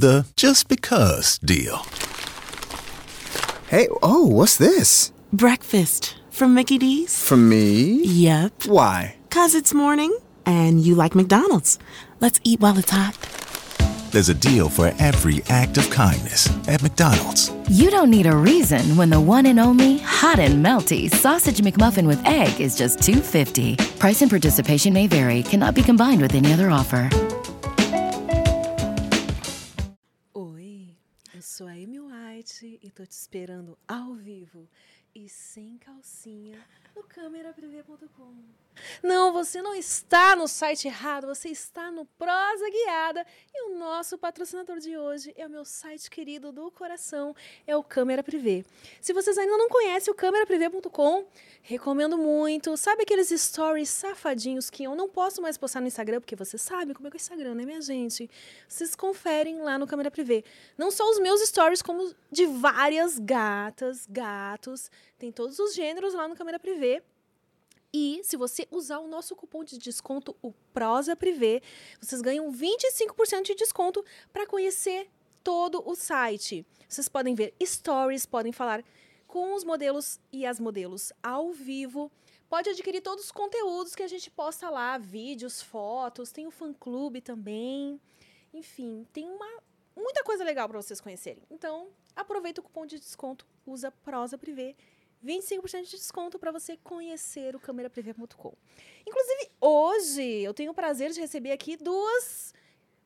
The just because deal. Hey, oh, what's this? Breakfast from Mickey D's? From me? Yep. Why? Cause it's morning and you like McDonald's. Let's eat while it's hot. There's a deal for every act of kindness at McDonald's. You don't need a reason when the one and only hot and melty sausage McMuffin with egg is just 2.50. Price and participation may vary. Cannot be combined with any other offer. Sou a Amy White e tô te esperando ao vivo e sem calcinha no cameraprivé.com. Não, você não está no site errado, você está no Prosa Guiada e o nosso patrocinador de hoje é o meu site querido do coração, é o Câmera Privé. Se vocês ainda não conhecem o cameraprivé.com, recomendo muito. Sabe aqueles stories safadinhos que eu não posso mais postar no Instagram, porque vocês sabem como é que é o Instagram, né, minha gente? Vocês conferem lá no Câmera Privé. Não só os meus stories, como de várias gatas, gatos. Tem todos os gêneros lá no Câmera Privé. E se você usar o nosso cupom de desconto, o Prosa Privé, vocês ganham 25% de desconto para conhecer todo o site. Vocês podem ver stories, podem falar com os modelos e as modelos ao vivo. Pode adquirir todos os conteúdos que a gente posta lá, vídeos, fotos, tem o fã-clube também. Enfim, tem uma muita coisa legal para vocês conhecerem. Então, aproveita o cupom de desconto, usa Prosa Privé 25% de desconto para você conhecer o cameraprivé.com. Inclusive, hoje eu tenho o prazer de receber aqui duas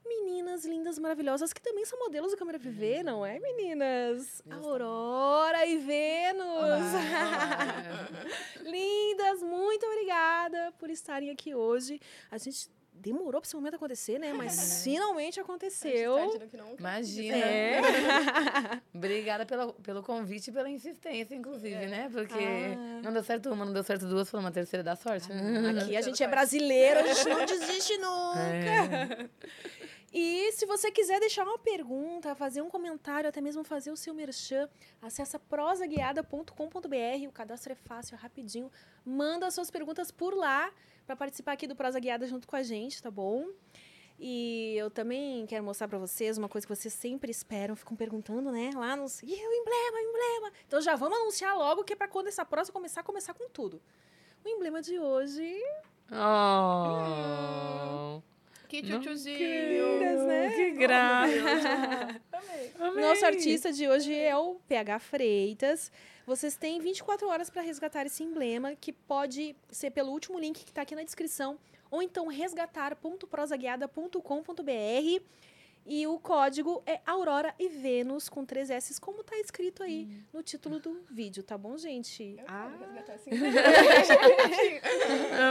meninas lindas, maravilhosas, que também são modelos do Câmera Privé, não é, meninas? Aurora e Vênus! lindas, muito obrigada por estarem aqui hoje. A gente demorou para esse momento acontecer, né? Mas finalmente aconteceu. Imagina. É. Obrigada pelo, pelo convite e pela insistência, inclusive, né? Porque Ah. não deu certo uma, não deu certo duas, falou uma terceira dá sorte. Aqui a gente é brasileiro, a gente não desiste nunca. E se você quiser deixar uma pergunta, fazer um comentário, até mesmo fazer o seu merchan, acessa prosaguiada.com.br. O cadastro é fácil, é rapidinho. Manda as suas perguntas por lá para participar aqui do Prosa Guiada junto com a gente, tá bom? E eu também quero mostrar para vocês uma coisa que vocês sempre esperam, ficam perguntando, né? Lá nos. E o emblema, o emblema. Então já vamos anunciar logo que é para quando essa prosa começar, começar com tudo. O emblema de hoje Oh, Que tchutchuzinho. Lindas, né? que graça. Amei. Nosso artista de hoje é o PH Freitas. Vocês têm 24 horas para resgatar esse emblema, que pode ser pelo último link que está aqui na descrição, ou então resgatar.prosaguiada.com.br. E o código é Aurora e Vênus, com três S, como tá escrito aí no título do vídeo, tá bom, gente? Ah,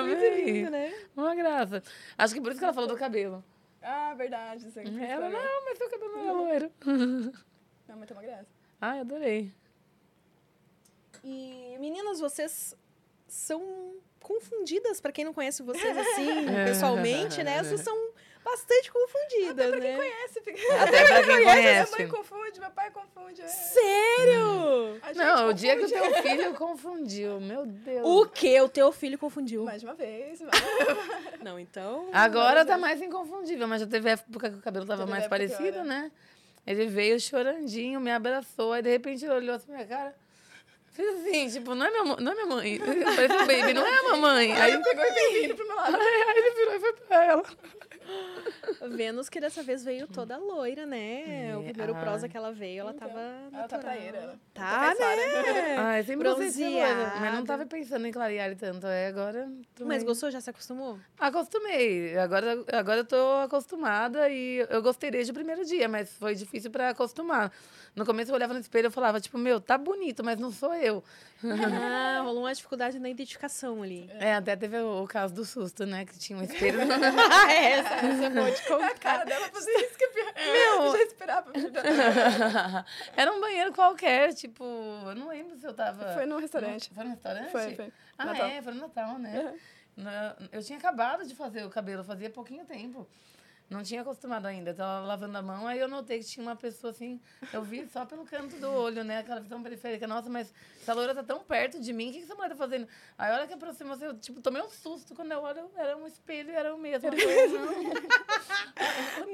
muito Amei. lindo, né? Uma graça. Acho que por isso que ela falou do cabelo. Ah, verdade. Sempre Ela, foi. não, mas seu cabelo não é loiro. Não, mas tem uma graça. Ai, adorei. E meninas, vocês são confundidas, para quem não conhece vocês assim, É. pessoalmente, né? Vocês são bastante confundidas, Pra quem né? conhece, fica... Até pra quem Minha conhece. mãe confunde, meu pai confunde. é. Sério? Gente Não, o dia que o confunde. teu filho confundiu, meu Deus. O que? O teu filho confundiu? Mais uma vez. Não, então. Agora tá mais inconfundível, mas já teve época que o cabelo tava mais parecido, né? Ele veio chorandinho, me abraçou, aí de repente ele olhou assim pra minha cara. Fiz assim, tipo, não é minha, não é minha mãe. Parece um baby, não é a mamãe. Aí, Aí pegou e veio vindo pro meu lado. aí ele virou e foi pra ela. Vênus, que dessa vez veio toda loira, né? o É, primeiro ah. prosa que ela veio, ela Então, tava. Ela tá natural. praeira. Tá, Tá né? Ai, sempre Bronzeada. Mas não tava pensando em clarear tanto. Aí agora. Mas meio- gostou? Já se acostumou? Acostumei. Agora, agora eu tô acostumada e eu gostei desde o primeiro dia, mas foi difícil pra acostumar. No começo eu olhava no espelho e falava, tipo, meu, tá bonito, mas não sou eu. Ah, rolou uma dificuldade na identificação ali. É, até teve o, o caso do susto, né? Que tinha um espelho. Ah, essa, você pode A contar. cara dela fazia isso que é pior. Eu já esperava. Era um banheiro qualquer, tipo, eu não lembro se eu tava. Foi num restaurante. Foi no restaurante? Foi, foi. Ah, Natal. é, foi no Natal, né? Na- Eu tinha acabado de fazer o cabelo, fazia pouquinho tempo. Não tinha acostumado ainda. Eu tava lavando a mão, aí eu notei que tinha uma pessoa assim. Eu vi só pelo canto do olho, né? Aquela visão periférica. Nossa, mas essa loira tá tão perto de mim, o que, que essa mulher tá fazendo? Aí a hora que aproximou, assim, eu tipo, tomei um susto quando eu olho, era um espelho e era o mesmo.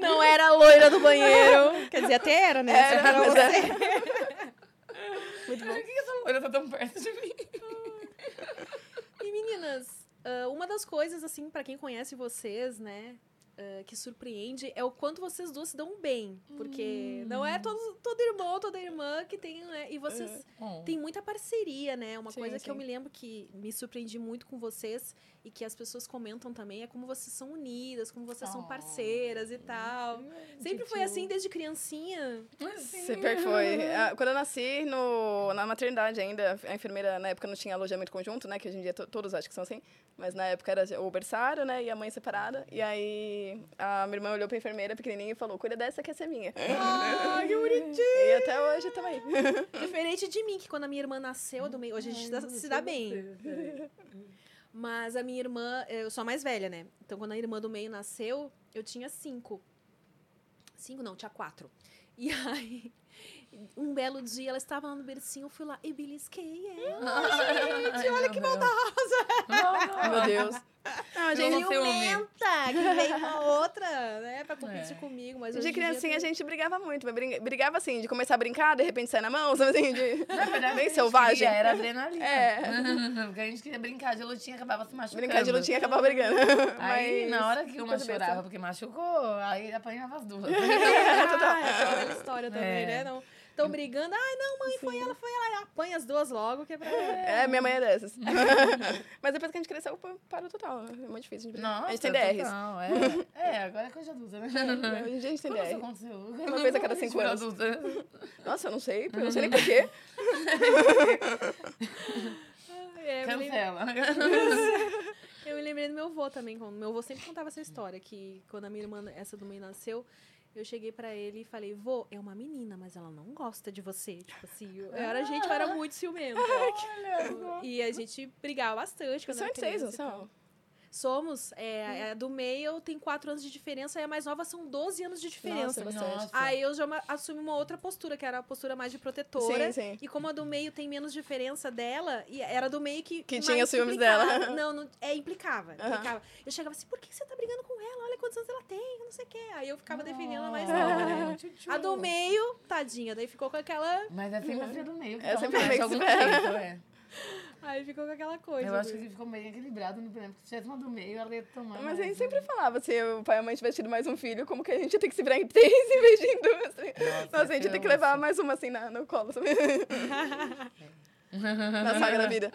Não. Não era a loira do banheiro. Quer dizer, até era, né? Que era mas você. Por que, que essa loira tá tão perto de mim? E meninas, ah, uma das coisas, assim, pra quem conhece vocês, né? Ah, que surpreende é o quanto vocês duas se dão bem. Porque não é todo, todo irmão, toda irmã que tem, né? E vocês Hum. têm muita parceria, né? Uma Sim, coisa que eu sim. me lembro que me surpreendi muito com vocês e que as pessoas comentam também é como vocês são unidas, como vocês são Oh. parceiras e tal. Sempre foi assim desde criancinha. Sempre que foi. Ah, Quando eu nasci no, na maternidade ainda, a enfermeira na época não tinha alojamento conjunto, né? Que hoje em dia to- todos acho que são assim. Mas na época era o berçário, né? E a mãe separada. E aí a minha irmã olhou pra enfermeira pequenininha e falou: Cuida dessa que essa é minha. Ai, que bonitinho! E até hoje também. Diferente de mim, que quando a minha irmã nasceu, do meio, hoje a gente se dá- se dá bem. Mas a minha irmã, eu sou a mais velha, né? Então, quando a irmã do meio nasceu, eu tinha cinco. Cinco não, tinha quatro. E aí, um belo dia, ela estava lá no bercinho, eu fui lá e belisquei ela. Gente, olha que maldosa. Meu Deus. Não, a gente, não. Ciumenta, que veio uma outra, né? Pra competir É. comigo. Mas hoje de em dia criancinha a gente brigava muito. Brigava assim, de começar a brincar, de repente sair na mão, sabe assim? De... Na verdade, o que a Bem selvagem. queria Era adrenalina. É. Porque a gente queria brincar de lutinha, acabava se machucando. Brincar de lutinha e acabava brigando. Aí, Mas- na hora que uma chorava porque machucou, aí apanhava as duas. Ah, é aquela velha história também, É. né? Não, Estão brigando. Ai, não, mãe, foi ela, foi ela. Apanha as duas logo, que é pra... É, minha mãe é dessas. Mas depois que a gente cresceu, parou total. É muito difícil de. Nossa, a gente tem DRs. total, é. é, agora é coisa adulta, né? Dia a gente tem Quando isso DR. aconteceu? Uma vez a cada cinco anos. adulta. Nossa, eu não sei, eu não sei nem porquê. É, eu, me lembrei, Cancela. eu me lembrei do meu avô também. quando- Meu avô sempre contava essa história, que quando a minha irmã, essa do meio, nasceu, eu cheguei pra ele e falei, vô, é uma menina, mas ela não gosta de você. Tipo assim, eu, eu era, gente, eu era muito ciumenta. e a gente brigava bastante quando São seis, não são? Somos, é, a do meio tem quatro anos de diferença e a mais nova são 12 anos de diferença. Nossa, bastante. Nossa. Aí eu já assumi uma outra postura, que era a postura mais de protetora. Sim, sim. E como a do meio tem menos diferença dela, e era do meio que. Que tinha ciúmes dela. Não, não, é, implicava. Implicava. Eu chegava assim, por que você tá brigando com ela? Olha quantos anos ela tem, eu não sei o quê. Aí eu ficava defendendo a mais nova, né? A do meio, tadinha, daí ficou com aquela. Mas é sempre a filha do meio. É sempre o mais meio Aí ficou com aquela coisa. Eu acho que ficou meio equilibrado no exemplo. Se tivesse uma do meio, ela ia tomar. Mas a gente sempre falava, se o pai e a mãe tivessem tido mais um filho, como que a gente ia ter que se virar em três em vez de em duas. Assim. Nossa, a gente ia ter que levar mais uma assim na, no colo? na saga da vida.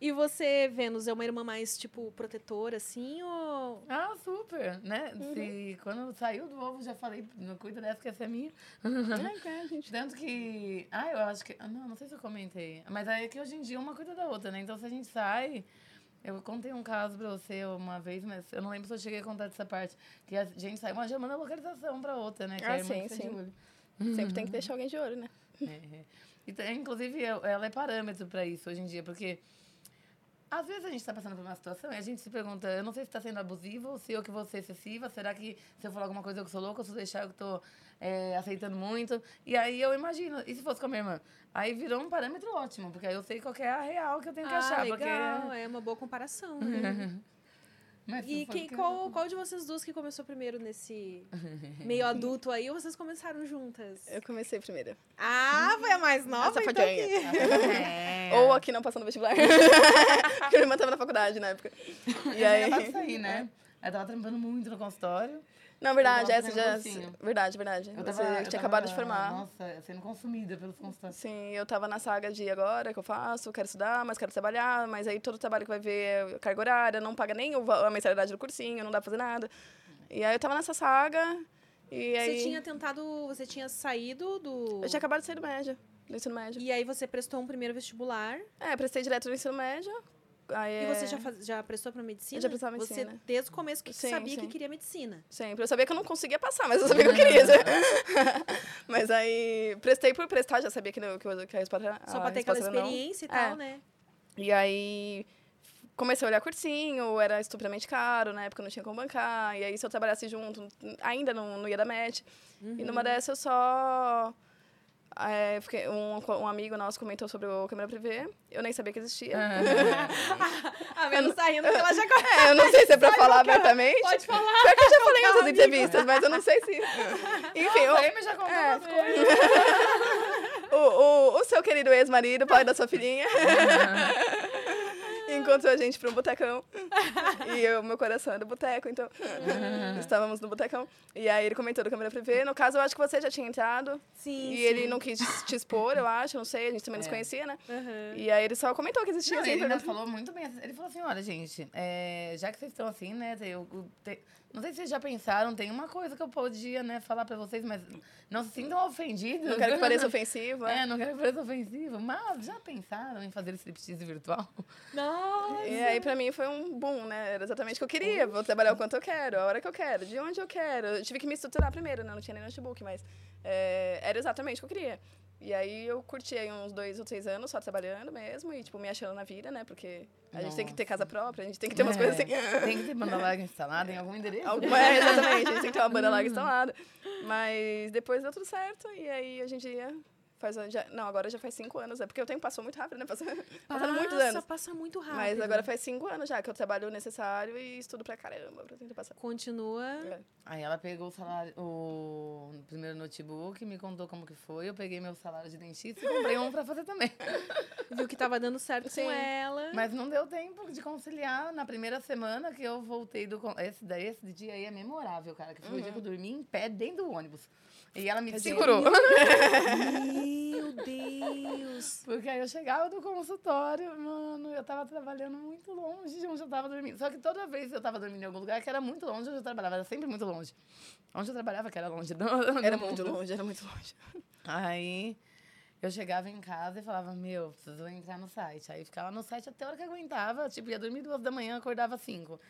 E você, Vênus, é uma irmã mais, tipo, protetora, assim, ou. Ah, super, né? Uhum. Se, quando saiu do ovo, já falei, não cuida dessa que essa é minha. É, gente. Tanto que. Ah, eu acho que. ah, Não, não sei se eu comentei. Mas é que hoje em dia uma cuida da outra, né? Então se a gente sai. Eu contei um caso pra você uma vez, mas eu não lembro se eu cheguei a contar dessa parte. Que a gente saiu uma já manda localização pra outra, né? Que Ah, é a irmã sim, sim. olho. Sempre tem que deixar alguém de olho, né? É. E tem, inclusive, ela é parâmetro pra isso hoje em dia, porque às vezes a gente tá passando por uma situação e a gente se pergunta, eu não sei se tá sendo abusivo, se eu que vou ser excessiva, será que se eu falar alguma coisa eu que sou louca, ou se eu deixar eu que tô é, aceitando muito? E aí eu imagino, e se fosse com a minha irmã? Aí virou um parâmetro ótimo, porque aí eu sei qual é a real que eu tenho que ah, achar. legal, Porque... é uma boa comparação, né? Mas E quem, que- qual, qual de vocês duas que começou primeiro nesse meio adulto aí, ou vocês começaram juntas? Eu comecei primeiro. Ah, foi a mais nova, Essa então É. Ou aqui não passando vestibular. Porque minha irmã tava na faculdade na época. E Eu aí... já ia sair, né? Eu tava trampando muito no consultório. Não, verdade, Eu tava essa já... cursinho. Verdade, verdade. Eu Você tava, eu tinha tava, acabado de formar. Nossa, sendo consumida pelos consultórios. Sim, eu tava na saga de agora que eu faço, quero estudar, mas quero trabalhar, mas aí todo trabalho que vai ver é carga horária, não paga nem a mensalidade do cursinho, não dá pra fazer nada. E aí eu tava nessa saga, e aí... Você tinha tentado, você tinha saído do... Eu tinha acabado de sair do médio, do ensino médio. E aí você prestou um primeiro vestibular, É, prestei direto no ensino médio. Aí e você é- já, faz, já prestou pra medicina? Eu já prestava Você, medicina. desde o começo, que Sim, sabia que sim. queria medicina. Sempre. Eu sabia que eu não conseguia passar, mas eu sabia que eu queria. mas aí, prestei por prestar, já sabia que, não, que, eu- que a resposta Só a pra ter aquela era não. experiência e É. tal, né? E aí comecei a olhar cursinho, era estupidamente caro, na época eu não tinha como bancar. E aí, se eu trabalhasse junto, ainda não, não ia dar match. E numa dessas eu só. É, fiquei- um, um amigo nosso comentou sobre o câmera privê. Eu nem sabia que existia. A Menos tá rindo ela já É, eu não sei se é pra falar abertamente. Pode falar. Pior que eu já falei em outras entrevistas, mas eu não sei se. Enfim, eu- A Amy já contou É. umas coisas. o, o, o seu querido ex-marido, pai da sua filhinha, encontrou a gente pra um botecão. E o meu coração é do boteco, então estávamos no botecão. E aí ele comentou do câmera privê. No caso, eu acho que você já tinha entrado. Sim, E sim. ele não quis te expor, eu acho, não sei, a gente também nos conhecia, né? E aí ele só comentou que existia. Não, assim, ele ainda falou muito bem. Ele falou assim: olha, gente, é, já que vocês estão assim, né? Eu, eu te- não sei se vocês já pensaram, tem uma coisa que eu podia, né, falar pra vocês, mas não se sintam ofendidos. Não quero que pareça ofensivo. É, não quero que pareça ofensivo. Mas já pensaram em fazer striptease virtual? Nossa. E aí, pra mim, foi um boom, né? Era exatamente o que eu queria. Vou trabalhar o quanto eu quero, a hora que eu quero, de onde eu quero. Eu tive que me estruturar primeiro, né? Não tinha nem notebook, mas é, era exatamente o que eu queria. E aí, eu curti aí uns dois ou três anos só trabalhando mesmo e, tipo, me achando na vida, né? Porque a gente tem que ter casa própria, a gente tem que ter umas É, coisas assim. Tem que ter banda larga instalada em algum endereço. Alguma, é, exatamente, a gente tem que ter uma banda larga instalada. Mas depois deu tudo certo e aí a gente ia. Faz, já, não, agora já faz cinco anos, é porque o tempo passou muito rápido, né? Passou, passaram muitos Passa, anos. Passa muito rápido. Mas agora faz cinco anos já que eu trabalho o necessário e estudo pra caramba pra tentar passar. Continua. É. Aí ela pegou o salário, o primeiro notebook, me contou como que foi. Eu peguei meu salário de dentista e comprei um pra fazer também. Viu que tava dando certo Sim. com ela. Mas não deu tempo de conciliar na primeira semana que eu voltei do. Esse, daí, esse dia aí é memorável, cara. Que foi o dia que eu dormi em pé dentro do ônibus. E ela me segurou. Meu Deus. Porque aí eu chegava do consultório, mano, eu tava trabalhando muito longe de onde eu tava dormindo. Só que toda vez que eu tava dormindo em algum lugar que era muito longe onde eu trabalhava, era sempre muito longe. Onde eu trabalhava, que era longe. do- do Era mundo. muito longe, era muito longe. Aí eu chegava em casa e falava, meu, preciso entrar no site. Aí ficava no site até a hora que aguentava. Tipo, ia dormir duas da manhã, acordava cinco.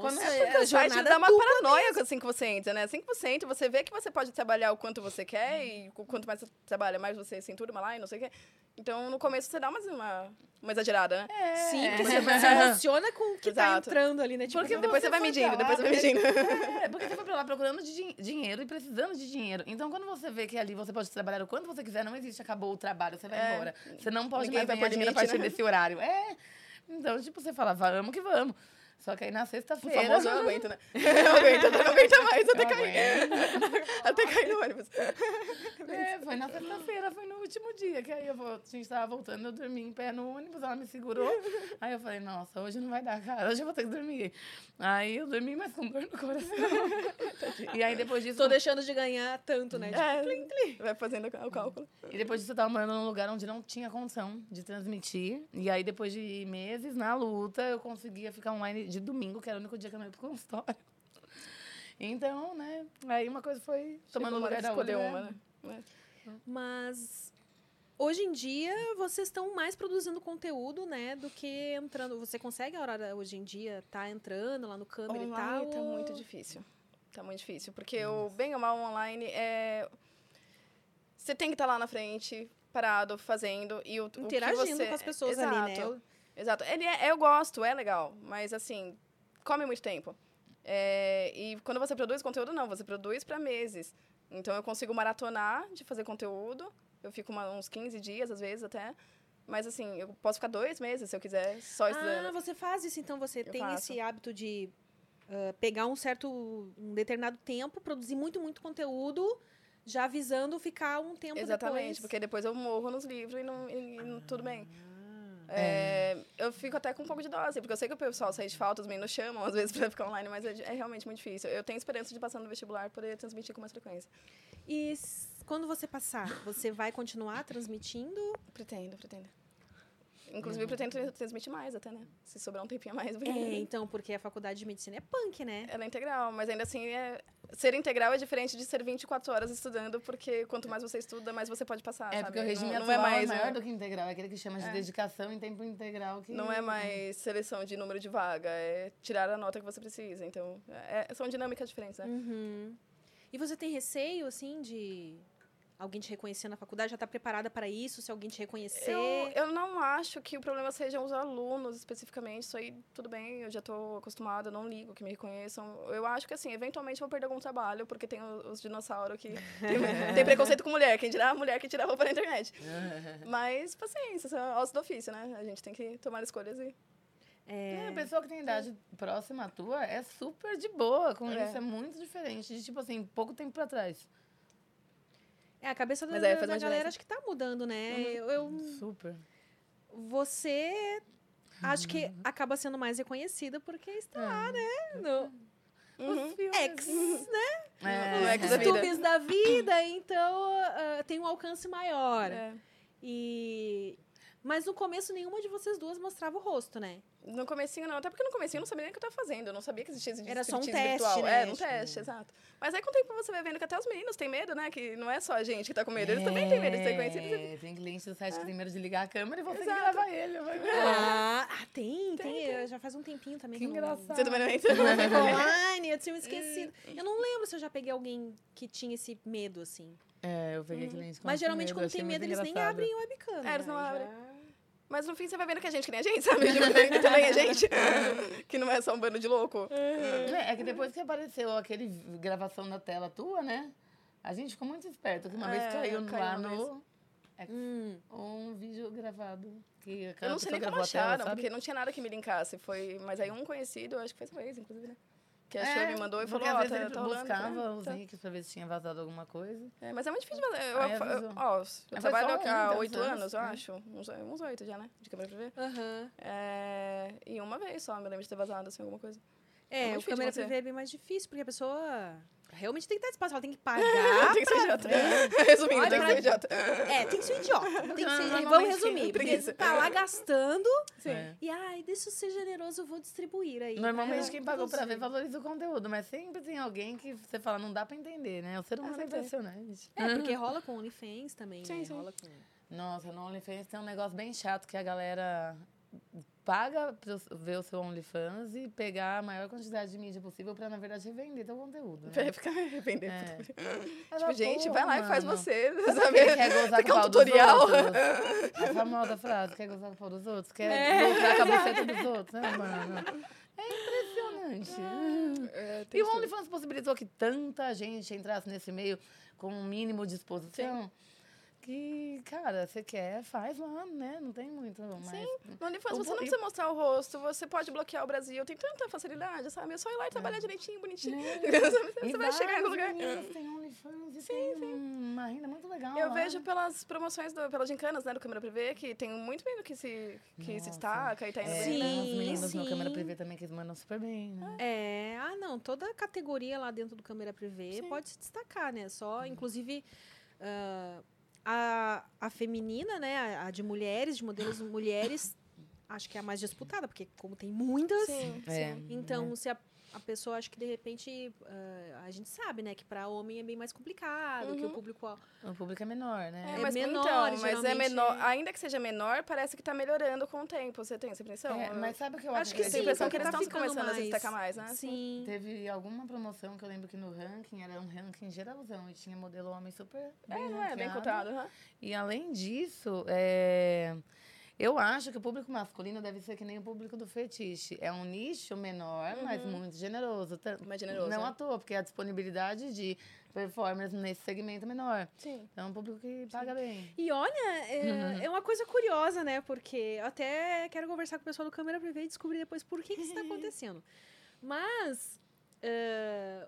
Quando Nossa, é- Porque o site jornada dá uma paranoia assim que você entra, né? Assim que você entra, você vê que você pode trabalhar o quanto você quer e o quanto mais você trabalha, mais você se enturma lá e não sei o quê. Então, no começo, você dá uma, uma, uma exagerada, né? Sim, É. porque você se relaciona com o que tá Exato. entrando ali, né? Tipo, Porque depois você vai medindo, pra depois lá você vai medindo. É, porque você foi pra lá procurando din- dinheiro e precisando de dinheiro. Então, quando você vê que ali você pode trabalhar o quanto você quiser, não existe, acabou o trabalho, você vai É. embora. Você não pode Ninguém mais vai ganhar dinheiro a partir né? desse horário. É. Então, tipo, você fala, vamos que vamos. Só que aí na O sexta-feira. famoso eu aguento, né? Eu aguento, eu não aguento mais até cair. até cair no ônibus. É, foi na sexta-feira, foi no último dia, que aí eu vou, a gente tava voltando, eu dormi em pé no ônibus, ela me segurou. Aí eu falei, nossa, hoje não vai dar, cara, hoje eu vou ter que dormir. Aí eu dormi, mas com dor no coração. e aí depois disso. tô deixando de ganhar tanto, né? É, vai fazendo o cálculo. E depois disso eu tava morando num lugar onde não tinha condição de transmitir. E aí, depois de meses na luta, eu conseguia ficar online de domingo, que era o único dia que eu não ia pro consultório. Então, né? Aí uma coisa foi tomando lugar da escolher outra. uma, né? Mas hoje em dia vocês estão mais produzindo conteúdo, né, do que entrando. Você consegue a hora hoje em dia tá entrando lá no câmera e tal? Online tá ou- muito difícil. Tá muito difícil. Porque o bem ou mal online é. Você tem que estar lá na frente, parado, fazendo. E o, o que interagindo você... com as pessoas ali, né? Exato. Eu- Exato. Ele é, eu gosto, é legal, mas assim, come muito tempo. É, e quando você produz conteúdo, não, você produz para meses. Então eu consigo maratonar de fazer conteúdo. Eu fico uma- uns 15 dias, às vezes até. Mas assim, eu posso ficar dois meses se eu quiser, só Ah, estudando. você faz isso, então você Eu tem faço. esse hábito de ah, pegar um certo, um determinado tempo, produzir muito, muito conteúdo, já visando ficar um tempo Exatamente, depois. porque depois eu morro nos livros e, não, e- e não- tudo bem. É, eu fico até com um pouco de dó, assim, porque eu sei que o pessoal sente falta, também nos chamam às vezes pra ficar online, mas é, é realmente muito difícil. Eu tenho esperança de passar no vestibular poder transmitir com mais frequência. E quando você passar, você vai continuar transmitindo? Pretendo, pretendo. Inclusive, eu pretendo tra- transmitir mais até, né? Se sobrar um tempinho a mais. É, então, porque a faculdade de medicina é punk, né? Ela é integral, mas ainda assim, é... ser integral é diferente de ser 24 horas estudando, porque quanto mais você estuda, mais você pode passar, É, sabe? porque o regime não, atual não é mais, maior né? do que integral. É aquele que chama de dedicação em tempo integral. Que... Não é mais seleção de número de vaga, é tirar a nota que você precisa. Então, é- são dinâmicas diferentes, né? Uhum. E você tem receio, assim, de alguém te reconhecer na faculdade, já tá preparada para isso, se alguém te reconhecer. Eu, eu não acho que o problema sejam os alunos especificamente. Isso aí, tudo bem, eu já estou acostumada, não ligo que me reconheçam. Eu acho que, assim, eventualmente eu vou perder algum trabalho, porque tem os, os dinossauros que tem, tem preconceito com mulher. Quem dirá a mulher que tira roupa na internet. Mas, paciência, isso é osso do ofício, né? A gente tem que tomar escolhas e. É, a pessoa que tem idade próxima à tua é super de boa com É. isso. É muito diferente de, tipo assim, pouco tempo pra trás. É, a cabeça da, Mas da uma galera diferença. acho que tá mudando, né? Eu, eu- Super. você acho que acaba sendo mais reconhecida porque está lá, né? No Os filmes. X, né? É. No X da Os vida. YouTubes da vida, então ah, tem um alcance maior. É. E mas no começo nenhuma de vocês duas mostrava o rosto, né? No comecinho não, até porque no comecinho eu não sabia nem o que eu tava fazendo. Eu não sabia que existia esse Era só um teste, virtual. né? É, um teste, exato. Mas aí com o tempo você vai vendo que até os meninos têm medo, né? Que não é só a gente que tá com medo, eles também têm medo de ser conhecidos. É, Tem cliente do site que tem medo de ligar a câmera e você tem que gravar ele. Ah, ah, tem, tem, Já faz um tempinho também Que que, eu não- engraçado. Você também não não entra? online, eu tinha esquecido. Eu não lembro se eu já peguei alguém que tinha esse medo, assim. É, eu peguei cliente com Mas geralmente medo, quando tem medo, eles nem engraçado. abrem o webcam. É, eles não né? abrem. Já- Mas no fim você vai vendo que a gente que nem a gente, sabe? Que também é gente. que não é só um bando de louco. É, é que depois que apareceu aquele gravação da tela tua, né? A gente ficou muito esperto, que uma vez É, caiu, no- caiu lá uma no... É, Hum. um vídeo gravado. Que Eu não sei nem como a tela, acharam, sabe? porque não tinha nada que me linkasse. Foi... Mas aí um conhecido, acho que foi essa vez, inclusive, né? Que achou, É, me mandou e falou, ó, vezes tá, ele tá rolando. buscava É, os tá. links pra ver se tinha vazado alguma coisa. É, mas é muito difícil fazer. Eu, eu, ó, eu trabalho um, há tantos oito anos, anos, eu né? acho. Uns, uns oito já, né? De câmera privê. Aham. É, e uma vez só, me lembro de ter vazado, assim, alguma coisa. É É, o câmera privê é bem mais difícil, porque a pessoa realmente tem que estar disposta, ela tem que pagar. tem que ser idiota. Resumindo, Olha tem que ser idiota. É, tem que ser um idiota. Tem que ser, vamos resumir, porque você tá lá gastando É. e, ai, deixa eu ser generoso, eu vou distribuir aí. Normalmente É, quem pagou pra ver valoriza o conteúdo, mas sempre tem alguém que você fala, não dá pra entender, né? O ser humano é impressionante. É, porque rola com OnlyFans também, Sim, né? sim. Rola com... Nossa, no OnlyFans tem um negócio bem chato que a galera paga pra ver o seu OnlyFans e pegar a maior quantidade de mídia possível pra, na verdade, revender teu conteúdo. Né? Pra ficar arrependendo. É. Tipo, gente, vai lá e faz você, Sabe quer gozar com o um tutorial? A famosa frase, quer gozar com o pau dos outros? Quer lucrar com a buceta dos outros? né, mano? É impressionante. É, tem E o. OnlyFans possibilitou que tanta gente entrasse nesse meio com um mínimo de exposição. Que, cara, você quer, faz lá, né? Não tem muito. Mas... Sim, no OnlyFans você não precisa mostrar o rosto, você pode bloquear o Brasil, tem tanta facilidade, sabe? É só ir lá e trabalhar direitinho, bonitinho. E você vai chegar em algum vários lugar. meninos têm OnlyFans e tem uma renda muito legal Eu lá. vejo pelas promoções, do, pelas gincanas, né, do Câmera Privê, que tem muito menino que se, que se destaca e tá indo É, bem, né? tem uns Sim, meninos no sim. câmera privê também que mandam super bem, né? É, ah, não, toda categoria lá dentro do câmera privê pode se destacar, né? Só, inclusive, ah, a, a feminina, né? A, a de mulheres, de modelos mulheres, acho que é a mais disputada, porque como tem muitas, Sim, É. sim. então se a, a pessoa, acho que de repente, ah, a gente sabe, né? Que para homem é bem mais complicado, que o público... O público é menor, né? É, É mas, menor, então, mas é menor. é- Ainda que seja menor, parece que tá melhorando com o tempo. Você tem essa impressão? É, mas sabe o que eu Acho que acredito? tem a impressão que porque eles tá estão começando a se mais. destacar mais, né? Sim. Teve alguma promoção que eu lembro que no ranking era um ranking geralzão e tinha modelo homem super É, bem não é? Bem ranqueado. cotado. aham. E além disso, é, eu acho que o público masculino deve ser que nem o público do fetiche. É um nicho menor, mas muito generoso. Mais generoso, Não é. à toa, porque a disponibilidade de performers nesse segmento é menor. Sim. Então é um público que paga bem. E olha, é, é uma coisa curiosa, né? Porque eu até quero conversar com o pessoal do Câmera Privê e descobrir depois por que, que isso está acontecendo. Mas é,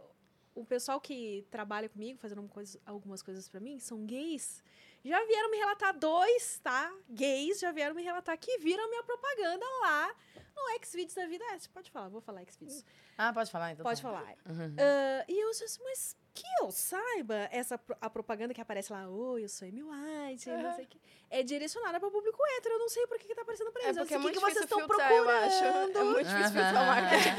o pessoal que trabalha comigo, fazendo coisa- algumas coisas pra mim, são gays. Já vieram me relatar dois, tá? Gays já vieram me relatar que viram minha propaganda lá no Xvideos da vida. É, você pode falar, vou falar Xvideos. Ah, pode falar então. Pode tá. falar. Ah, e eu disse assim, mas que eu saiba, essa a propaganda que aparece lá, oi, eu sou Amy White, não sei o que, é direcionada para o público hétero. Eu não sei por que, que tá aparecendo pra É eles. Eu porque é o que, que vocês estão filtrar, procurando? É muito difícil filtrar o marketing.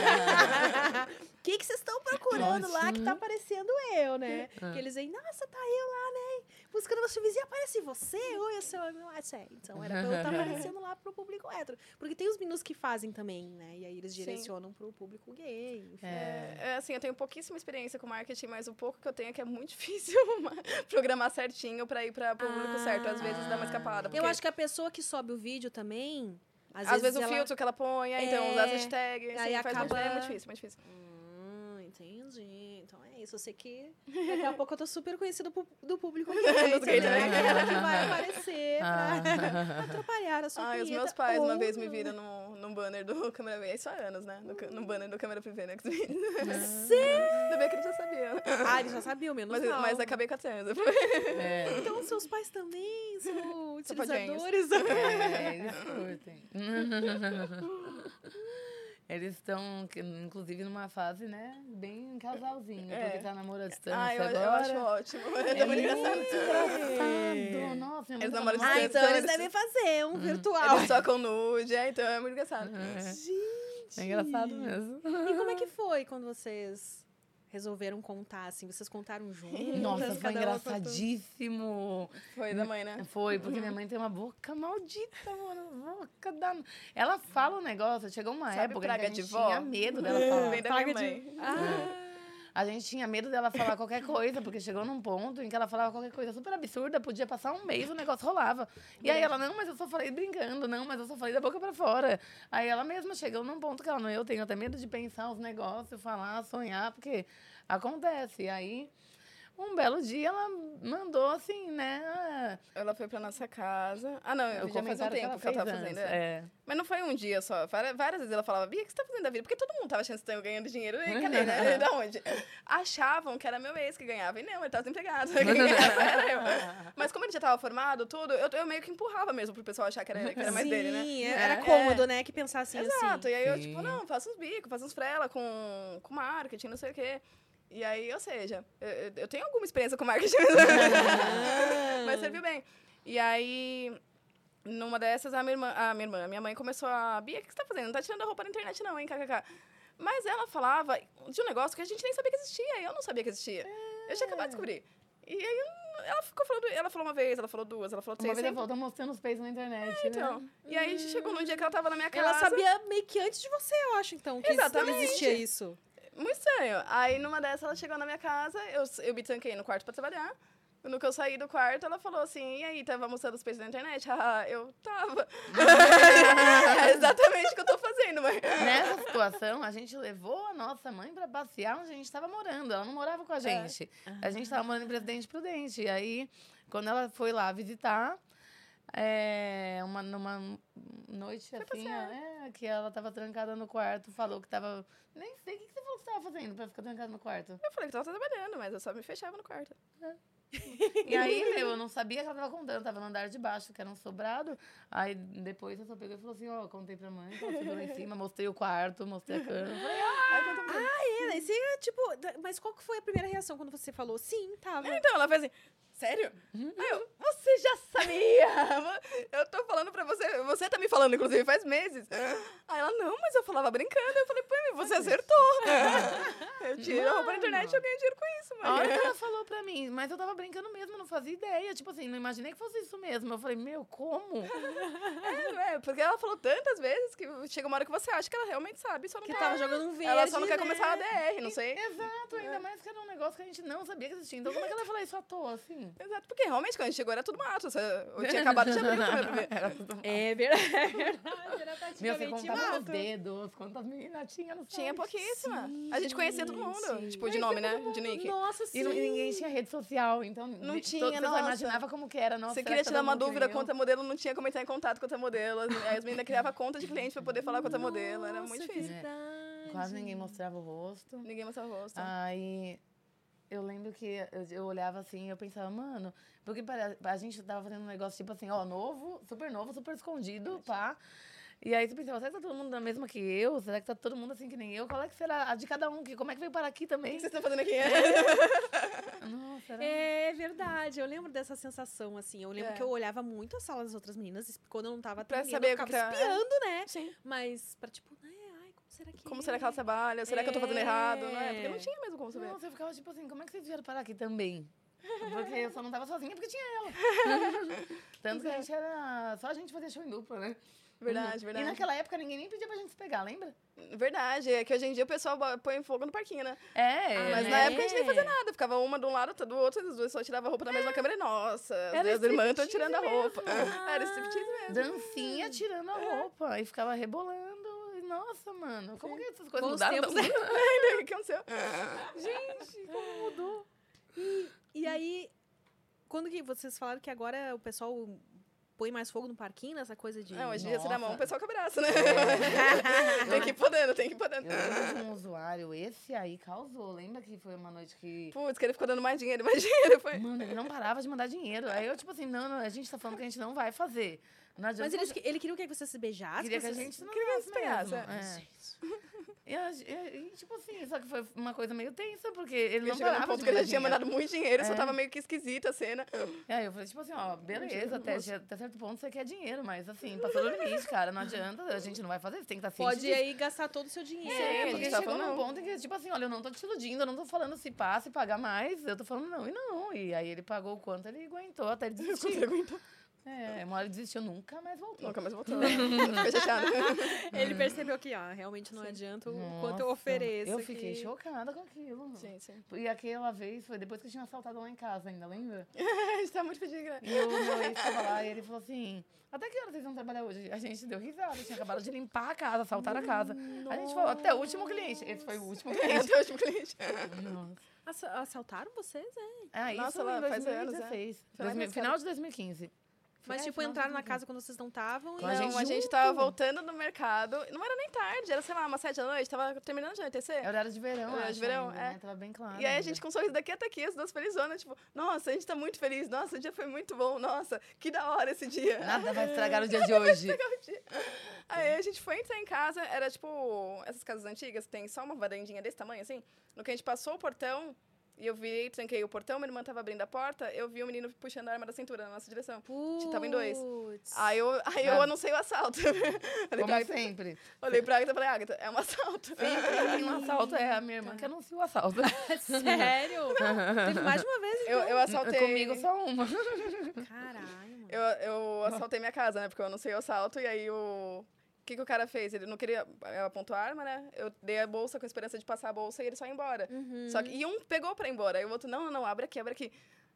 O que, que vocês estão procurando lá que tá aparecendo eu, né? Que eles dizem, nossa, tá eu lá, né? buscando você vizinha, aparece você? Oi, eu sou a meu é. Então era pra eu estar aparecendo lá pro público hétero. Porque tem os meninos que fazem também, né? E aí eles Sim. direcionam pro público gay. enfim. É, é, assim, eu tenho pouquíssima experiência com marketing, mas o pouco que eu tenho é que é muito difícil programar certinho pra ir pra público Ah. certo. Às vezes dá uma escapada. Eu acho que a pessoa que sobe o vídeo também. Às, Às, vezes, o ela- filtro que ela põe, aí então usar as É, hashtags, aí assim, faz muito, acaba- é muito difícil, muito difícil. Hum, entendi. Isso. Eu sei que daqui a pouco eu tô super conhecida do público né? Aquela que vai aparecer Ah. pra atrapalhar a sua Ai, os meus pais uma vez me viram num, num banner do Câmera V, isso há anos, né? No, banner do Câmera Privê, né? Sério? Ainda bem que eles já sabiam. Ah, eles já sabiam, menos Mas, mal. mas acabei com a trans. É. Então, seus pais também são utilizadores. É, eles curtem. Eles estão, inclusive, numa fase, né, bem casalzinho, É. porque tá namoro à distância Ah, eu, agora. eu acho ótimo. É É muito engraçado. engraçado. Nossa, minha Eles mãe namoram tá Ah, distância, então eles eles- devem fazer um virtual. Eles tocam nude, é, então é muito engraçado. É engraçado mesmo. E como é que foi quando vocês resolveram contar, assim? Vocês contaram juntos? Nossa, foi engraçadíssimo. Foi da mãe, né? Foi, porque minha mãe tem uma boca maldita, mano. Boca da... Ela fala um negócio, chegou uma Sabe época praga que a de gente vó? tinha medo dela falar. Vem da minha de- mãe. Ah, A gente tinha medo dela falar qualquer coisa, porque chegou num ponto em que ela falava qualquer coisa super absurda, podia passar um mês, o negócio rolava. E aí ela, não, mas eu só falei brincando, não, mas eu só falei da boca pra fora. Aí ela mesma chegou num ponto que ela, não, eu tenho até medo de pensar os negócios, falar, sonhar, porque acontece. E aí, um belo dia, ela mandou assim, né? Ela foi pra nossa casa. Ah, não, o já faz um tempo que ela, fez tava fazendo. é. é. Mas não foi um dia só. Várias, vezes ela falava, Bia, o que você tá fazendo da vida? Porque todo mundo tava achando que você ganhando dinheiro. E cadê, né? Da onde? Achavam que era meu ex que ganhava. E não, ele tava desempregado. Quem ganhava era eu. Mas como ele já tava formado, tudo, eu, eu meio que empurrava mesmo pro pessoal achar que era, que era mais sim, dele, né? é- era É. cômodo, né? Que Exato. assim. E aí eu, tipo, não, faço uns bicos, faço uns frela com, com marketing, não sei o quê. E aí, ou seja, eu, eu- eu tenho alguma experiência com marketing, mas serviu bem. E aí, numa dessas, a minha irmã, a minha irmã, a minha mãe começou a... Bia, o que você tá fazendo? Não tá tirando a roupa na internet não, hein, kkk. Mas ela falava de um negócio que a gente nem sabia que existia. Eu não sabia que existia. Eu tinha acabado de descobrir. E aí, ela ficou falando... Ela falou uma vez, ela falou duas, ela falou Uma três. vez ela sempre. falou, mostrando os peitos na internet, Então, né? e aí chegou num dia que ela tava na minha casa. Ela sabia meio que antes de você, eu acho, então. Que Exatamente. existia isso. Muito estranho. Aí, numa dessas, ela chegou na minha casa, eu, eu me tranquei no quarto pra trabalhar. No que eu saí do quarto, ela falou assim, e aí, tava mostrando os peixes na internet? Ah, eu tava. é exatamente o que eu tô fazendo, mãe. Nessa situação, a gente levou a nossa mãe pra passear onde a gente estava morando. Ela não morava com a gente. A gente estava morando em Presidente Prudente. E aí, quando ela foi lá visitar, é, uma, numa noite assim, é, que ela tava trancada no quarto, falou que tava. Nem sei o que, que você falou que você tava fazendo pra ficar trancada no quarto. Eu falei que tava trabalhando, mas eu só me fechava no quarto. E aí, meu, eu não sabia que ela tava contando, tava no andar de baixo, que era um sobrado. Aí depois eu só peguei e falou assim: ó, eu contei pra mãe, que ela subiu lá em cima, mostrei o quarto, mostrei a cama. Eu falei, ah, Aí, conta pra mim. É, você, tipo... Mas qual que foi a primeira reação quando você falou sim, tava? Então, ela fez assim, sério? Uhum. Aí eu, você já sabia! Eu tô falando pra você, você tá me falando, inclusive, faz meses. Aí ela, não, mas eu falava brincando. Eu falei, pô, você acertou. Eu tiro a roupa na internet e eu ganho dinheiro com isso, A hora que ela falou pra mim, mas eu tava brincando mesmo, não fazia ideia. Tipo assim, não imaginei que fosse isso mesmo. Eu falei, meu, como? É, é, porque ela falou tantas vezes que chega uma hora que você acha que ela realmente sabe, só não Que quer. tava jogando um verde, Ela só não quer né? começar a DR, não sei. Exato, ainda mais que era um negócio que a gente não sabia que existia. Então, como é que ela ia falar isso à toa, assim? Exato, porque realmente quando a gente chegou era tudo mato. Eu tinha acabado de abrir o. Era tudo- É verdade, é verdade. Era Meu, você praticamente contava nos mato. dedos, quantas meninas tinha no Tinha pouquíssima. a gente conhecia todo mundo. sim. Tipo, de nome, né? De nick. Nossa, sim. E, não- ninguém tinha rede social, então Não tinha, todo- você só nossa. imaginava como que era. Nossa, Você queria que tirar uma dúvida quanto a modelo, não tinha como entrar em contato com outra modelo. Aí as meninas criavam conta de cliente pra poder falar com outra modelo. Era muito difícil. verdade. Quase ninguém mostrava o rosto. Ninguém mostrava o rosto. Aí eu lembro que eu, eu olhava assim e eu pensava, mano, porque pare- a gente tava fazendo um negócio tipo assim, ó, novo, super novo, super escondido, pá. E aí você pensava, será que tá todo mundo da mesma que eu? Será que tá todo mundo assim que nem eu? Qual é que será a de cada um? Que, como é que veio parar aqui O também? que vocês estão fazendo aqui? Nossa, era... É verdade, eu lembro dessa sensação, assim. Eu lembro É. que eu olhava muito a sala das outras meninas, quando eu não tava Pra atendendo, saber eu o que ficava tá- espiando, né? Sim. Mas pra tipo, né, será que Como é? será que ela trabalha? Será que eu tô fazendo errado? Não é? Porque É. não tinha mesmo como saber. Nossa, eu ficava tipo assim, como é que vocês vieram parar aqui também? Porque eu só não tava sozinha porque tinha ela. Tanto que a gente era. Só a gente fazia show em dupla, né? Verdade, E verdade. naquela época ninguém nem pedia pra gente se pegar, lembra? Verdade, é que hoje em dia o pessoal põe fogo no parquinho, né? É, Mas na época a gente nem fazia nada, ficava uma de um lado, outra do outro, as duas só tiravam a roupa na mesma câmera e nossa, Era as irmãs estão tirando a roupa. Era striptease mesmo. Dancinha tirando a roupa. E ficava rebolando. Nossa, mano, como que essas coisas Bons mudaram? tempos, Ainda, o que aconteceu? Gente, como mudou. E, e aí, quando que vocês falaram que agora o pessoal põe mais fogo no parquinho, nessa coisa de... Não, hoje em dia você dá a mão, o pessoal o braço, né? tem que ir podendo, tem que ir podendo. Eu lembro de um usuário, esse aí causou. Lembra que foi uma noite que. Putz, que ele ficou dando mais dinheiro, mais dinheiro. Foi. Mano, ele não parava de mandar dinheiro. Aí eu, tipo assim, não, não, a gente tá falando que a gente não vai fazer. Mas ele, ele queria o que você se beijasse? Queria que a gente não Queria que mesmo. pegasse, É. E, a- e- tipo assim, só que foi uma coisa meio tensa, porque ele Ele não parava ponto de que ele já tinha mandado muito dinheiro, só É. tava meio que esquisita a cena. E aí eu falei, tipo assim, ó, beleza, até, até certo ponto você quer dinheiro, mas assim, passou do limite, cara, não adianta, a gente não vai fazer, você tem que estar ciente Pode aí gastar todo o seu dinheiro. A É, gente porque tá chegou num ponto em que, tipo assim, olha, eu não tô te iludindo, eu não tô falando se passa e pagar mais, eu tô falando não e não. E aí ele pagou o quanto ele aguentou até ele desistir. Ele aguentou. É, uma hora ele desistiu, nunca mais voltou. Nunca mais voltou. Fiquei chateada. Ele percebeu que, ah, realmente não adianta o quanto eu Nossa, ofereço. Eu fiquei aqui. chocada com aquilo. Sim, sim. E aquela vez foi depois que eu tinha assaltado lá em casa ainda, lembra? A gente tá muito pedindo. E o meu ex tava lá e ele falou assim: Até que hora vocês vão trabalhar hoje? A gente deu risada, tinha acabado de limpar a casa, assaltar a casa. A gente falou, até o último cliente. Esse foi o último cliente. O último cliente. Nossa. Assa- Assaltaram vocês, é? Ah, isso Nossa, em lá faz anos, é. 2016. Foi lá 2000 nessa final de 2015. Mas, É, tipo, entraram na 2015. casa quando vocês não estavam e... Com a gente Não, a gente tava voltando do mercado. Não era nem tarde, era, sei lá, umas sete da noite. Tava terminando de anoitecer. É horário de verão, Horário de verão, ainda, é. né? Tava bem claro. E aí a gente com um sorriso daqui até aqui, as duas felizonas, tipo, nossa, a gente tá muito feliz, nossa, o dia foi muito bom, nossa, que da hora esse dia. Nada vai estragar o dia de hoje. Aí a gente foi entrar em casa, era tipo essas casas antigas, tem só uma varandinha desse tamanho, assim. No que a gente passou o portão, e eu virei, tranquei o portão, minha irmã tava abrindo a porta, eu vi o menino puxando a arma da cintura na nossa direção. Gente tava em dois. Putz. Aí eu, aí eu Ah. anunciei o assalto. olhei, pra Como Agatha, sempre. olhei pra Agatha e falei, Agatha, é um assalto. Tem um assalto, é a minha irmã que anuncia o assalto. Sério? Teve mais de uma vez, Eu, eu assaltei. Comigo só uma. Caralho, mano. Eu, eu assaltei minha casa, né? Porque eu anunciei o assalto e aí o. O que, que o cara fez? Ele não queria. Eu apontou a arma, né? Eu dei a bolsa com a esperança de passar a bolsa e ele só ia embora. Só que. E um pegou pra ir embora. Aí o outro, não, não, não, abre aqui, abre aqui.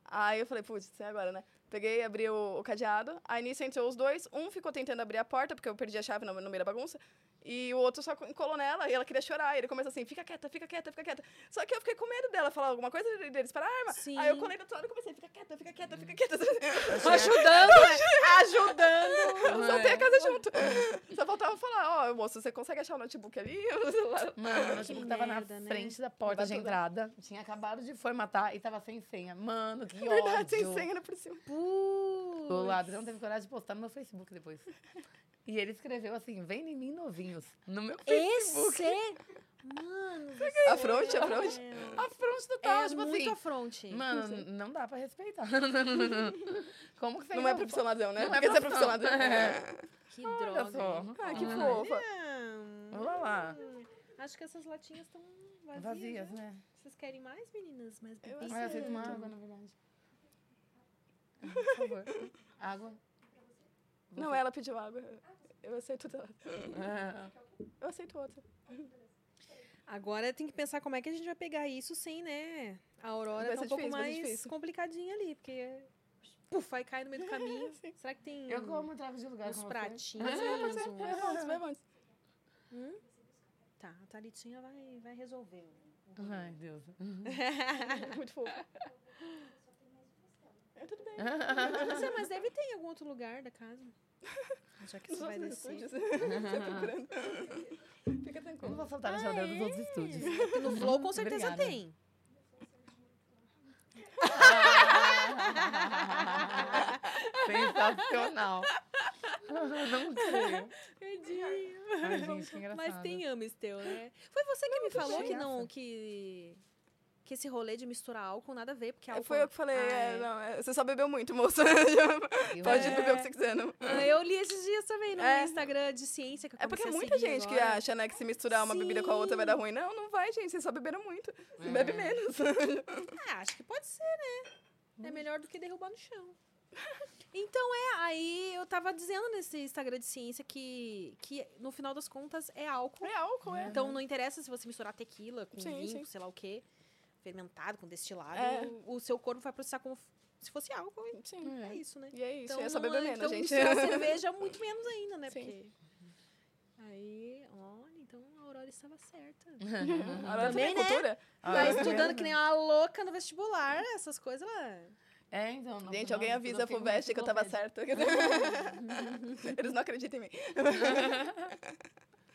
Aí eu falei, putz, é agora, né? Peguei, abri o, o cadeado. Aí nisso entrou os dois. Um ficou tentando abrir a porta, porque eu perdi a chave no, no meio da bagunça. E o outro só colou nela e ela queria chorar. E ele começou assim: fica quieta, fica quieta, fica quieta. Só que eu fiquei com medo dela falar alguma coisa deles parar a arma. Sim. Aí eu colei do outro lado e comecei: fica quieta, fica quieta, fica quieta. Ajudando, né? Ajudando. Eu soltei a casa junto. Só faltava falar, ó, moço, você consegue achar o notebook ali? Mano, o notebook tava na merda, né? frente da porta de entrada. Tinha acabado de formatar e tava sem senha. Mano, que ódio. Verdade, sem senha ainda por cima. O ladrão teve coragem de postar no meu Facebook depois. E ele escreveu assim, vem em mim novinhos. No meu Facebook. Esse? Mano, A fronte, a fronte. A fronte total, é tipo muito assim. afronte. Mano, não dá pra respeitar. Como que você Não é profissão ladrão, né? Não é Porque é profissão. ladrão. É. Que Olha droga. só. Ah, que fofa. Hum, Vamos lá. Acho que essas latinhas estão vazias. Vazias, né? né? Vocês querem mais, meninas? Mais? Ah, eu aceito uma água, na verdade. Por favor. Água. Não, ela pediu água. Eu aceito dela. Ah, Eu aceito outra. Agora tem que pensar como é que a gente vai pegar isso sem, né? A Aurora Vai tá ser um pouco difícil, ser mais complicadinha ali, porque puf, vai cair no meio do caminho. Será que tem Eu como trago de lugar uns pratinhos? uns- vamos, vamos. Tá, a Thalitinha vai, vai resolver. Ai, Deus. Muito fofo. É, tudo bem. Não sei, mas deve ter em algum outro lugar da casa. Já que você vai descer. estúdios. Você procurando. Fica Eu não tranquilo. vou soltar na geladeira dos outros estúdios. No Flow com certeza Obrigada. tem. Sensacional. Não. Perdi. Ai, gente, que engraçado. Mas tem Amistel, né? Foi você que me falou que não, que... Que esse rolê de misturar álcool nada a ver, porque álcool... Foi eu que falei, Ah, é, é. não, é, você só bebeu muito, moça. Pode É. beber o que você quiser, não. Ah, Eu li esses dias também no É. Instagram de ciência que eu É porque muita gente que agora. acha, né, que se misturar uma bebida com a outra vai dar ruim. Não, não vai, gente. Vocês só beberam muito. Você É. bebe menos. Ah, acho que pode ser, né? É melhor do que derrubar no chão. Então é, aí eu tava dizendo nesse Instagram de ciência que, que no final das contas é álcool. É álcool, é. Então não interessa se você misturar tequila com Sim, vinho, sim. sei lá o quê, fermentado, com destilado, É. o, o seu corpo vai processar como se fosse álcool. E Sim. é isso, né? E é isso, Então, é só não beber menos, então, gente. misturar cerveja muito menos ainda, né? Sim. Porque... Aí, olha, então a Aurora estava certa. Agora Também, também, né? cultura. Ah, tá é estudando que nem uma louca no vestibular, essas coisas lá. É, então. no Gente, final alguém avisa pro fico Veste que eu tava certa. Eles não acreditam em mim.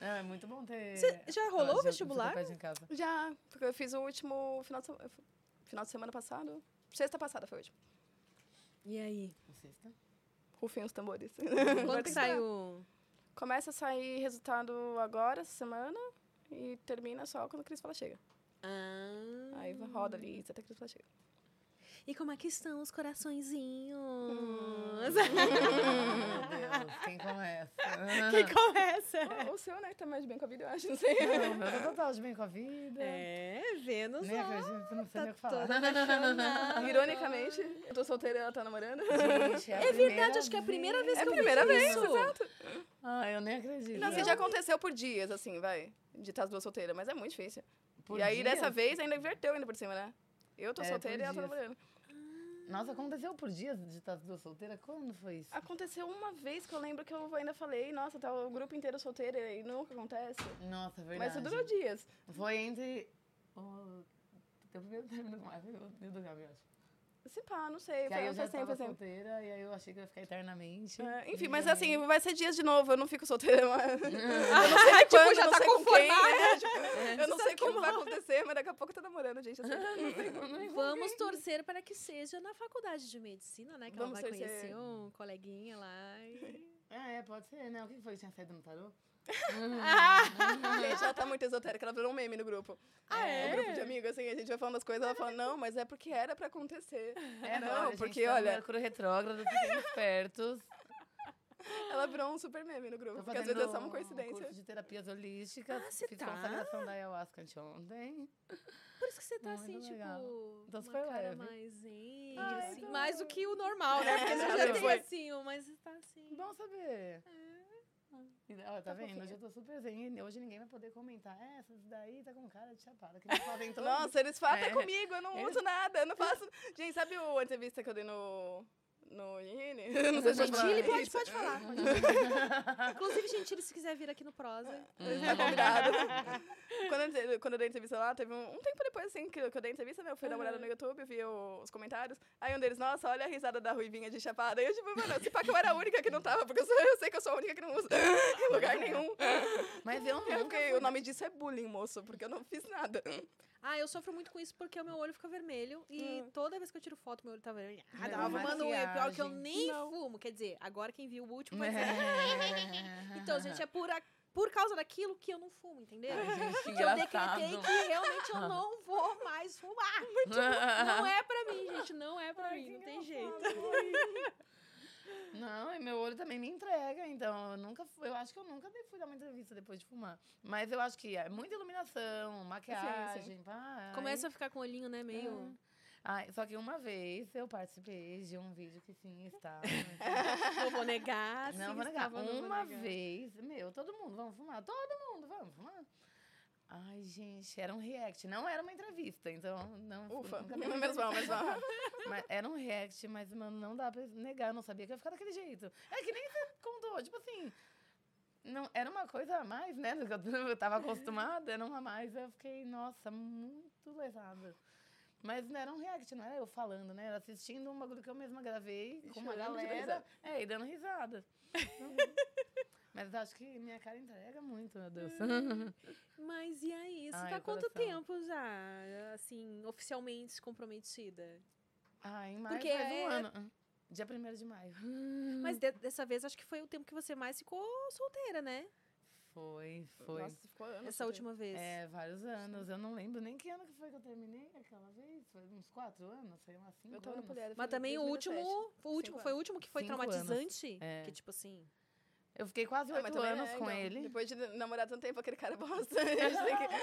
É, é muito bom ter. Cê já rolou o vestibular? enciclopédia em casa. Já, porque eu fiz o último final de, se- final de semana passado. Sexta passada foi o último. E aí? Sexta. Rufem os tambores. Quando que saiu? Começa a sair resultado agora, essa semana, e termina só quando a Cris fala chega. Ah. Aí roda ali, até a Cris fala chega. E como é que estão os coraçõezinhos? Meu Deus, quem começa? Quem começa? o seu, né, que tá mais bem com a vida, eu acho, não sei. Não, meu tá total de bem com a vida. É, Vênus. Nem ó, acredito, não sei nem o que tá falar. Ironicamente, eu tô solteira e ela tá namorando. Gente, É verdade, acho que é a primeira vez É que a eu primeira vejo vez, isso. exato. Ah, eu nem acredito. Não, assim, já aconteceu por dias, assim, vai. De estar as duas solteiras, mas é muito difícil. Por e aí, dias? dessa vez, ainda inverteu ainda por cima, né? Eu tô É, solteira e ela tá namorando. Nossa, aconteceu por dias de estar as duas solteiras? Quando foi isso? Aconteceu uma vez que eu lembro que eu ainda falei, nossa, tá o grupo inteiro solteiro e nunca acontece. Nossa, verdade. Mas isso durou dias. Foi entre o teu primeiro término com a do Gabi, eu acho. Se pá, não sei. Que aí eu já tava tempo. solteira e aí eu achei que eu ia ficar eternamente. É, enfim, mas aí- assim, vai ser dias de novo, eu não fico solteira. Mas... eu Ah, não sei quando, já não tá sei com quem. conformada. né? Tipo, eu não sei como vai acontecer, mas daqui a pouco tá namorando, gente. Eu sei que não. Vamos torcer para que seja na faculdade de medicina, né? Que Vamos ela vai conhecer um coleguinha lá. E... É, pode ser, né? O que foi que tinha saído no tarô? Gente, ela tá muito esotérica, ela virou um meme no grupo. Ah, é? Um grupo de amigos, assim, a gente vai falando as coisas, ela fala, não, mas é porque era pra acontecer. É, não, gente, porque, tá olha, Mercúrio retrógrado, fiquem espertos. ela virou um super meme no grupo, porque às vezes é só uma um coincidência. curso de terapias holísticas. Ah, você Fiz tá? consagração da ayahuasca anteontem. Por isso que você tá Muito assim, legal. tipo, uma super cara leve. mais assim, então- mais do que o normal, né? Porque você É, já tem foi. assim, um, mas você tá assim. Bom saber. E, ó, tá, vendo? fofinha. Hoje eu tô super zen. Hoje ninguém vai poder comentar. É, essas daí tá com cara de chapada. Que eles fazem todos. Nossa, eles falam É. comigo, eu não uso nada, eu não faço... Gente, sabe o entrevista que eu dei no... No Nini? Não sei se falar pode, pode falar. Pode. Inclusive, Gentile, se quiser vir aqui no Prosa. Tá convidado. quando, eu, quando eu dei entrevista lá, teve um, um tempo depois, assim, que, eu- que eu dei entrevista, né? Eu fui dar uma olhada no YouTube, vi o- os comentários. Aí um deles, nossa, olha a risada da Ruivinha de Chapada. Aí eu, tipo, mano, se pá que eu era a única que não tava, porque eu, sou- eu sei que eu sou a única que não usa em lugar nenhum. Mas eu Eu nunca fiquei, fui o nome disso é bullying, moço, porque eu não fiz nada. Ah, eu sofro muito com isso porque o meu olho fica vermelho e toda vez que eu tiro foto, meu olho tá vermelho. Ah, Não, tava fumando um, é pior que eu nem Não. fumo. Quer dizer, agora quem viu o último vai dizer. É. Então, gente, é por, a- por causa daquilo que eu não fumo, entendeu? gente, que eu decretei que realmente eu não vou mais fumar. Não é pra mim, gente. Não é pra mim. Não tem jeito. Não, e meu olho também me entrega, então eu nunca fui, eu acho que eu nunca fui dar uma entrevista depois de fumar. Mas eu acho que é muita iluminação, maquiagem, Começa a ficar com o olhinho, né? Meio. Ai, só que uma vez eu participei de um vídeo que sim estava. Não vou negar. não sim, vou negar. estava, não vou Uma negar. vez, meu, todo mundo, vamos fumar, todo mundo, vamos fumar. Ai, gente, era um react, não era uma entrevista, então não. Ufa, menos mal, menos mal. Mas era um react, mas, mano, não dá pra negar. Eu não sabia que ia ficar daquele jeito. É que nem você contou, tipo assim. Não, era uma coisa a mais, né? do que Eu, tava acostumada, era uma a mais. Eu fiquei, nossa, muito lesada. Mas não era um react, não era eu falando, né? Era assistindo um bagulho que eu mesma gravei com uma galera. É, e dando risada. Mas acho que minha cara entrega muito, meu Deus. Mas e aí? Você Ai, tá há quanto coração. tempo já, assim, oficialmente comprometida? Ai, em maio Porque faz um é- ano. Dia 1 de maio. Mas de- dessa vez acho que foi o tempo que você mais ficou solteira, né? Foi, foi. Nossa, ficou anos. Essa última vez. É, vários anos. Eu não lembro nem que ano que foi que eu terminei aquela vez. Foi uns quatro anos, sei lá, cinco Eu anos. Poliério, Mas também o último, 2017. o último foi o último que foi Cinco traumatizante, É. que tipo assim, Eu fiquei quase oito anos é, com então, ele. Depois de namorar tanto tempo, aquele cara é bosta. A gente tem que,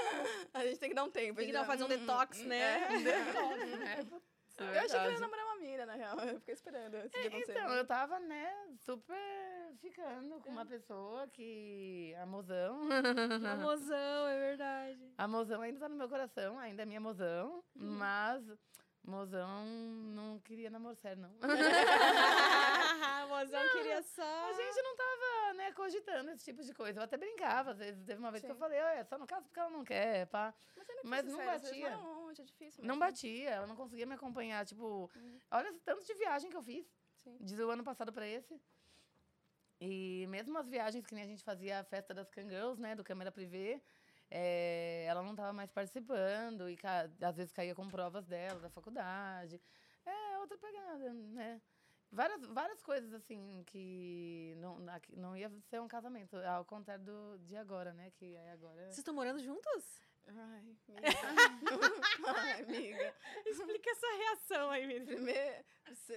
a gente tem que dar um tempo. tem que a dar, fazer um dá- detox, né? né? Eu achei que ele ia verdade. namorar uma mina, na real. Eu fiquei esperando esse dia acontecer. Então, eu tava, né, super ficando com uma pessoa que. A mozão. Uma mozão, é verdade. A mozão ainda tá no meu coração, ainda é minha mozão, mas mozão não queria namoro sério, não. mozão queria só. A gente não tava, né, cogitando esse tipo de coisa. Eu até brincava, às vezes. Teve uma vez que eu Sim. falei, olha, só no caso porque ela não quer, pá. Mas, ainda que Mas não batia. longe, é difícil. Não mesmo. batia, ela não conseguia me acompanhar. Tipo, olha esse tanto de viagem que eu fiz. Sim. De o ano passado pra esse. E mesmo as viagens que nem a gente fazia a festa das Cangirls, né, do câmera privê, é, ela não tava mais participando e às vezes caía com provas dela da faculdade. É outra pegada, né? Várias, várias coisas assim que não, não ia ser um casamento, ao contrário do, de agora, né? Que aí agora. Vocês estão morando juntos? Ai, amiga. Ai, amiga. Explica essa reação aí, menina. Primeiro,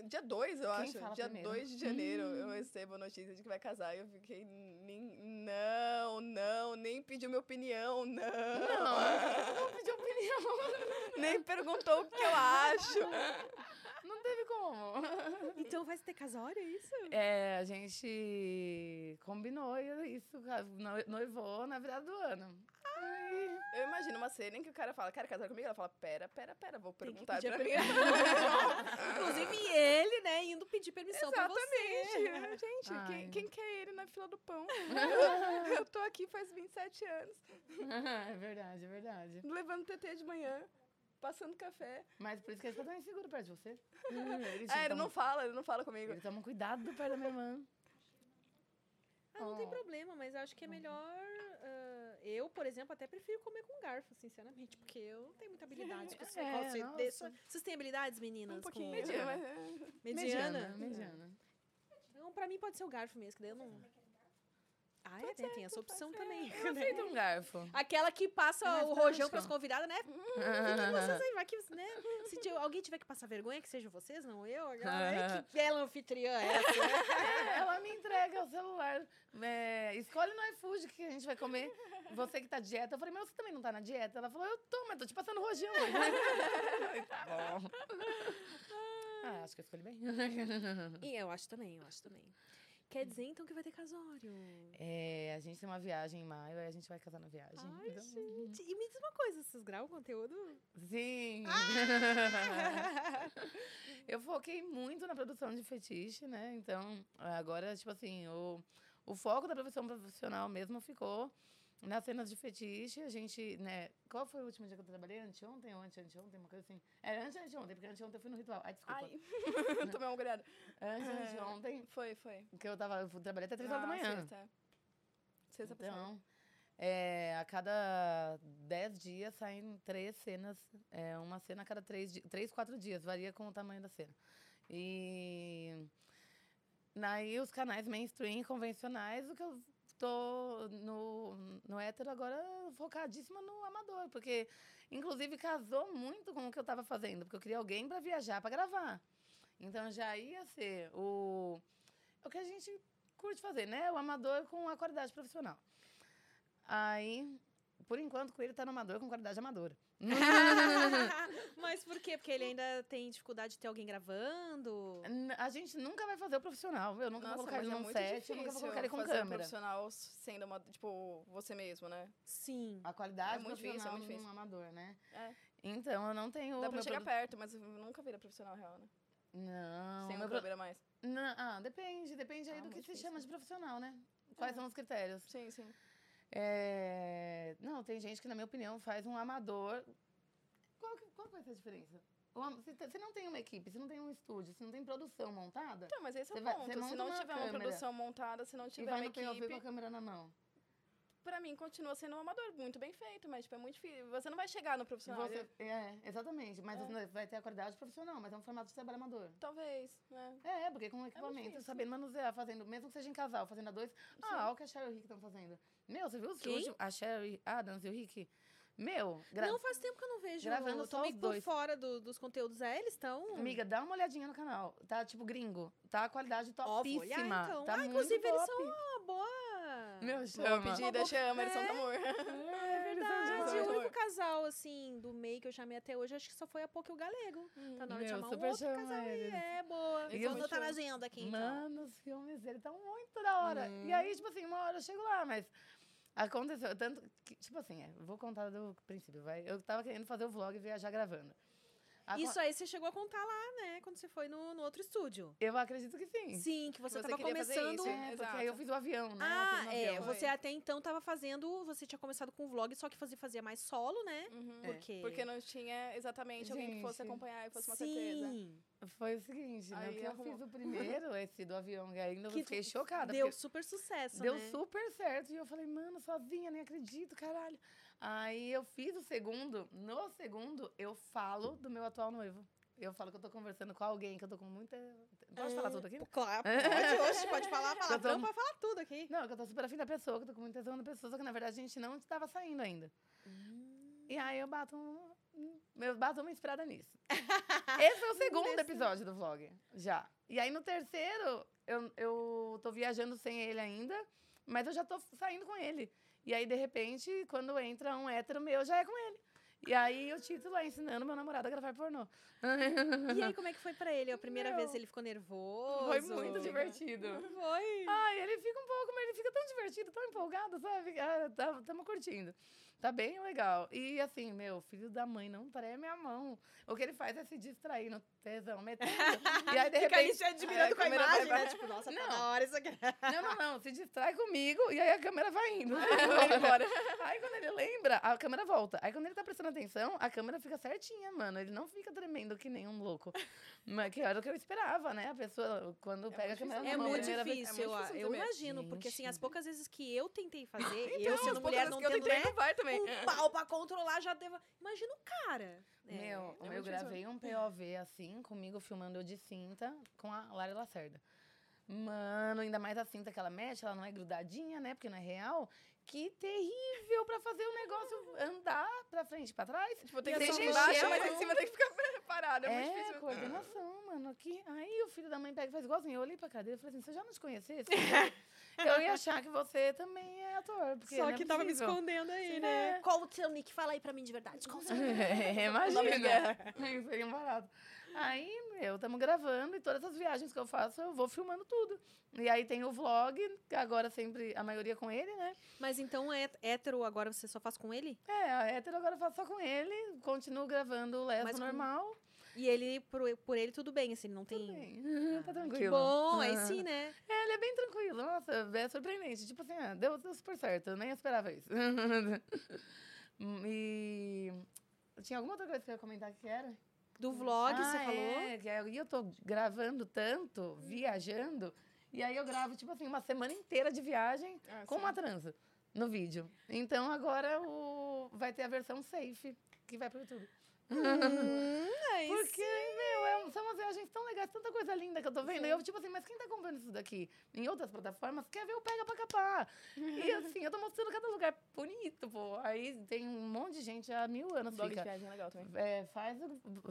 dia 2, eu Quem acho. Dia primeiro? 2 de janeiro eu recebo a notícia de que vai casar. E eu fiquei, nem, não, não, nem pediu minha opinião, não. Não pedi opinião. Nem perguntou o que eu acho. Não teve como. Então vai ter casório, é isso? É, a gente combinou isso, no- noivou na virada do ano. Ai, Eu imagino uma cena em que o cara fala, quer casar comigo? Ela fala, pera, pera, pera, vou perguntar pra mim. Inclusive ele, né, indo pedir permissão pra você. Exatamente. Gente, Ai. quem, quem quer ele na fila do pão? eu tô aqui faz 27 anos, é verdade, é verdade. levando TT de manhã, passando café. Mas por isso que eles ficam tão inseguro perto de você. Ah, ele tomam- não fala, ele não fala comigo. Eles tomam cuidado do pé da minha irmã. Ah, não tem Oh. problema, mas eu acho que é melhor. ah, eu, por exemplo, até prefiro comer com garfo, sinceramente, porque eu não tenho muita habilidade com esse É, desse- Vocês têm habilidades, meninas? Um pouquinho. com- Mediana. é. Mediana? Mediana. Então, pra mim pode ser o garfo mesmo, que daí eu não. Ah, é, né? Tem essa opção também. Eu aceito um garfo. Aquela que passa Mais o rojão prático. pras convidadas, né? Hum, vocês aí, vai que, né? Se tiver- alguém tiver que passar vergonha, que sejam vocês, não eu. Ai, que bela anfitriã é essa, né? É, ela me entrega o celular. É, escolhe no iFood que a gente vai comer. Você que tá de dieta. Eu falei, mas você também não tá na dieta? Ela falou, eu tô, mas tô te passando rojão. Tá bom. Ah, acho que eu escolhi bem. E eu acho também, eu acho também. Quer dizer, então, que vai ter casório. É, a gente tem uma viagem em maio, aí a gente vai casar na viagem. Ai, Então, gente. E me diz uma coisa, vocês gravam conteúdo? Sim! eu foquei muito na produção de fetiche, né? Então, agora, tipo assim, o, o foco da profissão profissional mesmo ficou nas cenas de fetiche. A gente, né? Qual foi o último dia que eu trabalhei? Anteontem ou anteontem? Uma coisa assim. Era antes anteontem, porque anteontem eu fui no ritual. Ai, desculpa. Ai, tomei uma grada. Antes anteontem, Foi, foi. que eu tava, eu trabalhei até três horas da Ah, manhã. Sexta. Sexta. Então, é, a cada 10 dias saem três cenas. É, uma cena a cada três, di- três, quatro dias. Varia com o tamanho da cena. E... Daí os canais mainstream, convencionais, o que eu tô no, no hétero agora focadíssima no amador. Porque, inclusive, casou muito com o que eu estava fazendo. Porque eu queria alguém para viajar, para gravar. Então, já ia ser o, o que a gente curte fazer, né? O amador com a qualidade profissional. Aí, por enquanto, com ele tá no amador com qualidade amadora. Mas por quê? Porque ele ainda tem dificuldade de ter alguém gravando? N- A gente nunca vai fazer o profissional. Eu nunca vou colocar ele é num muito set, eu nunca vou colocar ele com fazer um câmera. profissional sendo uma, tipo, você mesmo, né? Sim. A qualidade É muito difícil, é profissional muito difícil. num amador, né? É. Então, eu não tenho... Dá pra meu chegar produ- perto, mas nunca vira profissional real, né? Não. Sem meu uma pro- câmera mais. Não, ah, depende. Depende aí Ah, do que muito se difícil. chama de profissional, né? Quais são os critérios? Sim, sim. É, Não, tem gente que, na minha opinião, faz um amador. Qual, que- qual vai ser a diferença? Te- se não tem uma equipe, se não tem um estúdio, se não tem produção montada, Então, mas esse é Você o vai- ponto. você Se não uma tiver uma câmera produção montada, se não e tiver vai uma POV com a equipe, câmera na mão. Pra mim continua sendo um amador muito bem feito, mas tipo, é muito difícil. Você não vai chegar no profissional. Você, é, exatamente. Mas vai ter a qualidade profissional, mas é um formato de trabalho amador. Talvez, né? É, porque com equipamento, difícil. sabendo manusear, fazendo, mesmo que seja em casal, fazendo a dois. Ah, olha o que a Cheryl e o Rick estão fazendo. Meu, você viu os Quem? A Cheryl Adams e o Rick? Meu, gra... Não faz tempo que eu não vejo. Gravando eu só meio os por dois. fora do- dos conteúdos. É, eles estão. Amiga, dá uma olhadinha no canal. Tá tipo gringo. Tá a qualidade Ó, topíssima. olhar, então. Tá ah, muito inclusive, eles top. são uma boa. Meu, chama. pedida, chama, eles são do amor. É, eles são verdade. verdade, o único casal, assim, do meio que eu chamei até hoje, acho que só foi a Pouco e o Galego. Tá na hora de Meu, chamar um super outro chama casal aí. eles. É, boa. Eu vou botar na agenda aqui, então. Mano, os filmes dele estão muito da hora. E aí, tipo assim, uma hora eu chego lá, mas aconteceu tanto que, tipo assim, é, vou contar do princípio, vai. Eu tava querendo fazer o vlog e viajar gravando. Acon- Isso aí você chegou a contar lá, né? Quando você foi no, no outro estúdio. Eu acredito que sim. Sim, que você, Você tava começando. isso, É, porque aí eu fiz o avião, né? Ah, fiz no é. avião. Você até então tava fazendo. Você tinha começado com o vlog, só que fazia, fazia mais solo, né? Porque. Porque não tinha exatamente alguém que fosse Gente. acompanhar e fosse uma certeza. Sim. Foi o seguinte, né? Aí Que eu arrumou. fiz o primeiro, esse do avião, e ainda Que fiquei chocada. Deu super sucesso, Deu né? super certo. E eu falei, mano, sozinha, nem acredito, caralho. Aí eu fiz o segundo. No segundo, eu falo do meu atual noivo. Eu falo que eu tô conversando com alguém, que eu tô com muita. Pode falar tudo aqui? Claro, pode, hoje, pode falar Eu tô- pode falar tudo aqui. Não, que eu tô super afim da pessoa, que eu tô com muita tesão da pessoa, só que na verdade a gente não estava saindo ainda. E aí eu bato um, um- eu bato uma inspirada nisso. Esse é o segundo episódio do vlog, já. E aí no terceiro, eu, eu tô viajando sem ele ainda, mas eu já tô saindo com ele. E aí, de repente, quando entra um hétero meu, já é com ele. E aí o título é ensinando meu namorado a gravar pornô. E aí, como é que foi pra ele? A primeira Meu. vez ele ficou nervoso? Foi muito divertido. Foi. Ai, ele fica um pouco, mas ele fica tão divertido, tão empolgado, sabe? Ah, tá, tamo curtindo. Tá bem legal. E assim, meu, filho da mãe não treme a mão. O que ele faz é se distrair no tesão, metendo. E aí, de Fica aí repente. se admirando Aí a com a câmera imagem, vai- né? Tipo, nossa, tá Não. na hora isso aqui. Não, não, não. Se distrai comigo e aí a câmera vai indo. Vai embora. Aí quando ele lembra, a câmera volta. Aí quando ele tá prestando atenção, a câmera fica certinha, mano. Ele não fica tremendo que nem um louco. Mas que era o que eu esperava, né? A pessoa, quando pega a câmera É mão, muito primeira vez- difícil, É muito eu, difícil eu fazer. imagino, porque assim, Gente. as poucas vezes que eu tentei fazer, Então, eu sendo mulher não que eu tendo, tentei né, também. um pau pra controlar, já teve... Imagina o cara. É, Meu, é eu muito gravei um POV assim, comigo filmando eu de cinta, com a Lara Lacerda. Mano, ainda mais a cinta que ela mexe, ela não é grudadinha, né? Porque não é real. Que terrível pra fazer o negócio andar pra frente e pra trás. Tipo, tem que ser embaixo, mas em cima tem que ficar parado. É, muito É, difícil. coordenação, mano. Aqui. Aí o filho da mãe pega e faz igualzinho. Eu olhei pra cadeira e falei assim: eu já não te conhecesse, eu ia achar que você também é ator. Porque Só é que tava me escondendo aí, Sim, né? é. Qual o seu nick? Fala aí pra mim de verdade. Qual o seu É, nome de imagina. Seria um barato. Aí, meu, estamos gravando e todas as viagens que eu faço, eu vou filmando tudo. E aí tem o vlog, agora sempre, a maioria com ele, né? Mas então, é hétero, agora você só faz com ele? É, a hétero agora eu faço só com ele, continuo gravando o lesbo Mas com- normal. E ele, por, por ele, tudo bem, assim, ele não tem... Bem, tá tranquilo. Que bom, aí sim, né? É, ele é bem tranquilo. Nossa, é surpreendente. Tipo assim, ah, deu, deu super certo. Eu nem esperava isso. e... Tinha alguma outra coisa que eu ia comentar que era? Do vlog, você Ah, falou? É, que aí eu tô gravando tanto, viajando, e aí eu gravo, tipo assim, uma semana inteira de viagem Ah, com sim. uma trança no vídeo. Então agora o... vai ter a versão safe, que vai pro YouTube. Ai, Porque, meu, é- são umas viagens tão legais, tanta coisa linda que eu tô vendo. E eu, tipo assim, mas quem tá comprando isso daqui em outras plataformas quer ver o Pega Pra Capar. E assim, eu tô mostrando cada lugar bonito, pô. Aí tem um monte de gente há mil anos Blog de fica. viagem é legal também. É, faz,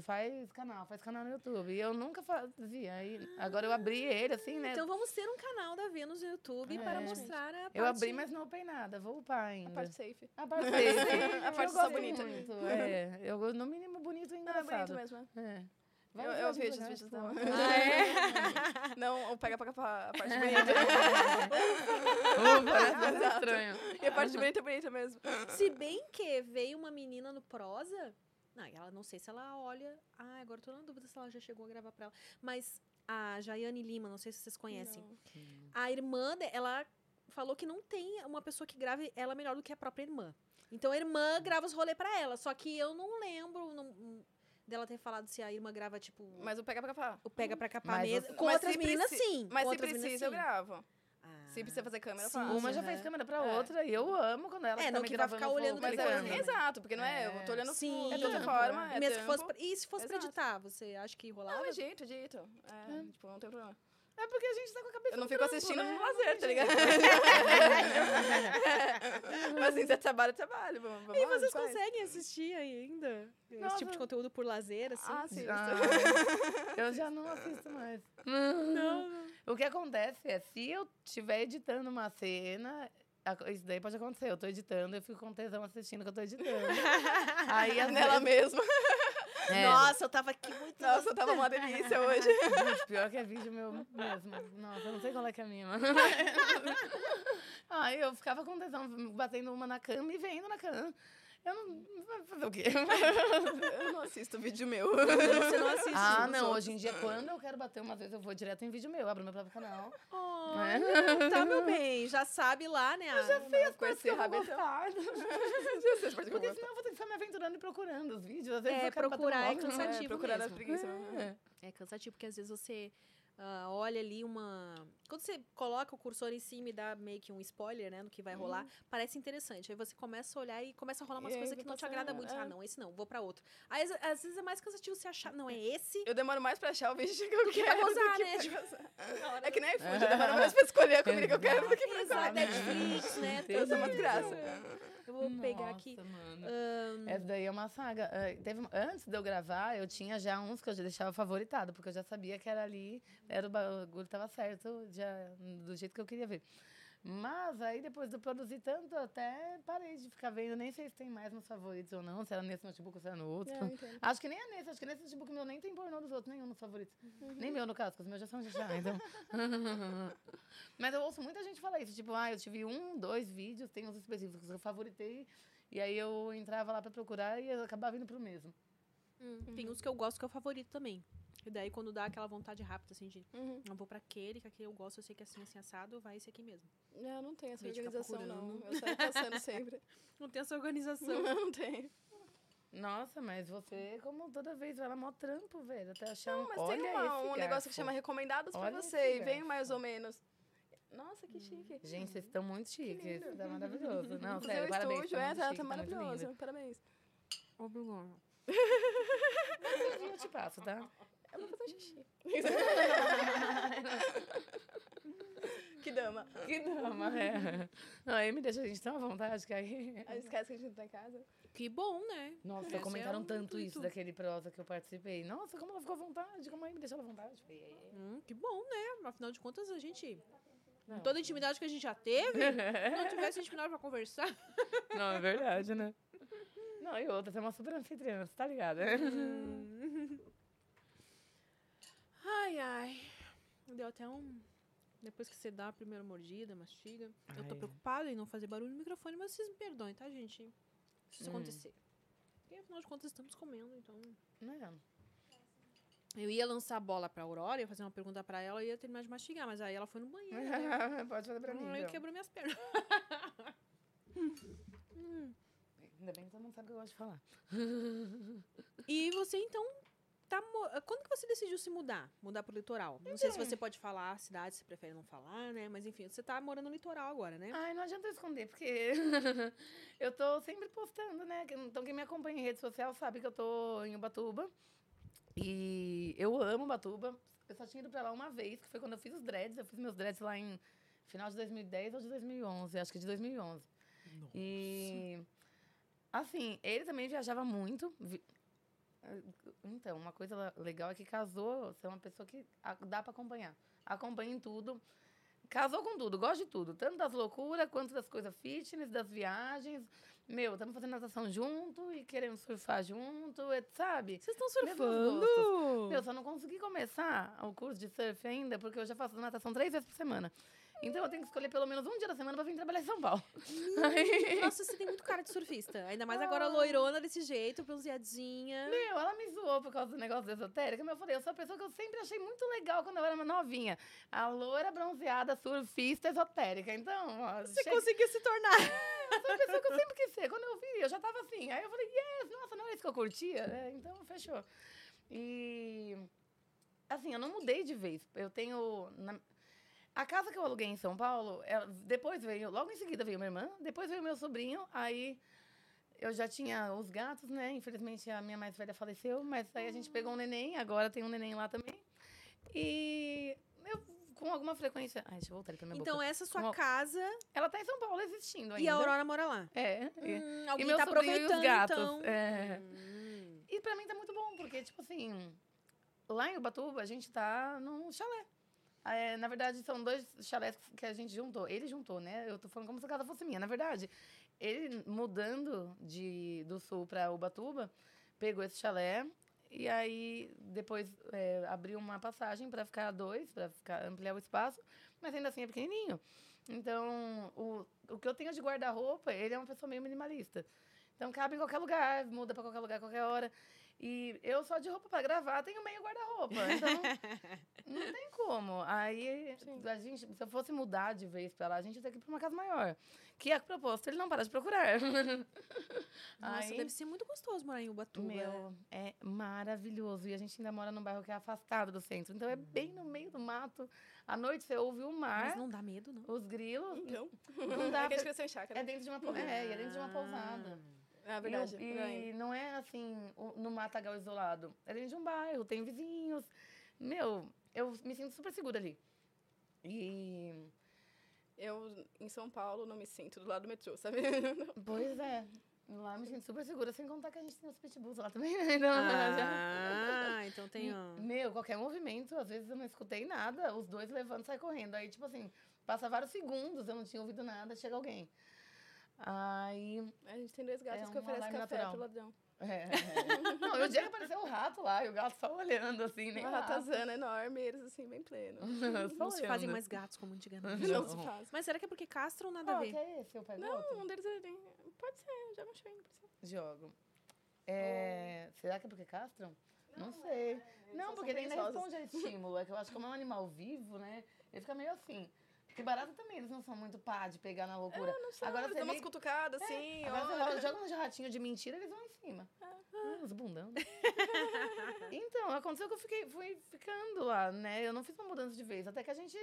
faz canal, faz canal no YouTube. E eu nunca fazia. Aí, agora eu abri ele, assim, né? Então vamos ter um canal da Vênus no YouTube para É. mostrar a parte... eu abri, mas não upei nada. Vou upar ainda. A parte safe. A parte safe. A parte só bonita. Muito. É, eu, gosto, no mínimo bonito e Não, é engraçado. bonito mesmo. É. Vai Eu, eu vejo os vídeos dela. Ah, é? Não, o pega pra a parte bonita. Parece muito Exato. estranho. E a parte bonita é bonita mesmo. Se bem que veio uma menina no prosa. Não, ela não sei se ela olha. Ah, agora eu tô na dúvida se ela já chegou a gravar pra ela. Mas a Jaiane Lima, não sei se vocês conhecem. A irmã, ela falou que não tem uma pessoa que grave ela melhor do que a própria irmã. Então a irmã grava os rolês pra ela. Só que eu não lembro não- dela ter falado se a irmã grava, tipo, Mas o pega pra capar. o pega pra capar Mas mesmo. você- Com Mas outras meninas, sim. Mas Com se outras meninas, precisa, eu gravo. Ah. Se precisa fazer câmera, eu Sim. faço. Uma já fez câmera pra É. outra e eu amo quando ela É, tá não me que vai gravando ficar olhando Mas é, né? exato, porque não é, eu É. tô olhando Sim. é de outra É forma, é Mesmo que fosse pra- E se fosse pra Exato. editar, você acha que rolava? Não, edito, edito. É, tipo, não tem problema. É porque a gente tá com a cabeça Eu não fico trampo, assistindo né? no lazer, tá ligado? Mas assim, se é trabalho, é trabalho. Vamos, vamos E vocês faz. conseguem assistir ainda? Esse Nossa. tipo de conteúdo por lazer, assim? Ah, sim. Eu já não assisto mais. Não, O que acontece é, se eu estiver editando uma cena, a- isso daí pode acontecer. Eu tô editando, eu fico com tesão assistindo que eu tô editando. Aí às Nela mesma. É. Nossa, eu tava aqui muito. Nossa, tava uma delícia hoje. Gente, pior que é vídeo meu mesmo. Nossa, eu não sei qual é que é a minha, mano. Aí eu ficava com tesão, batendo uma na cama e vendo na cama. Eu não. vai Fazer o quê? Eu não assisto vídeo meu. Você não assiste. Ah, os não. outros. Hoje em dia, quando eu quero bater umas vezes, eu vou direto em vídeo meu, abro meu próprio canal. Oh, É. não, tá, meu bem. Já sabe lá, né? Eu já sei as coisas que eu vou gostar. Porque senão eu vou ter que ficar me aventurando e procurando os vídeos. Às vezes É, eu quero bater procurar uma é cansativo. É, procurar as mesmo. preguiças. É. É cansativo, porque às vezes você ah, olha ali uma. Quando você coloca o cursor em cima e dá meio que um spoiler, né, no que vai rolar, parece interessante. Aí você começa a olhar e começa a rolar umas coisas que não te agrada muito. é. Ah, não, esse não, vou pra outro. Aí às, às vezes é mais cansativo você achar, não, é esse. Eu demoro mais pra achar o vídeo que eu que quero pra gozar, do que né? pra gozar. É que nem iFood, eu demoro mais pra escolher a comida que eu quero do que pra gozar. Netflix, né? Eu sou uma tudo. desgraça. Eu vou pegar Nossa, aqui. Mano. ahn, Essa daí é uma saga. Ah, Teve, antes de eu gravar, eu tinha já uns que eu já deixava favoritado, porque eu já sabia que era ali, era o bagulho tava certo, já, do jeito que eu queria ver. Mas aí, depois de eu produzir tanto, até parei de ficar vendo, nem sei se tem mais nos favoritos ou não, se era nesse notebook ou se era no outro. Entendo. acho que nem é nesse, acho que nesse notebook meu nem tem pornô dos outros, nenhum nos favoritos. Uhum. Nem meu, no caso, porque os meus já são de já, então. Mas eu ouço muita gente falar isso, tipo, ah, eu tive um, dois vídeos, tem uns específicos que eu favoritei, e aí eu entrava lá pra procurar e eu acabava indo pro mesmo. hum, Tem uns que eu gosto que é o favorito também. E daí, quando dá aquela vontade rápida, assim, de Uhum. não vou pra aquele, que aquele eu gosto, eu sei que é assim, assim, assado, vai esse aqui mesmo. Eu não tenho essa organização, não. Eu saio passando sempre. Não tem essa organização. Não tenho. Nossa, mas você, como toda vez, vai lá mó trampo, velho, até achar um... Mas Olha tem uma- um negócio que chama recomendados pra Olha você esse e vem mais ou menos. Nossa, que chique. Gente, vocês estão muito chiques, tá maravilhoso. Não, Inclusive, sério, parabéns. estúdio, tá é, tá, chique, tá tá maravilhoso. lindo. Parabéns. Obrigado. Eu te passo, tá? Eu vou fazer xixi. que dama. Que dama, é. Não, aí me deixa a gente tão à vontade que aí... Aí esquece que a gente não tá em casa. Que bom, né? Nossa, Esse comentaram é tanto isso daquele prosa que eu participei. Nossa, como ela ficou à vontade, como aí me deixou à vontade. Falei, é. Hum, que bom, né? Afinal de contas, a gente. Não. Toda a intimidade que a gente já teve, não tivesse intimidade pra conversar. Não, é verdade, né? Não, e outra, você é uma super anfitriã, você tá ligada? né? Ai, ai. Deu até um. Depois que você dá a primeira mordida, mastiga. Eu tô Ai. preocupada em não fazer barulho no microfone, mas vocês me perdoem, tá, gente? Se isso Hum. acontecer. Porque afinal de contas estamos comendo, então. Não. Eu ia lançar a bola pra Aurora, ia fazer uma pergunta pra ela e ia terminar de mastigar, mas aí ela foi no banheiro. né? Pode fazer pra mim. Aí então. quebrou minhas pernas. Ainda bem que todo mundo sabe o que eu gosto de falar. E você então tá. mo- Quando que você decidiu se mudar? Mudar pro litoral? Não sei se você pode falar a cidade, se prefere não falar, né? Mas enfim, você tá morando no litoral agora, né? Ai, não adianta eu esconder, porque eu tô sempre postando, né? Então, quem me acompanha em rede social sabe que eu tô em Ubatuba. E eu amo Ubatuba. Eu só tinha ido pra lá uma vez, que foi quando eu fiz os dreads. Eu fiz meus dreads lá em final de 2010 ou de 2011. Acho que de 2011. E, assim, ele também viajava muito. Então, uma coisa legal é que casou, você é uma pessoa que dá pra acompanhar. Acompanha em tudo. Casou com tudo, gosta de tudo. Tanto das loucuras quanto das coisas fitness, das viagens. Meu, estamos fazendo natação junto e querendo surfar junto, sabe? Vocês estão surfando? Meu, só não consegui começar o curso de surf ainda, porque eu já faço natação três vezes por semana. Então eu tenho que escolher pelo menos um dia da semana pra vir trabalhar em São Paulo. Aí- Nossa, você tem muito cara de surfista. Ainda mais agora loirona desse jeito, bronzeadinha. Meu, ela me zoou por causa do negócio da esotérica, mas eu falei, eu sou a pessoa que eu sempre achei muito legal quando eu era novinha. A loira bronzeada, surfista, esotérica. Então, ó, Você chega- conseguiu se tornar. eu sou a pessoa que eu sempre quis ser. Quando eu vi, eu já tava assim. Aí eu falei, yes, nossa, não era isso que eu curtia? É, então, fechou. E, assim, eu não mudei de vez. Eu tenho... na- A casa que eu aluguei em São Paulo, ela- depois veio, logo em seguida veio minha irmã, depois veio meu sobrinho, aí eu já tinha os gatos, né? Infelizmente a minha mais velha faleceu, mas aí a gente pegou um neném, agora tem um neném lá também. E eu, com alguma frequência. Ai, deixa eu voltar pra minha Então, boca. essa é sua Com- casa Ela tá em São Paulo existindo ainda. e a Aurora mora lá. É. e- Hum, e alguém meu tá sobrinho e aproveitando, os gatos. então. É. Hum. E pra mim tá muito bom, porque, tipo assim, lá em Ubatuba a gente tá num chalé. É, na verdade, são dois chalés que a gente juntou. Ele juntou, né? Eu tô falando como se a casa fosse minha. Na verdade, ele mudando de, do sul para Ubatuba, pegou esse chalé e aí depois é, abriu uma passagem para ficar dois, para ampliar o espaço, mas ainda assim é pequenininho. Então, o, o que eu tenho de guarda-roupa, ele é uma pessoa meio minimalista. Então, cabe em qualquer lugar, muda para qualquer lugar, qualquer hora. E eu só de roupa para gravar tenho meio guarda-roupa. Então, não tem como. Aí, a gente, se eu fosse mudar de vez para lá, a gente ia ter que ir para uma casa maior. Que a propósito, ele não para de procurar. Nossa, Aí- deve ser muito gostoso morar em Ubatuba. meu, é maravilhoso. E a gente ainda mora num bairro que é afastado do centro. Então é bem no meio do mato. À noite você ouve o mar, Mas não dá medo, não. os grilos. Então, Não dá é que a gente pra... em chácara. É dentro de uma, pou- é, e é dentro de uma pousada. É verdade. E, e não é assim, no matagal isolado. É dentro de um bairro, tem vizinhos. Meu, eu me sinto super segura ali. E. Eu, em São Paulo, não me sinto do lado do metrô, sabe? Pois é. Lá eu me sinto super segura, sem contar que a gente tem os pitbulls lá também, né? Então, já- Ah, então tem. ó. Meu, qualquer movimento, às vezes eu não escutei nada, os dois levantam e saem correndo. Aí, tipo assim, passa vários segundos, eu não tinha ouvido nada, chega alguém. Aí. A gente tem dois gatos É que um oferecem café natural. pro ladrão. É, é. Não, e o dia que apareceu o rato lá, e o gato só olhando assim, nem Uma ratazana enorme, eles assim, bem plenos. Só Não se fazem mais gatos como antigamente. Não se faz. Mas será que é porque castram nada a Qual ver? que é esse? Eu pego Não, outro? um deles é... Pode ser, joga um por cima. Jogo. É, Será que é porque castram? Não, sei. Não, são porque nem responde a estímulo. É que eu acho que como é um animal vivo, né? Ele fica meio assim. Porque barata também, eles não são muito pá de pegar na loucura. Não sabe, Agora eles você dão umas cutucadas, assim, Agora você olha. joga- joga um ratinho de mentira, eles vão em cima. Ah, os bundão. então, aconteceu que eu fiquei, fui ficando lá, né? Eu não fiz uma mudança de vez, até que a gente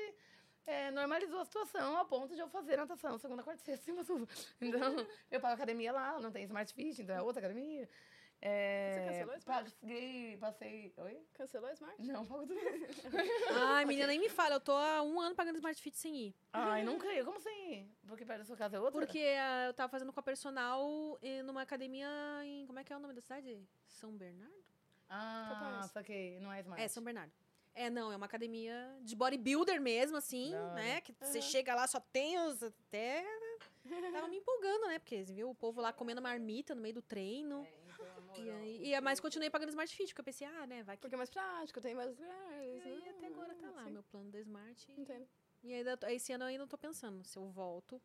é, normalizou a situação ao ponto de eu fazer natação segunda, quarta, e sexta, cima tudo. Então, eu pago academia lá, não tem Smart Fit, então é outra academia. É, Você cancelou a Smart? Paguei, passei... Oi? Cancelou a Smart? Não, pago tudo isso. Ai, menina, nem me fala. Eu tô há um ano pagando Smart Fit sem ir. Ai, não creio. Como assim? Porque perto da sua casa é outra? Porque ah, eu tava fazendo com a personal eh, numa academia em. Como é que é o nome da cidade? São Bernardo? Ah, saquei. Não é Smart. É, São Bernardo. É, não, é uma academia de bodybuilder mesmo, assim, hora. né? Que você chega lá, só tem os. Até. Tava me empolgando, né? Porque você viu o povo lá comendo marmita no meio do treino. E, aí, e, mas continuei pagando Smart Fit, porque eu pensei, ah, né? Vai que. Porque é mais prático, tem lugares. E aí né? até agora tá lá, Sim, meu plano da Smart. Entendo. E ainda, esse ano eu ainda tô pensando se eu volto.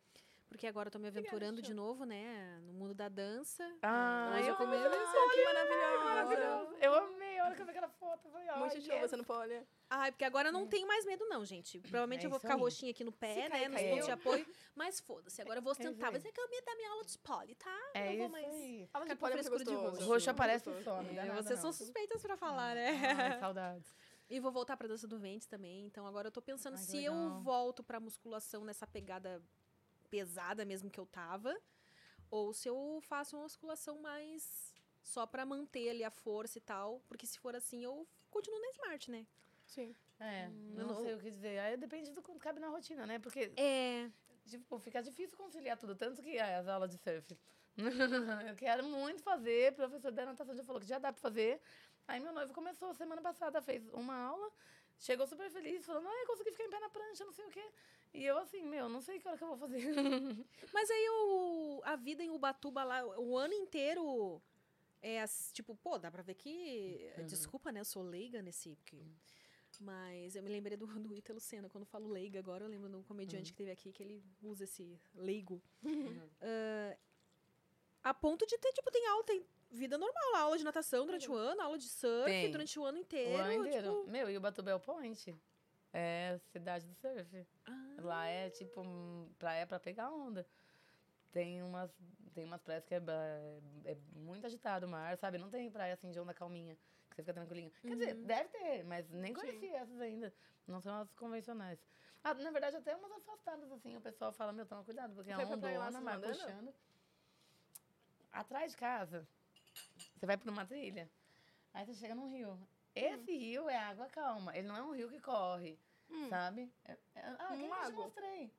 Porque agora eu tô me aventurando de novo, né? No mundo da dança. Ah, Mas eu eu comi- Olha só que maravilhosa. Maravilhoso. Eu amei a hora que eu vi aquela foto. Eu falei, Muito show, você não pode olhar. Ai, porque agora eu não tenho mais medo, não, gente. Provavelmente É eu vou ficar aí. roxinha aqui no pé, Se né? cair, nos caiu. pontos de apoio. Mas foda-se, agora eu vou tentar. aí. Vai ser que eu me dar minha aula de spoiler, tá? É não vou isso mais. aí. Aula de pole é de roxo. Roxo aparece Gostoso. só, não dá É, nada, vocês são suspeitas pra falar, né? Ai, saudades. E vou voltar pra dança do ventre também. Então agora eu tô pensando Ai, se eu legal. volto pra musculação nessa pegada pesada mesmo que eu tava. Ou se eu faço uma musculação mais só pra manter ali a força e tal. Porque se for assim, eu continuo na Smart, né? Sim. É, não, não- sei o que dizer. Aí depende do quanto cabe na rotina, né? Porque, É. tipo, fica difícil conciliar tudo. Tanto que ai, as aulas de surf. eu quero muito fazer. O professor da natação já falou que já dá pra fazer. Aí meu noivo começou semana passada, fez uma aula. Chegou super feliz, falando, ai, consegui ficar em pé na prancha, não sei o quê. E eu assim, meu, não sei que hora que eu vou fazer. Mas aí o, a vida em Ubatuba lá, o ano inteiro é tipo, pô, dá pra ver que. Desculpa, né? Eu sou leiga nesse. Porque, mas eu me lembrei do, do Ítalo Senna. Quando eu falo leiga agora, eu lembro de um comediante que teve aqui que ele usa esse leigo. Ah, a ponto de ter, tipo, tem aula, tem vida normal, lá, aula de natação durante o ano, aula de surf Tem. durante o ano o inteiro. ano inteiro. Tipo, Meu, e o Batubel Point é cidade do surf. Ah. Lá é tipo hum, praia pra pegar onda. Tem umas, tem umas praias que é, ba- é muito agitado o mar, sabe? Não tem praia assim de onda calminha, que você fica tranquilinho. Quer dizer, Uhum. deve ter, mas nem conheci essas ainda. Não são as convencionais. Ah, na verdade, até umas afastadas, assim, o pessoal fala, meu, toma cuidado, porque é Foi a pra praia lá, vocês mar puxando. Atrás de casa, você vai por uma trilha, aí você chega num rio. Esse Hum. rio é água calma, ele não é um rio que corre, sabe? É- é- ah, Um quem eu te lago. mostrei.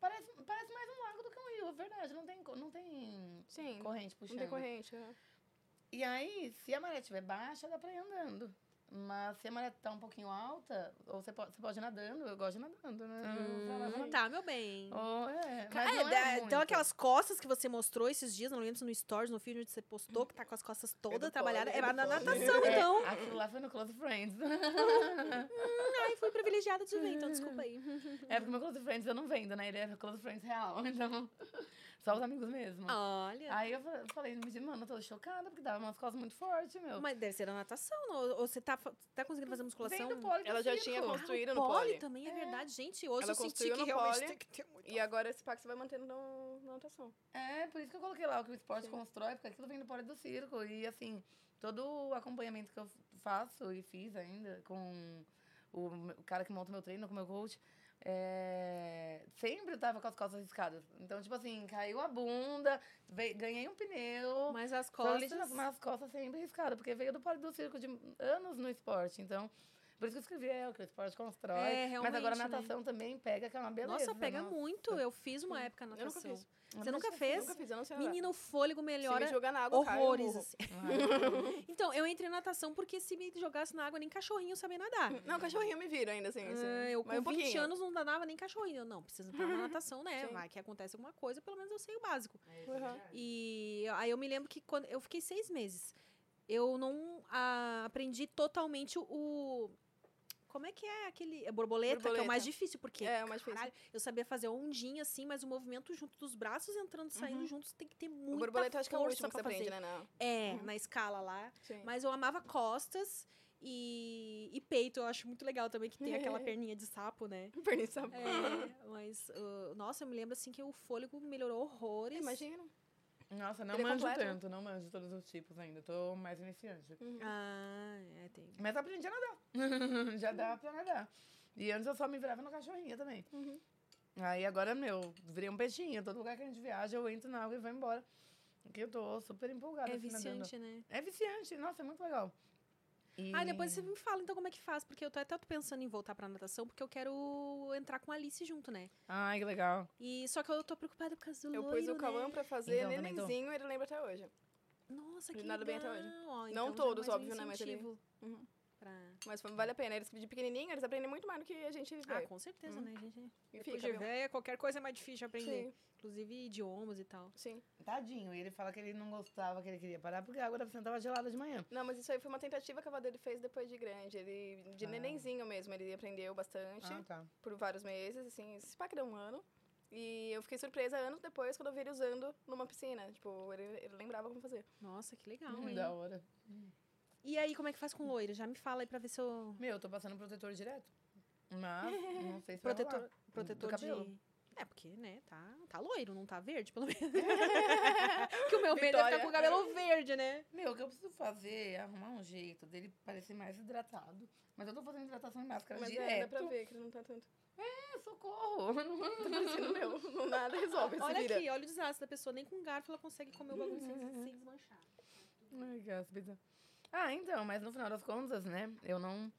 Parece, parece mais um lago do que um rio, é verdade. Não tem, não tem Sim. corrente puxando. Não tem corrente. é. E aí, se a maré estiver baixa, dá pra ir andando. Mas se a maré tá um pouquinho alta, ou você pode, você pode ir nadando, eu gosto de nadando, né? Hum, tá, meu bem. Ou, é, Ca- mas é, é então aquelas costas que você mostrou esses dias, não lembro se no Stories, no vídeo onde você postou, que tá com as costas todas trabalhadas. É é na natação, É, então. aquilo lá foi no Close Friends. Ai, fui privilegiada de ver, então desculpa aí. é porque meu Close Friends eu não vendo, né? Ele é Close Friends real, então só os amigos mesmo. Olha. Aí eu fa- falei, mano, eu tô chocada, porque dava umas costas muito fortes, meu. Mas deve ser a natação, não? Ou ou você tá, tá conseguindo fazer musculação? Vem do pole Ela já circo. tinha Ah, construído o no pole pole. também é verdade. Gente, hoje Ela eu senti que realmente pole. tem que ter muito... E agora esse pack você vai mantendo no, na natação. É, por isso que eu coloquei lá o que o esporte constrói, porque aquilo vem do pole do circo. E assim, todo o acompanhamento que eu faço e fiz ainda com o, cara que monta o meu treino, com o meu coach, é, sempre eu tava com as costas riscadas. Então, tipo assim, caiu a bunda, veio- ganhei um pneu. Mas as costas... nas, nas costas sempre riscadas, porque veio do do circo de anos no esporte. Então, por isso que eu escrevi, é o que o esporte constrói. É, Mas agora a realmente, né? natação também pega, que é uma beleza. Nossa, pega nossa. muito. Eu fiz uma época Eu nunca natação. fiz. Você nunca fez? Nunca fiz, eu não sei nadar. Menina, o fôlego melhora me jogar na água, horrores. assim. então, eu entrei na natação porque se me jogasse na água, nem cachorrinho sabia nadar. Não, cachorrinho me vira ainda, assim. assim. Ah, eu Mas com um 20 pouquinho. anos não nadava nem cachorrinho. Eu, não, precisa entrar na natação, né? Sim. Vai que acontece alguma coisa, pelo menos eu sei o básico. Uhum. E aí eu me lembro que quando eu fiquei seis meses, eu não ah, aprendi totalmente o. Como é que é aquele. É borboleta, que é o Borboleta. mais difícil, porque. É, o mais difícil. caralho, eu sabia fazer ondinha assim, mas o movimento junto dos braços entrando e saindo juntos tem que ter muita O borboleta acho que é o último que você fazer. aprende, né? Não. É, na escala lá. Sim. Mas eu amava costas e, e peito. Eu acho muito legal também que tem aquela perninha de sapo, né? Perdi sapo. É, mas, uh, nossa, eu me lembro assim que o fôlego melhorou horrores. Imagina. Nossa, não Ele é manjo completo. tanto, não manjo todos os tipos ainda. Tô mais iniciante. Ah, é, tem. Mas aprendi a nadar. Já dá pra nadar. E antes eu só me virava no cachorrinho também. Uhum. Aí agora, meu, virei um peixinho. Todo lugar que a gente viaja, eu entro na água e vou embora. Porque eu tô super empolgada. É assim, nadando. viciante, né? É viciante. Nossa, é muito legal. E... Ah, depois você me fala então como é que faz, porque eu tô até pensando em voltar pra natação, porque eu quero entrar com a Alice junto, né? Ai, que legal. E só que eu tô preocupada por causa do Eu loiro, pus o Cauã né? pra fazer Então, nenenzinho, ele lembra até hoje. Nossa, que nada bem até legal. hoje. Ó, Não então já é todos, um óbvio, né, mas ele- Uhum. Pra... Mas vale a pena. Eles de pequenininho, eles aprendem muito mais do que a gente Ah, vê. com certeza, né, gente? E Depois fica, de véia, qualquer coisa é mais difícil de aprender. Sim. Inclusive idiomas e tal. Sim. Tadinho. E ele fala que ele não gostava, que ele queria parar porque a água da piscina tava gelada de manhã. Não, mas isso aí foi uma tentativa que a avó dele fez depois de grande. Ele, de Ah. nenenzinho mesmo, ele aprendeu bastante. Ah, tá. Por vários meses, assim. Esse pack deu um ano. E eu fiquei surpresa anos depois, quando eu vi ele usando numa piscina. Tipo, ele, ele lembrava como fazer. Nossa, que legal, Hum, hein? da hora. E aí, como é que faz com loiro? Já me fala aí pra ver se eu... Meu, eu tô passando protetor direto. Mas não sei se vai Protetor, rolar. protetor Do cabelo. de... É, porque, né, tá, tá loiro, não tá verde, pelo menos. que o meu medo é ficar com o cabelo verde, né? Meu, o que eu preciso fazer é arrumar um jeito dele parecer mais hidratado. Mas eu tô fazendo hidratação em máscara Mas é, direto. dá pra ver que ele não tá tanto. É, socorro. Tá parecendo meu. Não nada resolve, Olha vira. aqui, olha o desastre da pessoa. Nem com garfo ela consegue comer o bagulho sem, sem desmanchar. Ai, que. Ah, então, mas no final das contas, né, eu não...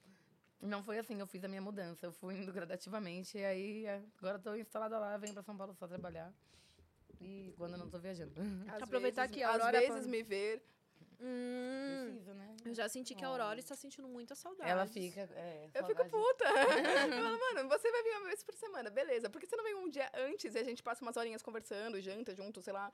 Não foi assim, eu fiz a minha mudança. Eu fui indo gradativamente, e aí agora eu tô instalada lá, venho pra São Paulo só trabalhar. E quando eu não tô viajando. Às Aproveitar vezes, que a Às vezes me ver. Hum, Preciso, né? eu já senti que a Aurora está sentindo muita saudade. Ela fica. É, Eu fico puta. eu falo, mano, você vai vir uma vez por semana, beleza. Por que você não vem um dia antes e a gente passa umas horinhas conversando, janta junto, sei lá?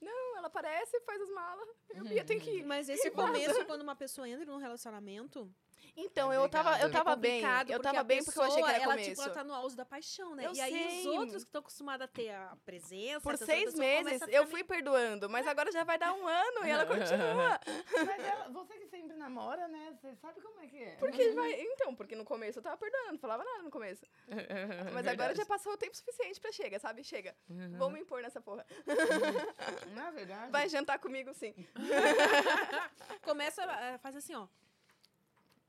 Não, ela aparece, faz as malas. Eu, Bia, tem que ir. Mas esse começo, quando uma pessoa entra num relacionamento, Então, É eu tava, eu complicado. tava é bem. Eu tava bem porque eu achei que era ela, começo. Tipo, ela tá no auge da paixão, né? Eu e aí sei. os outros que estão acostumados a ter a presença... Por seis meses, eu fui perdoando, mas agora já vai dar um ano e ela continua. Mas ela- você que sempre namora, né? Você sabe como é que é. Porque vai. Então, porque no começo eu tava perdoando, não falava nada no começo. Mas agora já passou o tempo suficiente pra chega, sabe? Chega. Vou me impor nessa porra. Na verdade. Vai jantar comigo, sim. Começa, a- faz assim, ó.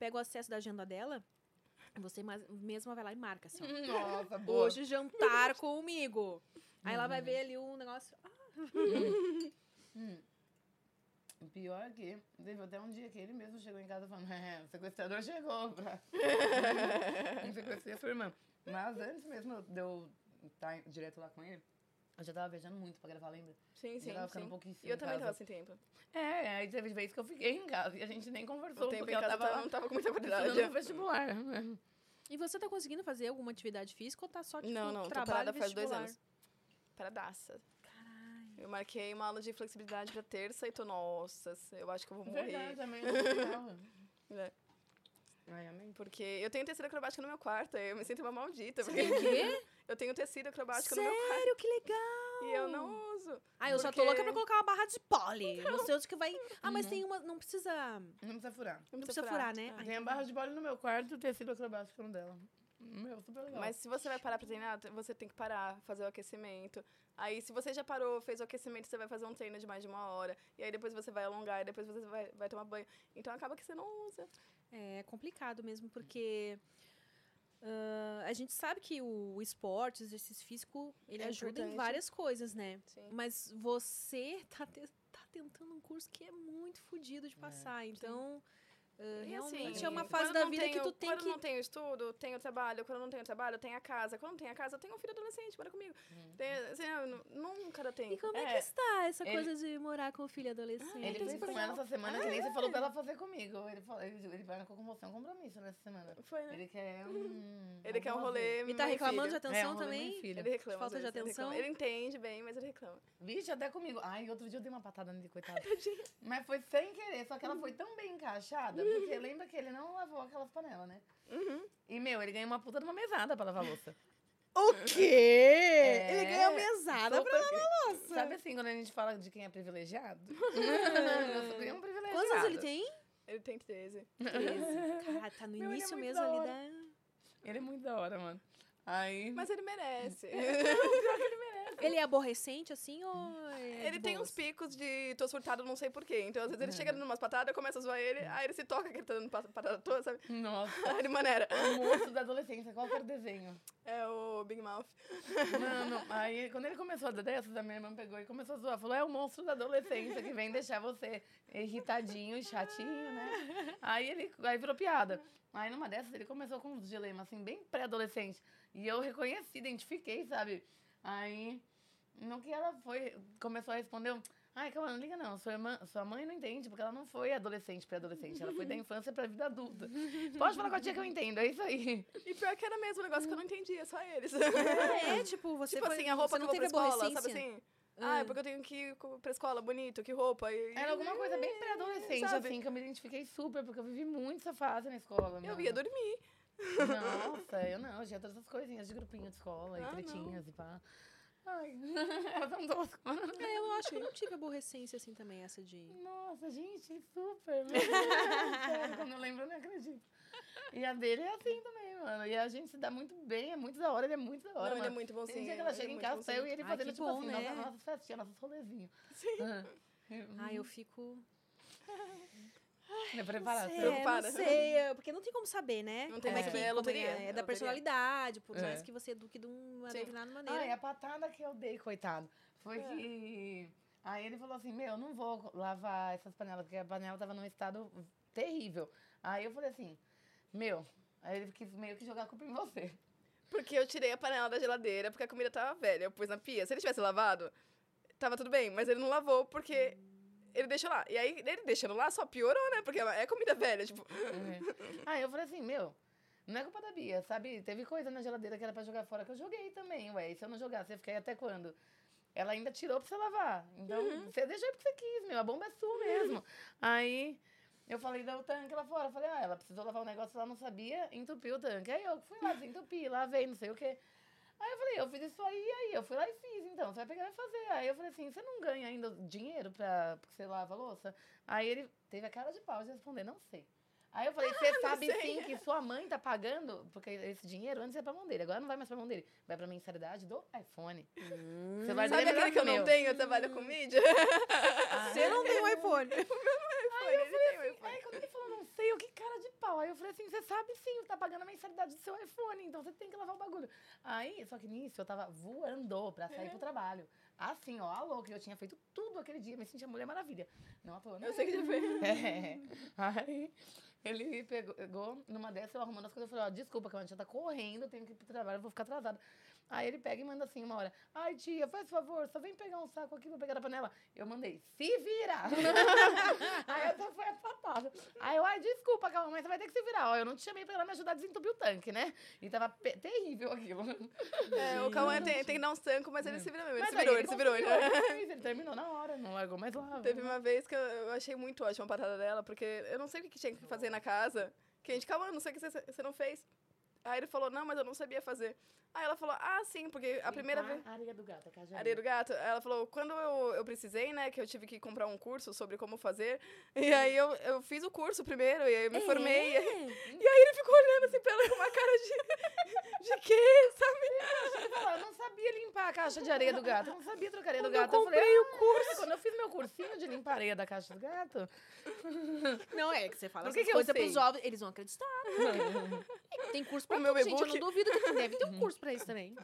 Pega o acesso da agenda dela, você mesma vai lá e marca, assim, ó. Nossa, boa. Hoje jantar comigo. Aí ela vai ver ali um negócio... ah, O Pior é que teve até um dia que ele mesmo chegou em casa falando: é, o sequestrador chegou pra. Eu sequestrei a sua irmã. Mas antes mesmo de eu estar direto lá com ele, Eu já tava viajando muito pra gravar, lembra? Sim, sim, Eu tava ficando sim. pouquíssimo E eu também casa. tava sem tempo. É, aí teve vez que eu fiquei em casa e a gente nem conversou, O tempo porque em ela casa tava, tava- não tava com muita qualidade. no vestibular. E você tá conseguindo fazer alguma atividade física ou tá só, tipo, Não, não, tô trabalho parada faz dois anos. Paradaça. Caralho. Eu marquei uma aula de flexibilidade pra terça e tô, nossa, eu acho que eu vou morrer. Verdade, também. não É. Ai, amém. Porque eu tenho tecido acrobático no meu quarto, aí eu me sinto uma maldita. Porque O quê? eu tenho tecido acrobático no meu quarto Sério, que legal! e eu não uso. Ah, eu só tô Porque- louca pra colocar uma barra de pole. Não sei onde que vai... Ah, mas tem uma... Não precisa... Não precisa furar. Não precisa furar, né? Ah. Tem a barra de bola no meu quarto e o tecido acrobático no dela. Meu, super legal. Mas se você vai parar pra treinar, você tem que parar, fazer o aquecimento. Aí, se você já parou, fez o aquecimento, você vai fazer um treino de mais de uma hora. E aí depois você vai alongar, e depois você vai, vai tomar banho. Então acaba que você não usa. É complicado mesmo, porque ah, a gente sabe que o esporte, o exercício físico, ele É ajuda em importante. várias coisas, né? Sim. Mas você tá, te- tá tentando um curso que é muito fodido de passar. então, ah, E realmente assim, é uma fase quando da não vida que tenho- tu tem quando que. não tenho estudo, tenho trabalho. Quando não tenho trabalho, tenho a casa. Quando não tenho a casa, eu tenho um filho adolescente, mora comigo. Tem, assim, eu nu- nunca dá tempo. E como é, É, que está essa ele- coisa de morar com o filho adolescente? Ele fez com ela essa semana, que nem você falou pra ela fazer comigo. Ele, falou, ele, ele marcou com você um compromisso nessa semana. Foi, né? Ele quer um... Ele quer um rolê. E tá reclamando de filho. atenção É, um também? Ele reclama. Falta de ele atenção? reclama. Ele entende bem, mas ele reclama. Vixe, até comigo. Ai, outro dia eu dei uma patada nele, coitado. Mas foi sem querer, só que ela foi tão bem encaixada, porque lembra que ele não lavou aquelas panelas, né? E, meu, ele ganhou uma puta de uma mesada pra lavar a louça. O quê? Ele ganhou mesada pra que- lavar louça. Sabe assim, quando a gente fala de quem é privilegiado? eu sou bem um privilegiado. Quantos anos ele tem? Ele tem 13. 13. Cara, tá no Meu, é início muito mesmo da ali da. Ele é muito da hora, mano. Aí... Mas ele merece. Ele é aborrecente, assim, ou. é ele de tem uns picos de tô surtado, não sei porquê. Então, às vezes, ele chega dando umas patadas, eu começo a zoar ele, aí ele se toca que ele tá dando pa- patada toda, sabe? Nossa. Aí ele maneira. O monstro da adolescência, qual que era o desenho? É o Big Mouth. Mano, aí quando ele começou a dar dessas, a minha irmã pegou e começou a zoar. Falou, é o monstro da adolescência que vem deixar você irritadinho e chatinho, né? Aí ele aí virou piada. Aí numa dessas ele começou com uns dilemas, assim, bem pré-adolescente. E eu reconheci, identifiquei, sabe? Aí, no que ela foi, começou a responder, ai, calma, não liga não, sua, irmã, sua mãe não entende, porque ela não foi adolescente, pré-adolescente, ela foi da infância pra vida adulta. Pode falar com a tia que eu entendo, é isso aí. E pior que era mesmo um negócio que eu não entendia, só eles. Ah, é, tipo, você tipo foi, assim, a roupa você que não eu vou pra escola, sabe assim? Ah, é porque eu tenho que ir pra escola, bonito, que roupa. E... Era alguma coisa bem pré-adolescente, Sabe? assim, que eu me identifiquei super, porque eu vivi muito essa fase na escola. Eu mano. ia dormir. Nossa, eu não, eu tinha todas essas coisinhas de grupinho de escola, e Ah, tretinhas e pá. Ai, era tão tosco. É, eu acho que eu não tive aborrecência assim também, essa de. Nossa, gente, super. meu Deus, sério, Quando eu lembro, eu não acredito. E a dele é assim também, mano. E a gente se dá muito bem, é muito da hora, ele é muito da hora. Não, ele é muito bonzinho, Tem dia que ela é chega em muito casa, eu e ele fazendo, tipo bom, assim, né? nossa, nossa festinha, nossos rolezinhos. Sim. Ah, eu fico. É preparado. É, Preocupada. não sei, é, porque não tem como saber, né? Não tem como é que saber, é como loteria, É, é da personalidade, por É. mais que você eduque de uma Sim. determinada maneira. Ai, a patada que eu dei, coitado, foi que... Aí ele falou assim, meu, eu não vou lavar essas panelas, porque a panela tava num estado terrível. Aí eu falei assim, meu... Aí ele quis meio que jogar a culpa em você. Porque eu tirei a panela da geladeira, porque a comida tava velha. Eu pus na pia. Se ele tivesse lavado, tava tudo bem. Mas ele não lavou porque ele deixou lá. E aí, ele deixando lá, só piorou, né? Porque é comida velha, tipo... É. Aí eu falei assim, meu, não é culpa da Bia, sabe? Teve coisa na geladeira que era pra jogar fora que eu joguei também, ué. E se eu não jogasse, eu fiquei até quando? Ela ainda tirou pra você lavar. Então, você deixou aí porque você quis, meu. A bomba é sua mesmo. aí eu falei, dá o tanque lá fora. Eu falei, ah, ela precisou lavar um negócio, ela não sabia, entupiu o tanque. Aí eu fui lá, desentupi, lavei, não sei o quê. Aí eu falei, eu fiz isso aí, aí eu fui lá e fiz, então, você vai pegar e vai fazer. Aí eu falei assim, você não ganha ainda dinheiro pra, porque você lava a louça? Aí ele teve a cara de pau de responder, não sei. Aí eu falei, você sabe sim que sua mãe tá pagando, porque esse dinheiro antes ia pra mão dele, agora não vai mais pra mão dele, vai pra mensalidade do iPhone. O celular Sabe dele é melhor aquele que eu não meu. tenho? Eu trabalho com mídia? Você não tem um iPhone. Aí eu falei assim, Aí quando ele falou, não sei, eu que cara de pau. Aí eu falei assim, você sabe sim, você tá pagando a mensalidade do seu iPhone, então você tem que lavar o bagulho. Aí, só que nisso, eu tava voando pra sair pro trabalho. Assim, ó, que eu tinha feito tudo aquele dia, me sentia Mulher Maravilha. Não à toa, né? Eu sei que já fez. É. Aí ele pegou, pegou numa dessas, eu arrumando as coisas, eu falei, ó, desculpa, que a gente tá correndo, eu tenho que ir pro trabalho, eu vou ficar atrasada. Aí ele pega e manda assim uma hora. Ai, tia, faz favor, só vem pegar um saco aqui pra pegar da panela. Eu mandei, se vira! aí essa foi a patada. Aí eu, ai, desculpa, calma, mas você vai ter que se virar. Ó, eu não te chamei pra ela me ajudar a desentupir o tanque, né? E tava terrível aquilo. É, o Cauã tem, tem que dar uns tancos, mas ele se vira mesmo. Ele Mas se virou, ele se virou. Ele... ele Ele terminou na hora, não largou mais lá. Teve uma vez que eu, eu achei muito ótima a patada dela, porque eu não sei o que, que tinha que fazer na casa. Que a gente, calma, não sei o que você, você não fez. Aí ele falou, não, mas eu não sabia fazer. Aí ela falou, ah, sim, porque a primeira vez... Areia do gato, a casa de Areia do gato. Ela falou, quando eu, eu precisei, né, que eu tive que comprar um curso sobre como fazer. E aí eu, eu fiz o curso primeiro, e aí eu me formei. E aí ele ficou olhando assim pra ela com uma cara de. de quê, sabe? Eu eu não sabia limpar a caixa de areia do gato. Eu não sabia trocar areia do Quando eu gato. comprei falei, o "Ah, curso." Quando eu fiz meu cursinho de limpar a areia da caixa do gato. Não, é que você fala Por que essas que eu coisas pros jovens, eles vão acreditar. tem curso pra O meu gente. Eu não duvido que deve ter um curso pra isso também.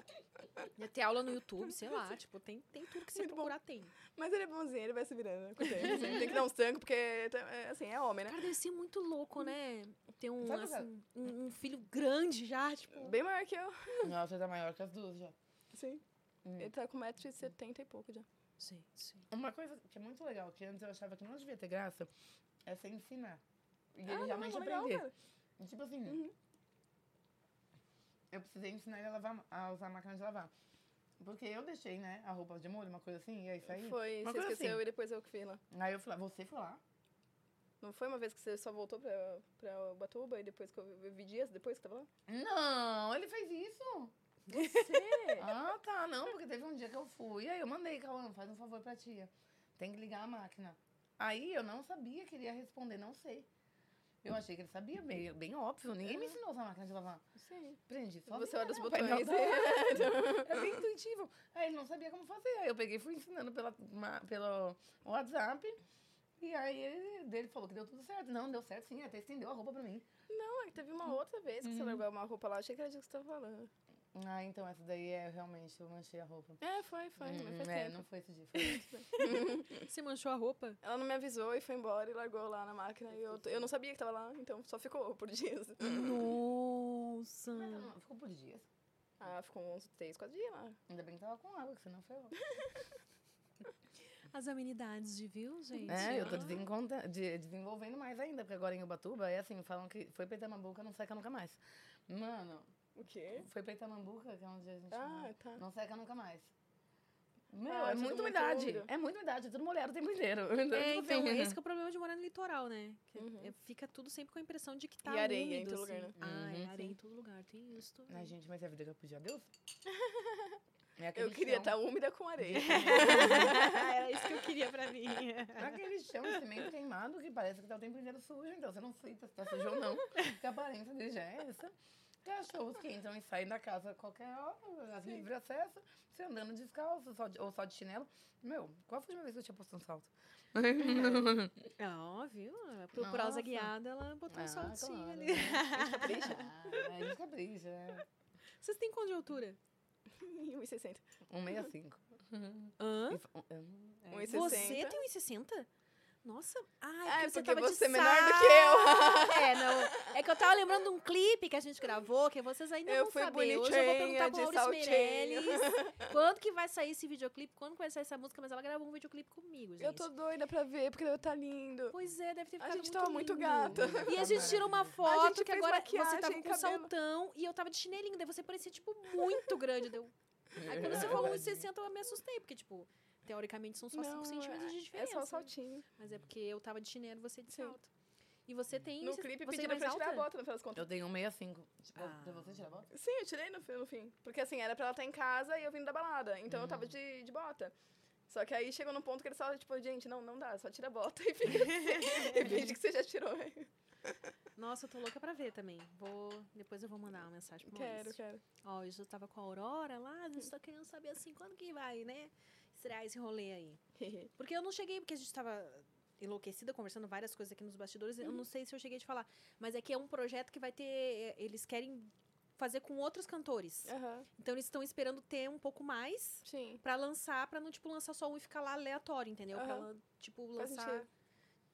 Deve ter aula no YouTube, sei lá. Tipo, tem, tem tudo que você Muito bom. procurar, tem. Mas ele é bonzinho, ele vai se virando tempo. assim. Tem que dar uns trancos, porque, é, assim, é homem, né? Cara, deve ser muito louco, né? Ter um, Sabe, assim, um, um filho grande já, tipo... Bem maior que eu. Nossa, tá maior que as duas já. Sim. Ele tá com 1,70m e pouco já. Sim, sim. Uma coisa que é muito legal, que antes eu achava que não devia ter graça, é você ensinar. E ele Ah, realmente não, legal, aprender. cara. Tipo assim, eu precisei ensinar ele a, lavar, a usar a máquina de lavar. Porque eu deixei, né, a roupa de molho, uma coisa assim, e é isso aí. Foi, uma você esqueceu assim. e depois eu que fiz lá. Aí eu falei, você foi lá? Não foi uma vez que você só voltou pra, pra Ubatuba e depois que eu vi- vi dias depois que tava lá? Não, ele fez isso. Você? Ah, tá, não, porque teve um dia que eu fui, aí eu mandei, Cauã, faz um favor pra tia. Tem que ligar a máquina. Aí eu não sabia que ele ia responder, não sei. Eu achei que ele sabia, bem, bem óbvio. Ninguém me ensinou a usar a máquina de lavar. Sim. Aprendi só. Você olha os botões. É bem intuitivo. Aí ele não sabia como fazer. Aí eu peguei e fui ensinando pela, ma- pelo WhatsApp. E aí ele, dele falou que deu tudo certo. Não, deu certo sim, até estendeu a roupa pra mim. Não, é que teve uma outra vez que você largou uma roupa lá. Achei que era disso que você tava falando. Ah, então essa daí é realmente, eu manchei a roupa. É, foi, foi. mas Hum, faz é, tempo. não foi esse dia, foi Você manchou a roupa? Ela não me avisou e foi embora e largou lá na máquina. E eu, eu não sabia que tava lá, então só ficou por dias. Nossa. Não- ficou por dias. Ah, ficou uns três, quatro dias lá. Ainda bem que tava com água, que senão foi. As amenidades de viu, gente? É, eu tô desencontra- de- desenvolvendo mais ainda, porque agora em Ubatuba é assim, falam que foi pra Itamambuca, não seca nunca mais. Mano, O quê? foi pra Itamambuca, que é onde a gente Ah, mora, tá. não seca nunca mais. Meu, Ah, é tudo muita muito umidade. É muita umidade, é tudo molhado o tempo inteiro. É, tipo então, assim, esse que é o problema de morar no litoral, né? Que Uhum. é- Fica tudo sempre com a impressão de que tá E areia em úmido, todo assim. lugar, né? Ah, é Uhum, areia sim. em todo lugar, tem isso também. Ai, gente, mas é a vida que eu pedi a Deus? É Eu queria estar úmida com areia. Era isso que eu queria pra mim. Aquele chão de cimento queimado que parece que tá o tempo inteiro sujo, então você não frita se tá sujo ou não. Porque a aparência dele já é essa. Cachorros que entram e saem da casa a qualquer hora, as livre acesso, você andando descalço só de- ou só de chinelo. Meu, qual foi a última vez que eu tinha posto um salto? Ó, viu? Por, Nossa. guiada, ela botou um Ah, saltinho claro, ali. né? A gente capricha. Ah, a gente capricha, é. Vocês têm quanto de altura? 1,60. 1,65. Hã? E fa- um- é. 1,60. Você tem 1,60? Nossa. Ai, é você tava você é de menor do que eu. É, não. É que eu tava lembrando de um clipe que a gente gravou, que vocês ainda Eu não sabem. Hoje eu vou perguntar pro Maurício. Meirelles quando que vai sair esse videoclipe, quando que vai sair essa música, mas ela gravou um videoclipe comigo, gente. Eu tô doida pra ver, porque tá lindo. Pois é, deve ter A ficado gente tava muito gata. E a gente tirou uma A foto que agora você tava com cabelo. saltão e eu tava de chinelinho, daí você parecia, tipo, muito grande. Deu... Aí quando você falou 1,60 eu me assustei, porque, tipo, teoricamente são só 5 Não, centímetros de é- diferença. É só saltinho. Mas é porque eu tava de chinelo e você de Sim. salto. E você tem. No clipe você é pediram mais pra eu tirar a bota, no final das contas. Eu tenho 1,65. Tipo, Ah. pra você tirar a bota? Sim, eu tirei no, no fim. Porque assim, era pra ela estar em casa e eu vindo da balada. Então eu tava de, de bota. Só que aí chegou num ponto que ele só, tipo, gente, não, não dá, só tira a bota e fica assim. e finge que você já tirou. Nossa, eu tô louca pra ver também. Vou, depois eu vou mandar uma mensagem pro Quero, Maurício. quero. Ó, eu tava com a Aurora lá, gente tá querendo saber assim, quando que vai, né? Estrear esse rolê aí. Porque eu não cheguei, porque a gente tava enlouquecida, conversando várias coisas aqui nos bastidores. Eu não sei se eu cheguei a te falar. Mas é que é um projeto que vai ter. é, Eles querem fazer com outros cantores. Aham, Então eles estão esperando ter um pouco mais sim. pra lançar, pra não, tipo, lançar só um e ficar lá aleatório, entendeu? Pra, Aham. lan- tipo, lançar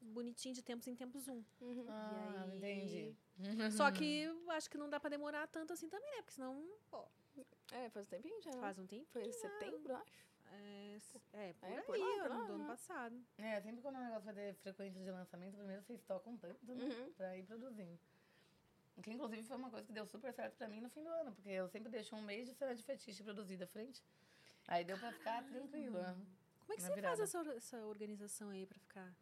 bonitinho de tempos em tempos um. Uhum. Ah, aí- entendi. Só que eu acho que não dá pra demorar tanto assim também, né? Porque senão, pô. É, faz um tempinho já. né? Faz um tempo. Foi setembro, acho. É, s- é, por É, aí, por lá, ano, do ano né? passado. É, sempre quando o negócio vai ter frequência de lançamento, primeiro vocês tocam tanto, né? Uhum. Pra ir produzindo. Que inclusive foi uma coisa que deu super certo pra mim no fim do ano, porque eu sempre deixo um mês de cena de fetiche produzida à frente. Aí deu pra ficar tranquila. Como é que você virada. faz essa, essa organização aí pra ficar?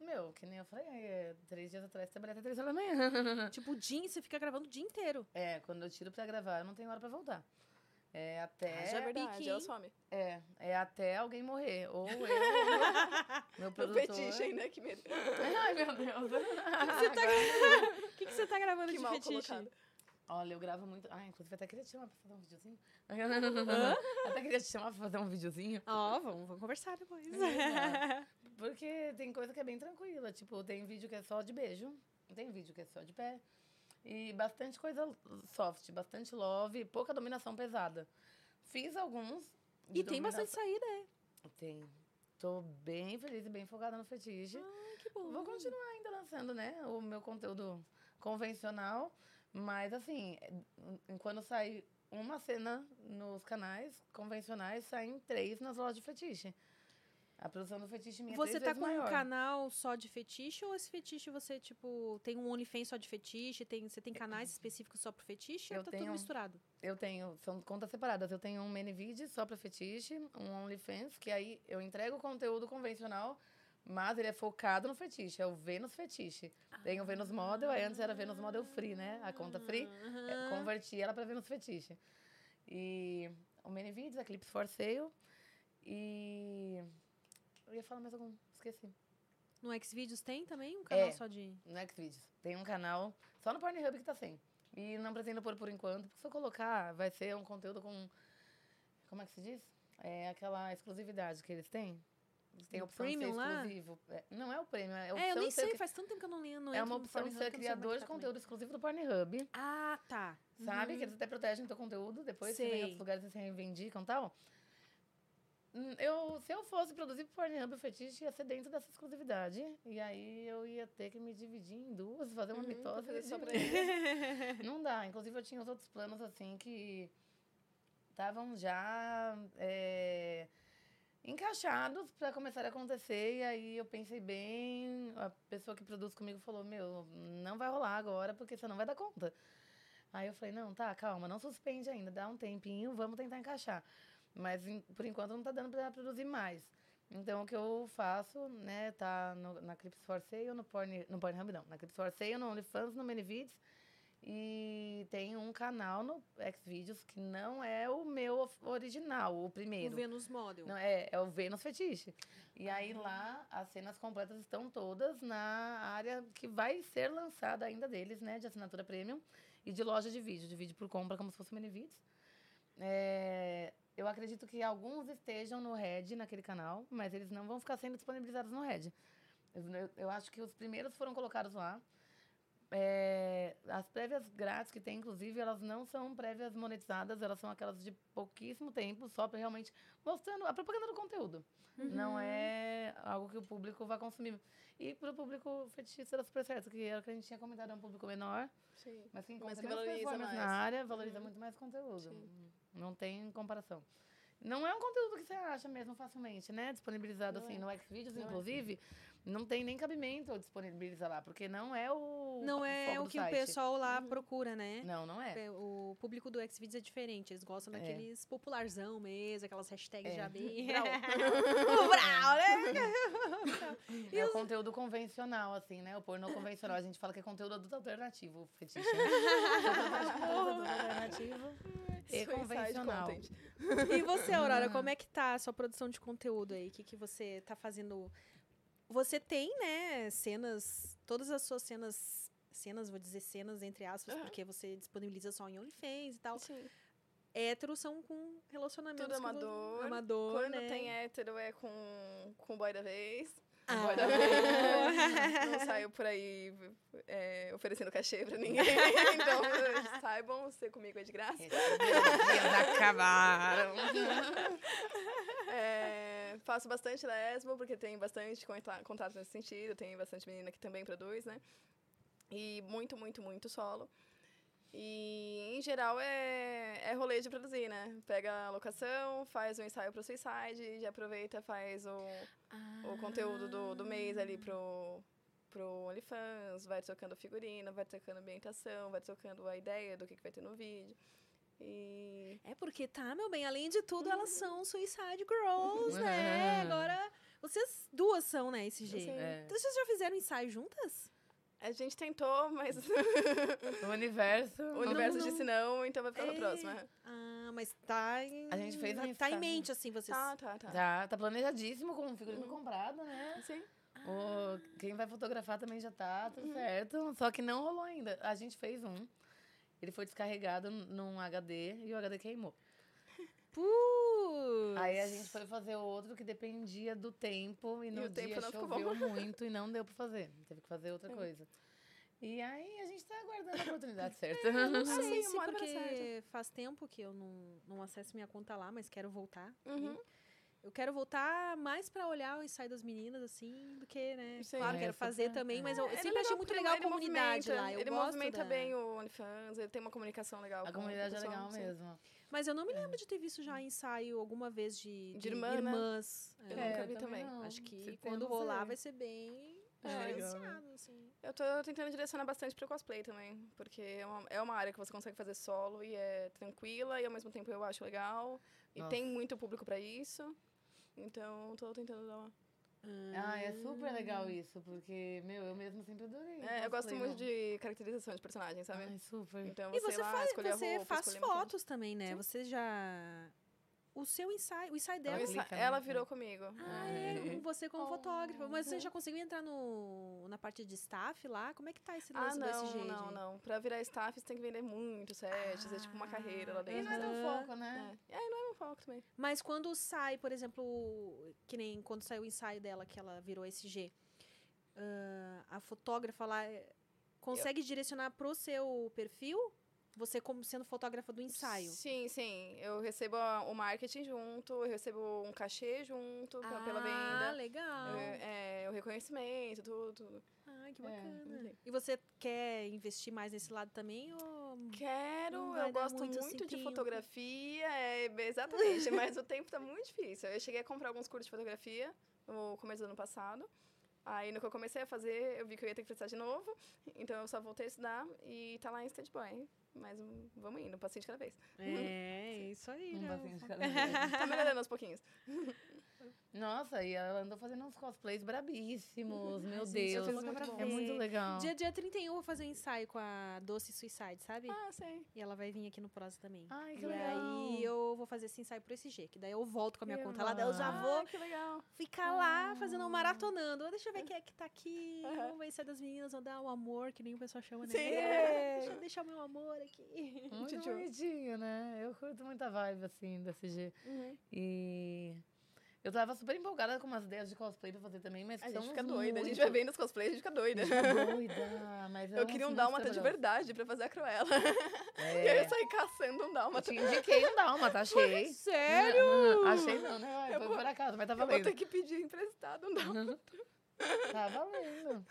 Meu, que nem eu falei, é, três dias atrás trabalhei até três horas da manhã. tipo, o dia, você fica gravando o dia inteiro. É, quando eu tiro pra gravar, eu não tenho hora pra voltar. É até. É verdade, pique, ela some. É, é até alguém morrer. Ou eu, meu, produtor. fetiche ainda, que medo. Ai, meu Deus. O que, que você tá gravando Que de mal fetiche? colocado. Olha, eu gravo muito. Ah, inclusive até queria te chamar pra fazer um videozinho. até queria te chamar pra fazer um videozinho. Ó, vamos, vamos conversar depois. Porque tem coisa que é bem tranquila. Tipo, tem vídeo que é só de beijo. Tem vídeo que é só de pé. E bastante coisa soft, bastante love, pouca dominação pesada. Fiz alguns. e tem bastante dominação- saída, é. Tem. Tô bem feliz e bem focada no fetiche. Ai, que bom. Vou continuar ainda lançando, né? O meu conteúdo convencional. Mas, assim, quando sair uma cena nos canais convencionais, saem três nas lojas de fetiche. A produção do fetiche minha é Você tá com maior. um canal só de fetiche ou esse fetiche você, tipo, tem um OnlyFans só de fetiche? Tem, você tem canais específicos só pro fetiche Eu ou tá tenho- tudo misturado? Eu tenho, são contas separadas. Eu tenho um Manyvid só pra fetiche, um OnlyFans, que aí eu entrego o conteúdo convencional, mas ele é focado no fetiche. É o Venus Fetiche. Tem o Venus Model, aí antes era Venus Model Free, né? A conta free. Converti ela pra Venus Fetiche. E o Manyvids, a Clips for Sale. E. Eu ia falar mais algum, esqueci. No Xvideos tem também um canal É. só de... No Xvideos. Tem um canal só no Pornhub que tá sem. E não pretendo pôr por enquanto, porque se eu colocar, vai ser um conteúdo com. Como é que se diz? É aquela exclusividade que eles têm. Eles têm a O opção de ser premium exclusivo. É, não é o prêmio, é opção É, eu nem sei, faz tanto tempo que eu não leio. Não É uma opção de ser que sei que criador de tá também. conteúdo exclusivo do Pornhub. Ah, tá. Sabe? Que eles até protegem teu conteúdo, depois você vem em Sei. outros lugares e se reivindicam e tal. Hum, Eu, se eu fosse produzir pro Pornhub o fetiche, ia ser dentro dessa exclusividade. E aí eu ia ter que me dividir em duas, fazer uma mitose. fazer só pra. Não dá. Inclusive, eu tinha os outros planos, assim, que estavam já é, encaixados para começar a acontecer. E aí eu pensei bem, a pessoa que produz comigo falou, meu, não vai rolar agora, porque você não vai dar conta. Aí eu falei, não, tá, calma, não suspende ainda, dá um tempinho, vamos tentar encaixar. Mas em- por enquanto não tá dando para produzir mais. Então o que eu faço, né, tá no, na Clips for Sale, no, Porn, no Pornhub não, na Clips for Sale, no OnlyFans, no Manyvids. E tem um canal no Xvideos que não é o meu original, o O primeiro. Venus Model. Não, é, é o Vênus Fetiche. E aí lá as cenas completas estão todas na área que vai ser lançada ainda deles, né? De assinatura premium e de loja de vídeo, de vídeo por compra, como se fosse Manyvids. É, eu acredito que alguns estejam no Red, naquele canal, mas eles não vão ficar sendo disponibilizados no Red. Eu, eu- acho que os primeiros foram colocados lá. É, as prévias grátis que tem, inclusive, elas não são prévias monetizadas, elas são aquelas de pouquíssimo tempo, só para realmente mostrando a propaganda do conteúdo. Não é algo que o público vai consumir. E para o público fetichista era super certo, que era o que a gente tinha comentado, é um público menor, Sim. mas que Mas encontra que menos valoriza performance na mais. área, valoriza muito mais conteúdo. Não tem comparação. Não é um conteúdo que você acha mesmo facilmente, né? Disponibilizado assim no Xvideos, inclusive, não tem nem cabimento disponibilizar lá, porque não é o Não fo- é o que o site. pessoal lá procura, né? Não, não é. É, O público do Xvideos é diferente. Eles gostam daqueles popularzão mesmo, aquelas hashtags É. já bem... Brau. o Brau, né? É o conteúdo convencional, assim, né? O pornô convencional. A gente fala que é conteúdo adulto alternativo, o fetiche. Né? adulto alternativo e convencional. E você, Aurora, como é que tá a sua produção de conteúdo aí? O que, que você tá fazendo? Você tem, né, cenas, todas as suas cenas, cenas, vou dizer cenas entre aspas, porque você disponibiliza só em OnlyFans e tal. Sim. Héteros são com relacionamentos Tudo com amador. amador, Quando né? tem hétero é com, com o boy da vez. Ah. Boy da vez. Não saio por aí é, oferecendo cachê pra ninguém. Então, saibam, ser comigo é de graça. Eles acabaram. É, faço bastante lesbo, porque tem bastante conta- contato nesse sentido. Tem bastante menina que também produz, né? E muito, muito, muito solo. E, em geral, é, é rolê de produzir, né? Pega a locação, faz o ensaio pro Suicide, já aproveita, faz o, o conteúdo do, do mês ali pro, pro OnlyFans, vai trocando figurino, vai trocando ambientação, vai trocando a ideia do que, que vai ter no vídeo. E É porque, tá, meu bem, além de tudo, elas são Suicide Girls, né? Agora, vocês duas são, né, esse. Sim. É. Então, vocês já fizeram ensaio juntas? A gente tentou, mas O universo. o universo não. disse não, então vai ficar É. na próxima. Ah, mas tá em... A gente fez um Tá em ensaio. mente, assim, vocês... Tá, tá, tá. Já tá planejadíssimo com o figurino comprado, né? Sim. O, quem vai fotografar também já tá, tudo certo. Só que não rolou ainda. A gente fez um. Ele foi descarregado num HD e o HD queimou. Putz! Aí a gente foi fazer outro que dependia do tempo e no o tempo dia não ficou choveu bom. muito e não deu pra fazer. Teve que fazer outra coisa. E aí a gente tá aguardando a oportunidade certa. Eu não Ah, sei sim, se porque faz tempo que eu não, não acesso minha conta lá, mas quero voltar. Uhum. Eu quero voltar mais pra olhar o ensaio das meninas, assim, do que, né? Sim. Claro, É, quero fazer também, mas eu, é sempre achei muito legal a comunidade lá. Eu ele movimenta da... bem o OnlyFans, ele tem uma comunicação legal. A com- comunidade com é o pessoal, legal mesmo. Mas eu não me lembro de ter visto já ensaio alguma vez de, De irmã, né? irmãs. Eu É, nunca vi também. não. Acho que tem, quando rolar vai ser bem É, assim. Eu tô tentando direcionar bastante pro cosplay também, porque é uma, é uma área que você consegue fazer solo e é tranquila e ao mesmo tempo eu acho legal. E Nossa. tem muito público pra isso. Então, tô tentando dar uma... Ah, é super legal isso, porque, meu, eu mesmo sempre adorei. É, eu gosto muito não. de caracterização de personagem, sabe? Ai, super. Então, E você, lá, faz, você roupa, faz fotos também, né? Você já... O seu ensaio, o ensaio Eu dela... Ela clica, Ela né? virou comigo. Ah, é, com você como Oh, fotógrafa. Mas você já conseguiu entrar no, na parte de staff lá? Como é que tá esse Ah, lance do não, SG? não, não. Pra virar staff, você tem que vender muito sets, é tipo uma carreira lá E dentro. não é teu Aham. foco, né? É. E aí não é meu foco também. Mas quando sai, por exemplo, que nem quando saiu o ensaio dela, que ela virou SG, ah, a fotógrafa lá eh, consegue direcionar pro seu perfil? Você como sendo fotógrafa do ensaio? Sim, sim. Eu recebo o marketing junto, eu recebo um cachê junto pra- pela Ah, venda. legal. Eu- é, o reconhecimento, tudo, tudo. Ai, que É, bacana. sim. E você quer investir mais nesse lado também? Ou... Quero, eu gosto muito muito, de tempo. fotografia, é, exatamente, mas o tempo tá muito difícil. Eu cheguei a comprar alguns cursos de fotografia no começo do ano passado. Aí, no que eu comecei a fazer, eu vi que eu ia ter que precisar de novo. Então, eu só voltei a estudar e tá lá em stand-by. Mas hum, vamos indo, um de cada vez. É, isso aí, Um né? de cada vez. Tá melhorando aos pouquinhos. Nossa, e ela andou fazendo uns cosplays brabíssimos, meu gente, Deus. pra É muito legal. Dia, dia 31 eu vou fazer um ensaio com a Doce Suicide, sabe? Ah, sei. E ela vai vir aqui no Prosa também. Ai, que e legal. aí eu vou fazer esse ensaio pro SG, que daí eu volto com a minha Que conta lá, daí eu já vou Ah, que legal. ficar lá fazendo um maratonando. Deixa eu ver quem é que tá aqui. Aham. Vamos ver se é das meninas, vou dar o amor, que nem o pessoal chama, né? Sim. É, Deixa eu deixar o meu amor aqui. Muito bonitinho, né? Eu curto muita vibe, assim, desse G. Uhum. E... Eu tava super empolgada com umas ideias de cosplay pra fazer também, mas A gente fica doida. A gente muito- vai vendo os cosplays, a gente fica doida. doida, mas é Eu queria um muito dálmata de verdade pra fazer a Cruella. É. E aí eu saí caçando um Eu dálmata. te indiquei um dálmata, achei. Sério? Uhum, Achei não, né? Ai, Eu Foi vou- por acaso, mas tá Eu vou valendo. ter que pedir emprestado um dálmata. Tá valendo.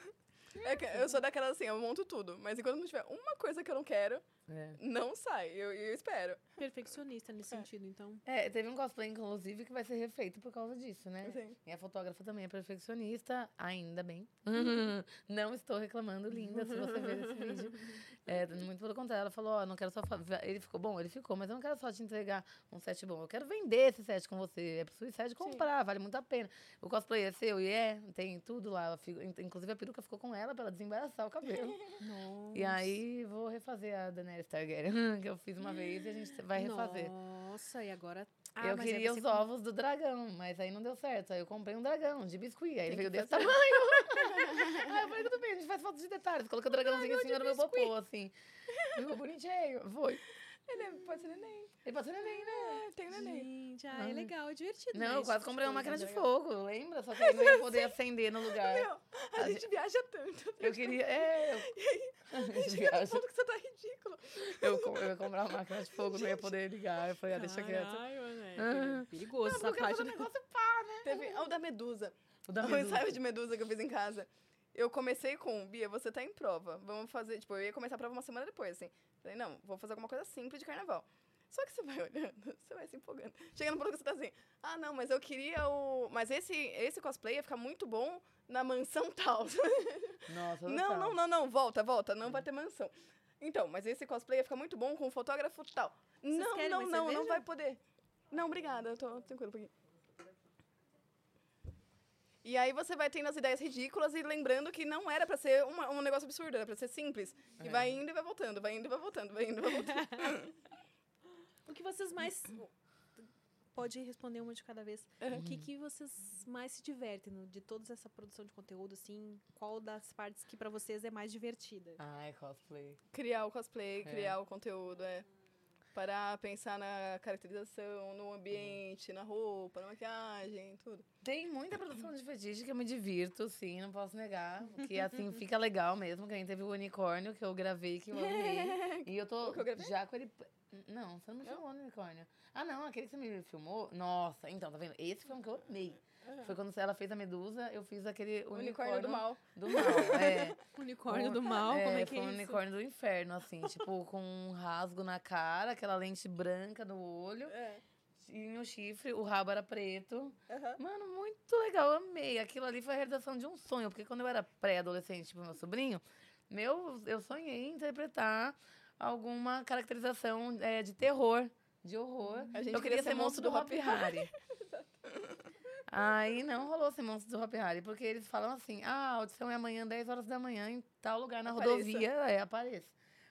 É que eu sou daquela assim, eu monto tudo. Mas enquanto não tiver uma coisa que eu não quero, É. não sai. Eu, eu espero. Perfeccionista nesse sentido, então. É, teve um cosplay, inclusive, que vai ser refeito por causa disso, né? Sim. E a fotógrafa também é perfeccionista, ainda bem. não estou reclamando, linda, se você ver esse vídeo. É, muito pelo contrário, ela falou, ó, não quero só... Ele ficou bom, ele ficou, mas eu não quero só te entregar um set bom, eu quero vender esse set com você. É pro Suicide comprar, vale muito a pena. O cosplay é seu e é, tem tudo lá. Inclusive, a peruca ficou com ela pra ela desembaraçar o cabelo. E aí, vou refazer a Daenerys Targaryen, que eu fiz uma vez e a gente vai refazer. Nossa, e agora. eu mas aí queria os com- ovos do dragão, mas aí não deu certo. Aí eu comprei um dragão de biscuit. Aí ele veio desse tamanho. aí eu falei, tudo bem, a gente faz foto de detalhes. Coloquei o dragãozinho assim no meu popô, assim. Ficou bonitinho. Foi. Ele é- pode ser neném. Ele pode ser neném, né? É, tem neném. Gente, ah, é legal, é divertido. Não, né, eu quase comprei uma máquina de legal. fogo, lembra? Só que aí não ia poder acender no lugar. Meu, a gente viaja tanto. Eu queria. É, eu. A gente Chega no viaja. ponto que você tá ridículo. Eu, eu ia comprar uma máquina de fogo, não ia poder ligar. Eu falei, ah, deixa quieto. Caralho, né? Ah. Perigoso Não, essa eu parte. né? negócio pá, né? Teve ah, o da Medusa. O da O Medusa. ensaio de Medusa que eu fiz em casa. Eu comecei com, Bia, você tá em prova. Vamos fazer, tipo, eu ia começar a prova uma semana depois, assim. Falei, não, vou fazer alguma coisa simples de carnaval. Só que você vai olhando, você vai se empolgando. Chega no ponto que você tá assim, ah, não, mas eu queria o. Mas esse, esse cosplay ia ficar muito bom na mansão tal. Nossa, não, total. não, não, não, volta, volta, não vai ter mansão. Então, mas esse cosplay ia ficar muito bom com o fotógrafo tal. Não, querem não, não, não cerveja? vai poder. Não, obrigada, eu tô tranquilo um pouquinho. E aí você vai tendo as ideias ridículas e lembrando que não era pra ser uma- um negócio absurdo, era pra ser simples. E vai indo e vai voltando, vai indo e vai voltando, vai indo e vai voltando. O que vocês mais. Pode responder uma de cada vez. Uhum. O que, que vocês mais se divertem no- de toda essa produção de conteúdo, assim? Qual das partes que pra vocês é mais divertida? Ai, cosplay. criar o cosplay, É. criar o conteúdo, é. Parar, pensar na caracterização, no ambiente, na roupa, na maquiagem, tudo. Tem muita produção de fetiche que eu me divirto, sim, não posso negar. Que assim fica legal mesmo. Que nem teve o unicórnio que eu gravei, que eu amei. E eu tô eu já com ele. Não, você não me filmou no unicórnio. Ah, não, aquele que você me filmou. Nossa, então, tá vendo? Esse foi um que eu amei. Foi quando ela fez a medusa, eu fiz aquele unicórnio, Unicórnio do mal. Do mal, é. Unicórnio Um- do mal, como é que foi é um isso? unicórnio do inferno, assim, tipo, com um rasgo na cara, aquela lente branca no olho. É. E no chifre, o rabo era preto. Aham. Mano, muito legal, amei. Aquilo ali foi a realização de um sonho, porque quando eu era pré-adolescente pro meu sobrinho, meu, eu sonhei em interpretar alguma caracterização é, de terror, de horror. Eu queria ser monstro do Hop Hopi Hari. Aí não rolou ser monstro do Hop Hari, porque eles falam assim: ah, a audição é amanhã, 10 horas da manhã, em tal lugar na Apareça. rodovia, é, apareça.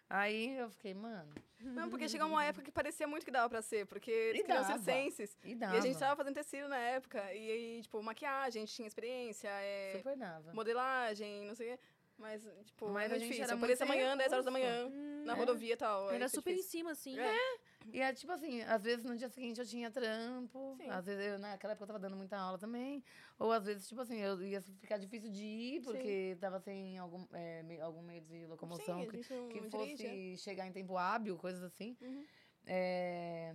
Aí eu fiquei, mano. Não, porque chegou uma época que parecia muito que dava pra ser, porque eles E dava. circenses. E E dava. a gente tava fazendo tecido na época. E aí, tipo, maquiagem, a gente tinha experiência, é, Super dava. modelagem, não sei o quê. Mas, tipo, Mas era a gente difícil. era Aparecia muito amanhã, 10 horas da manhã, na rodovia e tal. Era foi super em difícil. cima, assim. É. E é tipo assim, às vezes no dia seguinte eu tinha trampo, Sim. às vezes eu, naquela época eu tava dando muita aula também, ou às vezes, tipo assim, eu ia ficar difícil de ir, porque tava sem algum, é, me- algum meio de locomoção Sim, que, que dirige, fosse chegar em tempo hábil, coisas assim. Uhum. É,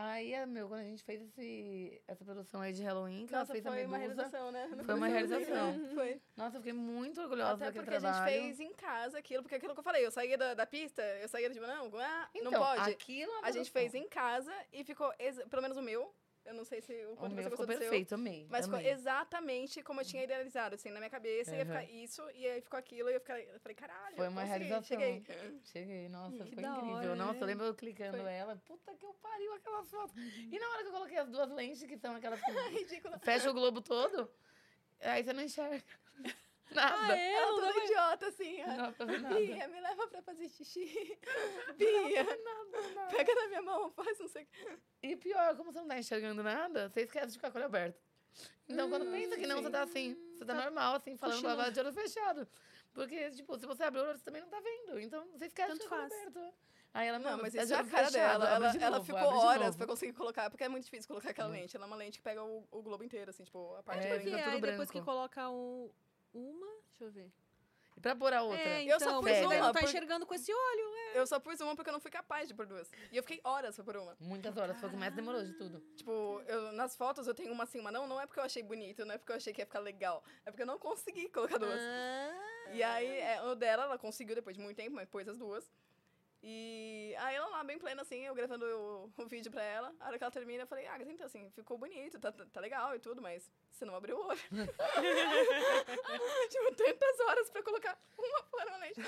Aí, meu, quando a gente fez esse, essa produção aí de Halloween, que Nossa, ela fez foi a uma Medusa. realização, né? Foi uma realização. Foi. Nossa, eu fiquei muito orgulhosa Até daquele porque a trabalho. gente fez em casa aquilo, porque aquilo que eu falei, eu saía da, da pista, eu saía tipo, não, ah, Então, não pode. aquilo é uma A gente fez em casa e ficou, pelo menos o meu, eu não sei se o O quanto meu você gostou do seu. perfeito, amei. Mas ficou amei. exatamente como eu tinha idealizado, assim, na minha cabeça, ia Uhum. ficar isso, e aí ficou aquilo, e eu, eu falei, caralho, Foi uma consegui, realização. cheguei. Cheguei, nossa, Que foi incrível. hora, nossa, né? eu lembro eu clicando Foi. ela. Puta que eu pariu aquelas fotos. E na hora que eu coloquei as duas lentes, que são aquelas que Ridículo. fecha o globo todo, aí você não enxerga nada. Ah, é? Ela Não toda idiota, assim, Não pra ver nada. Bia, me leva pra fazer xixi. Bia, pega na minha mão, faz não sei o que. E pior, como você não tá enxergando nada, você esquece de ficar com o olho aberto. Então, quando pensa que não, você tá assim. Você tá normal, assim, falando com a de olho fechado. Porque, tipo, se você abrir o olho, você também não tá vendo. Então, você esquece de Tanto ficar com o faz. aberto. Aí ela, Não, mas tá isso de é a cara fechado, dela. Ela, de ela novo, ficou de horas pra conseguir colocar, porque é muito difícil colocar aquela lente. Ela é uma lente que pega o, o globo inteiro, assim, tipo, a parte É, da Porque fica tudo aí depois branco. que coloca um, uma. Deixa eu ver. E pra pôr a outra? É, Eu então, só mas pus não, uma, não tá por- enxergando com esse olho. É. Eu só pus uma porque eu não fui capaz de pôr duas. E eu fiquei horas pra pôr uma. Muitas horas, foi o que mais demorou de tudo. Tipo, eu, nas fotos eu tenho uma assim, uma não, não é porque eu achei bonito, não é porque eu achei que ia ficar legal. É porque eu não consegui colocar duas. Ah, E aí, é, o dela, ela conseguiu depois de muito tempo, mas pôs as duas. E aí ela lá, bem plena, assim, eu gravando o, o vídeo pra ela. A hora que ela termina, eu falei, ah, então assim, ficou bonito, tá, tá legal e tudo, mas você não abriu o olho. tipo, tantas horas pra colocar uma permanente.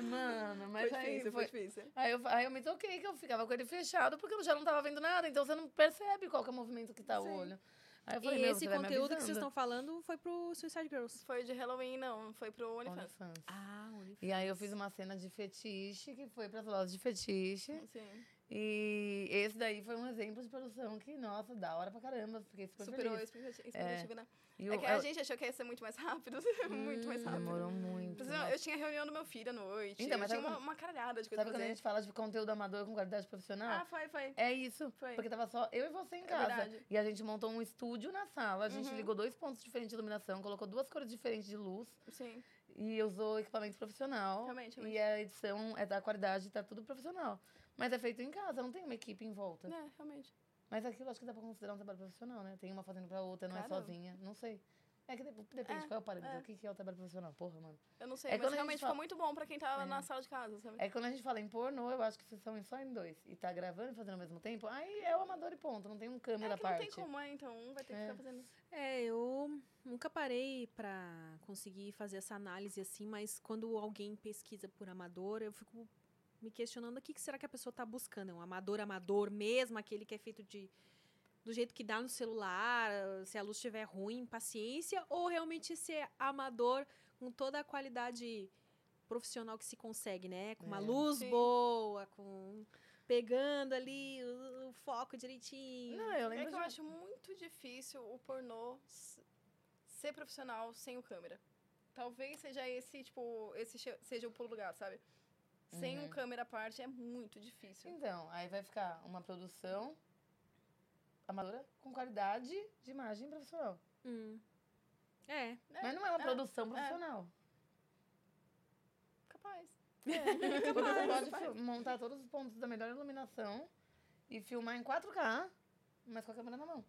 Mano, Foi mas aí difícil, foi... foi difícil. Aí eu, aí eu me toquei que eu ficava com ele fechado porque eu já não tava vendo nada, então você não percebe qual que é o movimento que tá o olho. Aí eu falei, e esse conteúdo que vocês estão falando foi pro Suicide Girls. Foi de Halloween, não, foi pro OnlyFans. OnlyFans. Ah, OnlyFans. E aí eu fiz uma cena de fetiche, que foi pras lojas de fetiche. Sim. E esse daí foi um exemplo de produção que, nossa, da hora pra caramba. Fiquei super Superou a feliz. expectativa, expectativa, né? E É que a eu- gente achou que ia ser muito mais rápido, muito mais rápido. Demorou muito. Nossa. eu tinha reunião do meu filho à noite. Então, mas tinha uma, uma caralhada de coisa Sabe quando a gente fala de conteúdo amador com qualidade profissional? Ah, foi, foi. É isso. Foi. Porque tava só eu e você em É casa. Uhum. e a gente montou um estúdio na sala. A gente ligou dois pontos diferentes de iluminação, colocou duas cores diferentes de luz Sim. e usou equipamento profissional. Realmente, realmente. E a edição é da qualidade, tá tudo profissional. Mas é feito em casa, não tem uma equipe em volta. É, realmente. Mas aquilo acho que dá pra considerar um trabalho profissional, né? Tem uma fazendo pra outra, não é Cara. sozinha. Não sei. É que dep- depende É, qual é o parâmetro. é. O que é o trabalho profissional? Porra, mano. Eu não sei, É mas quando a gente realmente fala- ficou muito bom pra quem tava na sala de casa, sabe? É que quando a gente fala em pornô, eu acho que vocês são só em dois. E tá gravando e fazendo ao mesmo tempo, aí é o amador e ponto. Não tem um câmera É que não parte. tem como, é, então um vai ter que É. ficar fazendo. É, eu nunca parei pra conseguir fazer essa análise assim, mas quando alguém pesquisa por amador, eu fico me questionando o que, que será que a pessoa tá buscando. É um amador amador mesmo, aquele que é feito de do jeito que dá no celular, se a luz estiver ruim, paciência, ou realmente ser amador com toda a qualidade profissional que se consegue, né? Com uma É. luz Sim. boa, com pegando ali o, o foco direitinho. Não, eu É lembro que de... eu acho muito difícil o pornô ser profissional sem o câmera. Talvez seja esse, tipo, esse seja o pulo do gato, sabe? Sem um câmera à parte é muito difícil. Então, aí vai ficar uma produção amadora com qualidade de imagem profissional. Hum. É, Mas não é uma é, produção é. profissional. Capaz. Porque você pode montar todos os pontos da melhor iluminação e filmar em 4K, mas com a câmera na mão.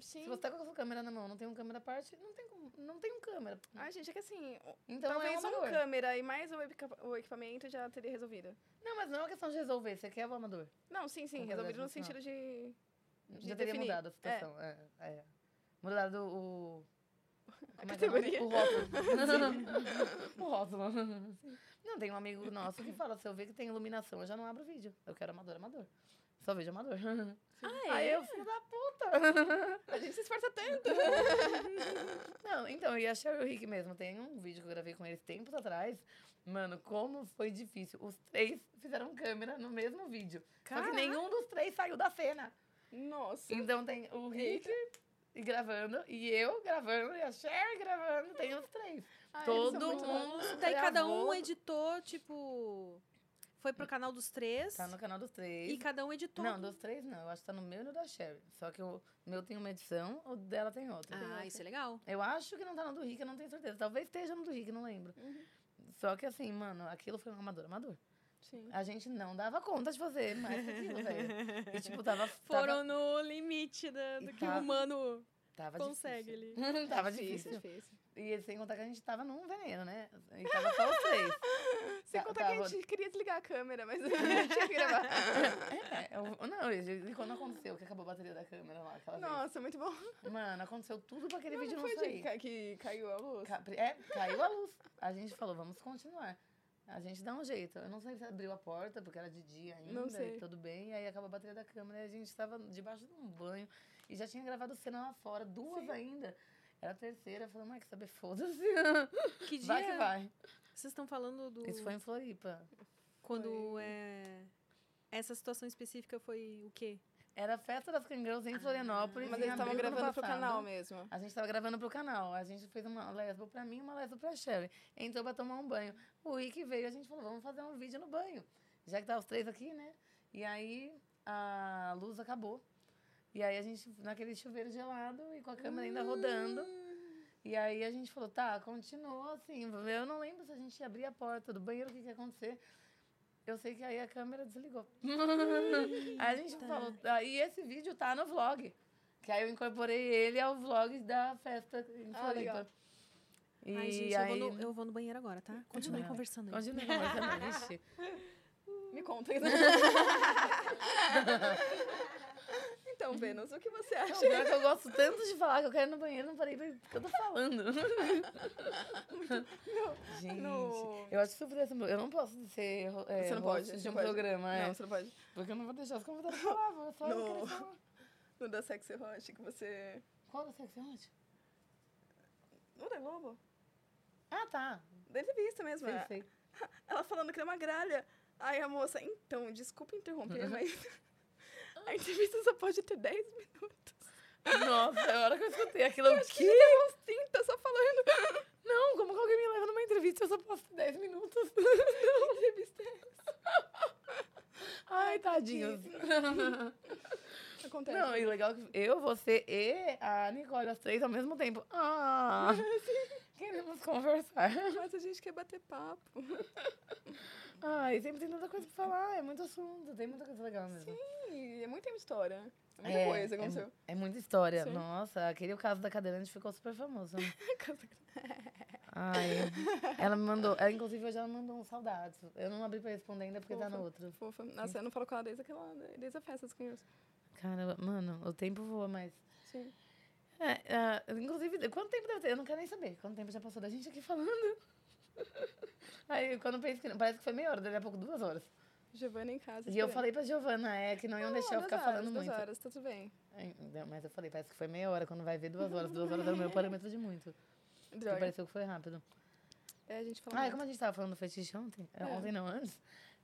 Sim. Se você tá com a sua câmera na mão não tem um câmera à parte, não tem, não tem um câmera. Ai, gente, é que assim, o- Então talvez é um uma amador. câmera e mais o, equipa- o equipamento já teria resolvido. Não, mas não é uma questão de resolver, você quer o amador. Não, sim, sim, resolvido no sentido de. de Já teria definir. mudado a situação. É. É, Mudado o. A é é o categoria. O rótulo. o rótulo. Não, tem um amigo nosso que fala: se eu ver que tem iluminação, eu já não abro vídeo. Eu quero amador, amador. Só vejo amador. Ah, Aí é? eu, filho da puta. A gente se esforça tanto. Não, então, e a Cheryl Rick mesmo, tem um vídeo que eu gravei com eles tempos atrás. Mano, como foi difícil. Os três fizeram câmera no mesmo vídeo. Só Caraca. que nenhum dos três saiu da cena. Nossa. Então tem o Rick e gravando, e eu gravando, e a Sherry gravando, tem os três. Ah, eles são Todo mundo. Daí cada um editou, tipo. Foi pro canal dos três. Tá no canal dos três. E cada um editou. Não, dos três não. Eu acho que tá no meu e no da Sherry. Só que o meu tem uma edição, o dela tem outra. Ah, isso é legal. Eu acho que não tá no do Rick, eu não tenho certeza. Talvez esteja no do Rick, não lembro. Uhum. Só que assim, mano, aquilo foi um amador, amador. Sim. A gente não dava conta de fazer mais aquilo, velho. E tipo, tava. Foram tava, no limite da- do E que o humano tava consegue difícil. ali. tava Difícil, difícil. E sem contar que a gente tava num veneno, né? E tava só os três. Sem Tá- contar que a tava- gente queria desligar a câmera, mas a gente tinha que gravar. É, eu- não, e quando aconteceu que acabou a bateria da câmera lá, aquela Nossa, muito bom. vez. Mano, aconteceu tudo pra aquele Não, vídeo não não sair. ca- que caiu a luz? Ca- É, caiu a luz. A gente falou, vamos continuar. A gente dá um jeito. Eu não sei se abriu a porta, porque era de dia ainda, Não sei. tudo bem. E aí acabou a bateria da câmera e a gente tava debaixo de um banho. E já tinha gravado cena lá fora, duas ainda. Era a terceira, falando, mas que saber, foda-se. Que dia Vai que vai. vocês estão falando do. Isso foi em Floripa. Quando é. Essa situação específica foi o quê? Era a festa das Cangirls em Florianópolis. Mas em eles estavam abril do ano gravando pro canal mesmo. A gente tava gravando pro canal. A gente fez uma lesbo pra mim e uma lesbo pra Sherry. Entrou pra tomar um banho. O Rick veio a gente falou, vamos fazer um vídeo no banho. Já que tá os três aqui, né? E aí a luz acabou. E aí a gente, naquele chuveiro gelado e com a câmera ainda rodando. E aí a gente falou, tá, continua assim. Eu não lembro se a gente abria a porta do banheiro, o que, que ia acontecer. Eu sei que aí a câmera desligou. aí a gente falou, aí esse vídeo tá no vlog. Que aí eu incorporei ele ao vlog da festa em Ah, Floripa. legal. E Ai, gente, aí... eu, vou no, eu vou no banheiro agora, tá? Continue Ah, conversando aí. Continua conversando, vixe. Me conta. então, Vênus, o que você Não, acha? pior que eu gosto tanto de falar que eu quero ir no banheiro, não parei do que eu tô falando. Gente, no- eu acho super assim, eu não posso ser é, Você não pode, de um pode. programa, é, Não, você não pode. porque eu não vou deixar os convidados falar, vou só eu No- falar. No da Sexy Hot, que você... Qual da sexy hot? No da Globo? Ah, tá. Da entrevista mesmo. Sei, é. sei. Ela falando que é uma gralha. Aí a moça, então, desculpa interromper, mas a entrevista só pode ter 10 minutos. Nossa, a hora que eu escutei aquilo, eu, Que que? tem uns 30 só falando. Não, como que alguém me leva numa entrevista eu só posso ter 10 minutos? Não, entrevista é essa? Ai, tadinhos. Acontece. Não, e legal que eu, você e a Nicole, as três ao mesmo tempo. Ah, queremos conversar. Mas a gente quer bater papo. Ai, sempre tem tanta coisa pra falar, é muito assunto, tem muita coisa legal mesmo. Ih, é de história. É muita É, coisa é, aconteceu. é muita história. Sim. Nossa, aquele caso da cadeirante ficou super famoso. né? Ai, ela me mandou. Ela, inclusive, hoje ela me mandou um saudades. Eu não abri pra responder ainda porque tá no Fofa. outro. Fofa. Nossa, eu não falo com ela desde, aquela, desde a festa dos canhões. Cara, mano, o tempo voa, mas. Sim. É, é, inclusive, quanto tempo deve ter? Eu não quero nem saber. Quanto tempo já passou da gente aqui falando? Aí, quando eu penso que. Parece que foi meia hora, daqui a pouco duas horas. Giovanna em casa. E eu falei pra Giovana, é, que não iam Não, deixar eu duas ficar horas, falando duas muito. horas, tá tudo bem. É, não, Mas eu falei, parece que foi meia hora, quando vai ver duas horas. Duas horas era o meu parâmetro de muito. Droga. pareceu que foi rápido. É, a gente fala Ah, e muito. como a gente tava falando do fetiche ontem, é, É. ontem não, antes,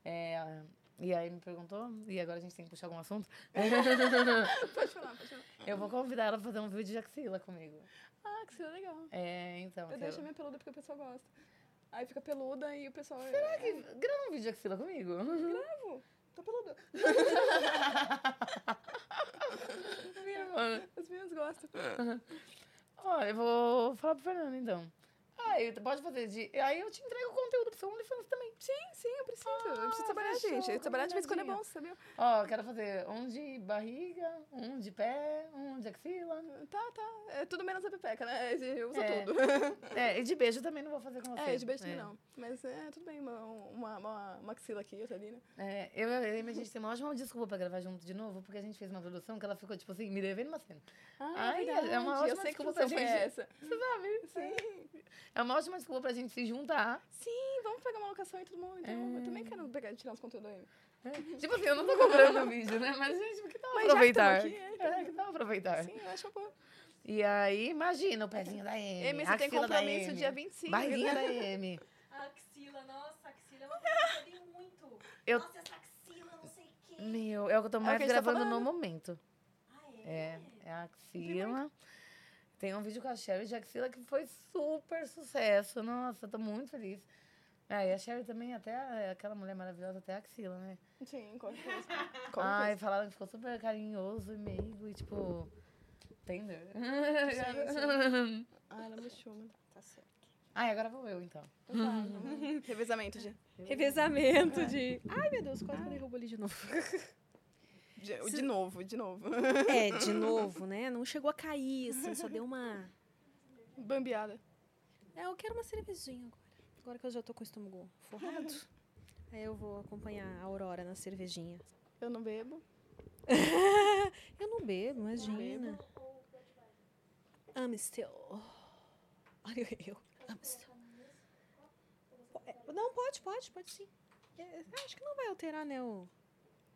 é, e aí me perguntou, e agora a gente tem que puxar algum assunto, Pode falar, pode falar. eu vou convidar ela pra fazer um vídeo de axila comigo. Ah, que seria legal. É, então. Eu que deixo a minha peluda porque o pessoal gosta. Aí fica peluda e o pessoal... Será que grava um vídeo de axila comigo? Gravo. Tô peluda. Minha mano. As meninas gostam. Ó, eu vou falar pro Fernando, então. Ah, eu- pode fazer de... Aí eu te entrego o conteúdo pro seu OnlyFans também. Sim, sim, eu preciso. eu Ah, preciso trabalhar, fechou, gente. Trabalhar de vez em quando é bom, sabia? Ó, quero fazer um de barriga, um de pé, um de axila. Tá, tá. É tudo menos a pepeca, né? Eu uso É. tudo. É, e de beijo também não vou fazer com você. É, de beijo também É. não. Mas é, tudo bem. Uma, uma, uma, uma axila aqui, outra ali, né? É, eu e a gente tem uma ótima desculpa pra gravar junto de novo, porque a gente fez uma produção que ela ficou, tipo assim, me devendo uma cena. Ai, verdade. é uma Eu ótima sei que desculpa produção pra foi gente. essa. Você sabe? Sim. É uma ótima desculpa pra gente se juntar. Sim, vamos pegar uma locação e todo mundo. Então, É. eu também quero pegar, tirar uns conteúdos aí. Tipo assim, eu não tô cobrando o vídeo, né? Mas, gente, que tal Mas já que tamo aproveitar? aqui, é, é, que tal aproveitar? Sim, eu acho bom. E aí, imagina o pezinho da. Amy, a você tem axila da compromisso dia 25. Barriguinha da Amy. A axila, nossa, a axila é uma coisa que eu odeio muito. Eu- Nossa, essa axila, não sei o quê. Meu, é o que eu tô o mais a gente tá gravando no momento. Ah, É, é a axila. Tem um vídeo com a Sherry de axila que foi super sucesso. Nossa, tô muito feliz. Ah, e a Sherry também, até a- aquela mulher maravilhosa, até a axila, né? Sim, coisa. Qualquer Ai, falaram que ficou super carinhoso e meigo e tipo. Tender. Ah, ela me chama. Tá certo. Ai, agora vou eu então. Revezamento de, Revezamento de. Ai, meu Deus, quase eu derrubo ali de novo. de. De novo, de novo. É, de novo, né? Não chegou a cair, assim, só deu uma. Bambeada. É, eu quero uma cervejinha agora. Agora que eu já tô com o estômago forrado. Aí eu vou acompanhar a Aurora na cervejinha. Eu não bebo. Eu não bebo, imagina. Amstel. Olha eu. É, Não, pode, pode, pode sim. É, Acho que não vai alterar, né? O...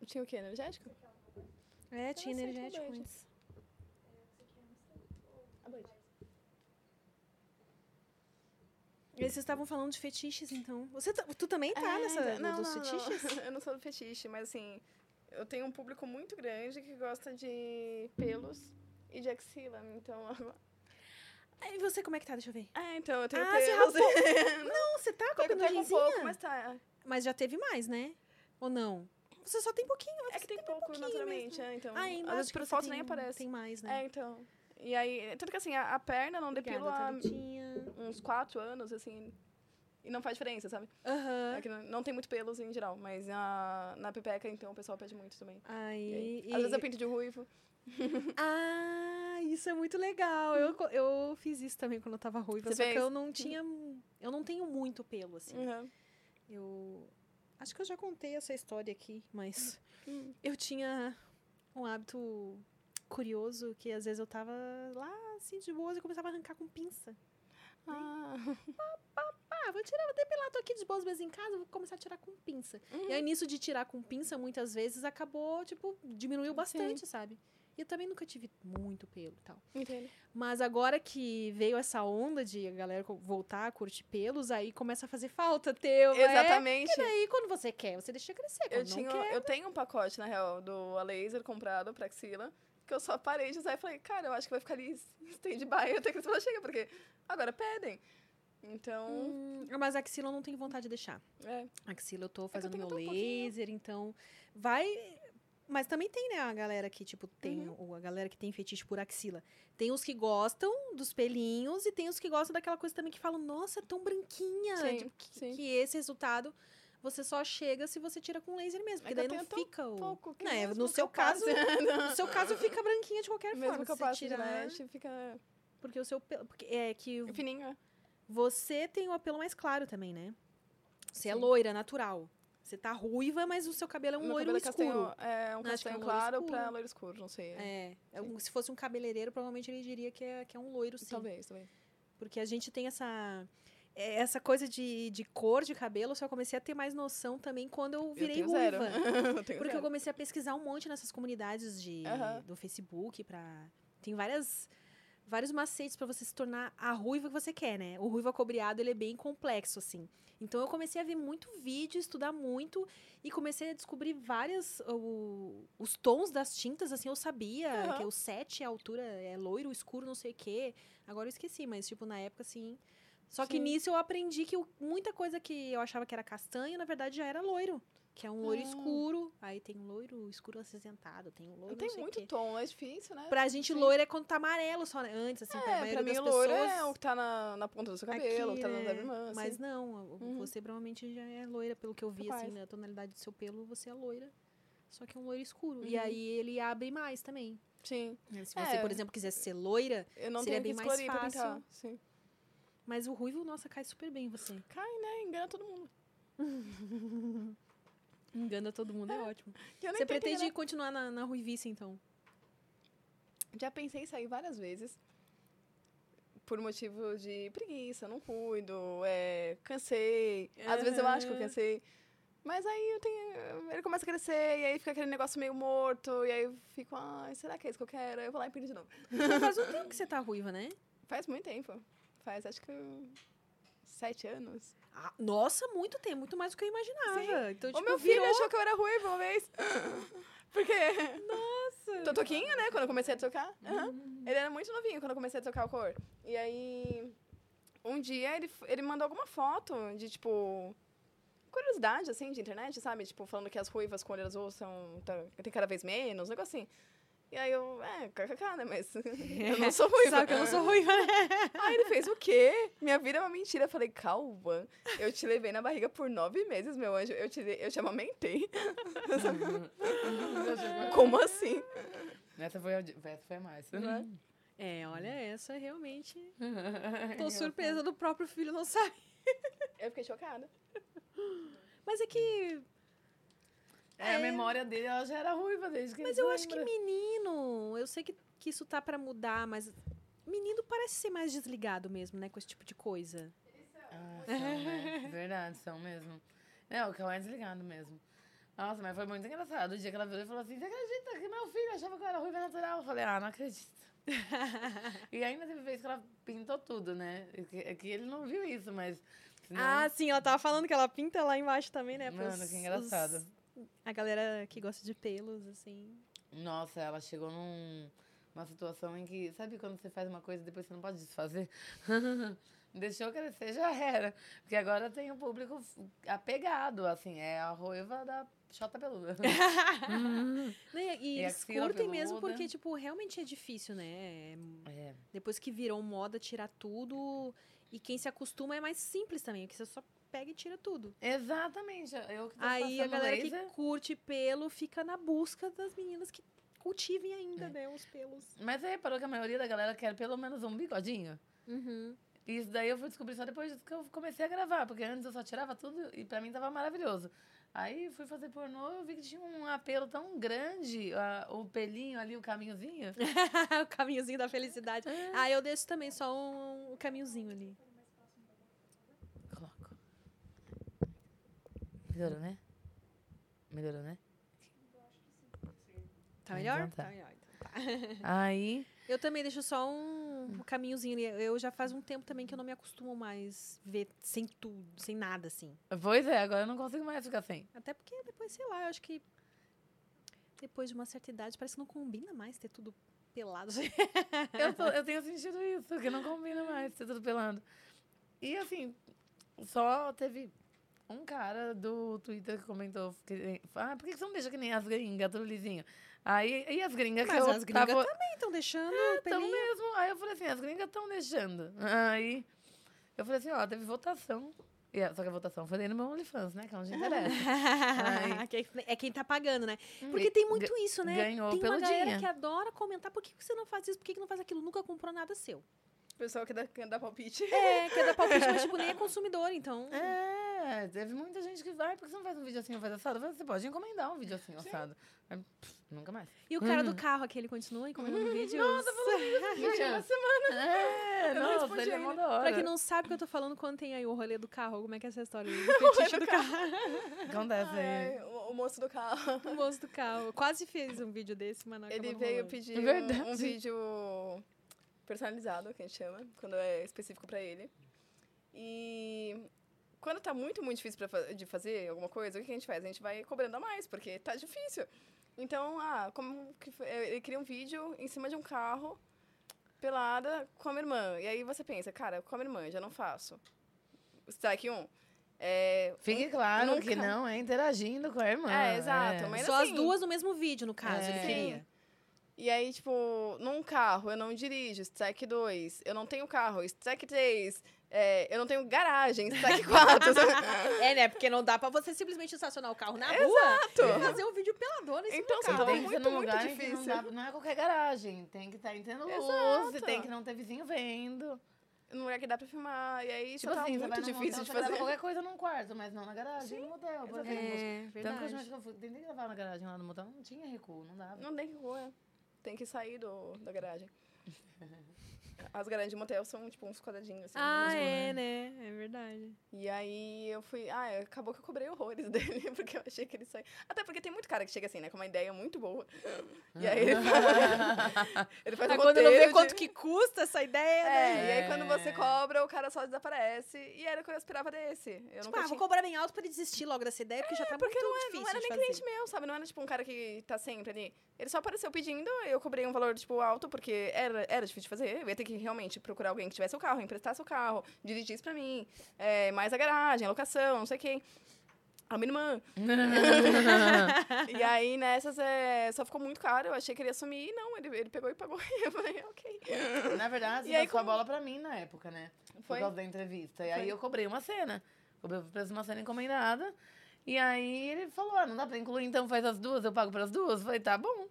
Tinha o quê? Energético? É, tinha energético antes. E vocês estavam falando de fetiches, então. Você tu também tá É, nessa então- não, dos não, fetiches? Não. eu não sou do fetiche, mas assim, eu tenho um público muito grande que gosta de pelos e de axila. Então, E você, como é que tá? Deixa eu ver. é, então eu tenho Ah, você pelos. Não, você tá com a com um pouco, mas tá. Mas já teve mais, né? Ou não? Você só tem pouquinho. É que tem bem pouco naturalmente, é, então. Ah, às vezes que por você foto tem, nem aparece. Tem mais, né? É, então. E aí, tanto que assim, a, a perna não Obrigada, há Thalitinha. uns quatro anos, assim. E não faz diferença, sabe? Aham. É que não, não tem muito pelos em geral, mas na, na pepeca, então, o pessoal pede muito também. Aí, e- Às vezes eu pinto de ruivo. Ah, isso é muito legal. Eu, eu fiz isso também quando eu tava ruiva, Você só que fez? eu não tinha. Eu não tenho muito pelo, assim. Uhum. Eu. Acho que eu já contei essa história aqui, mas Hum. eu tinha um hábito curioso que às vezes eu tava lá, assim, de boas e começava a arrancar com pinça. Ah, Ah, vou tirar, vou depilar, tô aqui de boas vezes em casa, vou começar a tirar com pinça. E aí, nisso de tirar com pinça, muitas vezes acabou, tipo, diminuiu bastante, sabe? E eu também nunca tive muito pelo e tal. entendo. Mas agora que veio essa onda de a galera voltar a curtir pelos, aí começa a fazer falta teu. É, Exatamente. e daí, quando você quer, você deixa crescer. Eu, não tinha, quer... eu tenho um pacote, na real, do a laser comprado pra axila, que eu só parei de usar e falei, cara, eu acho que vai ficar ali stand-by até que ela chega, porque agora pedem. Então, Hum, mas a axila eu não tenho vontade de deixar. é. Axila eu tô eu fazendo tenho meu tão pouquinho. laser, então vai. Mas também tem, né, a galera que, tipo, tem. Uhum. o- A galera que tem fetiche por axila. Tem os que gostam dos pelinhos e tem os que gostam daquela coisa também que falam, nossa, é tão branquinha. Sim, tipo, que, que esse resultado. você só chega se você tira com laser mesmo, porque É daí não fica o... pouco que é, no seu eu passe- caso, no seu caso fica branquinha de qualquer Mesmo forma. que eu você tirar, gilete, fica porque o seu pelo, porque é que fininho, é. você tem o apelo mais claro também, né? Você é Sim. loira, natural. Você tá ruiva, mas o seu cabelo é um Meu loiro é escuro. castanho, é um é castanho um loiro claro escuro. pra loiro escuro, não sei. É, é um- se fosse um cabeleireiro, provavelmente ele diria que é, que é um loiro, sim. Talvez, talvez. Porque a gente tem essa é, essa coisa de, de cor de cabelo, eu só comecei a ter mais noção também quando eu virei eu ruiva. eu Porque eu comecei a pesquisar um monte nessas comunidades de, Aham. do Facebook para tem várias vários macetes para você se tornar a ruiva que você quer, né? O ruivo acobreado, ele é bem complexo assim. Então eu comecei a ver muito vídeo, estudar muito e comecei a descobrir várias o- os tons das tintas, assim, eu sabia Aham. que o 7 a altura é loiro, escuro, não sei o quê. Agora eu esqueci, mas tipo na época assim, só que Sim. nisso eu aprendi que o- muita coisa que eu achava que era castanho, na verdade já era loiro. Que é um loiro Ah. escuro. Aí tem um loiro escuro acinzentado, tem um loiro Não não tem sei o muito quê. tom, é difícil, né? Pra gente, Sim. loiro é quando tá amarelo só, né? Antes, assim, pra É, maioria pra mim das loiro pessoas. é o que tá na, na ponta do seu cabelo, o que tá aqui, né? irmãs. Mas assim. não, Uhum. você provavelmente já é loira, pelo que eu vi, assim, Capaz. na tonalidade do seu pelo, você é loira. Só que é um loiro escuro. E Uhum. aí ele abre mais também. Sim. né? Se você, É. por exemplo, quisesse ser loira, Eu não Seria tenho bem mais pra fácil. Sim. mas o ruivo, nossa, cai super bem em você. Cai, né? Engana todo mundo. Engana todo mundo, é ótimo. Eu nem Você pretende enganar. continuar na, na ruivice, então? Já pensei em sair várias vezes. Por motivo de preguiça, não cuido, é, cansei. Às vezes eu acho que eu cansei. Mas aí eu tenho. Ele começa a crescer, e aí fica aquele negócio meio morto, e aí eu fico, ai, será que é isso que eu quero? Eu vou lá e pinto de novo. Já faz um tempo que você tá ruiva, né? Faz muito tempo. Faz acho que sete anos. Ah, nossa, muito tempo, muito mais do que eu imaginava. Então, o tipo, meu filho virou... achou que eu era ruiva uma vez. Porque. Nossa! Tô toquinho, né? Quando eu comecei a tocar. Aham. Ele era muito novinho quando eu comecei a tocar o cor. E aí. Um dia ele, ele mandou alguma foto de tipo. Curiosidade, assim, de internet, sabe? Tipo, falando que as ruivas com olho azul são. tá- tem cada vez menos, um negócio assim. E aí eu, é, kkk, né? Mas eu não sou ruiva. Sabe que eu não sou ruiva, né? Aí ele fez o quê? Minha vida é uma mentira. Eu falei, calma, eu te levei na barriga por nove meses, meu anjo. Eu te, eu te amamentei. Como assim? Essa foi a, essa foi mais. É, olha, essa realmente... Tô surpresa do próprio filho não sabe. Eu fiquei chocada. Mas é que... É, a memória dele, ela já era ruiva desde que Mas eu se acho que lembra. menino... Eu sei que, que isso tá pra mudar, mas... Menino parece ser mais desligado mesmo, né? Com esse tipo de coisa. Ah, são, né? Verdade, são mesmo. Não, o Cauã é desligado mesmo. Nossa, mas foi muito engraçado. O dia que ela virou e falou assim: Você acredita que meu filho achava que eu era ruiva natural? Eu falei: Ah, não acredito. e ainda teve vez que ela pintou tudo, né? É que, é que ele não viu isso, mas. senão- Ah, sim, ela tava falando que ela pinta lá embaixo também, né? Mano, que engraçado. os- a galera que gosta de pelos, assim. Nossa, ela chegou num, uma situação em que, sabe quando você faz uma coisa e depois você não pode desfazer? Deixou crescer, já era. Porque agora tem um público apegado, assim, é a ruiva da chota peluda. Né, E E eles curtem mesmo porque, tipo, realmente é difícil, né? é. Depois que virou moda tirar tudo. E quem se acostuma é mais simples também, porque você só pega e tira tudo. Exatamente. Eu que tô Aí a galera laser, que curte pelo fica na busca das meninas que cultivem ainda, né, os pelos. Mas você reparou que a maioria da galera quer pelo menos um bigodinho? Uhum. Isso daí eu fui descobrir só depois que eu comecei a gravar, porque antes eu só tirava tudo e pra mim tava maravilhoso. Aí fui fazer pornô, eu vi que tinha um apelo tão grande, a- o pelinho ali, o caminhozinho. o caminhozinho da felicidade. Ah, eu deixo também só um, um caminhozinho ali. Coloco. Melhorou, né? Melhorou, né? Tá melhor? Então tá. melhor. então tá. Aí. Eu também deixo só um, um caminhozinho ali. Eu já faz um tempo também que eu não me acostumo mais ver sem tudo, sem nada, assim. Pois é, agora eu não consigo mais ficar sem. Até porque depois, sei lá, eu acho que depois de uma certa idade parece que não combina mais ter tudo pelado. Eu, tô- eu tenho sentido isso, que não combina mais ser tudo pelando. E assim, só teve um cara do Twitter que comentou que, ah, por que você não deixa que nem as gringas, tudo lisinho? Aí, e as gringas que Mas eu as gringas tava... também estão deixando Então pelinho. mesmo. Aí eu falei assim, as gringas estão deixando. Aí eu falei assim, ó, teve votação a- só que a votação foi dentro do meu OnlyFans, né? Que é onde interessa. Aí- Que é quem tá pagando, né? Hum, Porque tem muito isso, né? ganhou tem uma galera que adora comentar por que que você não faz isso, por que que não faz aquilo, nunca comprou nada seu. O pessoal que dá, que dá palpite. É, quer dar palpite, mas tipo, nem é consumidor, então. É, teve muita gente que vai, por que você não faz um vídeo assim, faz assado? Eu Você pode encomendar um vídeo assim, assado. Pff, nunca mais. E o cara Uhum. do carro, aquele continua encomendando vídeos? Gente, uma semana. É, não nossa, respondi ele é ainda. mó da hora. Pra quem não sabe o que eu tô falando, quando tem aí o rolê do carro, como é que é essa história? O fetiche do carro. Acontece aí. Ai, o, o moço do carro. O moço do carro. Eu Quase fez um vídeo desse, mas não Ele não veio rolando. pedir um- Verdade. um, vídeo personalizado, que a gente chama, quando é específico pra ele. E quando tá muito, muito difícil pra, de fazer alguma coisa, o que a gente faz? A gente vai cobrando a mais, porque tá difícil. Então, ah, como que ele cria um vídeo em cima de um carro, pelada, com a minha irmã. E aí você pensa, cara, com a minha irmã, já não faço. Strike 1. É, Fique um- claro que nunca- não é interagindo com a irmã. É, exato, mas Só as assim, duas no mesmo vídeo, no caso, ele É. queria. E aí, tipo, num carro eu não dirijo, strike 2, eu não tenho carro, strike 3, é, eu não tenho garagem, strike 4. É, né? Porque não dá pra você simplesmente estacionar o carro na Exato. rua e fazer um vídeo pelador nesse Então, carro. tá tem que ser muito, num muito lugar em que não, difícil. dá- não é qualquer garagem. Tem que estar entendendo luz, e tem que não ter vizinho vendo. Num lugar que dá pra filmar. E aí, Tipo tá assim, você vai muito difícil motel, de fazer. qualquer coisa num quarto, mas não na garagem, no motel, por exemplo. É, Tanto verdade. vez que eu fui, tentei gravar na garagem lá no motel, não tinha recuo, não dava. Não tem que rua. Tem que sair do, da garagem. As garagens de motel são, tipo, uns quadradinhos, assim. Ah, é, né? É verdade. E aí eu fui. Ah, acabou que eu cobrei horrores dele, porque eu achei que ele saiu. Até porque tem muito cara que chega assim, né? Com uma ideia muito boa. E aí ele faz. ele faz um Aí quando não vê roteiro quanto de- que custa essa ideia, né? É, e aí quando você cobra, o cara só desaparece. E era o que eu esperava desse. Eu Tipo, ah, vou tinha... cobrar bem alto pra ele desistir logo dessa ideia, porque já tá Porque muito não, é, difícil não era de nem fazer. cliente meu, sabe? Não era tipo um cara que tá sempre ali. Ele só apareceu pedindo, eu cobrei um valor, tipo, alto, porque era, era difícil de fazer. Eu ia ter que realmente procurar alguém que tivesse o carro, emprestasse o carro, dirigisse pra mim. É, mais a garagem, a locação, não sei quem. A minha irmã. e aí, nessas, é, só ficou muito caro. Eu achei que ele ia sumir. E não, ele, ele pegou e pagou. E eu falei, ok. Na verdade, E você aí, passou a como- bola pra mim na época, né? Foi? Por causa da entrevista. E aí Foi. eu cobrei uma cena. Cobrei o preço de uma cena encomendada. E aí ele falou, ah, não dá pra incluir, então faz as duas, eu pago pelas duas. Eu falei, tá bom.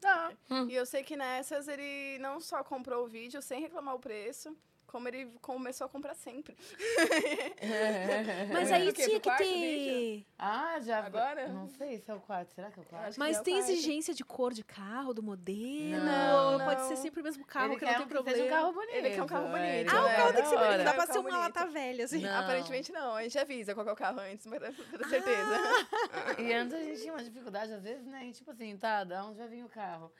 Tá. E eu sei que nessas ele não só comprou o vídeo sem reclamar o preço, como ele começou a comprar sempre. Mas É. aí tinha que ter. Ah, já. Agora? Não sei se é o quarto. Será que é o quarto? Mas é tem exigência de cor de carro, do modelo? Não, Pode ser sempre o mesmo carro, ele que não tem um problema. Seja um carro bonito. Ele quer um carro É, bonito, Ah, o né? carro tem que ser bonito, dá pra ser uma lata velha, assim. Não. Aparentemente não, a gente avisa qual é o carro antes, pra pra ter certeza. E antes a gente tinha uma dificuldade, às vezes, né? E tipo assim, tá, da onde vai vir o carro?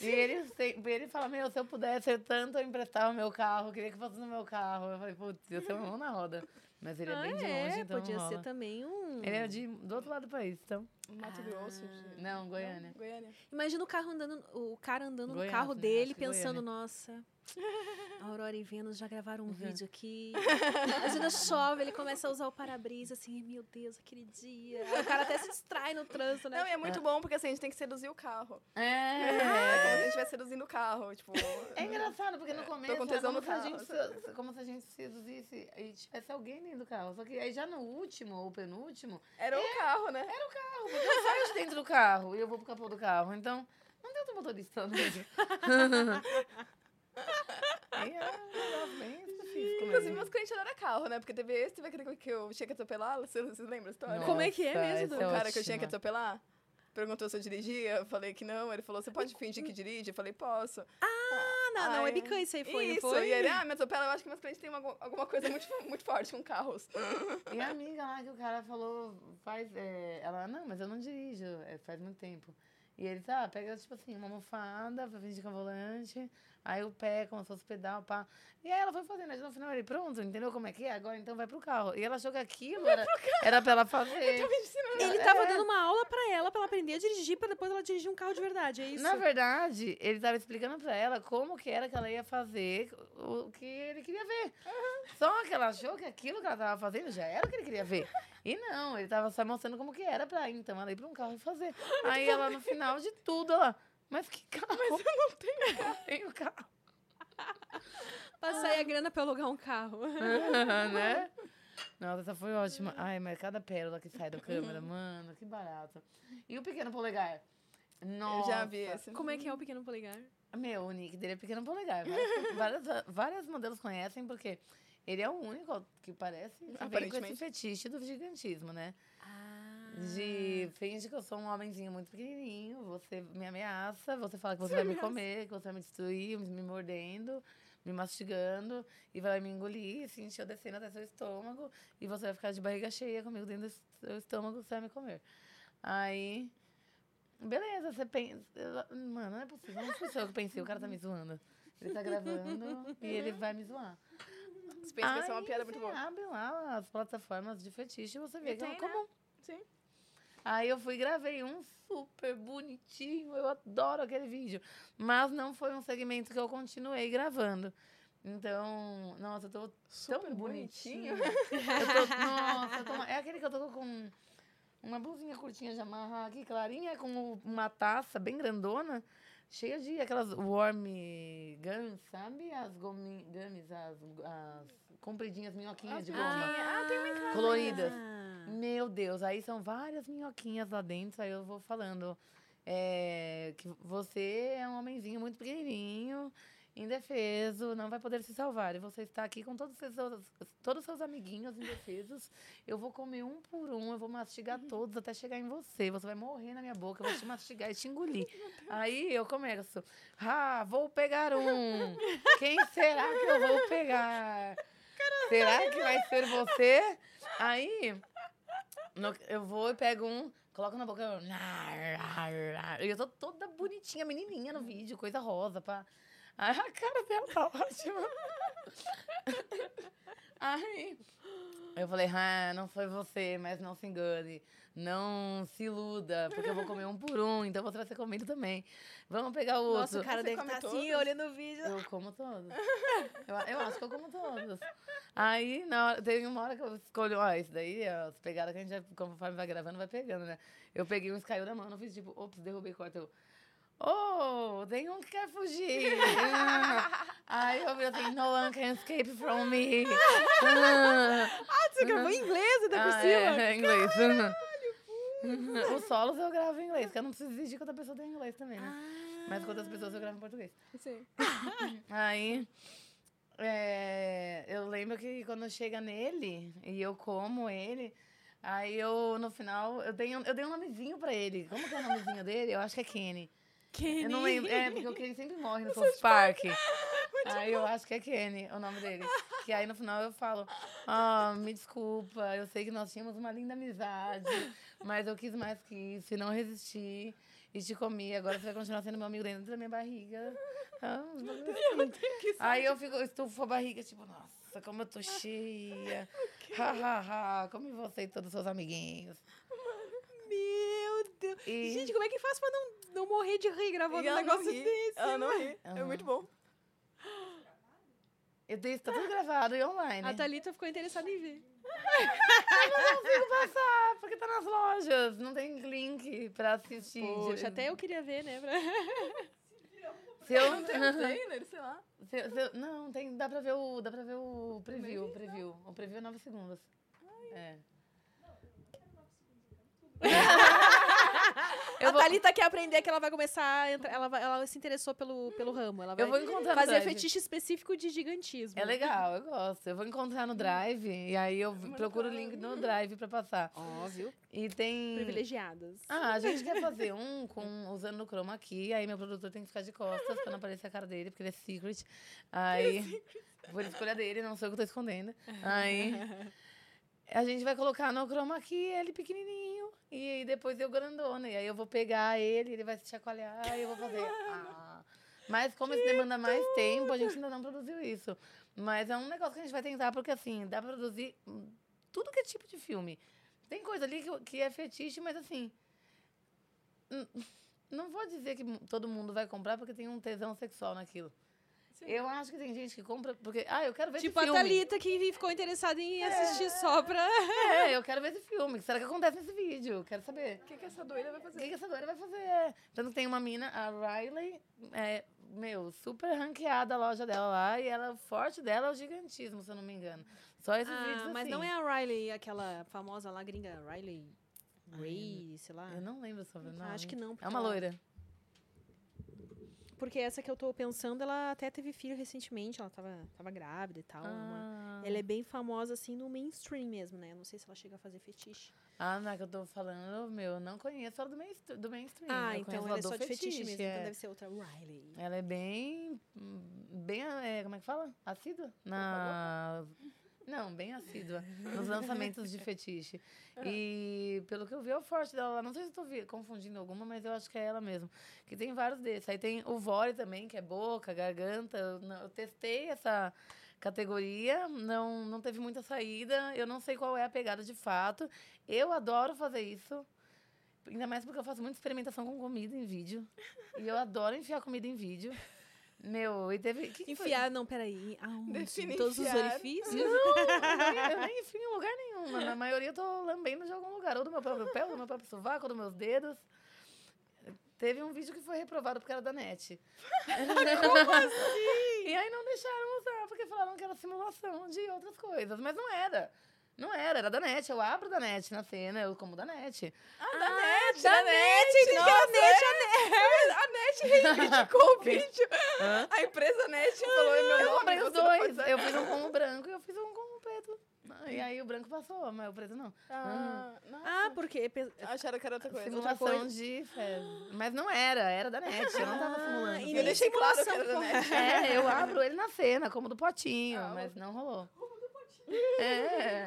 E ele, sempre- ele fala, meu, se eu pudesse tanto eu emprestava o meu carro, eu queria que fosse no meu carro. Eu falei, putz, ia ser uma mão na roda. Mas ele é Ah, bem de é, longe, então podia não ser rola. também um... Ele é de, do outro lado do país, então. Mato Grosso. de- Não, Goiânia. Goiânia. Imagina o carro andando, o cara andando no Goiás, carro né? dele, pensando, Goiânia. nossa, Aurora e Vênus já gravaram Uhum. um vídeo aqui. Imagina chove, ele começa a usar o para-brisa, assim, meu Deus, aquele dia. O cara até se distrai no trânsito, né? Não, e é muito bom porque assim, a gente tem que seduzir o carro. É. É, como se a gente estivesse seduzindo o carro. Tipo, É engraçado, porque no começo com é tesão como, no se a gente, se- como se a gente seduzisse e tivesse alguém dentro do carro. Só que aí já no último ou penúltimo, era o carro, né? era o carro, porque eu saio de dentro do carro e eu vou pro capô do carro. Então, não tem outro motorista no é um específico Inclusive, meus clientes adoram carro, né? Porque teve esse, teve aquele que eu tinha que atropelar. Você, você lembra a história? Como é que é Nossa, mesmo, essa O é cara que eu tinha que ótima. atropelar perguntou se eu dirigia. Eu falei que não. Ele falou: Você pode fingir que dirige? Eu falei: Posso. Ah, não, não, é bican isso aí, foi, Isso, foi? e ele, ah, me atropela. Eu acho que meus clientes têm uma- alguma coisa muito, muito forte com carros. E a amiga lá que o cara falou, faz. é, ela, não, mas eu não dirijo, é, faz muito tempo. E ele, tá, pega, tipo assim, uma almofada pra fingir que é volante, aí o pé, como se fosse pedal, pá. E aí ela foi fazendo, aí no final ele, pronto, entendeu como é que é? Agora então vai pro carro. E ela achou que aquilo era, era pra ela fazer. Ele tava dando uma aula pra ela, pra ela aprender a dirigir, pra depois ela dirigir um carro de verdade, é isso? Na verdade, ele tava explicando pra ela como que era que ela ia fazer o que ele queria ver. Só que ela achou que aquilo que ela tava fazendo já era o que ele queria ver. E não, ele tava só mostrando como que era pra ir. Então ela ir pra um carro e fazer. Aí ela, no final de tudo, ela... Mas que carro? Mas eu não tenho carro. tenho carro. Pra sair a grana pra alugar um carro. né? Nossa, essa foi ótima. Ai, mas cada pérola que sai da câmera, mano, que barato. E o pequeno polegar? Nossa. Eu já vi esse. Como é que é o pequeno polegar? Meu, o nick dele é pequeno polegar. Várias, várias, várias modelos conhecem, porque ele é o único que parece que vem com esse Aparentemente. fetiche do gigantismo, né? Ah. De finge que eu sou um homenzinho muito pequenininho, você me ameaça, você fala que você vai me comer, que você vai me destruir, me mordendo, me mastigando, e vai me engolir, assim, encher descendo até seu estômago, e você vai ficar de barriga cheia comigo dentro do seu estômago, você vai me comer. Aí, beleza, você pensa... Mano, não é possível, não foi só eu que pensei, o cara tá me zoando. Ele tá gravando e ele vai me zoar. Você pensa que essa é uma Aí piada muito boa. abre lá as plataformas de fetiche e você vê que é né? comum. Sim. Aí eu fui e gravei um super bonitinho, eu adoro aquele vídeo. Mas não foi um segmento que eu continuei gravando. Então, nossa, eu tô Super tão bonitinho. bonitinho. eu tô, nossa, eu tô- é aquele que eu tô com uma blusinha curtinha de amarrar aqui, clarinha, com uma taça bem grandona, cheia de aquelas warm gums, sabe? As gomi, gummies, as, as compridinhas minhoquinhas de goma. Ah, tem uma em casa. coloridas. Ah. Meu Deus, aí são várias minhoquinhas lá dentro, aí eu vou falando é, que você é um homenzinho muito pequenininho, indefeso, não vai poder se salvar. E você está aqui com todos os seus, todos os seus amiguinhos indefesos. Eu vou comer um por um, eu vou mastigar todos até chegar em você. Você vai morrer na minha boca, eu vou te mastigar e te engolir. Aí eu começo, ah, vou pegar um. Quem será que eu vou pegar? Será que vai ser você? Aí no- eu vou e pego um, coloco na boca. eu- eu tô toda bonitinha, menininha no vídeo, coisa rosa. Pra... Aí a cara dela tá ótima. Aí eu falei, ah, não foi você, mas não se engane. Não se iluda, porque eu vou comer um por um, então você vai ser comido também. Vamos pegar o outro. Nossa, o cara Você deve estar assim, todos? olhando o vídeo. Eu como todos. Eu, eu acho que eu como todos. Aí, na hora, tem uma hora que eu escolho, ó, isso daí, ó, as pegadas que a gente, vai, conforme vai gravando, vai pegando, né? Eu peguei um caiu da mão, não fiz tipo, ops, derrubei corta. Eu, oh, tem um que quer fugir. Aí eu vi assim, no one can escape from me. Ah, você gravou em inglês ainda por Ah, cima? é, é inglês. Os solos eu gravo em inglês, porque eu não preciso exigir que outra pessoa tenha inglês também, né? Mas com outras pessoas eu gravo em português. Sim. Aí, é, eu lembro que quando chega nele e eu como ele, aí eu, no final, eu dei um, eu dei um nomezinho pra ele. Como que é o nomezinho dele? Eu acho que é Kenny. Kenny. Eu não lembro. É, porque o Kenny sempre morre no South Park. Aí eu acho que é Kenny o nome dele. Que aí no final eu falo, ah, me desculpa, eu sei que nós tínhamos uma linda amizade, mas eu quis mais que isso e não resisti. E te comi, agora você vai continuar sendo meu amigo dentro da minha barriga. Ah, assim. Aí eu fico, estufo a barriga, tipo, nossa, como eu tô cheia. Ha, ha, ha, come você e todos os seus amiguinhos. Meu Deus. E- Gente, como é que faz pra não, não morrer de rir gravando E um não negócio ri. desse? Ela não ri. É Aham. muito bom. Eu dei, tá tudo gravado e online. A Thalita ficou interessada em ver. não consigo passar, porque tá nas lojas. Não tem link pra assistir. Poxa, até eu queria ver, né? pra- Se eu, Não tem trailer, sei lá. se eu- se eu- não, tem, dá pra ver o, dá pra ver o preview, o preview. O preview é 9 segundos. É. a Thalita quer aprender que ela vai começar a entrar. Ela, vai- ela se interessou pelo, pelo ramo. Ela vai Eu vou encontrar no fazer fetiche específico de gigantismo. É legal, eu gosto. Eu vou encontrar no Drive e aí eu procuro o link no Drive pra passar. Óbvio. E tem. Privilegiadas. Ah, a gente quer fazer um com, usando o chroma aqui, aí meu produtor tem que ficar de costas pra não aparecer a cara dele, porque ele é secret. Aí. Por escolha dele, não sei o que eu tô escondendo. Aí. A gente vai colocar no chroma aqui ele pequenininho e aí depois eu grandona. E aí eu vou pegar ele, ele vai se chacoalhar e eu vou fazer. Ah. Mas como isso demanda mais tempo, a gente ainda não produziu isso. Mas é um negócio que a gente vai tentar, porque assim, dá pra produzir tudo que é tipo de filme. Tem coisa ali que, que é fetiche, mas assim. Não vou dizer que todo mundo vai comprar porque tem um tesão sexual naquilo. Eu acho que tem gente que compra porque. Ah, eu quero ver Tipo esse a filme. Thalita que ficou interessada em assistir só pra. É, eu quero ver esse filme. O que será que acontece nesse vídeo? Quero saber. O que, que essa doida vai O fazer? que, que essa doida vai fazer? Tanto que tem uma mina, a Riley, é, meu, super ranqueada a loja dela lá. E ela, o forte dela é o gigantismo, se eu não me engano. Só esses Ah, vídeos mas assim. não é a Riley, aquela famosa lá, gringa, Riley Ray, sei lá. Eu não lembro sobre o nome. Acho que não, É uma loira. Porque essa que eu tô pensando, ela até teve filho recentemente, ela tava, tava grávida e tal. é uma- Ah. Ela é bem famosa, assim, no mainstream mesmo, né? Não sei se ela chega a fazer fetiche. Ah, não é que eu tô falando, meu, eu não conheço ela do, mainstream, do mainstream. Ah, eu então ela é só de fetiche, mesmo, é. então deve ser outra Riley. Ela é bem. Bem. é, como é que fala? Assídua? Na. Não, bem assídua. Nos lançamentos de fetiche. E pelo que eu vi, é o forte dela lá. Não sei se estou confundindo alguma, mas eu acho que é ela mesmo. Que tem vários desses. Aí tem o Vore também, que é boca, garganta. Eu, eu testei essa categoria, não, não teve muita saída. Eu não sei qual é a pegada de fato. Eu adoro fazer isso. Ainda mais porque eu faço muita experimentação com comida em vídeo. E eu adoro enfiar comida em vídeo. Meu, e teve. que que foi? Enfiar, não, peraí. Aonde? Define Em todos os enfiar. orifícios? Nem, eu nem enfio em lugar nenhum. Na maioria eu tô lambendo de algum lugar. Ou do meu próprio pé, ou do meu próprio sovaco, ou dos meus dedos. Teve um vídeo que foi reprovado porque era da net. Como assim? E aí não deixaram usar, porque falaram que era simulação de outras coisas. Mas não era. Não era, era da net. Eu abro da net na cena, eu como da net. Ah, da net, da da net, net, nossa, a net, é. A net reivindicou o vídeo. A empresa net falou, é meu Eu comprei os dois. Eu fiz um com o branco e eu fiz um com o preto. E aí o branco passou, mas o preto não. Ah, nossa. Ah, porque... Acharam que era outra coisa. Simulação de fezes. Mas não era, era da net. Eu não tava simulando. e eu deixei claro que era da net. É, eu abro ele na cena, como do potinho, Ah, mas não rolou. É.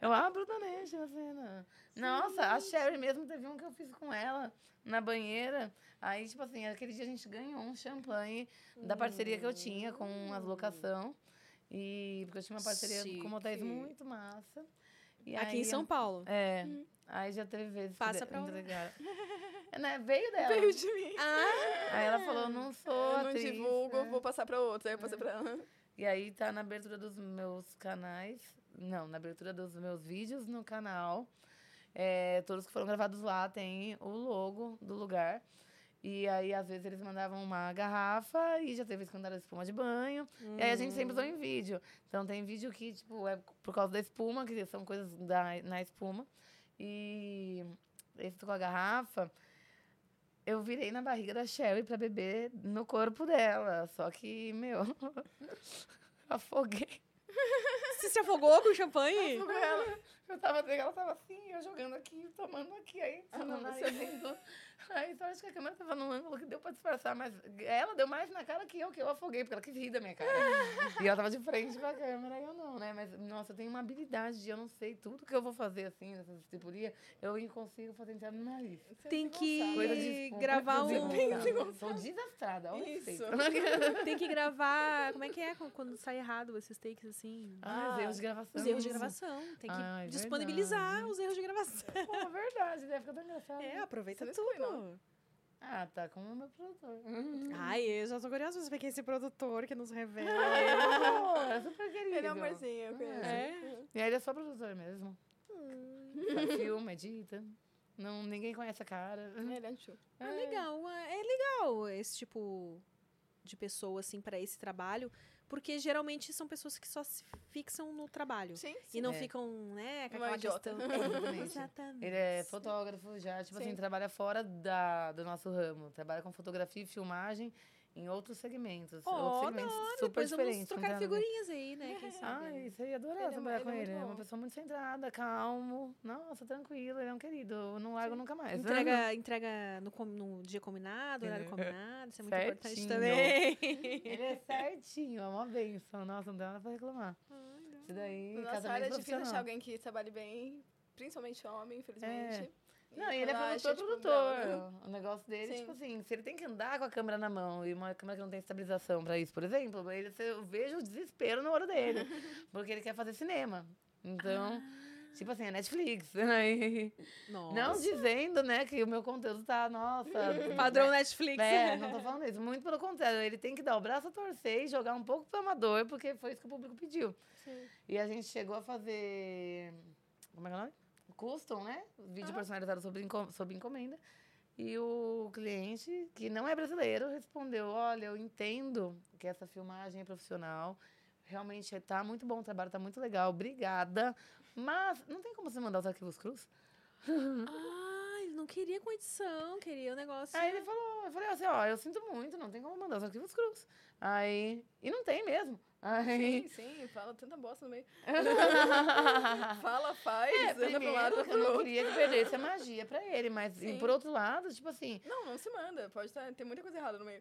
Eu abro da net na cena. Nossa, a Sherry mesmo teve um que eu fiz com ela na banheira. Aí, tipo assim, aquele dia a gente ganhou um champanhe da parceria que eu tinha com as locação. E porque eu tinha uma parceria com motéis Chique. muito massa. E Aqui aí, em São Paulo. É. Aí já teve vezes Passa pra lá. entregaram. né, veio dela. Veio de mim. Aí ela falou, não sou Eu não atriz, divulgo, né? vou passar pra outra. Aí eu passei pra ela. E aí tá na abertura dos meus canais. Não, na abertura dos meus vídeos no canal. É, todos que foram gravados lá tem o logo do lugar. E aí, às vezes, eles mandavam uma garrafa e já teve que mandaram espuma de banho. E aí a gente sempre usou em vídeo. Então tem vídeo que, tipo, é por causa da espuma, que são coisas da, na espuma. E esse com a garrafa, eu virei na barriga da Sherry pra beber no corpo dela. Só que, meu, afoguei. Você se afogou com champanhe? com ela. Eu tava, ela tava assim, eu jogando aqui, tomando aqui, aí Ah, nariz. você- indo. Aí só acho que a câmera tava num ângulo que deu pra disfarçar, mas ela deu mais na cara que eu, que eu afoguei, porque ela quis rir da minha cara. e ela tava de frente pra câmera, e eu não, né? Mas, nossa, eu tenho uma habilidade de eu não sei tudo que eu vou fazer, assim, nessa discipliria, eu consigo fazer entrar no nariz. Tem que Coisa de gravar um... Sou desastrada, olha Isso. Tem que gravar... Como é que é quando- sai errado esses takes, assim? Ah, os erros de gravação. Os erros de gravação. Tem que Ai, disponibilizar verdade. os erros de gravação. Pô, verdade, deve ficar tão engraçado. É, aproveita Você tudo. Ah, tá com o meu produtor. Ai, eu já tô curiosa pra saber quem é esse produtor que nos revela. é super querido. Ele é um amorzinho, eu conheço. é? E aí ele é só produtor mesmo. Faz filme, edita. Não, ninguém conhece a cara. Ele é um tio. Ah, legal. ah, É legal esse tipo de pessoa, assim, pra esse trabalho. Porque geralmente são pessoas que só se fixam no trabalho. Sim, E sim. não É. ficam, né, com Uma aquela idiota. questão. É, Exatamente. Exatamente. Ele é fotógrafo já, tipo Sim. assim, trabalha fora da, do nosso ramo. Trabalha com fotografia e filmagem em outros segmentos. Ó, outros segmentos super depois vamos diferentes. não trocar figurinhas aí, né? Quem sabe? Ai, seria adorar Ele é trabalhar mu- com ele é ele. muito É uma bom. pessoa muito centrada, calmo. Nossa, tranquilo, ele é um querido. Eu não largo nunca mais. Entrega, entrega no, com- no dia combinado, horário combinado. Isso é muito importante também. Ele é certinho, é uma benção. Nossa, não dá nada pra reclamar. Isso daí, nossa área é difícil achar alguém que trabalhe bem, principalmente homem, infelizmente. Não, e ele é produtor, produtor. O negócio dele, Sim. tipo assim, se ele tem que andar com a câmera na mão e uma câmera que não tem estabilização pra isso, por exemplo, ele, eu vejo o desespero no olho dele. porque ele quer fazer cinema. Então, tipo assim, é Netflix. Nossa. não dizendo, né, que o meu conteúdo tá, nossa... Padrão Netflix. É, não tô falando isso. Muito pelo contrário. Ele tem que dar o braço a torcer e jogar um pouco pro amador, porque foi isso que o público pediu. E a gente chegou a fazer. Como é que é o nome? Custom, né? Vídeo personalizado enco- sobre encomenda. E o cliente, que não é brasileiro, respondeu: Olha, eu entendo que essa filmagem é profissional. Realmente tá muito bom o trabalho, tá muito legal. Obrigada. Mas não tem como você mandar os arquivos cruz? Ah, ele não queria com edição, queria o negócio. Aí ele falou, eu falei assim, ó, eu sinto muito, não tem como mandar os arquivos cruz. Aí. E não tem mesmo. Aí. Sim, sim, fala tanta bosta no meio. fala, faz, É, anda pro lado, eu não queria que perdesse a magia pra ele, mas e Sim. por outro lado, tipo assim, Não, não se manda. Pode tá, ter muita coisa errada no meio.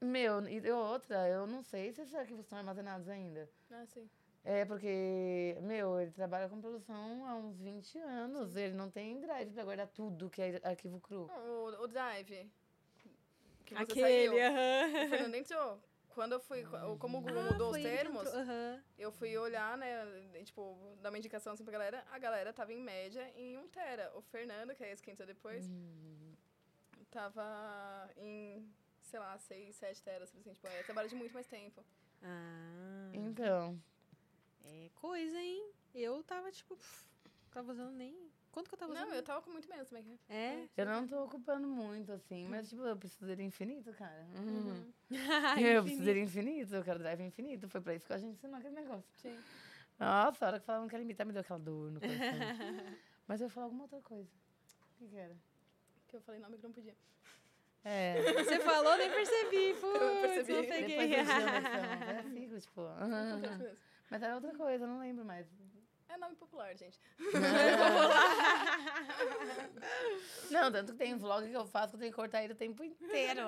meu, e outra, eu não sei se esses arquivos estão armazenados ainda. Ah, sim. É porque, meu, ele trabalha com produção há uns 20 anos. Ele não tem drive pra guardar tudo que é arquivo cru. O, o Drive. Que você Aquele, aham. O Fernando entrou. Quando eu fui, como o Google Ah, mudou os que termos, eu fui olhar, né, tipo, dar uma indicação assim pra galera. A galera tava em média em 1 tera. O Fernando, que é esse que entrou depois, tava em, sei lá, 6, 7 teras, assim, tipo, é trabalho de muito mais tempo. Ah, Então, é coisa, hein? Eu tava, tipo, pff, tava usando nem... Quanto que eu tava usando? Não, eu tava com muito menos também. É? eu não tô ocupando muito, assim, mas, tipo, eu preciso dele infinito, cara. Uhum. Ai, Eu preciso dele infinito, eu quero drive infinito. Foi pra isso que a gente ensinou aquele negócio. Sim. Nossa, a hora que falavam que era limitar, me deu aquela dor no coração. mas eu ia falar alguma outra coisa. O que, que era? Que eu falei nome que não podia. É. Você falou, nem percebi. Putz, percebi. não Depois peguei. eu chamo essa- É assim, tipo. Mesmo. Mas era outra coisa, eu não lembro mais. É nome popular, gente. Não, tanto que tem vlog que eu faço que eu tenho que cortar ele o tempo inteiro.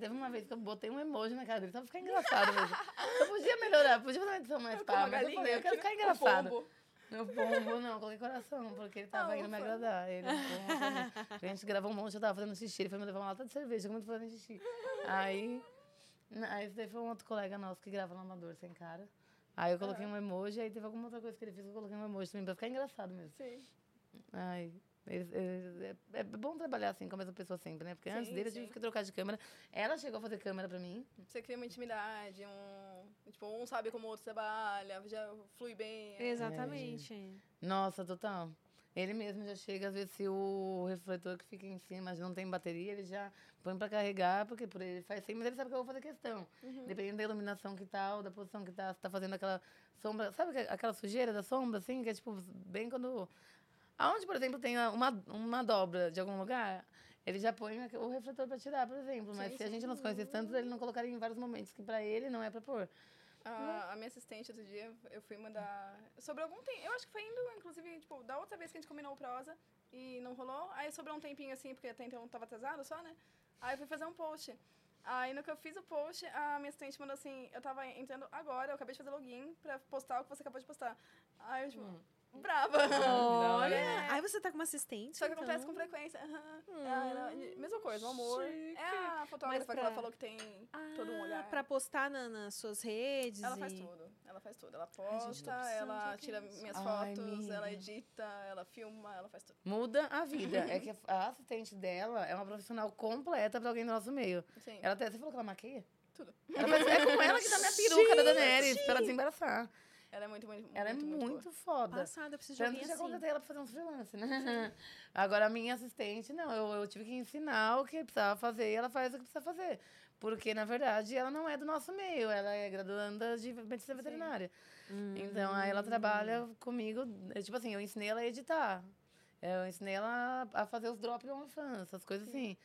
Teve uma vez que eu botei um emoji na cara dele, só pra ficar engraçado mesmo. Eu podia melhorar, podia fazer uma edição mais pá, mas eu falei, eu quero que ficar engraçado. Meu pombo, não, coloquei coração, porque ele tava Ah, indo me agradar. Ele, a gente gravou um monte, eu tava fazendo xixi, ele foi me levar uma lata de cerveja, como eu tô fazendo xixi. Aí, aí esse daí foi um outro colega nosso que grava no Amador Sem Cara. Aí eu coloquei um emoji, aí teve alguma outra coisa que ele fez, eu coloquei um emoji também, pra ficar engraçado mesmo. Sim. Ai, eles- eles- é, é bom trabalhar assim com a mesma pessoa sempre, né? Porque antes Sim, dele eu sim. tive que trocar de câmera. Ela chegou a fazer câmera pra mim. Você cria uma intimidade, um. Tipo, um sabe como o outro trabalha, já flui bem. é- Exatamente. Nossa, total. Ele mesmo já chega, às vezes, se o refletor que fica em cima não tem bateria, ele já põe pra carregar, porque por ele faz sempre, mas ele sabe que eu vou fazer questão. Dependendo da iluminação que tal, da posição que tá, se tá fazendo aquela sombra. Sabe que- aquela sujeira da sombra, assim, que é tipo, bem quando. Aonde, por exemplo, tem uma, uma dobra de algum lugar, ele já põe o refletor pra tirar, por exemplo. Mas Sim, se a sim. gente não se conhecesse tanto, ele não colocaria em vários momentos que pra ele não é pra pôr. A, a minha assistente, outro dia, eu fui mandar. Sobre algum tempo. Eu acho que foi indo, inclusive, tipo, da outra vez que a gente combinou o prosa e não rolou. Aí sobrou um tempinho assim, porque até então tava atrasado só, né? Aí eu fui fazer um post. Aí no que eu fiz o post, a minha assistente mandou assim: eu tava entrando agora, eu acabei de fazer login pra postar o que você acabou de postar. Aí eu, tipo, brava. Olha, aí você tá com uma assistente. Só que acontece então. com frequência. aham. Ah, ela- mesma coisa, o amor. chique. É a fotógrafa Mas que ela pra- falou que tem todo um Ah, olhar. Pra postar na- nas suas redes. Ela faz e- tudo. Ela faz tudo. Ela gente, posta, ela tira alguém minhas Ai, fotos, amiga. ela edita, ela filma, ela faz tudo. Muda a vida. é que a- assistente dela é uma profissional completa pra alguém do nosso meio. Sim. Ela até, você falou que ela maqueia? Tudo. Ela faz, é com ela que tá minha peruca da Daenerys, pra ela desembaraçar. Ela é muito, muito, Ela é muito, muito, muito foda. Passada, eu preciso de Tanto alguém que já assim. contratei ela pra fazer uns freelance, né? Agora, a minha assistente, não. Eu, eu tive que ensinar o que precisava fazer e ela faz o que precisa fazer. Porque, na verdade, ela não é do nosso meio. Ela é graduanda de medicina veterinária. Então, aí ela trabalha comigo. é, Tipo assim, eu ensinei ela a editar. Eu ensinei ela a fazer os drops do OnlyFans, essas coisas assim.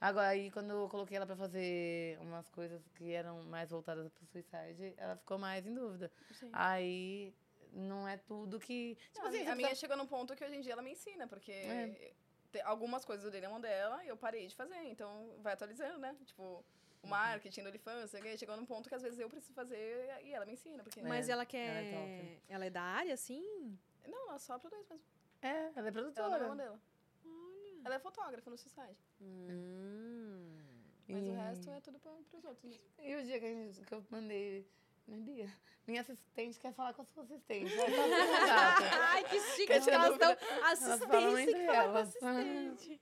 Agora, aí, quando eu coloquei ela pra fazer umas coisas que eram mais voltadas pro suicide, ela ficou mais em dúvida. Sim. Aí, não é tudo que... Tipo Não, assim, a minha precisa- chegou num ponto que hoje em dia ela me ensina, porque É. algumas coisas eu dei na mão dela e eu parei de fazer. Então, vai atualizando, né? Tipo, Uhum. o marketing do OnlyFans, chegou num ponto que às vezes eu preciso fazer e ela me ensina. Porque, Mas É, ela ela quer. é Ela é, da área, assim? Não, ela só produz mesmo. É, ela é Ela não é produtora. modelo. Ela é fotógrafa no Suicide. Hum. Mas o E- resto é tudo pra, pros outros mesmo. E o dia que, a gente, que eu mandei... Né, Bia? Minha assistente quer falar com a sua assistente. Ai, que chique que elas estão. Assistente, que com assistente.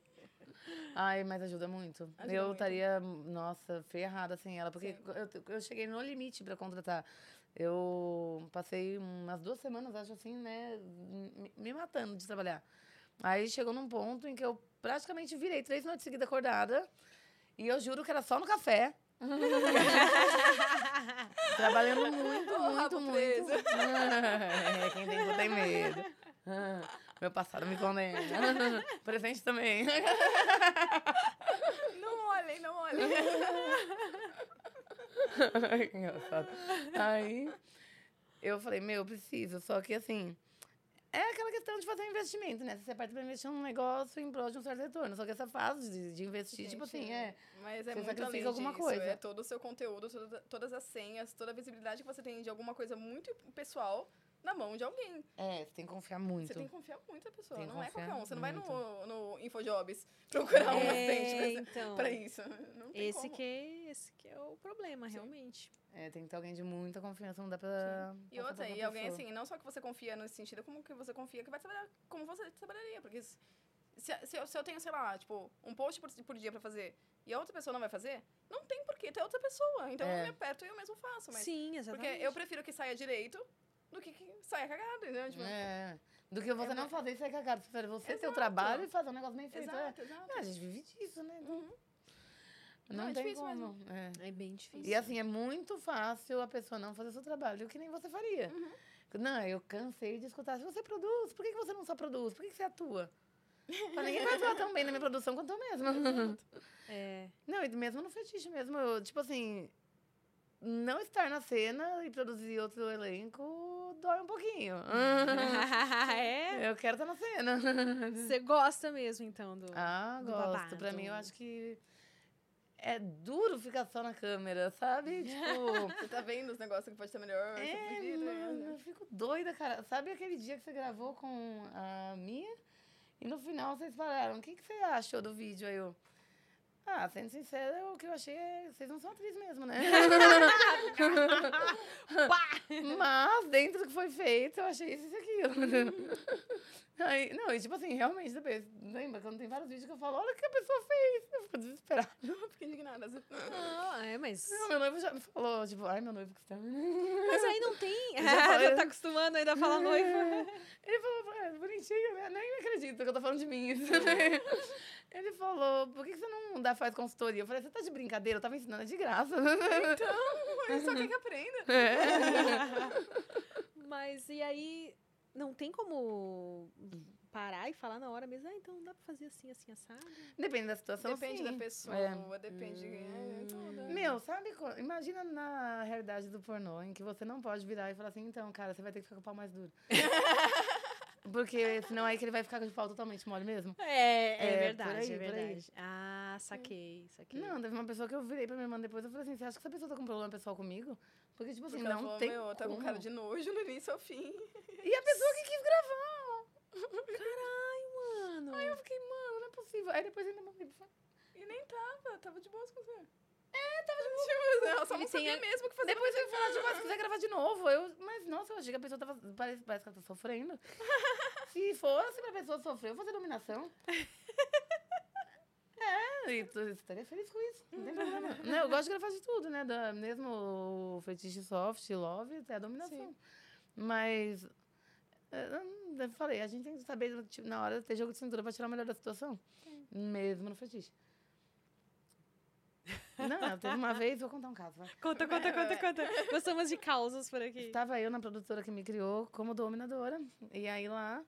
Ai, mas ajuda muito. Ajuda eu estaria, nossa, ferrada sem ela, porque eu, eu cheguei no limite pra contratar. Eu passei umas duas semanas, acho assim, né, me, me matando de trabalhar. Aí chegou num ponto em que eu praticamente virei três noites seguidas acordada. E eu juro que era só no café. Trabalhando muito, muito, muito. É, quem tem cu tem medo. Ah, Meu passado me condena. Presente também. Não olhem, não olhem. Que Engraçado. Aí eu falei, meu, eu preciso. Só que assim, é aquela questão de fazer investimento, né? Você parte pra investir num negócio em prol de um certo retorno. Só que essa fase de, de investir, tipo Gente, assim, é. Mas é Você muito além alguma disso. coisa. É todo o seu conteúdo, toda- todas as senhas, toda a visibilidade que você tem de alguma coisa muito pessoal na mão de alguém. É, você tem que confiar muito. Você tem que confiar muito na pessoa. Tem não é qualquer um. Você não vai no, no Infojobs procurar um É, assistente pra, então. pra isso. Não tem Esse como. que, é, esse que é o problema, realmente. É, tem que ter alguém de muita confiança, não dá pra. E outra, pra e alguém assim, não só que você confia nesse sentido, como que você confia que vai trabalhar como você trabalharia. Porque se, se, se eu, se eu tenho, sei lá, tipo, um post por, por dia pra fazer e a outra pessoa não vai fazer, não tem porquê ter outra pessoa. Então É. eu me aperto e eu mesmo faço. Mas, Sim, porque exatamente. eu prefiro que saia direito do que, que saia cagado, entendeu? Tipo, É. Do que você É não fazer isso aí cagado. Você prefere você ter o Exato. trabalho e fazer um negócio bem feito. Exato, é. exato. É, a gente vive disso, né? Então, Não, Não, é tem difícil como. É. É bem difícil. E assim, é muito fácil a pessoa não fazer o seu trabalho, que nem você faria. Uhum. Não, eu cansei de escutar. Se você produz, por que você não só produz? Por que que você atua? Mas ninguém vai atuar tão bem na minha produção quanto eu mesma. É. Não, e mesmo no fetiche mesmo. Eu, tipo assim, não estar na cena e produzir outro elenco dói um pouquinho. é? Eu quero estar na cena. Você gosta mesmo, então, do. Ah, do gosto. Pra babado. mim, eu acho que é duro ficar só na câmera, sabe? Tipo. Você tá vendo os negócios que pode estar melhor? É, né? mano, eu fico doida, cara. Sabe aquele dia que você gravou com a Mia? E no final vocês falaram, o que, que você achou do vídeo? Aí eu... Ah, sendo sincera, o que eu achei é... Vocês não são atriz mesmo, né? Mas, dentro do que foi feito, eu achei isso e aquilo. Aí, não, e tipo assim, realmente, depois... Lembra quando tem vários vídeos que eu falo, olha o que a pessoa fez. Eu fico desesperada. Eu fico indignada. Não, é, mas. Não, meu noivo já me falou, tipo, ai, meu noivo que está... Mas aí não tem. já falei- tá acostumando ainda a falar noiva. Ele falou, é, bonitinho, né? Nem acredito que eu tô falando de mim. Isso. Ele falou, por que você não dá, faz consultoria? Eu falei, você tá de brincadeira? Eu tava ensinando é de graça. Eu só quer que aprenda. Mas e aí. Não tem como parar e falar na hora mesmo, ah, então dá pra fazer assim, assim, assado. Depende da situação, Depende sim. da pessoa, É. depende. É, tudo. Meu, sabe, imagina na realidade do pornô, em que você não pode virar e falar assim, então, cara, você vai ter que ficar com o pau mais duro. Porque senão aí que ele vai ficar com o pau totalmente mole mesmo. É, é, É, verdade, aí, é verdade. Ah, saquei, saquei. Não, teve uma pessoa que eu virei pra minha irmã depois, eu falei assim, você acha que essa pessoa tá com problema pessoal comigo? Porque, tipo assim, Porque não falou, tem meu, tá com cara de nojo no início ao fim. E a pessoa que quis gravar. Mano. Aí eu fiquei, mano, não é possível. Aí depois ainda mandei pra E nem tava, tava de boas com você. É, tava de boas. Ela só Ele não sabia a- mesmo o que fazer. Depois eu falar, tipo, se quiser gravar de novo, eu. Mas, nossa, eu achei que a pessoa tava. Parece, parece que ela tá sofrendo. se fosse pra pessoa sofrer, eu vou fazer dominação. É, e tu estaria feliz com isso. Não tem problema. Não, eu gosto de gravar de tudo, né? Da, mesmo o fetiche soft, love, até a dominação. Mas. é, Eu falei, a gente tem que saber, tipo, na hora, ter jogo de cintura pra tirar o melhor da situação. Mesmo no fetiche. Não, teve uma vez, vou contar um caso, vai. Conta, conta, conta, conta. Gostamos de causas por aqui. Estava eu na produtora que me criou como dominadora. E aí lá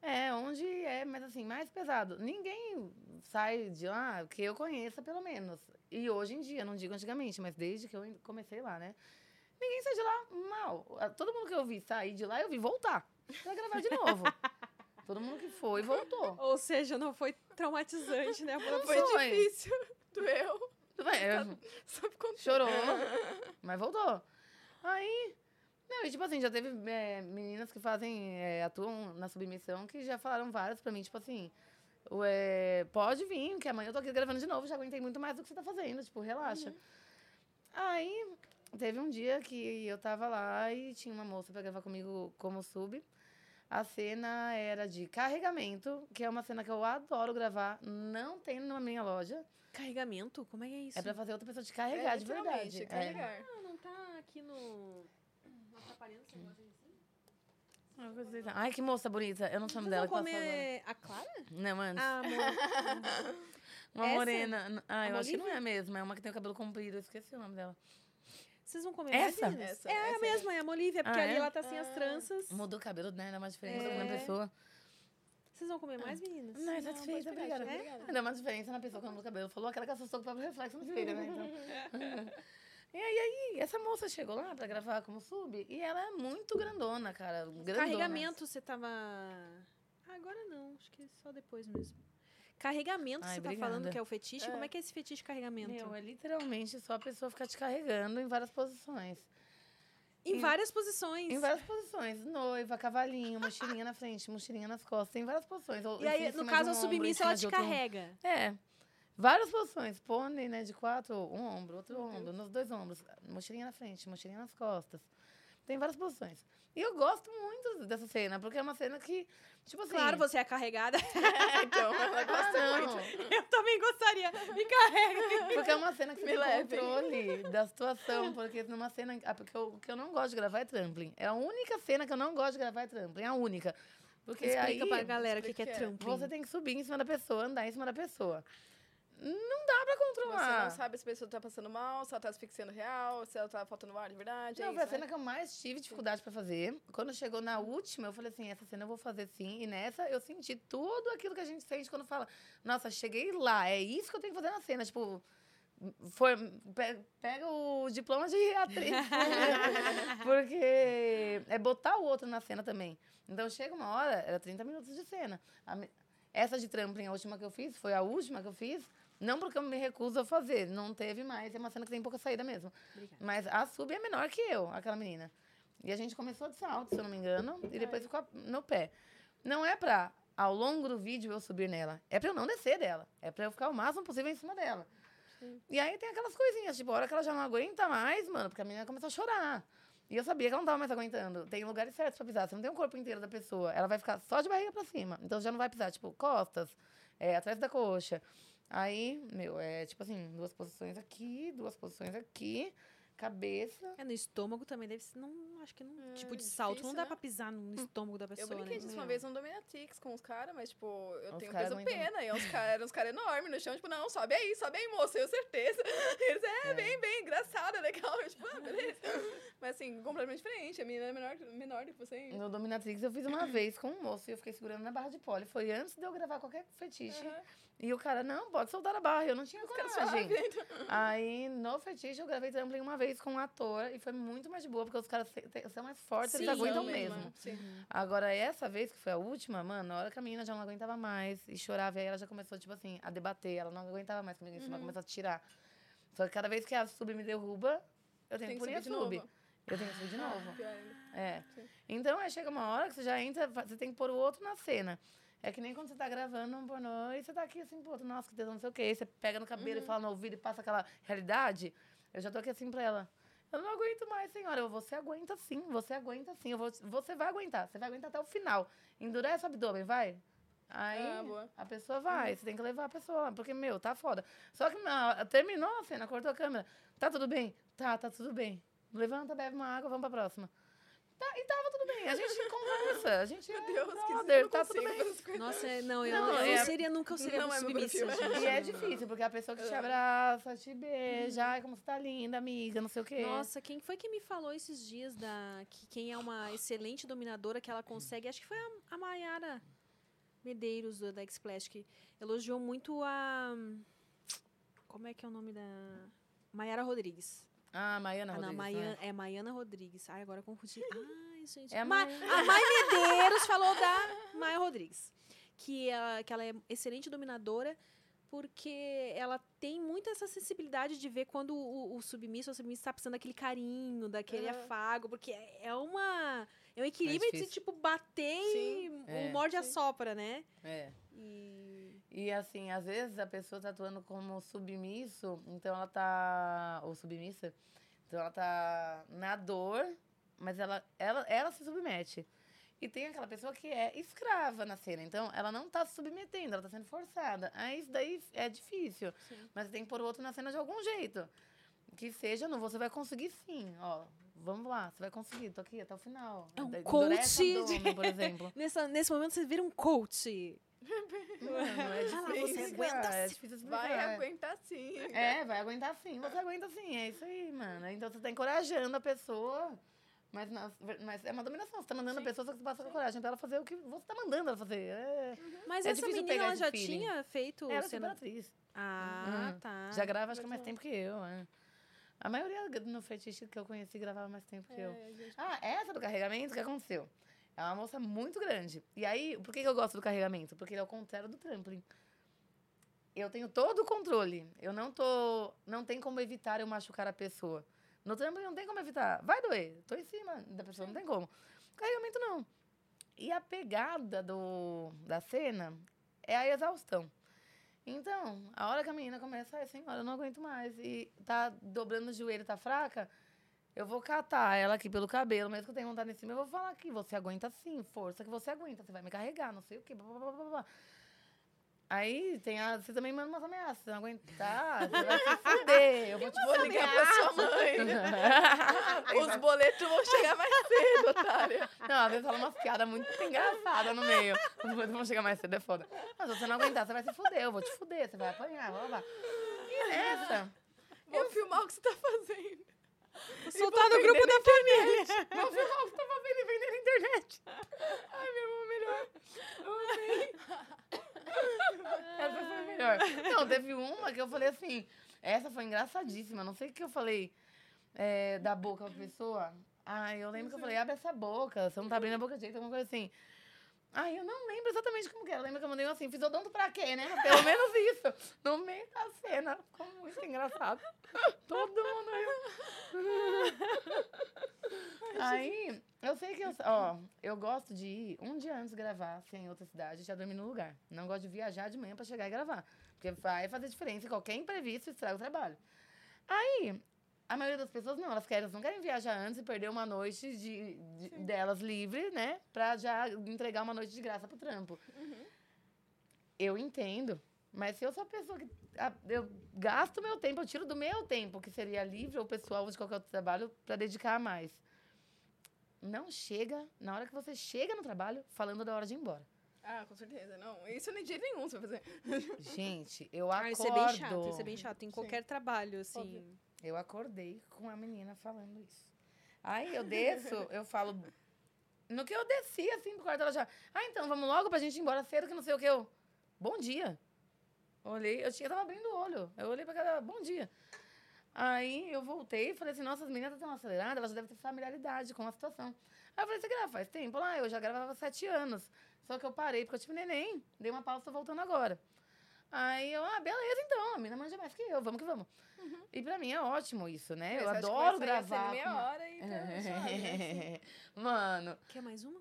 é onde é, mas assim, mais pesado. Ninguém sai de lá que eu conheça, pelo menos. E hoje em dia, não digo antigamente, mas desde que eu comecei lá, né? Ninguém sai de lá mal. Todo mundo que eu vi sair de lá, eu vi voltar. Pra gravar de novo. Todo mundo que foi, voltou. Ou seja, não foi traumatizante, né? Foi Foi Foi. difícil. Doeu. É, Sabe quando chorou, mas voltou. Aí, não, e tipo assim, já teve é, meninas que fazem, é, atuam na submissão, que já falaram várias pra mim, tipo assim, ué, pode vir, que amanhã eu tô aqui gravando de novo, já aguentei muito mais do que você tá fazendo, tipo, relaxa. Aí, teve um dia que eu tava lá e tinha uma moça pra gravar comigo como sub. A cena era de carregamento, que é uma cena que eu adoro gravar, não tem na minha loja. Carregamento? Como é que é isso? É pra fazer outra pessoa te É, carregar de literalmente, verdade. É. carregar. Ah, não tá aqui no. Atrapalhando esse negócio assim? Assim. Ai, que moça bonita. Eu não chamo dela. vão que passou agora. comer a Clara? Não, antes. Ah, amor. Uma essa? morena. Ah, eu A acho que não é Bolívia? a mesma. É uma que tem o cabelo comprido. Eu esqueci o nome dela. Vocês vão comer Essa? mais? Essa, é a essa mesma, é a Molívia, porque Ah, ali é? ela tá sem as tranças. Mudou o cabelo, né? Dá uma diferença É. na pessoa. Vocês vão comer mais, meninas? Não, é satisfeita, obrigada. obrigada. Dá uma diferença na pessoa que muda o cabelo. Falou aquela que assustou com o próprio reflexo no espelho, né? Então. E aí, aí, essa moça chegou lá pra gravar como sub e ela é muito grandona, cara. Grandona. Carregamento, você tava. Ah, agora não, acho que só depois mesmo. Carregamento, Ai, você tá obrigada. falando que é o fetiche? Como é que é esse fetiche de carregamento? Meu, é literalmente só a pessoa ficar te carregando em várias posições. Em várias posições. Em várias posições. Noiva, cavalinho, mochilinha na frente, mochilinha nas costas. Tem várias posições. Ou, E aí, em no caso, a em submissa, ela te outro carrega. É. Várias posições. Pônei, né? De quatro, um ombro, outro ombro, nos dois ombros. Mochilinha na frente, mochilinha nas costas. Tem várias posições. E eu gosto muito dessa cena, porque é uma cena que, tipo assim... Claro, você é carregada. então, ela Ah, gosta não. muito. Eu também gostaria. Me carrega. Porque é uma cena que você Me tem levem. controle da situação. Porque numa cena. Ah, porque eu- o que eu não gosto de gravar é trampling. É a única cena que eu não gosto de gravar é trampling. A única. Porque Explica aí pra galera o que, que é trampling. você tem que subir em cima da pessoa, andar em cima da pessoa. Não dá pra Você controlar. não sabe se a pessoa tá passando mal, se ela tá asfixiando real, se ela tá faltando ar de verdade. Não, é foi a isso, cena né? que eu mais tive dificuldade pra fazer. Quando chegou na última, eu falei assim, essa cena eu vou fazer sim. E nessa eu senti tudo aquilo que a gente sente quando fala, nossa, cheguei lá, é isso que eu tenho que fazer na cena. Tipo, pe- pega o diploma de atriz. Porque é botar o outro na cena também. Então chega uma hora, era 30 minutos de cena. Essa de trampling, a última que eu fiz, foi a última que eu fiz. Não porque eu me recuso a fazer, não teve mais. É uma cena que tem pouca saída mesmo. Mas a sub é menor que eu, aquela menina. E a gente começou de salto, se eu não me engano, e depois ficou no pé. Não é pra, ao longo do vídeo, eu subir nela. É pra eu não descer dela. É pra eu ficar o máximo possível em cima dela. E aí tem aquelas coisinhas, tipo, a hora que ela já não aguenta mais, mano, porque a menina começou a chorar. E eu sabia que ela não tava mais aguentando. Tem lugares certos pra pisar. Você não tem o corpo inteiro da pessoa. Ela vai ficar só de barriga pra cima. Então já não vai pisar, tipo, costas, é, atrás da coxa. Aí, meu, é tipo assim, duas posições aqui, duas posições aqui, cabeça. É, no estômago também deve ser. Não, acho que não. É, tipo de salto. difícil, não dá né? pra pisar no estômago da Eu pessoa, brinquei né? disso uma vez no Dominatrix com os caras, mas, tipo, eu Os tenho peso aguentam. pena. E uns caras eram uns caras enormes no chão, tipo, não, sobe aí, sobe aí, moça, eu certeza. Eles, é, bem, bem, engraçado, legal. Eu, tipo, ah, beleza. Mas, assim, completamente diferente. A menina é menor, menor do que você. hein? No Dominatrix eu fiz uma vez com um moço e eu fiquei segurando na barra de pole. Foi antes de eu gravar qualquer fetiche. E o cara, não, pode soltar a barra. Eu não tinha coragem. então. Aí, no fetiche, eu gravei trampling uma vez com um ator e foi muito mais de boa, porque os caras são mais fortes, eles Sim, aguentam são mesmo. mesmo, Sim. Agora, essa vez, que foi a última, mano, na hora que a menina já não aguentava mais e chorava, e aí ela já começou, tipo assim, a debater. Ela não aguentava mais comigo em Uhum. cima, ela começou a tirar. Só que cada vez que a sub me derruba, eu tenho que punir a subir de sub. novo. Eu tenho que subir de novo. Pior ainda. É. Sim. Então, aí chega uma hora que você já entra, você tem que pôr o outro na cena. É que nem quando você tá gravando um pornô e você tá aqui assim, pô, nossa, que tesão, não sei o quê. Você pega no cabelo e fala no ouvido e passa aquela realidade. Eu já tô aqui assim pra ela. Eu não aguento mais, senhora. Eu, você aguenta sim, você aguenta sim. Eu vou, você vai aguentar, você vai aguentar até o final. Endurece o abdômen, vai. Aí Ah, a pessoa vai, você tem que levar a pessoa lá, porque, meu, tá foda. Só que terminou a cena, cortou a câmera. Tá tudo bem? Tá, tá tudo bem. Levanta, bebe uma água, vamos pra próxima. Tá, e tava tudo bem. A gente conversa. A gente Meu é Deus, que brother, tá tudo bem. Nossa, é- não, eu Não, eu é- seria, nunca eu seria não é submissa. E é difícil, porque a pessoa que te abraça, te beija, ai, como você tá linda, amiga, não sei o quê. Nossa, quem foi que me falou esses dias da que quem é uma excelente dominadora que ela consegue? Acho que foi a, a Mayara Medeiros do, da X-Splash que elogiou muito a como é que é o nome da Mayara Rodrigues. Ah, Maiana ah, não, Rodrigues, Maiana, né? é Maiana Rodrigues. Ai, agora confundi. Ai, gente. É a Ma- a Mai Medeiros falou da Maia Rodrigues. Que ela, que ela é excelente dominadora porque ela tem muito essa sensibilidade de ver quando o, o submisso ou a submissa está precisando daquele carinho, daquele afago, porque é é uma é um equilíbrio de difícil. tipo bater Sim. e É. o morde a sopra, né? É. E E assim, às vezes a pessoa tá atuando como submisso, então ela tá. Ou submissa, então ela tá na dor, mas ela, ela, ela se submete. E tem aquela pessoa que é escrava na cena, então ela não tá se submetendo, ela tá sendo forçada. Aí isso daí é difícil. Mas tem que pôr o outro na cena de algum jeito. que seja no você vai conseguir sim, ó. Vamos lá, você vai conseguir, tô aqui até o final. É um Da- coach abdômen, de- por exemplo. Nessa, nesse momento você vira um coach. Mano, é difícil. lá, você aguenta é sim. difícil explicar. Vai é. aguentar sim. É, vai aguentar sim, você aguenta sim, é isso aí, mano. Então você tá encorajando a pessoa, mas, na- mas é uma dominação. Você tá mandando a pessoa, só que você passa com coragem pra ela fazer o que você tá mandando ela fazer. É, Mas É essa difícil menina pegar ela já feeling. tinha feito ela é cena... super atriz. Ah, Uhum. tá. Já grava acho que mais tempo que eu, é. A maioria no fetiche que eu conheci gravava mais tempo que eu. Ah, essa do carregamento, o que aconteceu? É uma moça muito grande. E aí, por que, que eu gosto do carregamento? Porque ele é o contrário do trampling. Eu tenho todo o controle. Eu não tô. Não tem como evitar eu machucar a pessoa. No trampling não tem como evitar. Vai doer. Tô em cima da pessoa, não tem como. Carregamento não. E a pegada do, da cena é a exaustão. Então, a hora que a menina começa, ai, senhora, eu não aguento mais. E tá dobrando o joelho, tá fraca, eu vou catar ela aqui pelo cabelo, mesmo que eu tenha vontade em cima, eu vou falar aqui, você aguenta sim, força que você aguenta, você vai me carregar, não sei o quê, blá, blá, blá, blá. Aí tem a, você também manda umas ameaças, se não aguentar, você vai se fuder, eu vou te Vou ligar pra sua mãe. Os boletos vão chegar mais cedo, otária. Não, às vezes fala umas piadas muito engraçadas no meio. Os boletos vão chegar mais cedo, é foda. Mas se você não aguentar, você vai se fuder, eu vou te fuder, você vai apanhar, blá, blá. E essa, Vou filmar o que você tá fazendo. Soltar no grupo da família. Vamos filmar o que tá fazendo e vender na internet. Ai, meu irmão, melhor. Eu amei. Essa foi melhor. Não, teve uma que eu falei assim. Essa foi engraçadíssima. Não sei o que eu falei é, da boca pra pessoa. Ai, eu lembro que eu falei, abre essa boca. Você não tá abrindo a boca direito, alguma coisa assim. Ai, eu não lembro exatamente como que era. Eu lembro que eu mandei assim, fiz odonto pra quê, né? Pelo menos isso. No meio da cena. Ficou muito engraçado. Todo mundo riu. Aí, eu sei que eu. Ó, eu gosto de ir um dia antes de gravar, sem em outra cidade, já dormir no lugar. Não gosto de viajar de manhã pra chegar e gravar. Porque vai fazer diferença qualquer imprevisto estraga o trabalho. Aí, a maioria das pessoas não, elas querem, elas não querem viajar antes e perder uma noite de, de- delas livre, né? Pra já entregar uma noite de graça pro trampo. Eu entendo. Mas se eu sou a pessoa que. a- eu gasto meu tempo, eu tiro do meu tempo, que seria livre ou pessoal ou de qualquer outro trabalho, pra dedicar a mais. Não chega, na hora que você chega no trabalho, falando da hora de ir embora. Ah, com certeza. Não, isso nem de jeito nenhum você vai fazer. Gente, eu Ah, acordo. isso é bem chato, isso é bem chato. Em qualquer trabalho, assim. Eu acordei com a menina falando isso. Aí eu desço, eu falo. No que eu desci assim pro quarto, ela já. Ah, então vamos logo pra gente ir embora cedo, que não sei o que. Eu. Bom dia. Olhei, eu tinha, tava abrindo o olho. Eu olhei pra cara, bom dia. Aí eu voltei e falei assim, nossa, as meninas estão aceleradas, elas já devem ter familiaridade com a situação. Aí eu falei, você grava faz tempo? Lá, eu já gravava há sete anos. Só que eu parei porque eu tive neném, dei uma pausa, tô voltando agora. Aí eu, ah, beleza então, a menina manja mais que eu, vamos que vamos. E pra mim é ótimo isso, né? Eu Você acha que adoro vai sair a cena gravar. meia uma- hora e tá suave, né? Mano, Quer mais uma?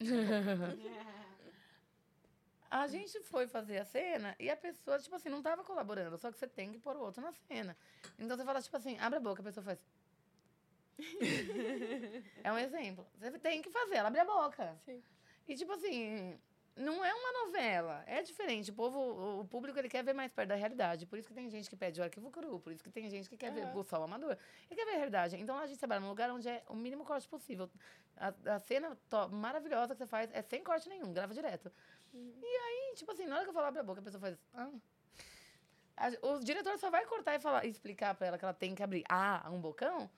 a gente foi fazer a cena e a pessoa, tipo assim, não tava colaborando, só que você tem que pôr o outro na cena. Então você fala, tipo assim, abre a boca, a pessoa faz. é um exemplo. Você tem que fazer, ela abre a boca. Sim. E tipo assim, não é uma novela, é diferente. O povo, o- público, ele quer ver mais perto da realidade. Por isso que tem gente que pede o arquivo cru, por isso que tem gente que quer ver o sol amador. E quer ver a realidade. Então a gente trabalha num lugar onde é o mínimo corte possível. A, a cena maravilhosa que você faz é sem corte nenhum, grava direto. E aí, tipo assim, na hora que eu falo abre a boca, a pessoa faz. Ah. A- o diretor só vai cortar e falar, explicar pra ela que ela tem que abrir ah, um bocão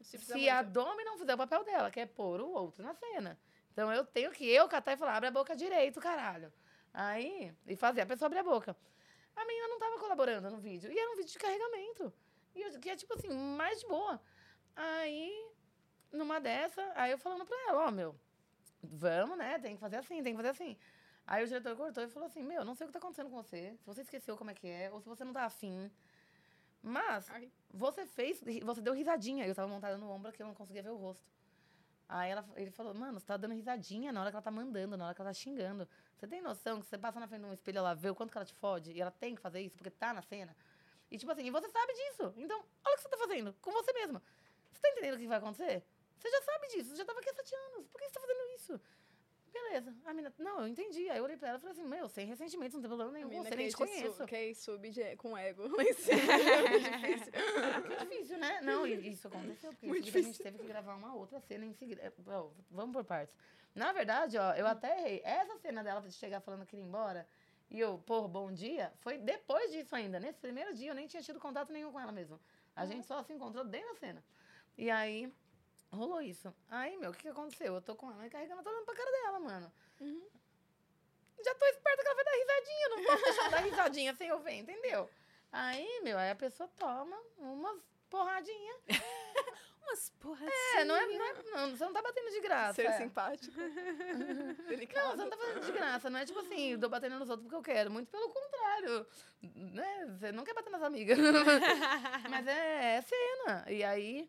Se se a. Domi não fizer o papel dela, que é pôr o outro na cena. Então eu tenho que eu catar e falar, abre a boca direito, caralho. Aí, e fazer a pessoa abrir a boca. A menina não tava colaborando no vídeo. E era um vídeo de carregamento. E eu, que é tipo assim, mais de boa. Aí, numa dessa, aí eu falando pra ela, ó, meu, vamos, né? Tem que fazer assim, tem que fazer assim. Aí o diretor cortou e falou assim, meu, não sei o que tá acontecendo com você. Se você esqueceu como é que é, ou se você não tá afim. Mas Ai. você fez, você deu risadinha. Eu tava montada no ombro que eu não conseguia ver o rosto. Aí ela, ele falou, mano, você tá dando risadinha na hora que ela tá mandando, na hora que ela tá xingando. Você tem noção que você passa na frente de um espelho, ela vê o quanto que ela te fode e ela tem que fazer isso porque tá na cena? E tipo assim, e você sabe disso. Então, olha o que você tá fazendo com você mesma. Você tá entendendo o que vai acontecer? Você já sabe disso, você já tava aqui há sete anos. Por que você tá fazendo isso? Beleza. A menina, não, eu entendi. Aí eu olhei pra ela e falei assim, meu, sem ressentimento, não tem problema nenhum. Mina Você nem te quer conheço. Ir sub de, com ego. Mas é difícil. É difícil, né? Não, isso aconteceu, porque Muito seguida a gente teve que gravar uma outra cena em seguida. É, ó, vamos por partes. Na verdade, ó, eu até errei. Essa cena dela de chegar falando que ia embora, e eu, pô, bom dia, foi depois disso ainda. Nesse primeiro dia eu nem tinha tido contato nenhum com ela mesmo. A gente só se encontrou dentro da cena. E aí, rolou isso. Aí, meu, o que, que aconteceu? Eu tô com ela e carregando, eu tô olhando pra cara dela, mano. Já tô esperta que ela vai dar risadinha, não posso deixar ela dar risadinha sem eu ver, entendeu? Aí, meu, aí a pessoa toma umas porradinhas. Umas porra É, não é, não é- não, você não tá batendo de graça. Ser é. simpático. Não, Delicado. você não tá fazendo de graça, não é tipo assim, eu tô batendo nos outros porque eu quero. Muito pelo contrário. Né? Você não quer bater nas amigas. Mas é, é cena. E aí,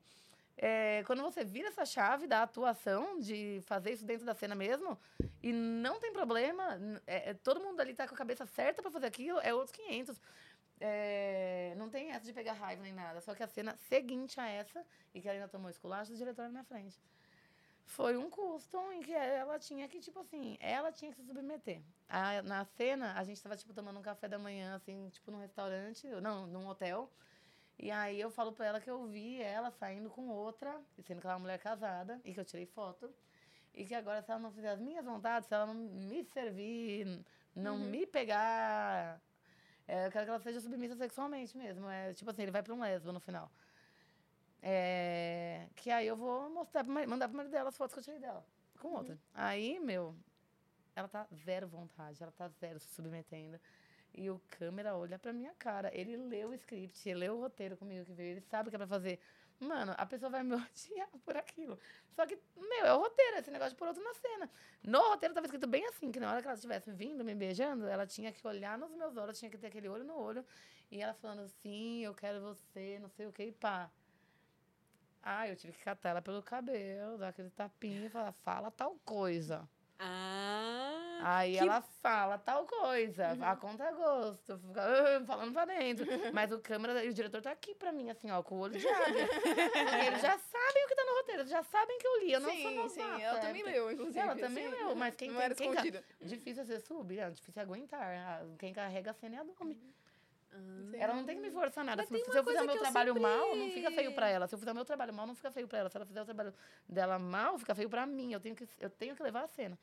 é, quando você vira essa chave da atuação, de fazer isso dentro da cena mesmo, e não tem problema, é, é, todo mundo ali tá com a cabeça certa pra fazer aquilo, é outros 500. É, não tem essa de pegar raiva nem nada. Só que a cena seguinte a essa, e que ela ainda tomou esculacho do diretor na minha frente foi um custo em que ela tinha que, tipo assim, ela tinha que se submeter. A, na cena, a gente tava, tipo, tomando um café da manhã, assim, tipo, num restaurante, não, num hotel. E aí eu falo pra ela que eu vi ela saindo com outra, sendo que ela é uma mulher casada, e que eu tirei foto. E que agora, se ela não fizer as minhas vontades, se ela não me servir, não me pegar, é, eu quero que ela seja submissa sexualmente mesmo. É, tipo assim, ele vai pra um lesbo no final. É, que aí eu vou mostrar, mandar pro marido dela as fotos que eu tirei dela, com outra. Aí, meu, ela tá zero vontade, ela tá zero se submetendo. E o câmera olha pra minha cara. Ele leu o script, ele leu o roteiro comigo que veio, ele sabe o que é pra fazer. Mano, a pessoa vai me odiar por aquilo. Só que, meu, é o roteiro, esse negócio de pôr outro na cena. No roteiro tava escrito bem assim, que na hora que ela estivesse vindo, me beijando, ela tinha que olhar nos meus olhos, tinha que ter aquele olho no olho. E ela falando assim, eu quero você, não sei o que, e pá. Ah, eu tive que catar ela pelo cabelo, dar aquele tapinha e falar, fala tal coisa. Ah. Aí ela fala tal coisa, a conta gosto, fica "Ah", falando pra dentro. Mas o câmera e o diretor tá aqui pra mim, assim, ó, com o olho de águia. Porque eles já sabem o que tá no roteiro, eles já sabem que eu li. Eu não sou sim, novata, sim. Ela é, também leu, inclusive. Ela também sim. leu, mas quem Não era quem ca- escondido. Difícil você subir, é difícil aguentar. Quem carrega a cena é a Domi. Sim. Ela não tem que me forçar nada. Mas Se, se eu fizer meu que eu trabalho sempre- mal, não fica feio pra ela. Se eu fizer o meu trabalho mal, não fica feio pra ela. Se ela fizer o trabalho dela mal, fica feio pra mim. Eu tenho que, eu tenho que levar a cena.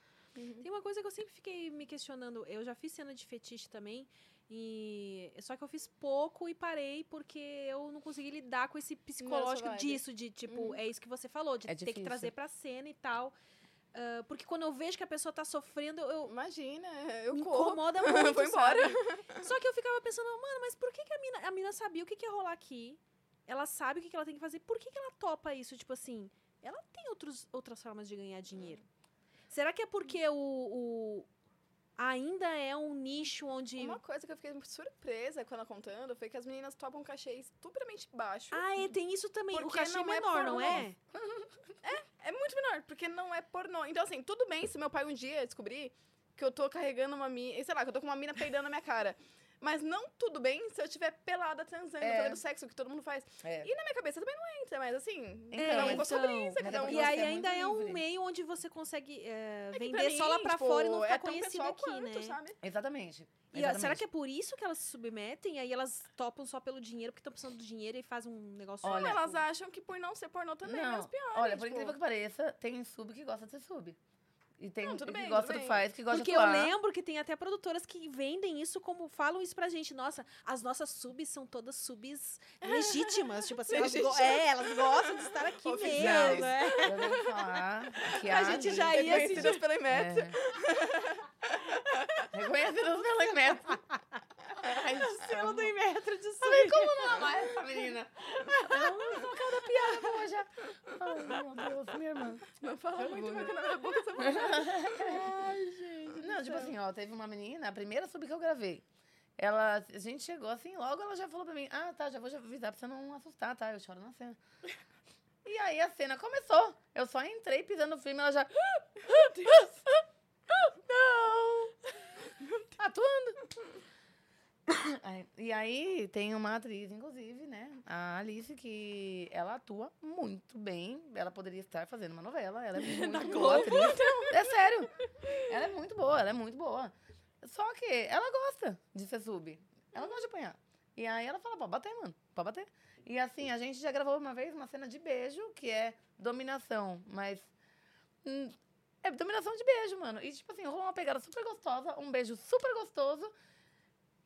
Tem uma coisa que eu sempre fiquei me questionando. Eu já fiz cena de fetiche também. E só que eu fiz pouco e parei porque eu não consegui lidar com esse psicológico vibe. disso, de tipo, é isso que você falou, de É ter que difícil. trazer pra cena e tal. Ah, porque quando eu vejo que a pessoa tá sofrendo, eu, Imagina, eu me corro. incomoda muito. Vou embora. sabe? Só que eu ficava pensando, mano, mas por que, que a, mina, a mina sabia o que, que ia rolar aqui? Ela sabe o que, que ela tem que fazer. Por que, que ela topa isso? Tipo assim, ela tem outros, outras formas de ganhar dinheiro. Será que é porque o, o- ainda é um nicho onde. Uma coisa que eu fiquei surpresa quando ela contando foi que as meninas topam cachê estupidamente baixo. Ah, é, tem isso também. o cachê não é menor, não pornô. é? É muito menor, porque não é pornô. Então, assim, tudo bem se meu pai um dia descobrir que eu tô carregando uma mina, sei lá, que eu tô com uma mina peidando na minha cara. Mas não tudo bem se eu estiver pelada transando, É. fazendo sexo, que todo mundo faz. É. E na minha cabeça também não entra, mas assim, É, cada um com a sua então. brisa, cada um E aí é ainda é um livre. meio onde você consegue é, que vender mim, só lá pra tipo, fora e não ficar é conhecido aqui, quanto, né? sabe? Exatamente. E ó, será que é por isso que elas se submetem? Aí elas topam só pelo dinheiro, porque estão precisando do dinheiro e fazem um negócio. Olha, elas acham que por não ser pornô também é Não, menos pior. olha, né? por Tipo, incrível que pareça, tem sub que gosta de ser sub. E tem Não, tudo que bem, gosta tudo do faz, que gosta Porque de eu atuar. lembro que tem até produtoras que vendem isso como falam isso pra gente. Nossa, as nossas subs são todas subs legítimas. tipo assim, elas, go- é, elas gostam de estar aqui Oficiais. mesmo. É. Eu devo falar que A há gente já ia se Reconhecidas pela Imetro. É. Reconhecidas pela Imetro. Ai, Selo do Imetro de Falei, sub. como não amar essa menina? Ela lançou cada piada já. Ai, meu Deus, minha irmã. Não fala muito, Orgulho. porque na minha boca essa Ai, gente. Não, tipo assim, ó, teve uma menina, a primeira sub que eu gravei. Ela, a gente chegou assim, logo ela já falou pra mim, ah, tá, já vou já avisar pra você não assustar, tá? Eu choro na cena. E aí a cena começou. Eu só entrei pisando firme, ela já. Meu Deus! Não! Atuando. E aí tem uma atriz, inclusive, né? A Alice, que ela atua muito bem. Ela poderia estar fazendo uma novela. Ela é muito boa atriz. É sério. Ela é muito boa, ela é muito boa. Só que ela gosta de ser sub. Ela gosta de apanhar. E aí ela fala, pode bater, mano. Pode bater. E assim, a gente já gravou uma vez uma cena de beijo, que é dominação, mas. hum, é dominação de beijo, mano. E, tipo assim, rolou uma pegada super gostosa, um beijo super gostoso.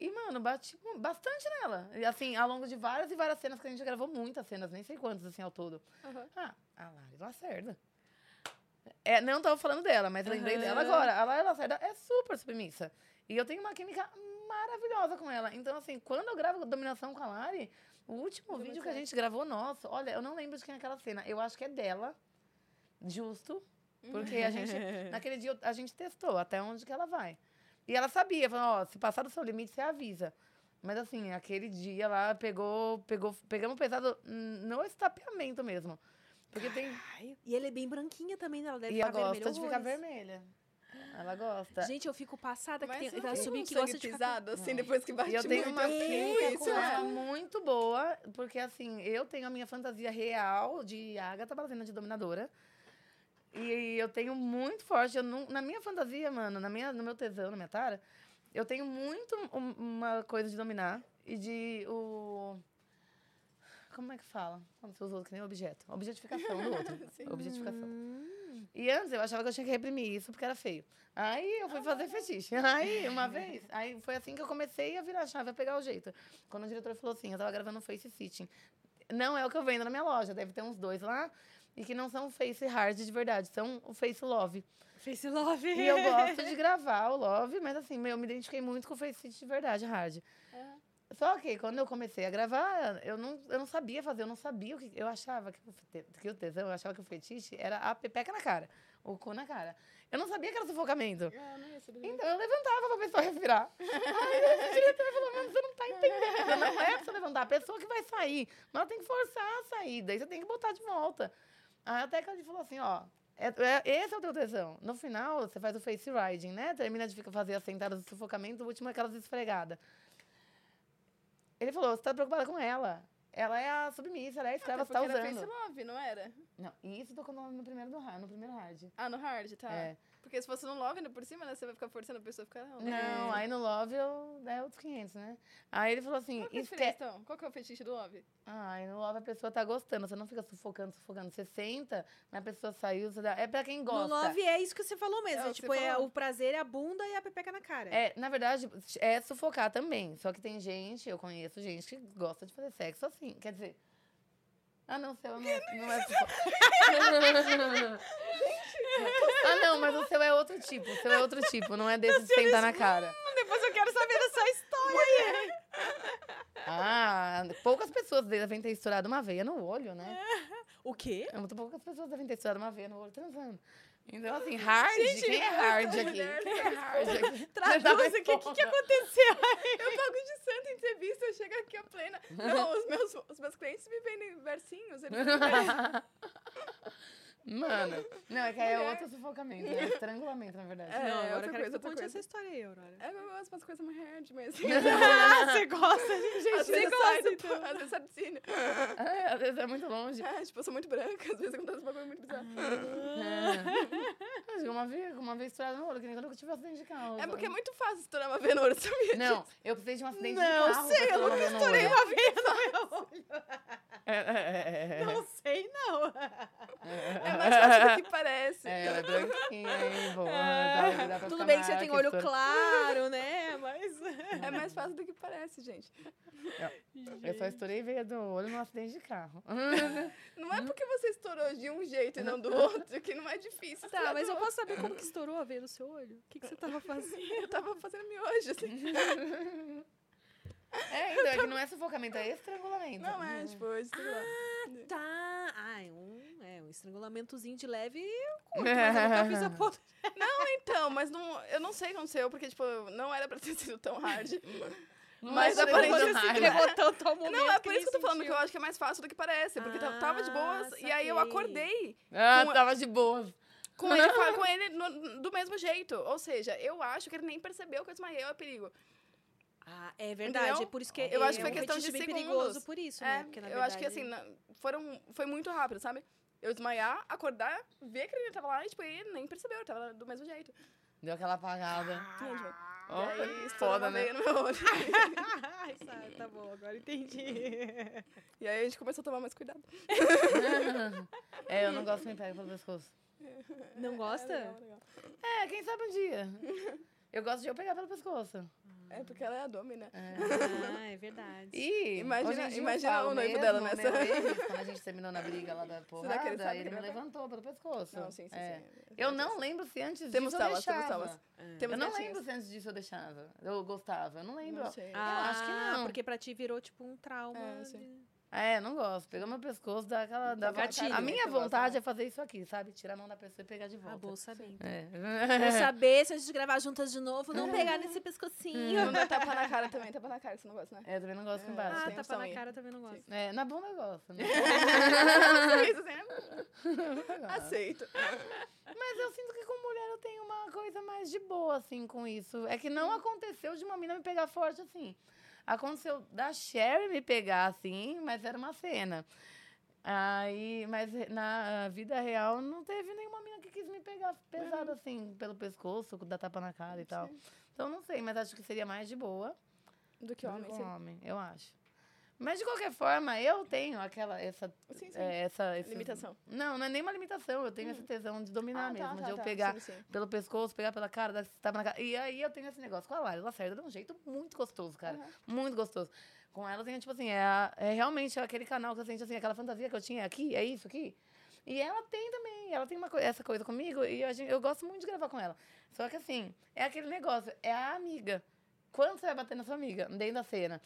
E, mano, bati bastante nela. E, assim, ao longo de várias e várias cenas, que a gente gravou muitas cenas, nem sei quantas, assim, ao todo. Aham. Ah, a Lari Lacerda. É, não tava falando dela, mas lembrei dela agora. A Lari Lacerda é super submissa. E eu tenho uma química maravilhosa com ela. Então, assim, quando eu gravo Dominação com a Lari, o último vídeo que a gente gravou, nosso, olha, eu não lembro de quem é aquela cena. Eu acho que é dela, justo, porque a gente, naquele dia, a gente testou até onde que ela vai. E ela sabia, falou, ó, se passar do seu limite, você avisa. Mas assim, aquele dia lá pegou, pegou, pegamos pesado no estapeamento mesmo. Porque tem. Ai, e ela é bem branquinha também, né? Ela deve E ela ficar gosta vermelha de ficar vermelha. Ela gosta. Gente, eu fico passada que Mas tem, ela tem subir um que gosta de ficar... assim, depois que bate E eu tenho uma assim, química isso, né? ela muito boa, porque assim, eu tenho a minha fantasia real de Agatha Balazina de Dominadora. E eu tenho muito forte, eu não, na minha fantasia, mano, na minha, no meu tesão, na minha tara, eu tenho muito um- uma coisa de dominar e de o... Como é que fala? Quando você usa outro que nem objeto. Objetificação do outro. Objetificação. E antes eu achava que eu tinha que reprimir isso porque era feio. Aí eu fui fazer fetiche. Aí, uma vez, aí foi assim que eu comecei a virar a chave, a pegar o jeito. Quando o diretor falou assim, eu tava gravando um face sitting. Não é o que eu vendo na minha loja, deve ter uns dois lá. E que não são face hard de verdade, são o face love. Face love. E eu gosto de gravar o love, mas assim, eu me identifiquei muito com o face de verdade, hard. Só que quando eu comecei a gravar, eu não, eu não sabia fazer, eu não sabia o que. Eu achava que que o tesão, eu achava que o fetiche era a pepeca na cara, o cu na cara. Eu não sabia que era sufocamento. Ah, não ia saber. Então eu levantava pra pessoa respirar. Aí o diretor falou, mano, você não tá entendendo. Não é pra você levantar, a pessoa que vai sair. Mas ela tem que forçar a sair, daí você tem que botar de volta. Até que ele falou assim, ó. é- é- esse é o teu tesão. No final, você faz o face riding, né? Termina de ficar- fazer as sentadas de sufocamento, o último é aquelas esfregadas. Ele falou, você tá preocupada com ela. Ela é a submissa, ela é a escrava, Até você tá porque era usando. Face Love, não era? Não, e isso tocou no, no primeiro do hard, no primeiro hard. Ah, no hard, tá. É. Porque se fosse no Love, ainda por cima, né? Você vai ficar forçando a pessoa a ficar... Não, Não, aí no Love eu, é outros 500, né? Aí ele falou assim, Qual que é diferença, então? Qual que é o fetiche do Love? Ai, no Love a pessoa tá gostando, você não fica sufocando, sufocando. Você senta, mas a pessoa saiu, você dá... é pra quem No gosta. love é isso que você falou mesmo. É É, tipo, é o prazer é a bunda e a pepeca na cara. É, na verdade, é sufocar também. Só que tem gente, eu conheço gente que gosta de fazer sexo assim. Quer dizer. Ah, não, seu não, é- não é sufocar. ah, não, mas o seu é outro tipo. O seu é outro tipo, não é desse de sentar na cara. Depois eu quero saber dessa história. Ah, poucas pessoas devem ter estourado uma veia no olho, né? O quê? É, Muito poucas pessoas devem ter estourado uma veia no olho transando. Então, assim, hard, quem é hard aqui? Quem é hard aqui? Traduz aqui, o que, que aconteceu? Eu pago de santa entrevista, eu chego aqui a plena. Não, os meus, os meus clientes me vendem versinhos. Eles me vendem. Mano, não, é que aí é outro sufocamento, né? Estrangulamento, na verdade. É, não, agora outra eu quero coisa, que outra conte coisa. essa história aí, Aurora. É, eu gosto umas coisas mais hard, mas... Ah, você gosta de gente, Às você vezes gosta, então. Às vezes sai do cine. É, às vezes é muito longe. É, tipo, eu sou muito branca, às vezes acontece um bagulho muito bizarro. É. Acho que uma vez, uma vez estourada no olho, que nem quando eu tive um acidente de carro. É porque é muito fácil estourar uma veia no olho, sabia? Não, eu precisei de um acidente Não, de carro. sei, pra eu nunca estourei olho. uma veia no meu olho. É, é, é, é. Não sei, não. É mais fácil do que parece. É, ela é branquinha, hein, boa. dá- dá pra Tudo bem que você tem olho claro, né? Mas. É mais fácil do que parece, gente. Eu só estourei veia do olho num acidente de carro. Não é porque você estourou de um jeito e não do outro, que não é difícil. Tá, mas eu posso saber como que estourou a veia no seu olho? O que, que você tava fazendo? Eu tava fazendo miojo, assim. É, então, é que não é sufocamento, é estrangulamento. Não é, tipo, eu sei lá. Tá. Ai, um, é, um estrangulamentozinho de leve eu curto, mas eu nunca fiz a ponta. Então, mas não, eu não sei o que aconteceu, porque, tipo, não era pra ter sido tão hard. Não Mas é aparentemente estrangulamento. Se entregou tanto ao momento Não, é por isso que eu tô falando, que eu acho que é mais fácil do que parece. Porque ta- tava de boas, Ah, e aí eu saquei. acordei Ah, Com- tava de boa. com ele, com ele no- do mesmo jeito. Ou seja, eu acho que ele nem percebeu que eu desmaiei, é perigo. Ah, é verdade. Entendeu? É por isso que Eu é acho que foi um questão de segundos. perigoso por isso, É, né? Porque, na eu acho que assim, verdade- na- foram, foi muito rápido, sabe? Eu desmaiar, acordar, ver que ele tava lá e, tipo, ele nem percebeu, tava do mesmo jeito. Deu aquela apagada. Velho? Ó, e aí, foda, né? no meu olho. Ai, sabe, tá bom, agora entendi. e aí a gente começou a tomar mais cuidado. É, eu não gosto que me pega pelo pescoço. Não gosta? Legal, legal. É, quem sabe um dia. Eu gosto de eu pegar pelo pescoço. É porque ela é a Domi, né? Ah, é verdade. E Imagina- imagina o noivo mesmo, dela nessa. ex, quando a gente terminou na briga lá da Será que ele porrada, sabe ele, que me vai- levantou pelo pescoço. Não, sim, sim, É. sim. Eu não lembro se antes Temos disso eu telas, temos deixava. telas. Temos eu não gatinhos. lembro se antes disso eu deixava. Eu gostava. Eu não lembro. Não sei. Eu acho que Ah, não. porque pra ti virou tipo um trauma. É, sim. de- É, não gosto. Pegou meu pescoço, dá aquela. Dá Gatilho. A minha Você gosta, vontade né? é fazer isso aqui, sabe? Tirar a mão da pessoa e pegar de volta. Ah, bom saber. então. É. Vou saber se a gente gravar juntas de novo, não pegar nesse pescocinho. Não dá tapa na cara também, tapa na cara, que você não gosta, né? É, eu também não gosto É. embaixo. Ah, tem tapa na aí. cara também não gosto. É, na bunda eu gosto. Né? Isso, assim, Aceito. Mas eu sinto que com mulher eu tenho uma coisa mais de boa, assim, com isso. É que não aconteceu de uma mina me pegar forte, assim. Aconteceu da Sherry me pegar, assim, mas era uma cena. Aí, mas na vida real não teve nenhuma mina que quis me pegar pesado, assim, pelo pescoço, dar tapa na cara e tal. Então não sei, mas acho que seria mais de boa Do que do homem, que sim. com homem, eu acho. Mas de qualquer forma, eu tenho aquela essa Sim, sim. é, essa esse- Limitação. Não, não é nem uma limitação, eu tenho esse tesão de dominar Ah, tá, mesmo, tá, de eu tá. pegar Sim, pelo pescoço, pegar pela cara, dar tapa na cara. E aí eu tenho esse negócio com a Lari. Lacerda de um jeito muito gostoso, cara. Muito gostoso. Com ela, tem, tipo assim, é, a- é realmente aquele canal que eu sinto, assim, aquela fantasia que eu tinha aqui, é isso aqui. E ela tem também, ela tem uma, essa coisa comigo e a gente, eu gosto muito de gravar com ela. Só que assim, é aquele negócio, é a amiga. Quando você vai bater na sua amiga, dentro da cena?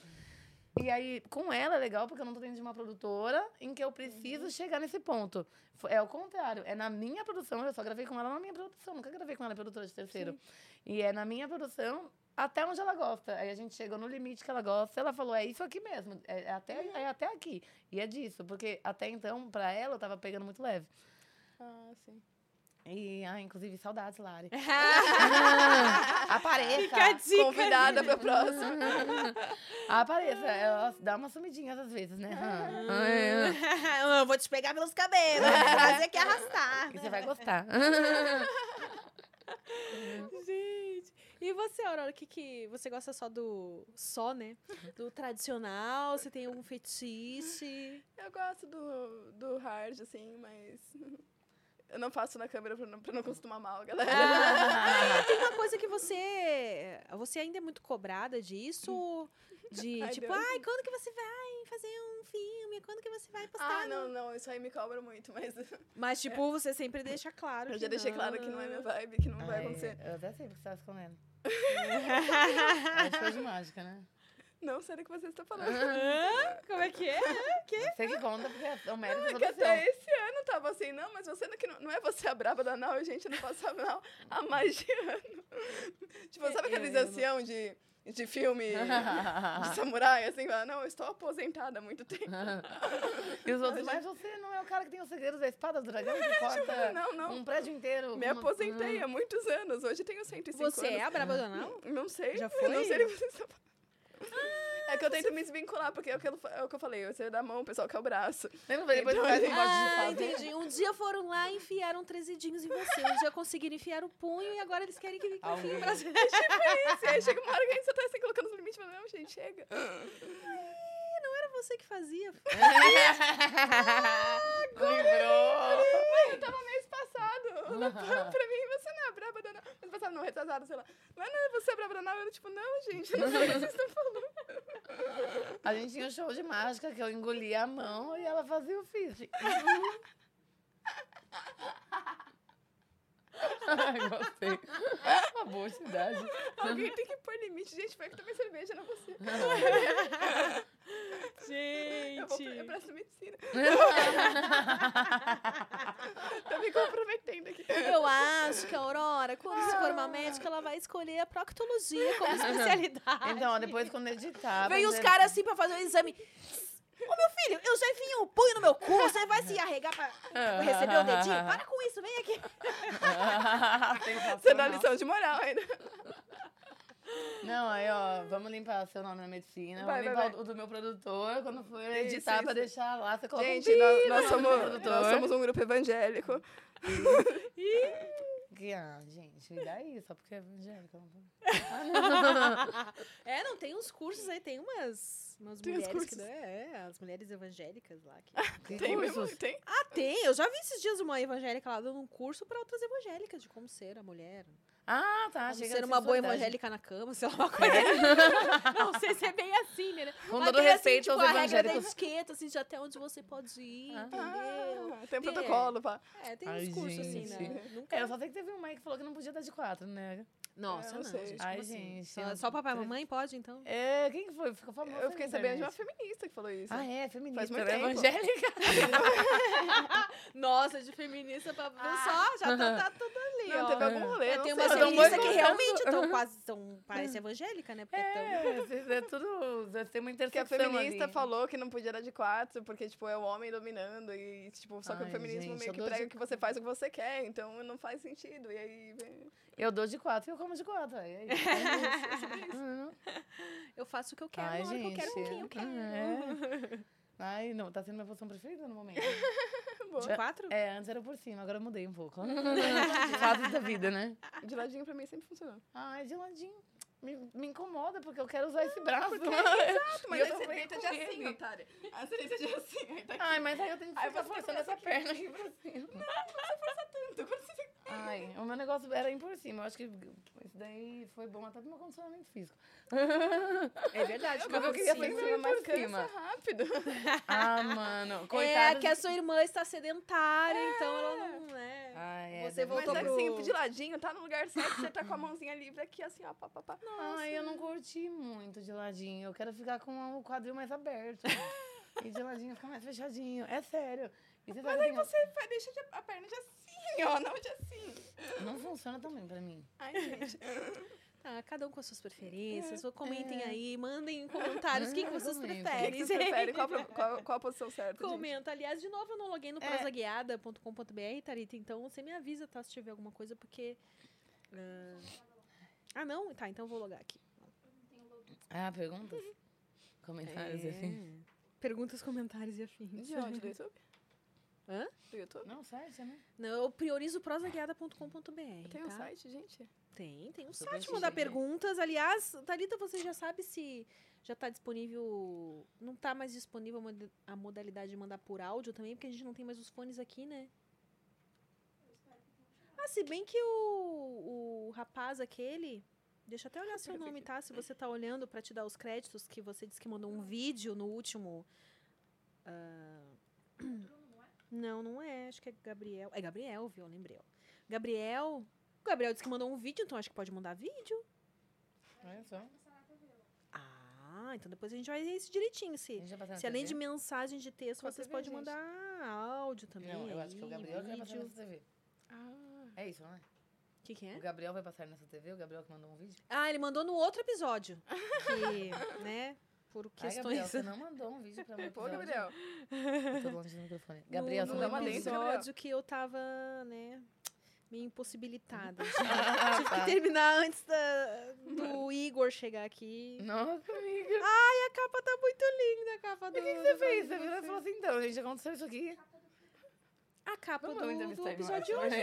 E aí, com ela é legal, porque eu não tô dentro de uma produtora em que eu preciso chegar nesse ponto. É o contrário, é na minha produção, eu só gravei com ela na minha produção, nunca gravei com ela produtora de terceiro. E é na minha produção até onde ela gosta. Aí a gente chegou no limite que ela gosta, ela falou, é isso aqui mesmo, é, é até, é até aqui. E é disso, porque até então, pra ela, eu tava pegando muito leve. Ah, sim. E, ah, inclusive, saudades, Lari. Apareça! Fica a dica. Convidada pra próxima. Apareça, ela dá uma sumidinha às vezes, né? eu vou te pegar pelos cabelos, vou trazer aqui arrastar. Que você vai gostar. Gente. E você, Aurora, o que, que você gosta só do. Só, né? Do tradicional? Você tem algum fetiche? Eu gosto do, do hard, assim, mas. Eu não faço na câmera pra não, pra não costumar mal, galera. Tem uma coisa que você. Você ainda é muito cobrada disso? De Ai, tipo, Deus. ai, quando que você vai fazer um filme? Quando que você vai postar? Ah, no-" não, não, isso aí me cobra muito, mas Mas, tipo, você sempre deixa claro. eu que já deixei claro que não é minha vibe, que não vai Ai, acontecer. Eu até sei porque você tá escondendo. É show de mágica, né? Não sei do que você está falando. Hã? Como é que é? Você que conta, porque é o mérito É é que todo seu. até esse ano tava assim, não, mas você não, que não, não é você a braba da Nau, gente, eu não faço a Nau há mais de ano. tipo, sabe aquela não- ancião de, de filme de samurai, assim, fala, não, eu estou aposentada há muito tempo. E os outros, mas você não é o cara que tem os segredos da espada do dragão que corta não, não. um prédio inteiro. Me uma- aposentei há muitos anos, hoje tenho 105 Você anos. é a braba do anal? Não sei. Já eu foi? Não sei do que vocês estão falando. É que eu tento me desvincular, porque é o que eu, é o que eu falei, você dá a mão, o pessoal quer o braço. Lembra depois Então, de Ah, entendi. Um dia foram lá e enfiaram três dedinhos em você. Um dia conseguiram enfiar o punho e agora eles querem que enfie Ao o braço. Isso, e aí chega uma hora que a gente só tá assim, colocando os limites, mas não, gente, chega. Você que fazia. Lembrou? Eu tava mês passado. Falou pra mim, você não é braba da Nau. Mês passado, não, retrasado, sei lá. Mas não, você é braba da Nau? Eu, tipo, não, gente, eu não sei o que vocês estão falando. A gente tinha um show de mágica que eu engolia a mão e ela fazia o físico. Ai, gostei. Uma boa cidade. Alguém tem que pôr limite. Gente, foi que tomei cerveja, não você. Eu, vou, eu presto medicina. Tô me comprometendo aqui. Eu acho que a Aurora, quando se for uma médica, ela vai escolher a proctologia como especialidade. Então, depois quando editar. Vem os ser- caras assim pra fazer um exame. Ô, meu filho, eu já enfiei um punho no meu cu, você vai se arregar pra pra receber o dedinho? Para com isso, vem aqui. Você dá lição de moral ainda. Não, aí, ó, vamos limpar seu nome na medicina. Vai, vamos vai, limpar vai. O, do meu produtor. Quando for Isso, editar pra isso. deixar lá, você coloca Gente, um nós, nós nome do somos, produtor. nós somos um grupo evangélico. Que, ah, gente, e daí? Só porque é evangélica. É, não, tem uns cursos aí, tem umas, umas Tem mulheres que cursos. dão- é, as mulheres evangélicas lá. Que... Que Tem mesmo? cursos? Tem? Ah, tem! Eu já vi esses dias uma evangélica lá dando um curso pra outras evangélicas de como ser a mulher. Ah, tá. Como ser uma boa evangélica na cama, sei lá, uma coisa. não sei se é bem assim, né? Com todo assim, respeito tipo, aos a regra da evangélicos. etiqueta, assim, de até onde você pode ir, Ah. entendeu? Ah, tem um Tem. protocolo, pá. É, tem Ai, uns cursos assim, né? Nunca... É, eu só sei que teve uma aí que falou que não podia dar de quatro, né? Nossa, É, não, sei. gente. Ai, assim? gente, Só, eu- só papai e mamãe pode, então? É, quem que foi? Ficou famoso. Eu fiquei sabendo de uma feminista que falou isso. Ah, é, feminista, Faz muito né? tempo. evangélica. Nossa, de feminista pra ver só, já tá, tá tudo ali, Não, ó. teve algum rolê, É, tem tô feministas que realmente estão quase, tão, parece evangélica, né? Porque tão... É, vocês- é tudo. Deve ter uma Que a feminista ali. falou que não podia dar de quatro, porque, tipo, é o homem dominando. E, tipo, só que Ai, o feminismo gente, meio que prega de- que você faz o que você quer, então não faz sentido. E aí. vem- Eu dou de quatro e eu como de quatro. aí É isso. Uhum. Eu faço o que eu quero, Ai, na hora que eu gente. quero, com quem eu quero. É. Ai, não, tá sendo minha posição preferida no momento. De quatro? É, antes era por cima, agora eu mudei um pouco. Fases da vida, né? De ladinho pra mim sempre funcionou. Ai, de ladinho. Me, me incomoda, porque eu quero usar esse braço. Exato, mas eu aí você deita de assim, otária. Aí você deita de assim, aí tá aqui. Ai, mas aí eu tenho que ficar forçando essa perna aqui pra cima. Tanto, quando você- Ai, o meu negócio era ir por cima. Eu acho que isso daí foi bom até pro meu condicionamento físico. É verdade. Porque eu por queria cima. sempre Cima, mas por cima. rápido. Ah, mano. É Coitada que a sua irmã está sedentária, então ela não é. Ai, é, Você deve Mas voltou ser. pro- assim, de ladinho, tá no lugar certo, você tá com a mãozinha livre aqui, assim, ó, pá, pá, pá. Ai, eu não curti muito de ladinho. Eu quero ficar com o quadril mais aberto. e de ladinho ficar mais fechadinho. É sério. Mas aí tem- você vai, deixa de- a perna de assim, ó, não de assim. Não funciona também pra mim. Ai, gente. Tá, cada um com as suas preferências. Comentem aí, mandem em comentários o que, que vocês preferem. que, que vocês preferem? Qual, qual, qual a posição certa, gente? Comenta. Aliás, de novo, eu não loguei no É. prosaguiada.com.br, Tarita. Então, você me avisa, tá? Se tiver alguma coisa, porque... ah, Ah, não? Tá, então eu vou logar aqui. Ah, perguntas? Comentários, É. assim. Perguntas, comentários e afins. De onde? Do YouTube? Hã? Do YouTube? Não, site, né? Não, eu priorizo prosaguiada.com.br. Tem um tá? site, gente? Tem, tem um site mandar perguntas. Aliás, Thalita, você já sabe se já tá disponível. Não tá mais disponível a mod- a modalidade de mandar por áudio também, porque a gente não tem mais os fones aqui, né? Ah, se bem que o, o rapaz aquele. Deixa eu até olhar seu nome, tá? Se você tá olhando pra te dar os créditos, que você disse que mandou um vídeo no último. ah, Não, não é. Acho que é Gabriel. É Gabriel, viu? Eu lembrei. Gabriel. O Gabriel disse que mandou um vídeo, então acho que pode mandar vídeo. Olha só. Ah, então depois a gente vai ver isso direitinho. Se, se além de mensagem de texto, vocês podem gente. mandar áudio também. Não, eu acho que o aí, Gabriel vai passar nessa TV. Ah. É isso, não é? O que, que é? O Gabriel vai passar nessa TV? O Gabriel que mandou um vídeo? Ah, ele mandou no outro episódio. Que, né, por Ai, questões... Gabriel, você não mandou um vídeo pra mim. Pô, Gabriel. Eu tô longe do microfone. Gabriel, no, você não dá uma mandou um episódio que eu tava, né, meio impossibilitada. Ah, Tive que tá. terminar antes da- do Igor chegar aqui. Nossa, amiga. Ai, a capa tá muito linda, a capa do... O que, que você fez? Você virou e falou assim, então, gente, aconteceu isso aqui. A capa do, do episódio hoje.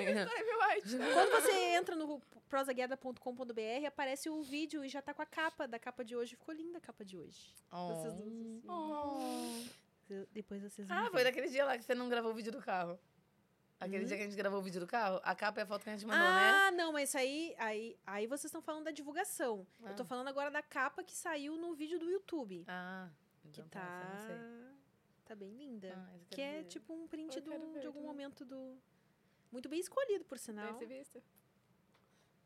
Quando você entra no prosaguiada.com.br, aparece o vídeo e já tá com a capa da capa de hoje. Ficou linda a capa de hoje. Vocês duas, assim. Oh. Depois vocês vão Ah, ver. foi daquele dia lá que você não gravou o vídeo do carro. Aquele dia que a gente gravou o vídeo do carro, a capa é a foto que a gente mandou, né? Ah, não, mas aí, aí, aí vocês estão falando da divulgação. Eu tô Ah. falando agora da capa que saiu no vídeo do YouTube. Ah, que então tá. tá. essa eu não sei. Tá bem linda. Ah, que é ver. tipo um print do, ver de algum também. momento do. Muito bem escolhido, por sinal. Deve ser visto.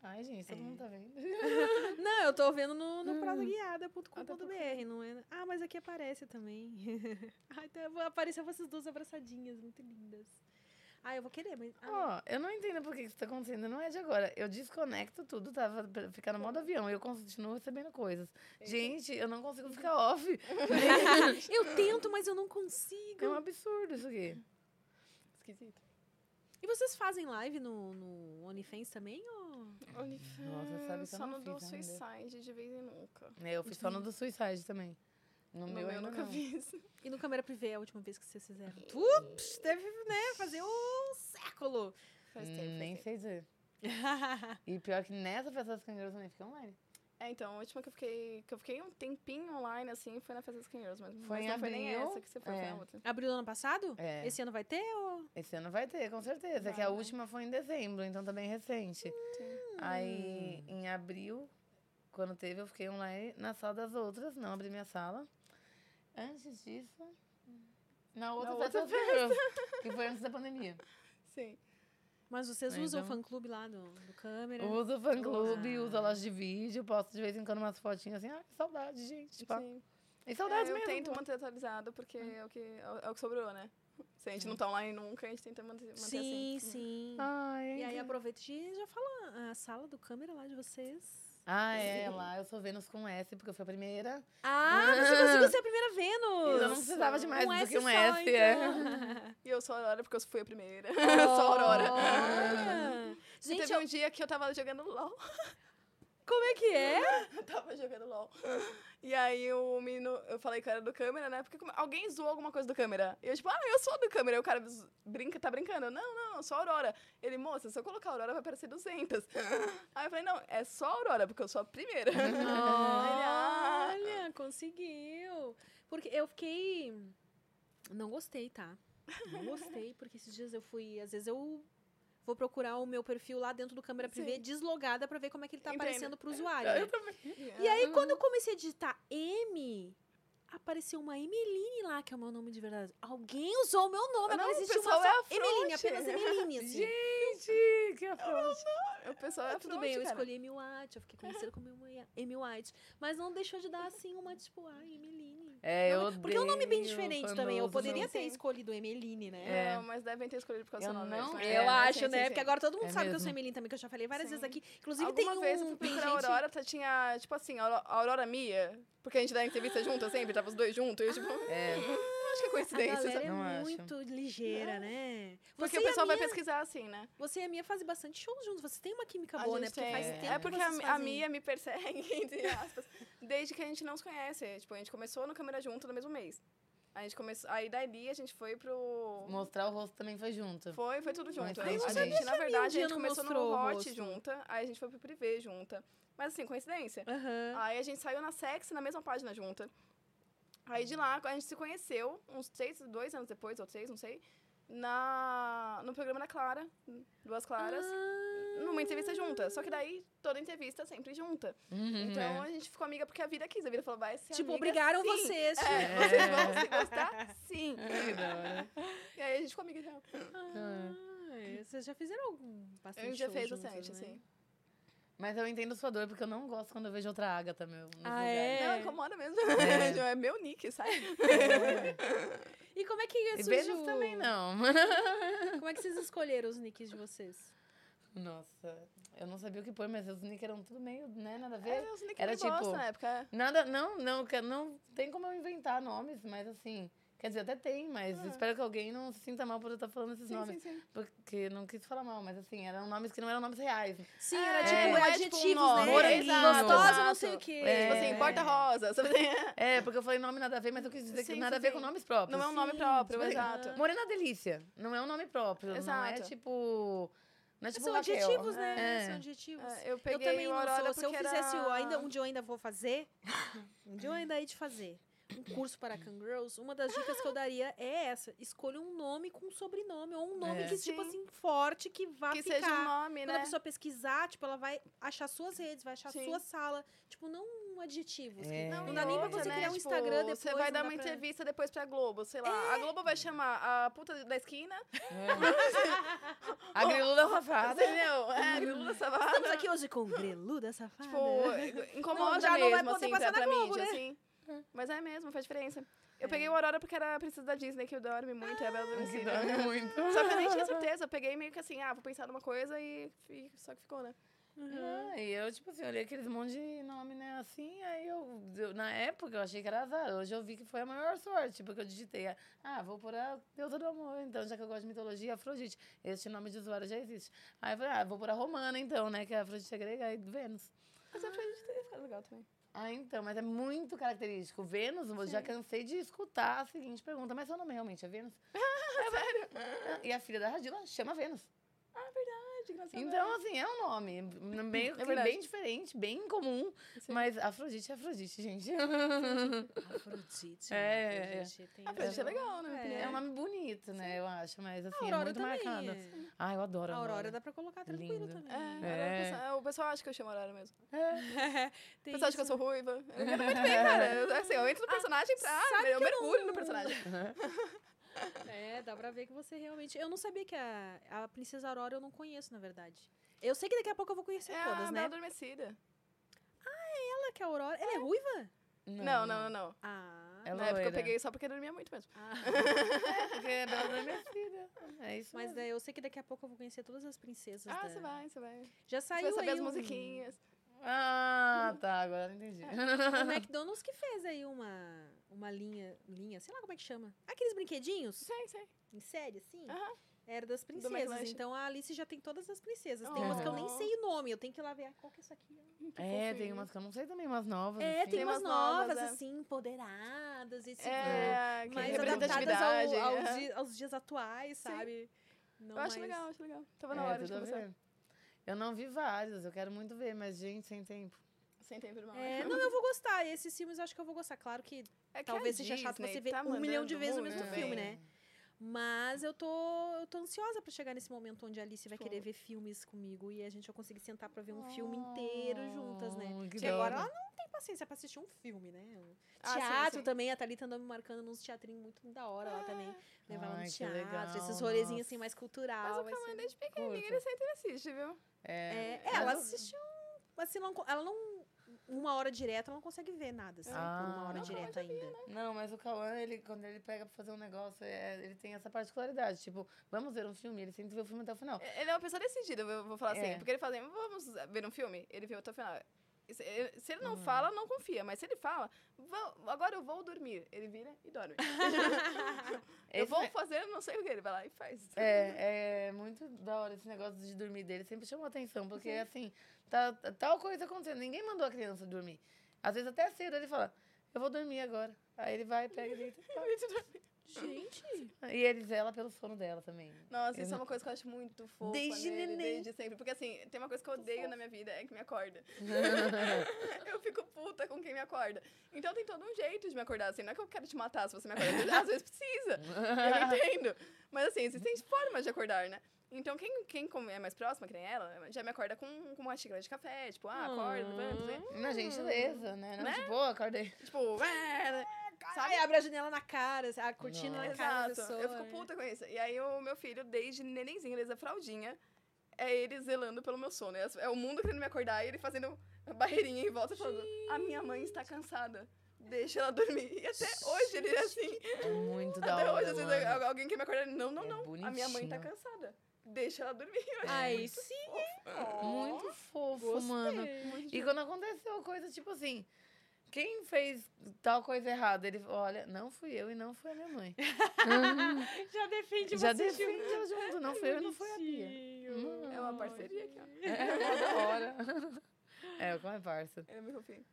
Ai, gente, É. todo mundo tá vendo. Não, eu tô vendo no, Hum. no Ah, tá prosaguiada.com.br, não é? Ah, mas aqui aparece também. Ai, tá, apareceu vocês duas abraçadinhas, muito lindas. Ah, eu vou querer, mas. ah, Ó, eu não entendo por que isso tá acontecendo. Não é de agora. Eu desconecto tudo, tava pra ficar no modo avião. Eu continuo recebendo coisas. Gente, eu não consigo ficar off. eu tento, mas eu não consigo. É um absurdo isso aqui. Esquisito. E vocês fazem live no, no OnlyFans também? Ou... OnlyFans, Nossa, sabe que eu só não no do fiz ainda. Suicide de vez em nunca. É, eu fiz só no do Suicide também. No, No meu, meu eu nunca não. fiz. E no câmera privê, a última vez que vocês fizeram? Ups, teve, né, fazer um século. Faz tempo, faz Nem tempo. sei dizer. E pior que nessa festa das cangueiras também fica online. É, então, a última que eu fiquei, que eu fiquei um tempinho online, assim, foi na Festa dos Canheiros, mas, Foi mas em não foi nem essa que você foi, é. foi a outra. Abriu ano passado? É. Esse ano vai ter? Ou... Esse ano vai ter, com certeza. que a última foi em dezembro, então tá bem recente. Aí, em abril, quando teve, eu fiquei online na sala das outras, não abri minha sala. Antes disso, na outra Na festa, outra das Cangueiras, que foi antes da pandemia. Sim. Mas vocês usam então. o fã-clube lá do, do câmera? Uso o fã-clube, Ah. uso a loja de vídeo, posto de vez em quando umas fotinhas assim, ah, saudade, gente. Tipo, Sim. e saudades É, eu mesmo. tento pô. manter atualizado, porque é o que, é o- é o que sobrou, né? Se a gente não tá online nunca, a gente tenta manter, manter Sim, assim. sim. Ai, E aí aproveita e já fala a sala do câmera lá de vocês. Ah, é, lá eu sou Vênus com S, porque eu fui a primeira. Ah, você conseguiu ser a primeira Vênus! Eu não precisava de mais um do S que um só, S, é. então. E eu sou a Aurora porque eu fui a primeira. sou a Aurora. E Gente, teve eu- um dia que eu tava jogando LOL. Como é que é? Eu tava jogando LOL. E aí o menino, eu falei que eu era do câmera, né? Porque alguém zoou alguma coisa do câmera. E eu, tipo, ah, eu sou do câmera. Aí o cara brinca, tá brincando. Não, não, eu sou a Aurora. Ele, moça, se eu colocar a Aurora vai aparecer 200. Aí eu falei, não, é só a Aurora, porque eu sou a primeira. Ele, ah. Olha, conseguiu. Porque eu fiquei. Não gostei, tá? Não gostei, porque esses dias eu fui. Às vezes eu vou procurar o meu perfil lá dentro do câmera privê, Sim. deslogada, pra ver como é que ele tá Entendo. aparecendo pro usuário. né? "Ah." E aí, quando eu comecei a digitar M, apareceu uma Emeline lá, que é o meu nome de verdade. Alguém usou o meu nome, Não, agora existe uma é a Emeline, apenas Emeline, assim. Gente, que afronte. O pessoal é Tudo fronte, bem, eu cara. escolhi Amy White, eu fiquei conhecida como Amy- White. Mas não deixou de dar, assim, uma, tipo, ai, Emeline. É, eu odeio. Porque é um nome bem diferente também. Eu poderia ter Sim. escolhido Emeline, né? É. Não, mas devem ter escolhido por causa Eu do seu nome. não- mesmo. Eu É, acho, sim, né? sim, Porque sim. agora todo mundo É sabe que eu sou mesmo. Emeline também, que eu já falei várias Sim. vezes aqui. Inclusive, Alguma tem um... vez eu fui procurar gente... a Aurora, tá- tinha, tipo assim, Aurora Mia. Porque a gente dá entrevista junto sempre, tava os dois juntos. E eu, tipo, É. acho que é A coincidência. galera sabe? é Não acho. muito ligeira, né? Porque Você o a pessoal vai pesquisar assim, né? Você e a Mia fazem bastante shows juntos. Vocês têm uma química A boa, né? Porque tem. faz tempo É porque que a, vocês a fazem. Mia me persegue, entre aspas, desde que a gente não se conhece. Tipo, a gente começou no Câmera Junto no mesmo mês. A gente começou, aí dali a gente foi pro... Mostrar o rosto também foi junto. Foi, foi tudo junto. Mas A não gente, na a verdade, a gente não começou no Hot junta, aí a gente foi pro Privé junta. Mas assim, coincidência. Aham. Aí a gente saiu na Sexy na mesma página junta. Aí de lá a gente se conheceu, uns seis, dois anos depois, ou três, não sei, na, no programa da Clara, Duas Claras, Ah. numa entrevista junta. Só que daí toda entrevista sempre junta. Uhum, Então é. a gente ficou amiga porque a vida quis. A vida falou, vai ser Tipo, amiga, obrigaram sim. vocês. É, vocês vão se gostar? Sim. Hora. E aí a gente ficou amiga real. Ah, vocês já fizeram algum bastante A gente já fez bastante, né? assim. Mas eu entendo sua dor, porque eu não gosto quando eu vejo outra Agatha, meu. nos Ah, lugares. é? Não, incomoda mesmo. É. É, meu nick, sabe? E como é que E surgiu? beijos também não. Como é que vocês escolheram os nicks de vocês? Nossa, eu não sabia o que pôr, mas os nick eram tudo meio, né, nada a ver. É, os nick Era tipo- bosta na época. Nada, não, não, que- não tem como eu inventar nomes, mas assim, quer dizer, até tem, mas espero que alguém não se sinta mal por eu estar falando esses Sim, nomes. sim, sim. Porque não quis falar mal, mas assim, eram nomes que não eram nomes reais. Sim, É, era tipo é tipo um adjetivos, nome, né? Gostosa, não sei o quê. É. Tipo assim, porta-rosa. É, porque eu falei nome nada a ver, mas eu quis dizer que Sim, nada a ver com nomes próprios. Não é um nome Sim, próprio, tipo assim, exato. Morena Delícia. Não é um nome próprio. Não é Exato. tipo. Não é tipo São Raquel. adjetivos, né? É. São adjetivos. É, eu Eu peguei também o não sou. Se eu fizesse, era... o- ainda, um dia eu ainda vou fazer, um dia eu ainda hei de fazer um curso para Kangirls, uma das dicas que eu daria é essa. Escolha um nome com um sobrenome, ou um nome É. que, tipo Sim. assim, forte, que vá Que ficar. seja um nome, Quando né? a pessoa pesquisar, tipo, ela vai achar suas redes, vai achar Sim. sua sala. Tipo, não adjetivos. É. Não, e dá nem pra você né, criar um tipo, Instagram depois. Você vai não dar uma pra- É. entrevista depois pra Globo, sei lá. A Globo vai chamar a puta da esquina, A Griluda Safada. entendeu? É, Lula Savada. Estamos aqui hoje com Greluda Safada. Tipo, incomoda Não, já não vai mesmo, poder assim, passar pra, na pra Globo, mídia, né? assim. Mas é mesmo, faz diferença. Eu peguei o Aurora porque era a princesa da Disney, que dorme muito, é a Bela Que Adormecida. dorme muito. Só que eu nem tinha certeza. Eu peguei meio que assim, ah, vou pensar numa coisa e, e só que ficou, né? Ah, e eu, tipo assim, olhei aqueles monte de nome, né, assim, aí eu, eu- na época eu achei que era azar, hoje eu vi que foi a maior sorte, porque eu digitei, ah, vou por a deusa do amor, então, já que eu gosto de mitologia, Afrodite, esse nome de usuário já existe. Aí eu falei, ah, vou por a romana, então, né, que é a Afrodite é grega e Vênus. Mas a frente teria ficado legal também. Ah, então, mas é muito característico. Vênus, eu já cansei de escutar a seguinte pergunta, mas seu nome realmente é Vênus? Sério? E a filha da Radila chama Vênus. Ah, verdade, engraçado. Então, assim, é um nome que verdade. bem diferente, bem comum. Mas Afrodite é Afrodite, gente. Afrodite. É, né? é. Afrodite tem- Afrodite é legal, minha opinião. É um nome bonito, né? Eu acho, mas assim, é Aurora muito marcado. é. Ah, eu adoro A a Aurora dá pra colocar tranquilo Lindo. também. É, É. O, pessoal, o pessoal acha que eu chamo Aurora mesmo. O Tem pessoal acha que eu sou ruiva. Eu entendo muito bem, cara. Eu, assim, eu entro no personagem pra. sabe eu mergulho não- no personagem. É, dá pra ver que você realmente. Eu não sabia que a, a Princesa Aurora eu não conheço, na verdade. Eu sei que daqui a pouco eu vou conhecer É todas, a né? Bela Adormecida. Ela que é a Aurora. Ela é ruiva? Não, não, não, não. Ah. É Na época eu peguei só porque dormia muito mesmo. Porque é Bela Adormecida. É isso Mas mesmo. daí eu sei que daqui a pouco eu vou conhecer todas as princesas. Ah, da- você vai, você vai. Já Você saiu vai saber aí as um- musiquinhas. Ah, tá, agora eu entendi. O McDonald's que fez aí uma, uma linha, linha, sei lá como é que chama. Aqueles brinquedinhos Sei, sei. em série, assim. Aham. Era das princesas. Então a Alice já tem todas as princesas. Tem umas que eu nem sei o nome. Eu tenho que ir lá ver. ah, Qual que é isso aqui? É, tem umas que eu não sei também, umas novas. É, assim. tem, Tem umas umas novas, novas, é. assim, empoderadas. Esse É, que mais adaptadas ao- aos, aham. di- aos dias atuais, sabe? Não Eu acho mais- legal, acho legal. Tava na É, hora de começar. ver. Eu não vi vários, eu quero muito ver, mas, gente, sem tempo. Sem tempo mal. É, não, eu vou gostar. Esses filmes eu acho que eu vou gostar. Claro que É que talvez seja chato você ver tá um milhão de vezes o mesmo bem. filme, né? Mas eu tô, eu tô ansiosa pra chegar nesse momento onde a Alice vai Tipo- querer ver filmes comigo e a gente vai conseguir sentar pra ver um filme inteiro juntas, né? Oh, que Porque agora ela não tem paciência pra assistir um filme, né? Ah, sim, teatro sim. também, a Thalita andou me marcando nos teatrinhos muito da hora lá também. Levar ela Ai, no teatro, legal, esses rolezinhos assim mais Mas cultural. o vai Cauã, ser- desde pequenininho, Curto. ele sempre assiste, viu? É, É, ela mas eu- assistiu. Assim, não, ela não. Uma hora direta, ela não consegue ver nada, assim, por uma Ah. hora Não, direta ainda. Não, mas o Cauã, ele, quando ele pega pra fazer um negócio, é, ele tem essa particularidade. Tipo, vamos ver um filme, ele sempre vê o filme até o final. Ele é uma pessoa decidida, eu vou falar assim. É. Porque ele fala assim, vamos ver um filme? Ele viu até o final. Se ele- se ele Uhum. não fala, não confia. Mas se ele fala, "Vou- agora eu vou dormir. Ele vira e dorme. eu vou fazer não sei o que. Ele vai lá e faz. É, é muito da hora esse negócio de dormir dele. Sempre chamou atenção, porque assim, tá, tá- tal coisa acontecendo. Ninguém mandou a criança dormir. Às vezes até cedo ele fala, eu vou dormir agora. Aí ele vai, pega e deita. Gente. E ele zela pelo sono dela também. Nossa, isso Eu é uma coisa que eu acho muito fofa Desde nele, neném. Desde sempre. Porque assim, tem uma coisa que eu odeio na minha vida, é que me acorda. eu fico puta com quem me acorda. Então tem todo um jeito de me acordar, assim. Não é que eu quero te matar se você me acordar. Às vezes precisa. Eu entendo. Mas assim, existem formas de acordar, né? Então, quem, quem é mais próxima, que nem ela, já me acorda com, com uma xícara de café. Tipo, ah, acorda, levanta, né? Na gentileza, né? Não, Né? tipo, "Ô, acordei. Tipo, "É", sabe? Abre a janela na cara, a cortina na cara da Exato. pessoa. Eu fico né? puta com isso. E aí o meu filho, desde nenenzinho, ele usa fraldinha. É ele zelando pelo meu sono. É é o mundo querendo me acordar e ele fazendo a barreirinha em volta falando: A minha mãe está cansada. Deixa ela dormir. E até hoje ele é assim. É muito da Até hora, hoje, às vezes, mano. alguém quer me acordar. Não, não, É não. A minha mãe tá cansada. Deixa ela dormir. Aí muito sim. fofo. Muito fofo, Gostei. mano. E quando aconteceu coisa tipo assim, quem fez tal coisa errada? Ele olha, não fui eu e não foi a minha mãe. Já defende Já você defende eu junto, não foi eu e não foi a Bia. bonitinho. É uma parceria aqui, ó. É, da hora. É, como é parça. Ele é meu fofinho.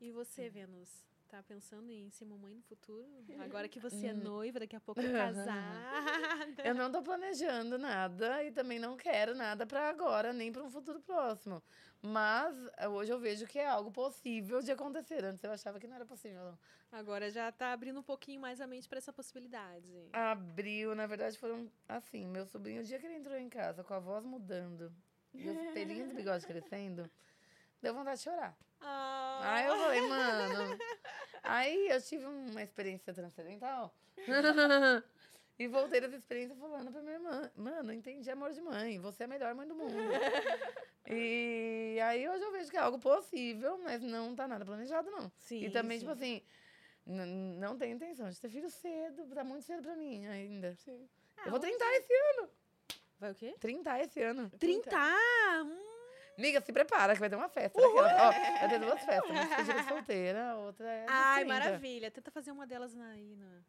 E você, Vênus? Tá pensando em ser mamãe no futuro? Agora que você é Hum. noiva, daqui a pouco é casada. Eu não tô planejando nada e também não quero nada pra agora, nem pra um futuro próximo. Mas eh, hoje eu vejo que é algo possível de acontecer. Antes eu achava que não era possível, não. Agora já tá abrindo um pouquinho mais a mente pra essa possibilidade. Abriu, na verdade, foram assim. Meu sobrinho, o dia que ele entrou em casa, com a voz mudando e os pelinhos do bigode crescendo, deu vontade de chorar. Ah, Aí eu falei, mano. Aí eu tive uma experiência transcendental. e voltei dessa experiência falando pra minha irmã: Mano, entendi amor de mãe. Você é a melhor mãe do mundo. e aí hoje eu vejo que é algo possível, mas não tá nada planejado, não. Sim, e também, sim. tipo assim. Não tenho intenção de ter filho cedo, tá muito cedo pra mim ainda. Sim. eu vou 30 esse ano. Vai o quê? 30 esse ano. 30! Hum, Miga, se prepara que vai ter uma festa. daquela. Ó, vai ter duas festas. Uma despedida solteira, a outra é. de Ai, 30. maravilha. Tenta fazer uma delas na- aí na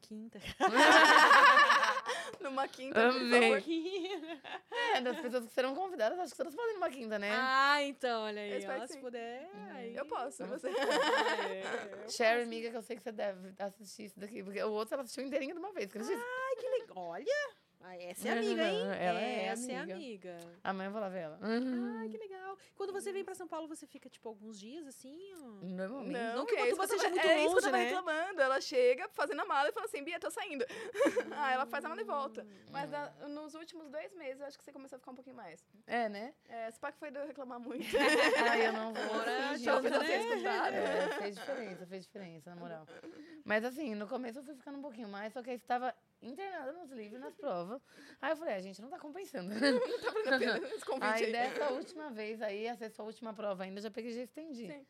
quinta. Numa quinta, por Amei. favor. É, das pessoas que serão convidadas, acho que todas podem numa quinta, né? Ah, então, olha aí. Eu espero ó, que se sim. puder. aí- Eu posso, você. É, Sherry, amiga, que eu sei que você deve assistir isso daqui. Porque o outro ela assistiu inteirinho de uma vez, acredita? Ai, que legal. Olha, ah, essa é amiga, hein? Ela é essa é amiga. amiga. Amanhã eu vou lá ver ela. Ai, que legal. Quando você vem pra São Paulo, você fica, tipo, alguns dias, assim? Normalmente. Não que é isso eu seja muito é isso que eu longe, tava né? reclamando. Ela chega fazendo a mala e fala assim, Bia, tô saindo. ah, ela faz a mala e volta. Mas na- nos últimos dois meses, eu acho que você começou a ficar um pouquinho mais. É, né? É, esse pack foi de eu reclamar muito. Ai, eu não vou. Fingir. Eu né? fiz escutar. É, fez diferença, fez diferença, na moral. Mas assim, no começo eu fui ficando um pouquinho mais, só que aí estava internada nos livros, nas provas. Aí eu falei, a gente não tá compensando. não tá valendo a pena esse convite Aí aí. dessa última vez aí, essa é a sua última prova ainda, eu já peguei e já estendi. Sim.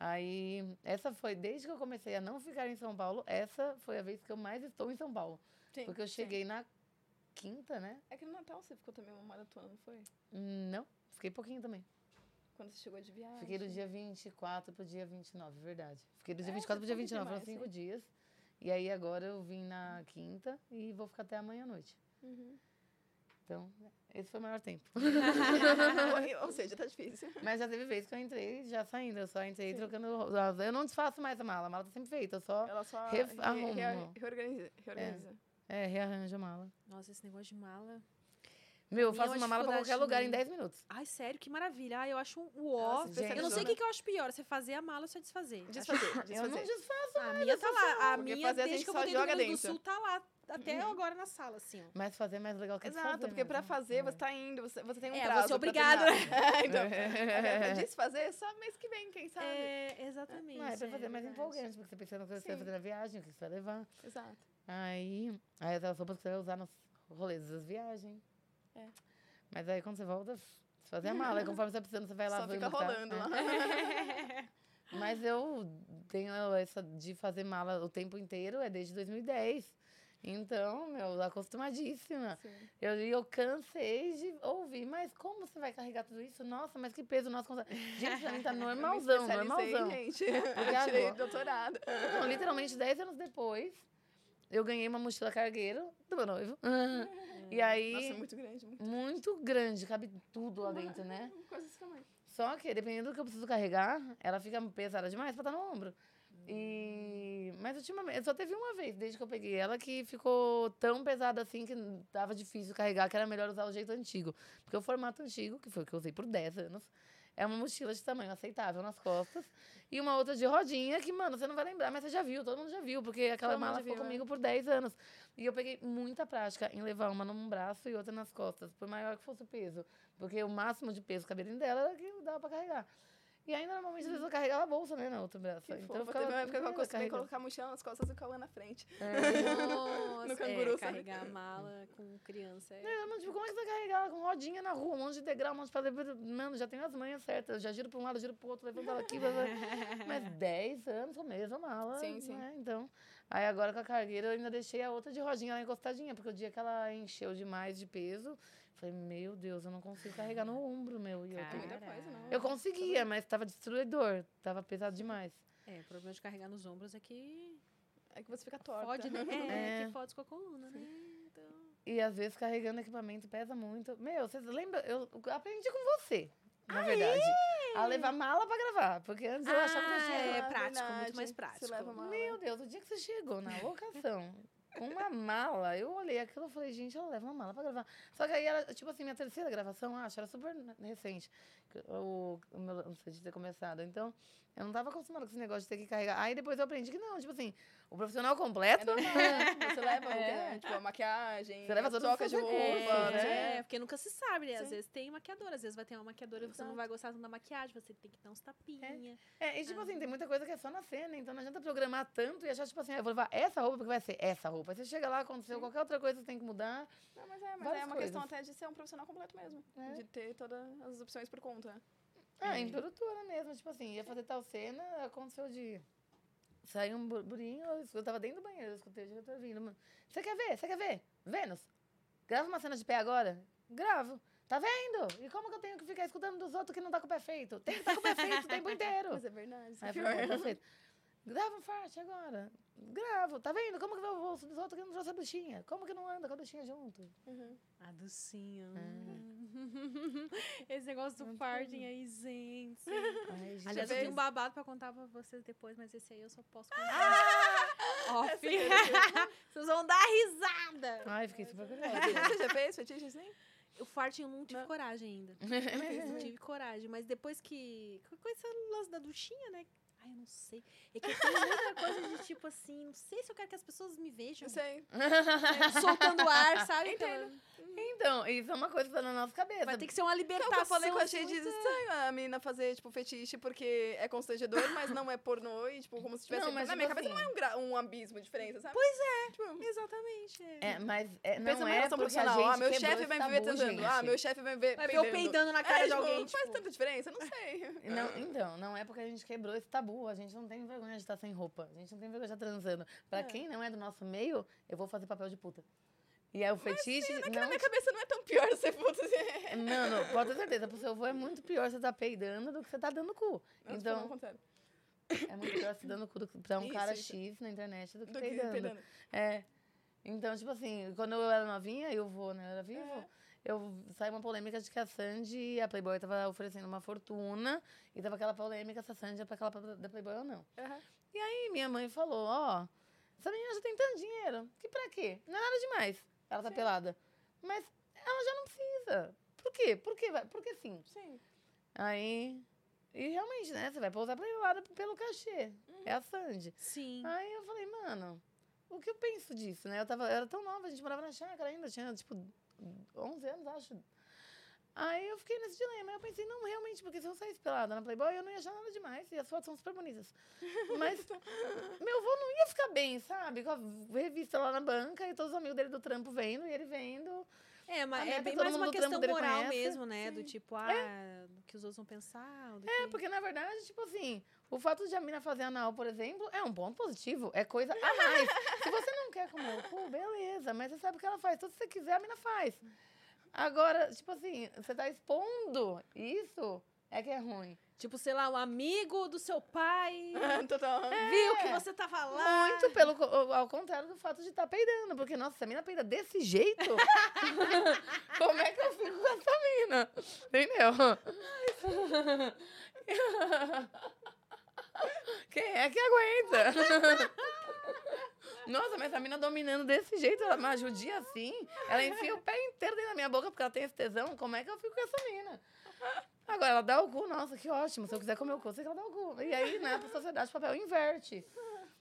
Aí, essa foi, desde que eu comecei a não ficar em São Paulo, essa foi a vez que eu mais estou em São Paulo. Sim, Porque eu sim. cheguei na quinta, né? É que no Natal você ficou também uma maratona, não foi? Não, fiquei pouquinho também. Quando você chegou de viagem. Fiquei do dia 24 pro dia 29, verdade. Fiquei do dia É, 24 pro dia ficou 29, foram demais, cinco sim. dias. E aí agora eu vim na quinta e vou ficar até amanhã à noite. Uhum. Então, esse foi o maior tempo. Ou- seja, tá difícil. Mas já teve vez que eu entrei já saindo. Eu só entrei trocando. roupa. Eu não desfaço mais a mala. A mala tá sempre feita. Eu só. Ela só re- arrumo. re- reorganiza. reorganiza. É, rearranjo a mala. Nossa, esse negócio de mala. Meu, eu é faço uma mala pra qualquer lugar em também. 10 minutos. Ai, sério, que maravilha. Ai, eu acho um Ela ó. se Eu não sei o que, que eu acho pior, você fazer a mala ou você desfazer. Desfazer, Eu não desfazer. desfaço. A minha tá lá. A minha, fazer a desde gente que eu só joga Grande do dentro. Sul, tá lá até agora na sala, assim. Mas fazer é mais legal que Exato, desfazer porque pra fazer, você tá indo, você, você tem um É, prazo. você é pra obrigado, terminar. É, então, agora, pra desfazer, só mês que vem, quem sabe? É, exatamente. Não, é pra fazer mais verdade. empolgante, porque você pensa no que você vai fazer na viagem, o que você vai levar. Exato. Aí, aí as roupas que você vai usar nos rolês das viagens. É. Mas aí quando você volta, você fazer a mala. Aí conforme você vai precisando, você vai Só lavando. fica e tal. rolando É. lá. Mas eu tenho essa de fazer mala o tempo inteiro, é desde 2010. Então, meu, acostumadíssima. Sim. Eu, e eu cansei de ouvir, mas como você vai carregar tudo isso? Nossa, mas que peso nosso. consa- Gente, pra mim tá Eu normalzão, especializei, normalzão. gente. Eu tirei doutorado. Então, literalmente, 10 anos depois, eu ganhei uma mochila cargueiro do meu noivo. E aí, Nossa, muito grande. Muito... muito grande, cabe tudo lá dentro, né? Coisa desse tamanho. Só que, dependendo do que eu preciso carregar, ela fica pesada demais pra estar no ombro. E... Mas ultimamente, só teve uma vez, desde que eu peguei ela, que ficou tão pesada assim que tava difícil carregar, que era melhor usar o jeito antigo. Porque o formato antigo, que foi o que eu usei por 10 anos, é uma mochila de tamanho aceitável nas costas. E uma outra de rodinha, que, mano, você não vai lembrar, mas você já viu, todo mundo já viu, porque aquela Todo mala ficou viu, é. comigo por 10 anos. E eu peguei muita prática em levar uma num braço e outra nas costas, por maior que fosse o peso. Porque o máximo de peso cabia dentro dela era que dava pra carregar. E aí, normalmente, às vezes eu carregava a bolsa, né, na outra braço. Que então eu ficava Teve uma época que eu acostumei colocar a mochila nas costas e o Cauã na frente. Nossa, No canguru, é, carregar a mala com criança. É... Não, tipo, como é que você vai carregar ela com rodinha na rua, um monte de degrau, um monte de pedra? Mano, já tenho as manhas certas. Eu já giro pra um lado, giro pro outro, levanto ela aqui. Mas 10 anos com a mesma mala. Sim, sim. Né? Então, aí agora com a cargueira eu ainda deixei a outra de rodinha lá encostadinha, porque o dia que ela encheu demais de peso, falei, meu Deus, eu não consigo carregar no ombro, meu. E eu, muita coisa, não. eu conseguia, mas tava destruidor, tava pesado demais. É, o problema de carregar nos ombros é que É que você fica torta. fode, né? É, É. que fode com a coluna, né? Então... E às vezes carregando equipamento pesa muito. Meu, vocês lembram? Eu aprendi com você, na verdade. A levar mala pra gravar. Porque antes eu achava que eu Ah, tinha. é Ah, prático, verdade. muito mais prático. Meu Deus, o dia que você chegou na locação com uma mala, eu olhei aquilo e falei, gente, ela leva uma mala pra gravar. Só que aí era, tipo assim, minha terceira gravação, acho, era super recente. O, o meu lance de ter começado. Então, eu não tava acostumada com esse negócio de ter que carregar. Aí depois eu aprendi que não, tipo assim, o profissional É completo. normal, né? Você leva o quê? É. Tipo, a maquiagem, Você leva a todas troca as de roupa, recursos, né? É, porque nunca se sabe, né? Às Sim. vezes tem maquiadora, às vezes vai ter uma maquiadora e você não Exato. vai gostar tanto da maquiagem, você tem que dar uns tapinha. É, e tipo assim, tem muita coisa que é só na cena, então não adianta programar tanto e achar, tipo assim, ah, eu vou levar essa roupa porque vai ser essa roupa. Aí você chega lá, aconteceu qualquer outra coisa, você tem que mudar. Não, mas é, mas Várias é uma questão coisas. até de ser um profissional completo mesmo. É. De ter todas as opções por conta. Ah, em produtora mesmo, tipo assim, ia fazer tal cena, aconteceu de. Saiu um burburinho, eu tava dentro do banheiro, eu escutei o diretor vindo. Você quer ver? Você quer ver? Vênus? Grava uma cena de pé agora? Gravo. Tá vendo? E como que eu tenho que ficar escutando dos outros que não tá com o pé feito? Tem que estar com o pé feito o tempo inteiro. Mas é verdade. é Aí Grava um fart agora. Gravo. Tá vendo? Como que vai o bolso dos outros que não trouxe a buchinha? Como que não anda com a buchinha junto? A docinha. É. Esse negócio do farting aí, gente. Ai, gente, Aliás, Já eu tenho um babado pra contar pra vocês depois, mas esse aí eu só posso contar. Off. Vocês vão dar risada. Ai, fiquei super curiosa. Você já fez fetiche assim? O farting eu não tive Não. coragem ainda. não tive coragem, mas depois que. Com esse lance da duchinha, né? Ai, eu não sei. É que tem muita coisa de tipo assim, não sei se eu quero que as pessoas me vejam Eu sei. soltando ar, sabe? Entendo. Então, isso é uma coisa que tá na nossa cabeça. Vai ter que ser uma Então, libertação. que eu falei que eu achei assim, de muito- estranho a menina fazer, tipo, fetiche, porque é constrangedor, mas não é pornô, e, tipo, como se tivesse... Não, mas, na minha tipo cabeça assim- não é um, gra- um abismo de diferença, sabe? Pois é, Tipo, exatamente. é. É, mas é, não pensa é relação porque a profissional. gente Ah, meu chefe vai me ver transando. Ah, gente. meu chefe vai me ver Vai ver eu peidando na cara É, de tipo, alguém, Não faz tipo- tanta diferença, eu não sei. Não, então, não é porque a gente quebrou esse tabu. A gente não tem vergonha de estar sem roupa. A gente não tem vergonha de estar transando. Pra quem não é do nosso meio, eu vou fazer papel de puta. E é o fetiche. É que não, na minha cabeça não é tão pior ser puta. Mano, pode ter certeza, pro seu avô é muito pior você tá peidando do que você tá dando cu. Não, então, é muito pior você dando cu do, pra um Isso, cara isso. X na internet do que Do que peidando. peidando. É. Então, tipo assim, quando eu era novinha e o vô né, era vivo, É. eu saiu uma polêmica de que a Sandy, a Playboy, tava oferecendo uma fortuna e tava aquela polêmica se a Sandy é pra aquela da Playboy ou não. Aham. E aí minha mãe falou, ó, essa menina já tem tanto dinheiro, que pra quê? Não é nada demais. Ela tá pelada. Mas ela já não precisa. Por quê? Por quê? Porque sim. Sim. Aí. E realmente, né? Você vai pousar pra pelada pelo cachê. Uhum. É a Sandy. Sim. Aí eu falei, mano, o que eu penso disso, né? Eu, tava, eu era tão nova, a gente morava na chácara ainda, tinha, tipo, 11 anos, acho. Aí eu fiquei nesse dilema. Eu pensei, não, realmente, porque se eu saísse pelada na Playboy, eu não ia achar nada demais. E as fotos são super bonitas. Mas meu avô não ia ficar bem, sabe? Com a revista lá na banca e todos os amigos dele do trampo vendo e ele vendo. É, mas é bem mais uma questão moral mesmo, né? Do tipo, ah, do que os outros vão pensar. É, que... porque na verdade, tipo assim, o fato de a mina fazer anal, por exemplo, é um ponto positivo. É coisa a mais. Se você não quer comer o cu, beleza. Mas você sabe o que ela faz. Tudo que você quiser, a mina faz. Agora, tipo assim, você tá expondo isso, é que é ruim. Tipo, sei lá, um amigo do seu pai Total. viu que você tava lá. Muito pelo, ao contrário do fato de estar peidando. Porque, nossa, se a mina peida desse jeito, como é que eu fico com essa mina? Entendeu? Quem é que aguenta? Nossa, mas a mina dominando desse jeito, ela me judia assim, ela enfia o pé inteiro dentro da minha boca porque ela tem esse tesão, como é que eu fico com essa mina? Agora, ela dá o cu, nossa, que ótimo. Se eu quiser comer o cu, eu sei que ela dá o cu. E aí, né, pra sociedade, o papel inverte.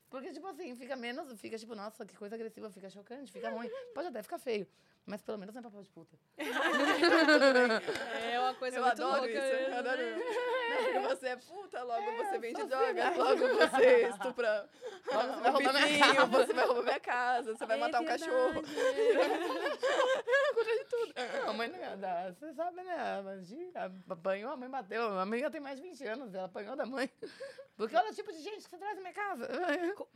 Porque, tipo assim, fica menos, fica tipo, nossa, que coisa agressiva, fica chocante, fica ruim. Pode até ficar feio, mas pelo menos não é papel de puta. É uma coisa Eu muito adoro louca. isso, eu adoro. Não, porque você é puta, logo você vende droga, filha. logo você estupra Logo você vai um roubar minha casa. você vai roubar minha casa, você vai É matar um verdade, cachorro. Cuida de tudo. Não, mãe não ia dar. Você sabe, né? Imagina, apanhou, a mãe bateu. A mãe já tem mais de 20 anos, ela apanhou da mãe. Porque olha o tipo de gente que você traz na minha casa.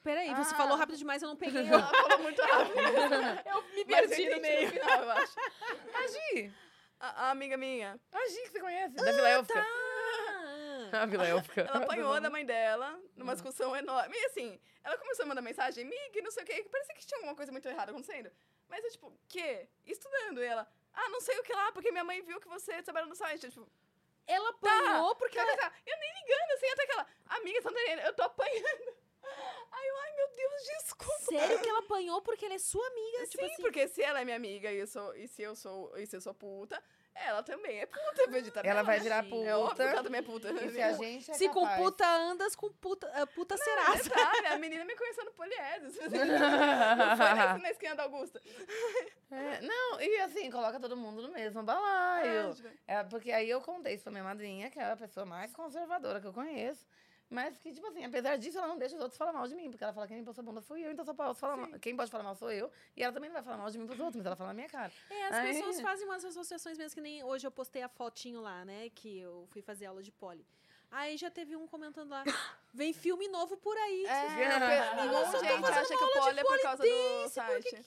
Peraí, você Ah. falou rápido demais, eu não peguei. Ela falou muito rápido. Eu me perdi no meio. Final, eu acho. A Gi, A, a amiga minha, a Gi que você conhece, da Vila. Ah, A Vila Élfica. ela apanhou da mãe dela numa discussão enorme. E assim, ela começou a mandar mensagem, Mig, não sei o quê, que parecia que tinha alguma coisa muito errada acontecendo. Mas eu, tipo, quê? Estudando. E ela, ah, não sei o que lá, porque minha mãe viu que você trabalha no site. Eu, tipo, ela apanhou porque Tá, ela... tá, tá. Eu nem ligando, assim, até aquela amiga Santarena, eu tô apanhando. Aí eu, ai meu Deus, desculpa. Sério que ela apanhou porque ela é sua amiga? Sim, tipo assim, porque se ela é minha amiga e, eu sou, e, se eu sou, e se eu sou puta, ela também é puta, vegetariana. Ela vai virar Sim. puta. É óbvio que ela também é puta. E se a gente é se com puta andas, com puta, ah, puta serás. Detalhe, a menina me conheceu no Poliedros. Não foi na, na esquina da Augusta. É, não, e assim, coloca todo mundo no mesmo balaio. É, tipo- É, porque aí eu contei isso pra minha madrinha, que é a pessoa mais conservadora que eu conheço. Mas que, tipo assim, apesar disso, ela não deixa os outros falar mal de mim. Porque ela fala que quem pôs a bunda fui eu, então só posso falar mal. Quem pode falar mal sou eu. E ela também não vai falar mal de mim pros outros, mas ela fala na minha cara. É, as Aí- pessoas fazem umas associações mesmo, que nem hoje eu postei a fotinho lá, né? Que eu fui fazer aula de poli. Aí já teve um comentando lá, vem filme novo por aí. É, um monte de gente acha que o pole é por causa do site.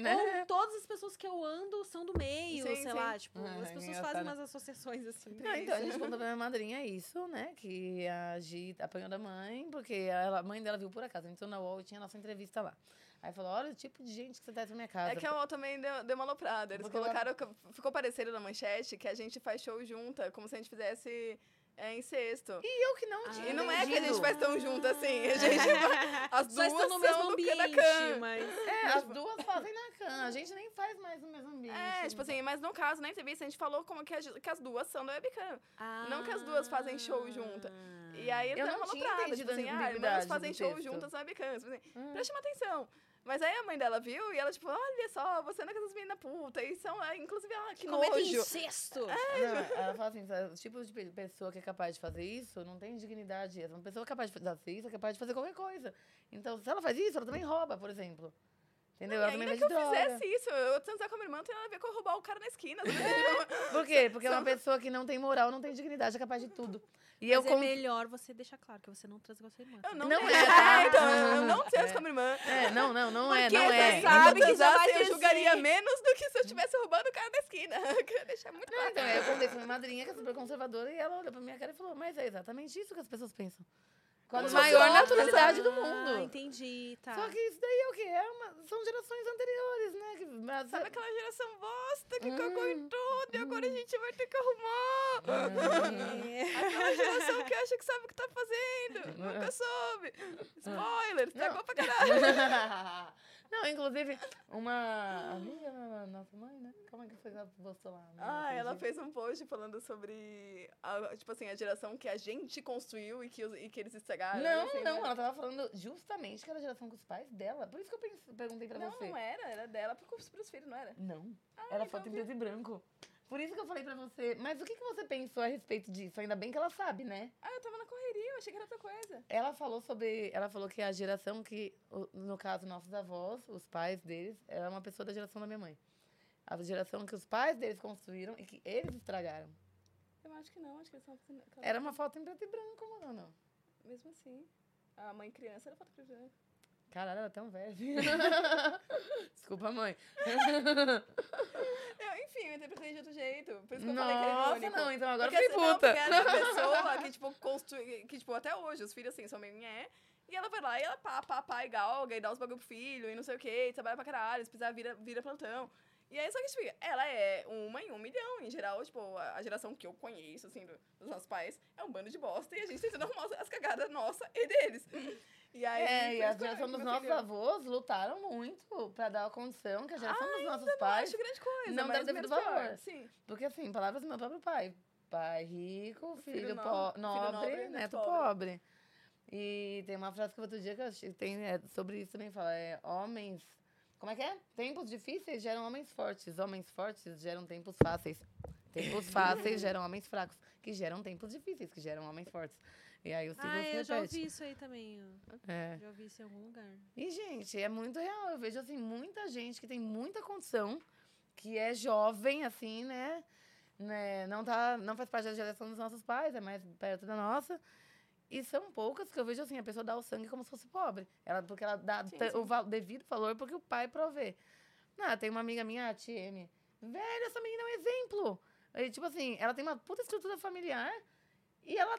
Né? Ou todas as pessoas que eu ando são do meio, Sim, sei sim. lá, tipo, Ah, as pessoas engraçado. fazem umas associações assim. Não, então, a gente contou pra minha madrinha isso, né? Que a Gi apanhou da mãe, porque ela- a mãe dela viu por acaso. Entrou na UOL e tinha a nossa entrevista lá. Aí falou: olha o tipo de gente que você traz pra minha casa. É que a UOL também deu, deu uma aloprada. Eles Porque ela- colocaram. Ficou parecendo na manchete que a gente faz show junta, como se a gente fizesse é, incesto. E eu que não tinha. E não é que a gente faz tão junto assim. A gente, as duas estão no mesmo ambiente, Canacan. mas... É, as duas fazem na cama. A gente nem faz mais no mesmo ambiente. É, tipo assim, mas no caso, na entrevista, a gente falou como que, a que as duas são da webcam. Não que as duas fazem show junta. E aí Eu não tinha aloprada, entendido tipo assim, ah, fazem show texto. juntas na webcam. Tipo assim, preste uma atenção. Mas aí a mãe dela viu e ela, tipo, olha só, você não é com essas meninas puta. E são, é, inclusive, ah, que Comenta nojo. incesto. Não, ela fala assim, sabe, o tipo de pe- pessoa que é capaz de fazer isso não tem dignidade. Uma pessoa capaz de fazer isso é capaz de fazer qualquer coisa. Então, se ela faz isso, ela também rouba, por exemplo. Entendeu? E ela ainda que eu droga. fizesse isso, eu transar com a minha irmã, não tem nada a ver com eu roubar o cara na esquina. Por quê? Porque é uma pessoa que não tem moral, não tem dignidade, é capaz de tudo. E Mas eu é con- melhor você deixar claro que você não transa com a sua irmã. Eu não, Não é, tá? É, então, eu não transo com a minha irmã. É, não, não, não é, Porque não você é. sabe que já vai eu ter julgaria menos do que se eu estivesse roubando o cara da esquina. Eu queria deixar muito Não, claro. então, eu contei pra minha madrinha, que é super conservadora, e ela olhou pra minha cara e falou, mas é exatamente isso que as pessoas pensam. Com a maior óbvio, naturalidade do Ah, mundo. entendi, tá. Só que isso daí é o quê? É uma- são gerações anteriores, né? Que, mas- Sabe aquela geração bosta que Hum. cagou em tudo e agora a gente vai ter que arrumar? É. Aquela geração que acha que sabe o que tá fazendo. Nunca soube. Spoiler, estragou pra caralho. Não, inclusive, uma amiga da nossa mãe, né? Como é que foi que ela postou lá? Ah, ela fez um post falando sobre, a, tipo assim, a geração que a gente construiu e que, os- e que eles estragaram. Não, assim, não, né? ela tava falando justamente que era a geração com os pais dela. Por isso que eu perguntei pra Não, você. não era, era dela pros, pros filhos, não era? Não. Era foto em preto e branco. Por isso que eu falei pra você. Mas o que, que você pensou a respeito disso? Ainda bem que ela sabe, né? Ah, eu tava na correria, eu achei que era outra coisa. Ela falou sobre. Ela falou que a geração que, no caso, nossos avós, os pais deles, era uma pessoa da geração da minha mãe. A geração que os pais deles construíram e que eles estragaram. Eu acho que não, acho que eles são... Era uma foto em preto e branco, mano. Mesmo assim. A mãe criança era foto preto e branco. Caralho, ela é tão velha. Desculpa, mãe. Eu, enfim, eu interpretei de outro jeito. Por isso que eu falei que ele é Nossa, não, então agora porque, eu fiquei assim, puta. Não, porque era uma pessoa que, tipo, construi... Que, tipo, até hoje, os filhos, assim, são meio nhé. E ela vai lá e ela pá, pá, pá, e galga, e dá os bagulho pro filho, e não sei o quê, e trabalha pra caralho, se precisar, vira, vira plantão. E aí, só que, tipo, ela é uma em um milhão. Em geral, tipo, a, a geração que eu conheço, assim, do- dos nossos pais, é um bando de bosta. E a gente tentando arrumar as cagadas nossa e deles. E aí... É, e a geração dos nossos filho- avós lutaram muito pra dar a condição que a geração dos nossos Eu não pais. acho grande coisa, não deve ter pior. valor. Sim. Porque, assim, palavras do meu próprio pai. Pai rico, filho, filho nobre, nobre, neto neto pobre. pobre. E tem uma frase que outro dia que eu achei, tem é, sobre isso também, fala, é homens... Como é que é? Tempos difíceis geram homens fortes, homens fortes geram tempos fáceis. Tempos fáceis geram homens fracos, que geram tempos difíceis, que geram homens fortes. E aí o ciclo Ah, se eu já ouvi isso aí também. É. Já ouvi isso em algum lugar. E, gente, é muito real. Eu vejo, assim, muita gente que tem muita condição, que é jovem, assim, né? né? Não, tá, não faz parte da geração dos nossos pais, é mais perto da nossa. E são poucas que eu vejo, assim, a pessoa dá o sangue como se fosse pobre. Ela, porque ela dá Sim, sim. o devido valor porque o pai provê. Ah, tem uma amiga minha, a TM. Velho, essa menina é um exemplo. E, tipo assim, ela tem uma puta estrutura familiar e ela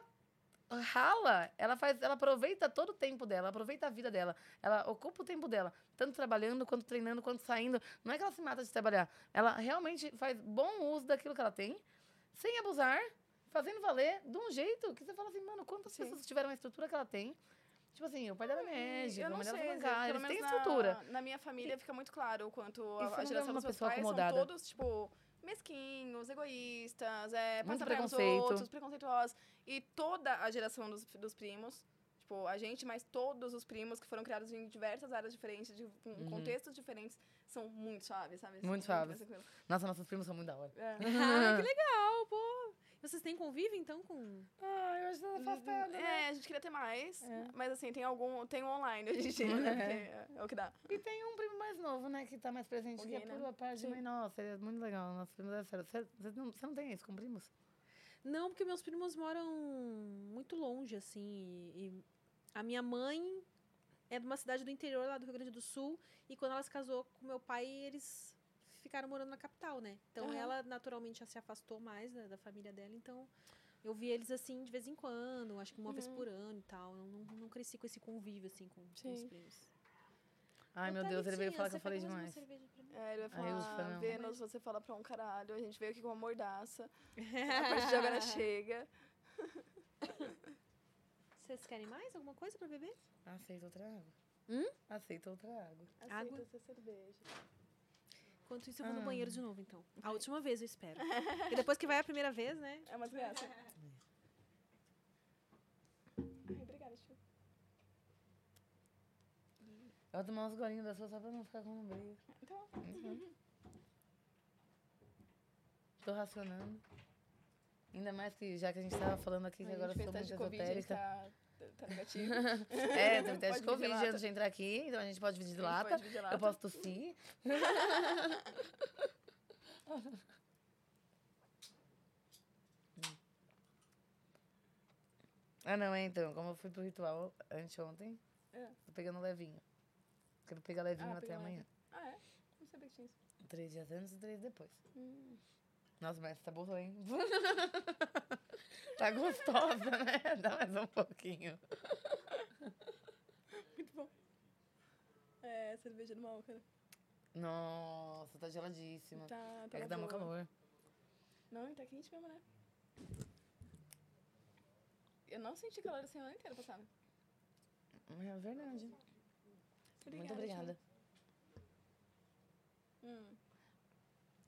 rala, ela faz, ela aproveita todo o tempo dela, aproveita a vida dela, ela ocupa o tempo dela, tanto trabalhando, quanto treinando, quanto saindo. Não é que ela se mata de trabalhar, ela realmente faz bom uso daquilo que ela tem, sem abusar, fazendo valer de um jeito que você fala assim, mano, quantas pessoas tiveram a estrutura que ela tem? Tipo assim, o pai dela é médico, a mãe dela é bancária, eles têm na- estrutura. Na minha família fica muito claro o quanto a, a é geração uma dos meus pessoa pais acomodada. são todos, tipo, mesquinhos, egoístas, é, Muito passam pra os outros, preconceituosos. E toda a geração dos, dos primos, tipo, a gente, mas todos os primos que foram criados em diversas áreas diferentes, de, com contextos diferentes, são muito suaves, sabe? Uhum. Muito suaves. Nossa, nossos primos são muito da hora. É. Ah, que legal, pô. Vocês têm convívio, então, com... Ah, eu acho que afastada, né? É, a gente queria ter mais, mas assim, tem algum, tem um online hoje em dia, né? É, é o que dá. E tem um primo mais novo, né, que tá mais presente, O que é né? por a parte de mãe. Nossa, ele é muito legal. Nosso primo é sério. Você, você não, você não tem isso com primos? Não, porque meus primos moram muito longe, assim. E a minha mãe é de uma cidade do interior, lá do Rio Grande do Sul. E quando ela se casou com meu pai, eles ficaram morando na capital, né? Então Aham. ela naturalmente já se afastou mais da, da família dela. Então eu vi eles assim de vez em quando, acho que uma vez por ano e tal. Eu não, não cresci com esse convívio, assim, com, com os primos. Ai, Ô, meu Deus, ele veio falar que você eu falei demais. É, ele vai Aí eu falar, falei, não. Vênus, você fala pra um caralho, a gente veio aqui com uma mordaça. a partir de agora chega. Vocês querem mais alguma coisa pra beber? Aceita outra água. Hum? Aceita outra água. Aceita Água? essa cerveja. Enquanto isso, eu vou no Ah. banheiro de novo, então. A última vez, eu espero. e depois que vai a primeira vez, né? É uma desgraça. Ai, obrigada, tio. Eu vou tomar uns golinhos da sua só pra não ficar com briga. Então, Tô racionando. Ainda mais que, já que a gente tava falando aqui, que agora de gente esotérica. tá, tá negativo. É, teve teste de Covid antes de entrar aqui, então a gente pode dividir gente lata. pode lata. Eu posso tossir. ah, não, é então. Como eu fui pro ritual anteontem, É. tô pegando levinho. Quero pegar levinho Ah, até amanhã. Ah, é? Não sabia que tinha isso. Três dias antes e três depois. Hum. Nossa, mas tá boa, hein? tá gostosa, né? Dá mais um pouquinho. Muito bom. É, cerveja do mal, cara. Nossa, tá geladíssima. Tá, tá é que uma dá boa. calor. Não, tá quente mesmo, né? Eu não senti calor assim o ano inteiro passado. É verdade. Muito obrigada. Hum.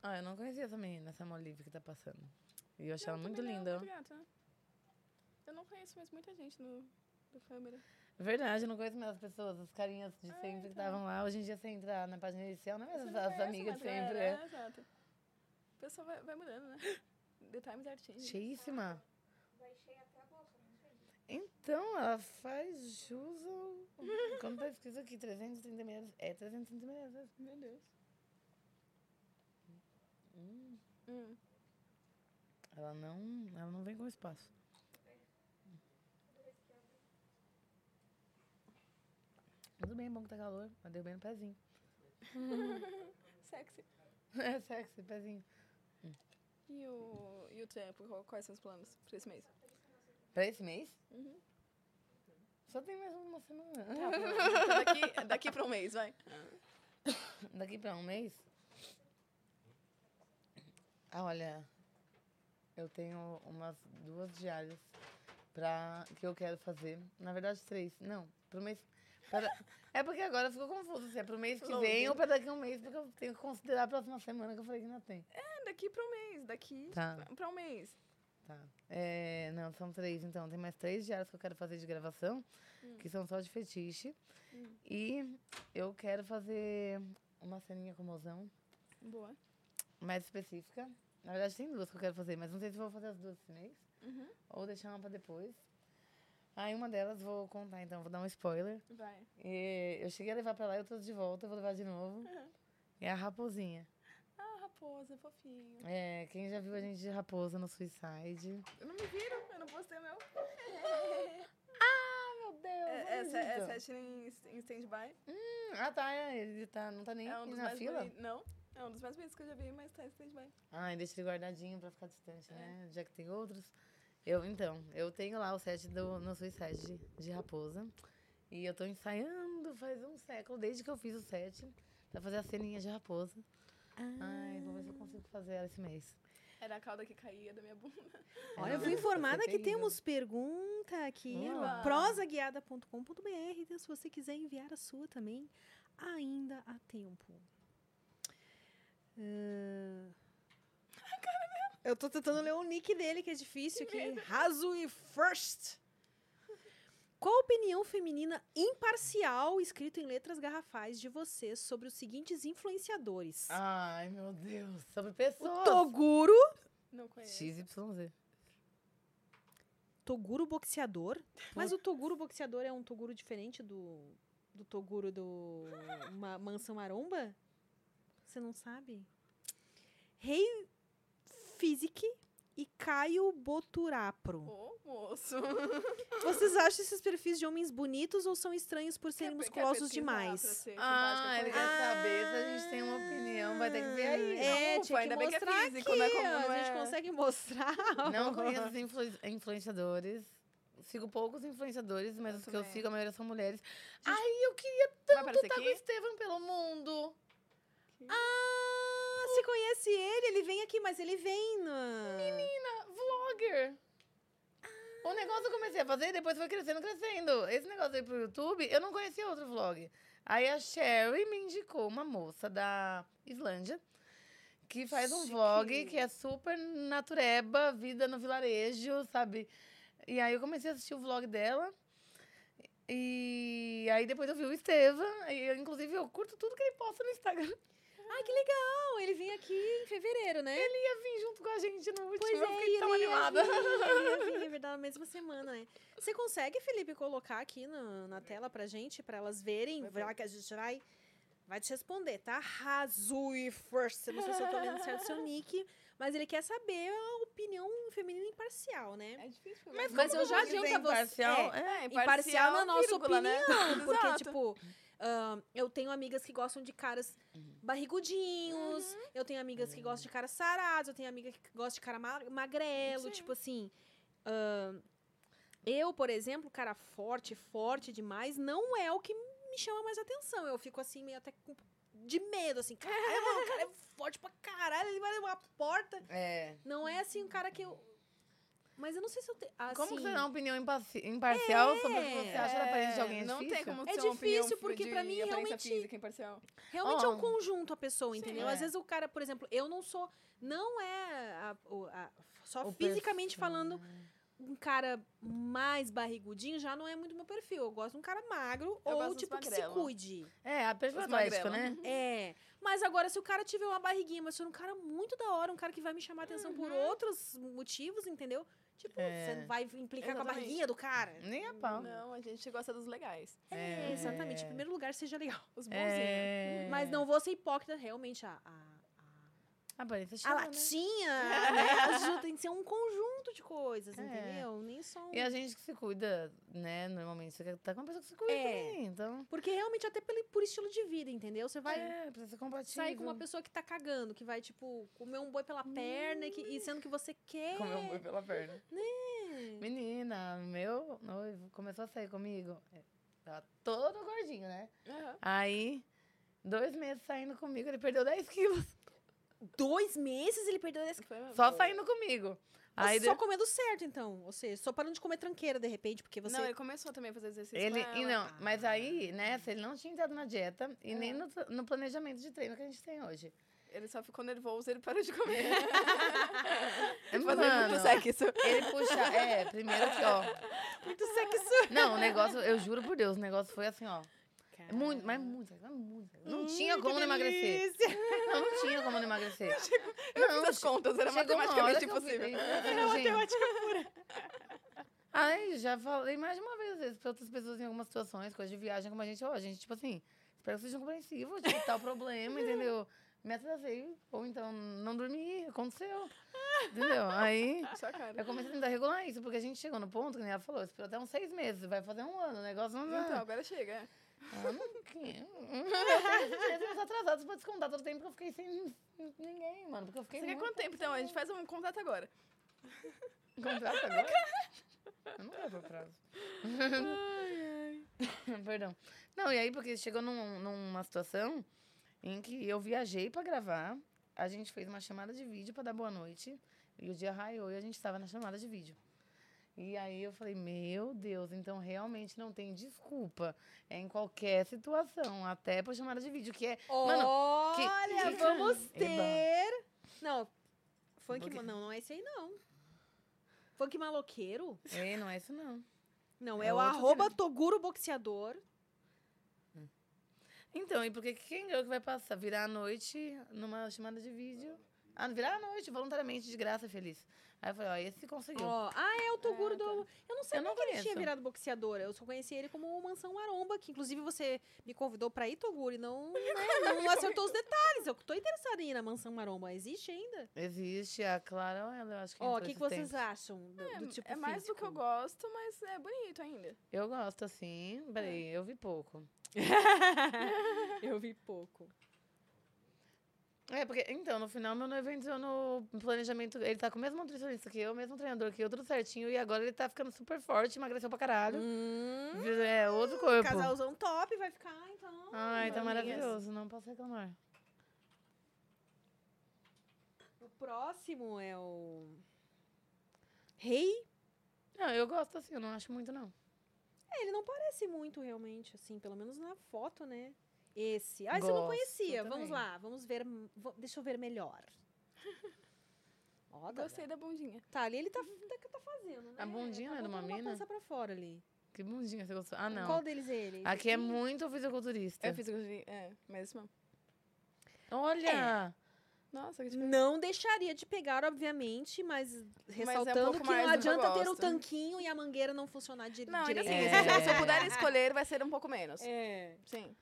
Ah, eu não conhecia essa menina, essa Molívia que tá passando. E eu achei ela Não, muito não, linda. muito gata, né? Eu não conheço mais muita gente no, do câmera. Verdade, eu não conheço mais as pessoas, as carinhas de Ah, sempre que então. estavam lá. Hoje em dia, você entra na página inicial, não é mais não as amigas de mas sempre. era, É. Exato. O pessoal vai, vai mudando, né? The times are changing. Cheíssima. Então, ela faz jus ao... Quando tá escrito aqui, 330 milhares, é 330 milhares. Meu Deus. Hum. Ela não, ela não vem com espaço. Tudo bem, bom que tá calor, mas deu bem no pezinho. Sexy. É sexy, pezinho. E o, e o tempo? Quais são os planos pra esse mês? Pra esse mês? Uhum. Só tem mais uma semana. Então daqui, daqui pra um mês, vai. Daqui pra um mês? Ah, olha, eu tenho umas duas diárias pra, que eu quero fazer. Na verdade, três. Não, pro mês. é porque agora ficou confuso se é pro mês que Loading. vem ou pra daqui a um mês, porque eu tenho que considerar a próxima semana que eu falei que não tem. É, daqui pra um mês. Daqui Tá. pra- pra um mês. Tá. É, não, são três, então. Tem mais três diárias que eu quero fazer de gravação, que são só de fetiche. E eu quero fazer uma ceninha com mozão, Boa. Mais específica. Na verdade, tem duas que eu quero fazer, mas não sei se vou fazer as duas esse mês. Ou deixar uma pra depois. Aí uma delas vou contar, então, vou dar um spoiler. Vai. E eu cheguei a levar pra lá, eu trouxe de volta, vou levar de novo. É a raposinha. Ah, raposa, fofinho. É, quem já viu a gente de raposa no Suicide? Eu não me viro, eu não postei meu. Ah, meu Deus! É, não se- é acredito. sete em, em stand-by. Hum, ah, tá, é, ele tá, não tá nem É um na fila? boni- Não, é um dos mais bonitos que eu já vi, mas tá em stand-by. Ai, deixa ele guardadinho pra ficar distante, né? Já que tem outros. Eu, então, eu tenho lá o set do, no Suicide de, de Raposa. E eu tô ensaiando faz um século, desde que eu fiz o set, pra fazer a ceninha de Raposa. Ai, vou ver se eu consigo fazer ela esse mês. Era a cauda que caía da minha bunda. Olha, eu fui informada é que temos pergunta aqui Oba. no prosaguiada.com.br. Então, se você quiser enviar a sua também, ainda há tempo. Ah, Eu tô tentando ler o nick dele, que é difícil aqui. Raso e First. Qual a opinião feminina imparcial, escrito em letras garrafais, de vocês sobre os seguintes influenciadores? Ai, meu Deus. Sobre o pessoas. Toguro, Não conheço. XYZ. Toguro boxeador. Mas o Toguro boxeador é um Toguro diferente do, do Toguro do Ma Mansão Maromba? Você não sabe? Rei Physique e Caio Boturapro. Ô, moço. Vocês acham esses perfis de homens bonitos ou são estranhos por serem Quer- quer musculosos pra demais? Ah, ele quer saber se a gente tem uma opinião. Vai ter que ver aí. É, tinha que ainda bem que é físico, aqui, né, como não A gente é- consegue mostrar. Não conheço os influ- influenciadores. Sigo poucos influenciadores, mas os que eu sigo, a maioria são mulheres. Ai, eu queria tanto estar com o aqui? Estevam pelo mundo. Ah, você conhece ele? Ele vem aqui, mas ele vem na... Menina, vlogger. O negócio eu comecei a fazer e depois foi crescendo, crescendo. Esse negócio aí pro YouTube, eu não conhecia outro vlog. Aí a Sherry me indicou uma moça da Islândia que faz um vlog que é super natureba, vida no vilarejo, sabe? E aí eu comecei a assistir o vlog dela. E aí depois eu vi o Estevam. E eu, inclusive eu curto tudo que ele posta no Instagram. Ai, que legal! Ele vem aqui em fevereiro, né? Ele ia vir junto com a gente no último. Pois eu é, fiquei e tão ele ia animada. vir, ele ia vir, é verdade, na mesma semana, né? Você consegue, Felipe, colocar aqui na, na tela pra gente, pra elas verem? Vai que a gente vai, vai te responder, tá? Razui First. Eu Não sei se eu tô lendo certo o seu nick, mas ele quer saber a opinião feminina imparcial, né? É difícil. Mas, né? eu já adianto a você. imparcial? É, É, imparcial na nossa vírgula, né? opinião. Porque, Exato. tipo, ahn, eu tenho amigas que gostam de caras barrigudinhos, eu tenho amigas que gostam de caras sarados, eu tenho amiga que gosta de cara ma- magrelo, tipo assim. ahn, eu, por exemplo, cara forte, forte demais, não é o que me chama mais atenção. Eu fico assim, meio até com de medo, assim, caralho, mano, o cara é forte pra caralho, ele vai levar a porta. É. Não é assim um cara que eu. Mas eu não sei se eu tenho. Assim, Como que você dá uma opinião imparci- imparcial sobre o que você acha da aparência de alguém? É não difícil? tem como É ser uma opinião difícil, porque de pra mim, realmente- física imparcial. Realmente é Ó. um conjunto a pessoa, entendeu? Às é. vezes o cara, por exemplo, eu não sou. Não é a- o- a- só O fisicamente perfil. falando. Um cara mais barrigudinho já não é muito meu perfil. Eu gosto de um cara magro Eu ou tipo que se cuide. É, a atlético, magrelo. né? É. Mas agora, se o cara tiver uma barriguinha, mas for um cara muito da hora, um cara que vai me chamar a atenção por outros motivos, motivos, Tipo, É. você não vai implicar com a Exatamente. barriguinha do cara. Nem a pau. Não, a gente gosta dos legais. É, exatamente. Em primeiro lugar, seja legal. Os bonzinhos. É... Mas não vou ser hipócrita, realmente. A, a, A aparência a chama, né? latinha, né? Ajuda, tem que ser um conjunto de coisas, É. entendeu? Nem só um... E a gente que se cuida, né? Normalmente você estar com uma pessoa que se cuida É. também. Então. Porque realmente até pelo, por estilo de vida, entendeu? Você vai é, precisa ser compatível. sair com uma pessoa que tá cagando, que vai, tipo, comer um boi pela perna e, que- e sendo que você quer. Comer um boi pela perna. Né? Menina, meu noivo começou a sair comigo. Tava todo gordinho, né? Aham. Aí, dois meses saindo comigo, ele perdeu 10 quilos. Dois meses ele perdeu esse. Foi mesmo. Só saindo comigo. Aí só de- comendo certo, então. Ou seja, só parando de comer tranqueira, de repente, porque você. Não, ele começou também a fazer exercício Ele, com e não, mas aí, nessa, ele não tinha entrado na dieta e nem no, no planejamento de treino que a gente tem hoje. Ele só ficou nervoso e ele parou de comer. É, mano, muito sexo. ele puxa, é, primeiro que, ó. Muito sexo. Não, o negócio, eu juro por Deus, o negócio foi assim, ó. Muito, mas muito, mas muito. Não tinha como não emagrecer. Não, não tinha como não emagrecer. Eu fiz as contas, era matematicamente eu impossível. e falei assim, gente, Ai, já falei mais de uma vez, vezes, pra outras pessoas em algumas situações, coisa de viagem, como a gente, ó, a gente, tipo assim, espero que sejam compreensivos, tipo, tal problema, entendeu? Me atrasei, ou então não dormi, aconteceu. Entendeu? Aí eu comecei a tentar regular isso, porque a gente chegou no ponto, que nem ela falou, esperou até uns seis meses, vai fazer um ano, o negócio não Então, agora chega. Ah, não quero. Eu tenho dias atrasados pra descontar todo o tempo que eu fiquei sem ninguém, mano, porque eu fiquei Você quer quanto tempo, então? A gente faz um contrato agora. Contrato agora? Eu não por prazo. Perdão. Não, e aí, porque chegou num- numa situação em que eu viajei pra gravar, a gente fez uma chamada de vídeo pra dar boa noite, e o dia raiou e a gente estava na chamada de vídeo. E aí eu falei, meu Deus, então realmente não tem desculpa. É em qualquer situação, até por chamada de vídeo, que é. Mano, que- Olha, que- vamos Eba. ter. Não, funk. Porque- Não, não é esse aí, não. Funk maloqueiro? Ei, não é isso não. Não, É é, o arroba vídeo. Toguro Boxeador. Então, e porque quem é que vai passar? Virar a noite numa chamada de vídeo Ah, virar à noite, voluntariamente, de graça, feliz. Aí eu falei, ó, esse conseguiu. Ó, ah, é o Toguro do. Eu não sei Eu não como que ele tinha conheço. virado boxeador. Eu só conheci ele como o Mansão Maromba, que inclusive você me convidou pra ir, Toguro, e não, né, não acertou os detalhes. Eu tô interessada em ir na Mansão Maromba. Existe ainda? Existe a Clara ela, eu acho que Ó, o que, que vocês tempos. acham do, do tipo é mais do que eu físico? gosto, mas é bonito ainda. Eu gosto, assim. Peraí, eu vi pouco. Eu vi pouco. É, porque, então, no final, meu noivo entrou no planejamento. Ele tá com o mesmo nutricionista que eu, o mesmo treinador que eu, tudo certinho. E agora ele tá ficando super forte, emagreceu pra caralho. Hum, É outro corpo. casalzão top vai ficar, então. Ai, tá maravilhoso, não posso reclamar. O próximo é o. Rei. Não, eu gosto assim, eu não acho muito, não. É, ele não parece muito realmente, assim, pelo menos na foto, né? Esse. Ah, esse eu não conhecia. Vamos lá, vamos ver. Deixa eu ver melhor. Ó, tá, Gostei da bundinha. tá ali ele tá, tá, tá fazendo, né? A bundinha tá não é de uma mina? pança pra fora ali. Que bundinha você gostou. Ah, não. Qual deles é ele? Aqui é muito fisiculturista. É fisiologia. É, mesmo. Olha! Nossa, que. Não deixaria de pegar, obviamente, mas é um ressaltando que mais não do que eu adianta ter o tanquinho e a mangueira não funcionar di Não, ainda direito. assim, É. se, se eu puder escolher, vai ser um pouco menos. É. Sim.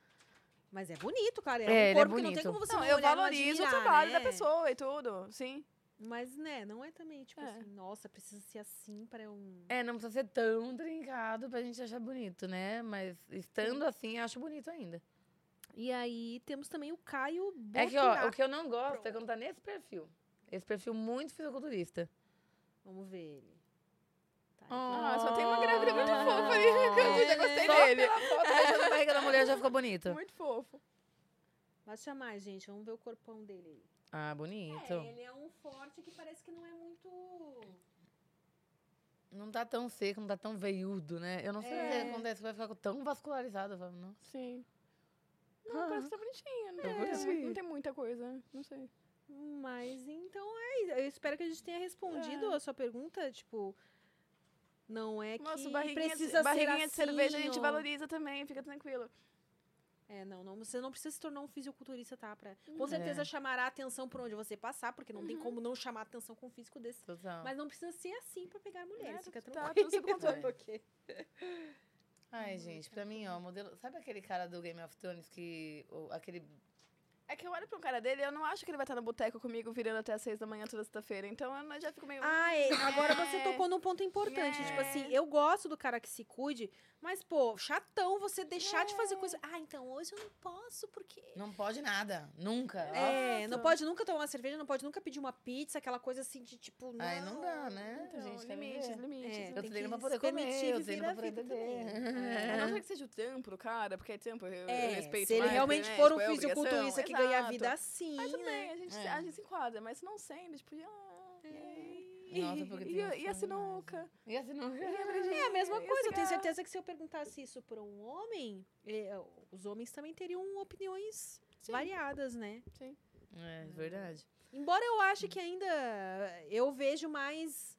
Mas é bonito, cara. É, É, um é corpo que não tem como você Não, não, eu olhar e não valorizo o admirar, trabalho né? da pessoa e tudo. Sim. Mas, né, não é também, tipo É. assim, nossa, precisa ser assim pra um... É, não precisa ser tão trincado pra gente achar bonito, né? Mas estando assim, acho bonito ainda. E aí temos também o Caio É que, ó, o que eu não gosto é quando tá nesse perfil. Esse perfil muito fisiculturista. Vamos ver ele. Ah, só tem uma grávida muito Ah. fofa ali. Eu já gostei Só dele. pela foto beijando a barriga da mulher já ficou bonito. Muito fofo. Baixa mais, gente. Vamos ver o corpão dele. Ah, bonito. É, ele é um forte que parece que não é muito... Não tá tão seco, não tá tão veiudo, né? Eu não sei o É. que acontece, vai ficar tão vascularizado. Falo, não. Sim. Não, parece que tá bonitinho, né? Eu Não, tem- não tem muita coisa, não sei. Mas, então, é isso. Eu espero que a gente tenha respondido É. a sua pergunta, tipo... Não é que Nossa, barriguinha, precisa de, barriguinha ser de cerveja a assim, gente ou- valoriza também, fica tranquilo. É, não, não, você não precisa se tornar um fisiculturista, tá? Pra, com certeza É. chamará atenção por onde você passar, porque não tem como não chamar atenção com um físico desse. Total. Mas não precisa ser assim pra pegar mulheres, É, fica tá tranquilo. tudo sob controle. Ok. Ai, gente, pra mim, ó, modelo. Sabe aquele cara do Game of Thrones que. o- aquele. É que eu olho pra um cara dele e eu não acho que ele vai estar no boteco comigo virando até as seis da manhã toda sexta-feira. Então eu já fico meio. Ah, é, agora você É. tocou num ponto importante. É. Tipo assim, eu gosto do cara que se cuide, mas, pô, chatão você deixar de fazer coisa. Ah, então hoje eu não posso, porque. Não pode nada. Nunca. É, não pode nunca tomar uma cerveja, não pode nunca pedir uma pizza, aquela coisa assim de tipo. Não, Aí não dá, né? Então, gente, limites, viver. limites. É, Eu treino que pra poder comer, eu treino pra poder vida beber. também. A não ser que seja o trampo do cara, porque é trampo, eu, eu É, respeito se ele mais, realmente né? for um Tipo, é obrigação, fisiculturista que ganha a vida assim, Mas tudo né? bem, a gente, É. a gente se enquadra, mas se não sendo, tipo, ah, e, Nossa, porque tem e, a- uns e a sinuca? E assim não. É a mesma coisa. Eu tenho certeza que se eu perguntasse isso para um homem, eh, os homens também teriam opiniões variadas, né? Sim. É, verdade. Embora eu ache que ainda eu vejo mais.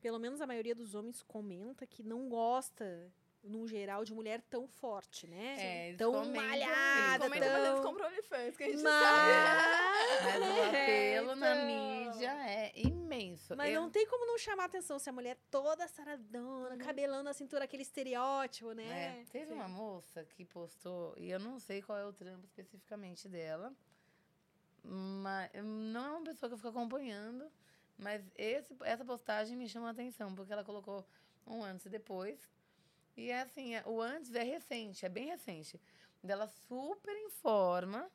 Pelo menos a maioria dos homens comenta que não gosta, no geral, de mulher tão forte, né? É, tão comentam- eles malhada, Comenta quando eles tão... compram OnlyFans, que a gente Mas, Mas o apelo na então. mídia é imenso. mas Eu- não tem como não chamar atenção se a mulher toda saradona, cabelando a cintura, aquele estereótipo, né? É, teve Sim. uma moça que postou, e eu não sei qual é o trampo especificamente dela, mas não é uma pessoa que eu fico acompanhando, mas esse, essa postagem me chamou a atenção, porque ela colocou um antes e depois. E é assim, é- o antes é recente, é bem recente. Dela super em forma.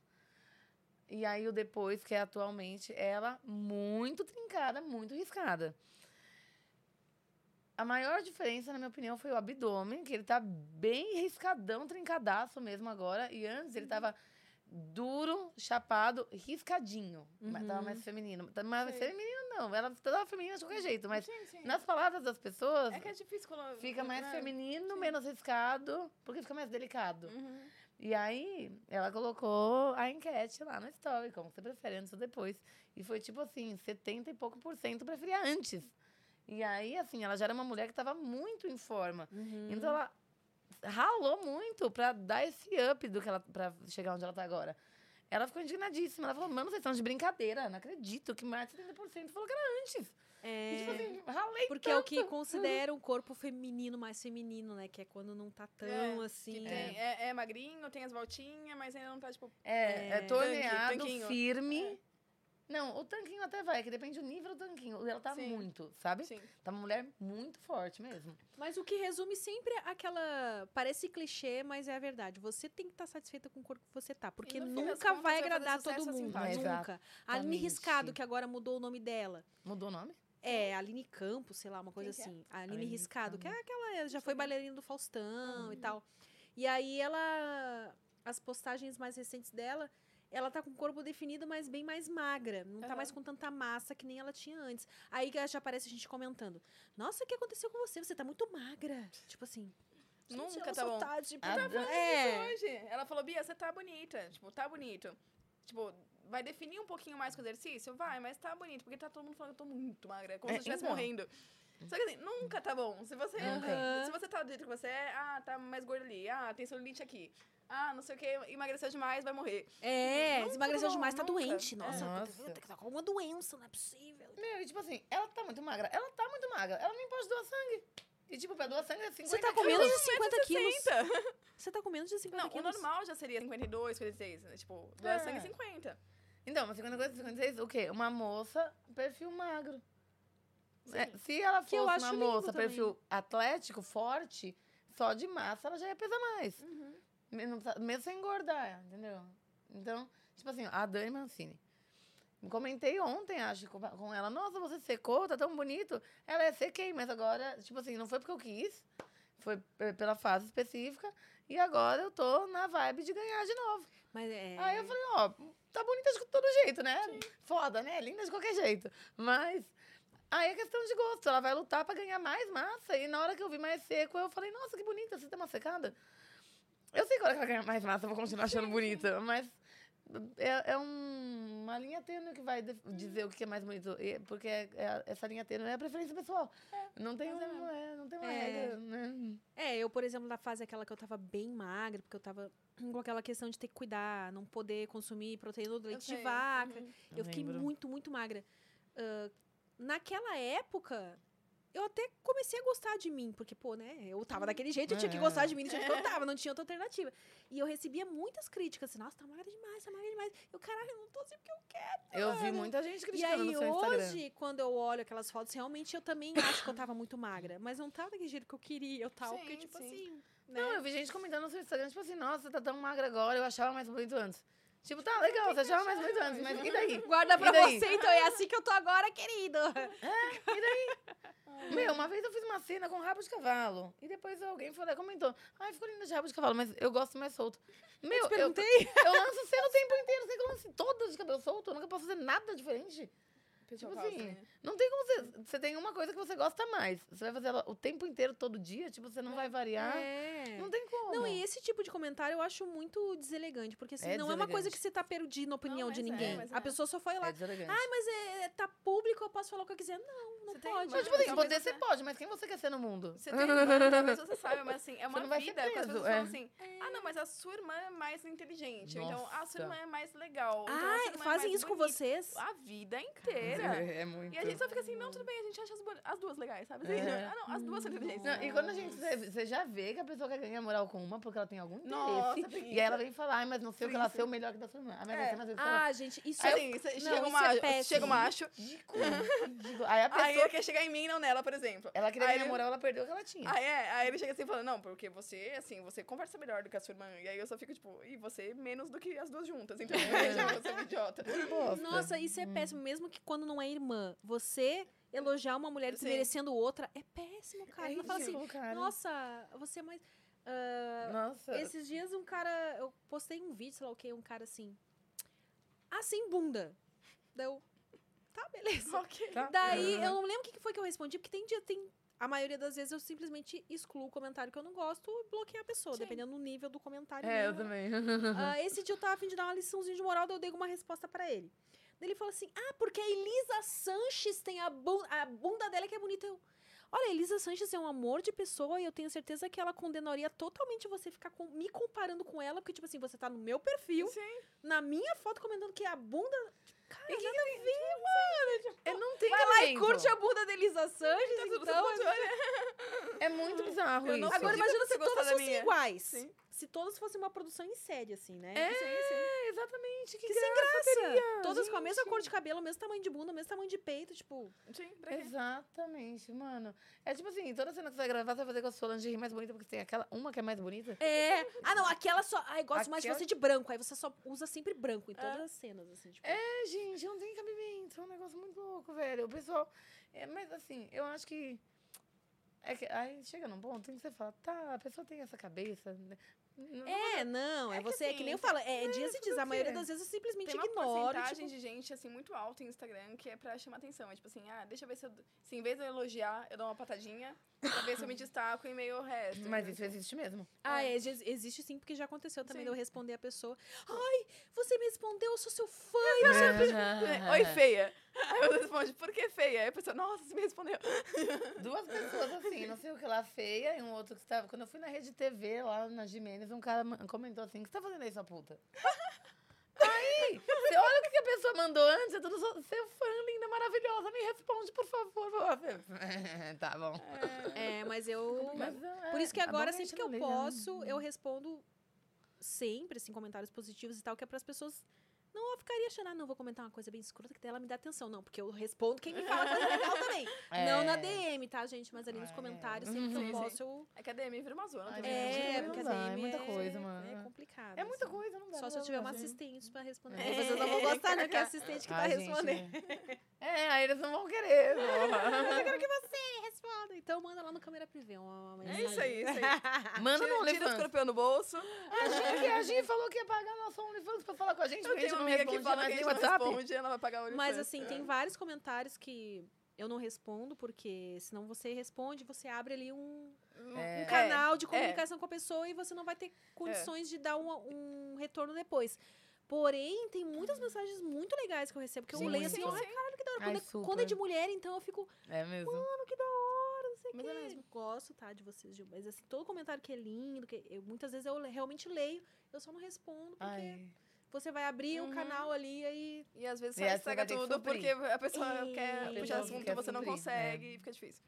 E aí o depois, que é atualmente, ela muito trincada, muito riscada. A maior diferença, na minha opinião, foi o abdômen, que ele tá bem riscadão, trincadaço mesmo agora. E antes ele tava duro, chapado, riscadinho. Mas tava mais feminino. Tá- Mas Sei. feminino não, ela tava feminina de qualquer jeito. Mas Sim, sim. nas palavras das pessoas, É que é difícil quando... fica mais né? feminino, menos riscado, porque fica mais delicado. Uhum. E aí, ela colocou a enquete lá no story, como você prefere, antes ou depois. E foi tipo assim, 70 e pouco por cento preferia antes. E aí, assim, ela já era uma mulher que estava muito em forma. Então ela ralou muito pra dar esse up do que ela para chegar onde ela tá agora. Ela ficou indignadíssima. Ela falou, mano, vocês estão de brincadeira. Não acredito que mais de 30% falou que era antes. E, tipo É. assim, ralei Porque é o que tanto. considera um corpo feminino mais feminino, né? Que é quando não tá tão É, assim. Que tem, é. é magrinho, tem as voltinhas, mas ainda não tá, tipo... É, é, É. torneado, Tanque, firme. Não, o tanquinho até vai, que depende do nível do tanquinho. Ela tá Sim. muito, sabe? Sim. Tá uma mulher muito forte mesmo. Mas o que resume sempre aquela. Parece clichê, mas é a verdade. Você tem que estar satisfeita com o corpo que você tá. Porque nunca vai agradar todo assim, mundo. vai. Nunca. A Aline. Riscado, que agora mudou o nome dela. Mudou o nome? É, Aline Campos, sei lá, uma coisa Quem que é? assim. A Aline Aline Riscado, que é aquela. ela Já foi bailarina do Faustão e tal. E aí ela. As postagens mais recentes dela. Ela tá com o corpo definido, mas bem mais magra. Não tá mais com tanta massa que nem ela tinha antes. Aí já aparece a gente comentando. Nossa, o que aconteceu com você? Você tá muito magra. Tipo assim. gente, Nunca tá bom. Tá, tipo, Ah, tá- é. Hoje, ela falou, Bia, você tá bonita. Tipo, tá bonito. Tipo, vai definir um pouquinho mais com o exercício? Vai, mas tá bonito. Porque tá todo mundo falando que eu tô muito magra. É como É, se eu estivesse então. morrendo. Só que assim, nunca tá bom. Se você, Nunca. se você tá do jeito que você é, ah, tá mais gordo ali. Ah, tem celulite aqui. Ah, não sei o que, emagreceu demais, vai morrer. É, Nunca emagreceu tá demais, tá nunca. doente. Nossa, Nossa. tá, tá com uma doença, não é possível. Meu, e tipo assim, ela tá muito magra. Ela tá muito magra. Ela nem pode doar sangue. E tipo, pra doar sangue é 50 Você tá com menos de 50 quilos. 60. Você tá com menos de 50 Não, o quilos. normal já seria 52, 56. Né? Tipo, doar É. sangue 50. Então, mas 50 coisas, 56, o quê? Uma moça, perfil magro. É, se ela fosse uma moça, também. perfil atlético, forte, só de massa, ela já ia pesar mais. Uhum. Me- não precisa- Mesmo sem engordar, entendeu? Então, tipo assim, a Dani Mancini. Comentei ontem, acho, com ela. Nossa, você secou, tá tão bonito. Ela é sequei, mas agora, tipo assim, não foi porque eu quis. Foi pela fase específica. E agora eu tô na vibe de ganhar de novo. Mas é. Aí eu falei, ó, tá bonita de todo jeito, né? Foda, né? Linda de qualquer jeito. Mas aí é questão de gosto. Ela vai lutar pra ganhar mais massa. E na hora que eu vi mais seco, eu falei, nossa, que bonita, você tem uma secada. Eu sei a que ela ganhar mais massa, eu vou continuar achando bonita. Mas é, é um- uma linha tênue que vai dizer o que é mais bonito. Porque é- é- essa linha tênue é a preferência pessoal. não, tem um, é, não tem uma É. regra, né? É, eu, por exemplo, na fase aquela que eu tava bem magra, porque eu tava com aquela questão de ter que cuidar, não poder consumir proteína do leite de vaca. Uhum. Eu, Eu fiquei muito, muito magra. Ah, naquela época, eu até comecei a gostar de mim, porque, pô, né, eu tava daquele jeito, eu tinha que É. gostar de mim do jeito que eu tava, não tinha outra alternativa. E eu recebia muitas críticas, assim, nossa, tá magra demais, tá magra demais. Eu, caralho, eu não tô assim porque eu quero. Eu vi muita gente E criticando aí, no seu Instagram. hoje, quando eu olho aquelas fotos, realmente eu também acho que eu tava muito magra. Mas não tava daquele jeito que eu queria, eu tava, Sim, porque, tipo sim. assim. Né? Não, eu vi gente comentando no seu Instagram, tipo assim, nossa, tá tão magra agora, eu achava mais bonito antes. Tipo, tá legal, você achava mais bonito antes, mas e daí? Guarda pra E daí? você, então é assim que eu tô agora, querido. Meu, uma vez eu fiz uma cena com rabo de cavalo. E depois alguém e comentou. Ai, ficou linda de rabo de cavalo, mas eu gosto mais solto. Meu, eu, perguntei. eu lanço cena o tempo inteiro. Você que eu lance todas de cabelo solto. Eu nunca posso fazer nada diferente. Pessoal Tipo gosta, assim, né? não tem como você. Você tem uma coisa que você gosta mais. Você vai fazer ela o tempo inteiro, todo dia, tipo, você não vai variar. É. Não tem como. Não, e esse tipo de comentário eu acho muito deselegante, porque assim, É não é uma coisa deselegante. que você tá perdendo a opinião Não, de é, ninguém. mas A é. pessoa só foi lá. É deselegante. Ai, mas é, tá público, eu posso falar o que eu quiser. Não, não Você tem pode. Mas, tipo assim, poder você- você pode, mas quem você quer ser no mundo? Você tem irmã, talvez você saiba, mas assim, é uma não vai ser vida. que as preso, pessoas é. falam assim, ah, não, mas a sua irmã é mais inteligente. Ou então, a Nossa. sua irmã é mais legal. então, a é fazem isso com vocês? A vida inteira. É, é muito. E a gente só fica assim, não, tudo bem, a gente acha as, as duas legais, sabe? Assim, É. Ah, não, as duas são inteligentes. Não, e quando a gente. Você já vê que a pessoa quer ganhar moral com uma porque ela tem algum interesse. Nossa, e aí ela vem falar, ai, mas não sei o que ela ser o melhor que da sua irmã. Aí vai É. vezes fala, Ah, gente, isso Assim, é... Não, chega, isso uma, é péssimo. chega o macho, ridículo, ridículo. Aí a aí pessoa. ele quer chegar em mim e não nela, por exemplo. Ela queria aí ganhar ele- moral, ela perdeu o que ela tinha. Aí, é, aí ele chega assim falando, não, porque você, assim, você conversa melhor do que a sua irmã. E aí eu só fico, tipo, e você menos do que as duas juntas. Então, veja, você é um idiota. Nossa, isso é péssimo. Mesmo que quando não é irmã, você elogiar uma mulher desmerecendo outra é péssimo, cara. É Ela fala assim, cara. nossa, você é mais... ah, Nossa. Esses dias um cara. Eu postei um vídeo, sei lá o que, um cara assim. Assim, bunda. Deu. Tá, beleza. ok. Tá? Daí eu não lembro o que foi que eu respondi, porque tem dia, tem. A maioria das vezes eu simplesmente excluo o comentário que eu não gosto e bloqueio a pessoa, Sim. dependendo do nível do comentário. É, eu mesmo. também. Ah, esse dia eu tava a fim de dar uma liçãozinha de moral, daí eu dei uma resposta pra ele. Daí ele falou assim: Ah, porque a Elisa Sanches tem a, bu a bunda dela que é bonita. Eu, Olha, a Elisa Sanches é um amor de pessoa e eu tenho certeza que ela condenaria totalmente você ficar com- me comparando com ela, porque, tipo assim, você tá no meu perfil, Sim. na minha foto, comentando que a bunda. Cara, E que nada a ver, mano. Eu não tenho Vai lá e curte a bunda da Elisa Sanches, Tudo então. É muito bizarro Eu isso. Agora imagina que você se todas da fossem iguais. Sim. Se todas fossem uma produção em série, assim, né? É, exatamente. Que, Que sem graça graça. teria, Todas com a mesma gente. cor de cabelo, o mesmo tamanho de bunda, o mesmo tamanho de peito, tipo. Sim, pra quê? Exatamente, mano. É tipo assim, toda cena que você vai gravar, você vai fazer com a sua lingerie mais bonita, porque tem aquela uma que é mais bonita. É. Ah, não, aquela só. Ai, gosto mais de Aquela- você de branco. Aí você só usa sempre branco em todas as cenas, assim, tipo. É, gente, não tem cabimento. É um negócio muito louco, velho. O pessoal. É, mas assim, eu acho que. É que aí chega num ponto em que você fala, tá, a pessoa tem essa cabeça. né? Não- É, não, é, É que você, é que assim, nem eu falo, é, dias e dias. o A maioria quê? das vezes eu simplesmente Tem uma ignoro. porcentagem tipo, de gente, assim, muito alta no Instagram que é pra chamar atenção. É tipo assim, ah, deixa eu ver se eu... Se em vez de eu elogiar, eu dou uma patadinha pra ver se eu me destaco em meio ao resto. Mas isso existe mesmo. Ah, é, exi- existe sim, porque já aconteceu também Sim. de eu responder a pessoa. Ai, você me respondeu, eu sou seu fã. É. Oi, feia. Aí você responde, por que feia? Aí a pessoa, nossa, você me respondeu. Duas pessoas assim, não sei o que lá, feia, e um outro que estava. Quando eu fui na rede TV lá na Um cara comentou assim: o que você tá fazendo aí, sua puta? Aí, você olha o que a pessoa mandou antes, é tudo seu fã, linda, maravilhosa, me responde, por favor. tá bom. É, mas eu. Mas, é, Por isso que a agora, sempre que eu né? posso, eu respondo sempre, assim, comentários positivos e tal, que é para as pessoas. Não eu ficaria achando, ah, não, vou comentar uma coisa bem escrota que daí ela me dá atenção. Não, porque eu respondo quem me fala coisa legal também. É. Não na DM, tá, gente? Mas ali nos É. comentários, sempre que Sim, eu posso, eu. É que a DM vira uma zona também. gente, É, porque a dá, é DM muita coisa, mano. É complicado. É muita assim. coisa, não dá. Só se eu tiver uma fazer. assistente pra responder. É. Vocês não vão gostar, né? Que é a assistente que tá Ai, gente, respondendo. É, aí eles não vão querer. Eu quero que você responda. Então manda lá no câmera privê uma, uma É isso aí, isso aí. Manda no Tira, tira o OnlyFans. escorpião no bolso. A Gi, a Gi falou que ia pagar nosso OnlyFans pra falar com a gente, Eu porque tenho amiga que respondia fala que mais a gente não responde, ela vai pagar o OnlyFans. Mas assim, tem É. vários comentários que eu não respondo, porque senão você responde, você abre ali um, É. um canal de é. comunicação com a pessoa e você não vai ter condições de dar um, um retorno depois. Porém, tem muitas mensagens muito legais que eu recebo, que eu Sim, leio assim, ai, caralho, que da hora. Ai, Quando, é, quando é de mulher, então eu fico, É mesmo. mano, que da hora, não sei o Mas quê. é mesmo. Gosto, tá, de vocês, Gil. Mas assim, todo comentário que é lindo, que eu, muitas vezes eu realmente leio, eu só não respondo, porque Ai. Você vai abrir o Uhum. canal ali aí. E às vezes E você estraga tudo porque a pessoa É. quer puxar assunto quer e você não suprir, consegue é. e fica difícil.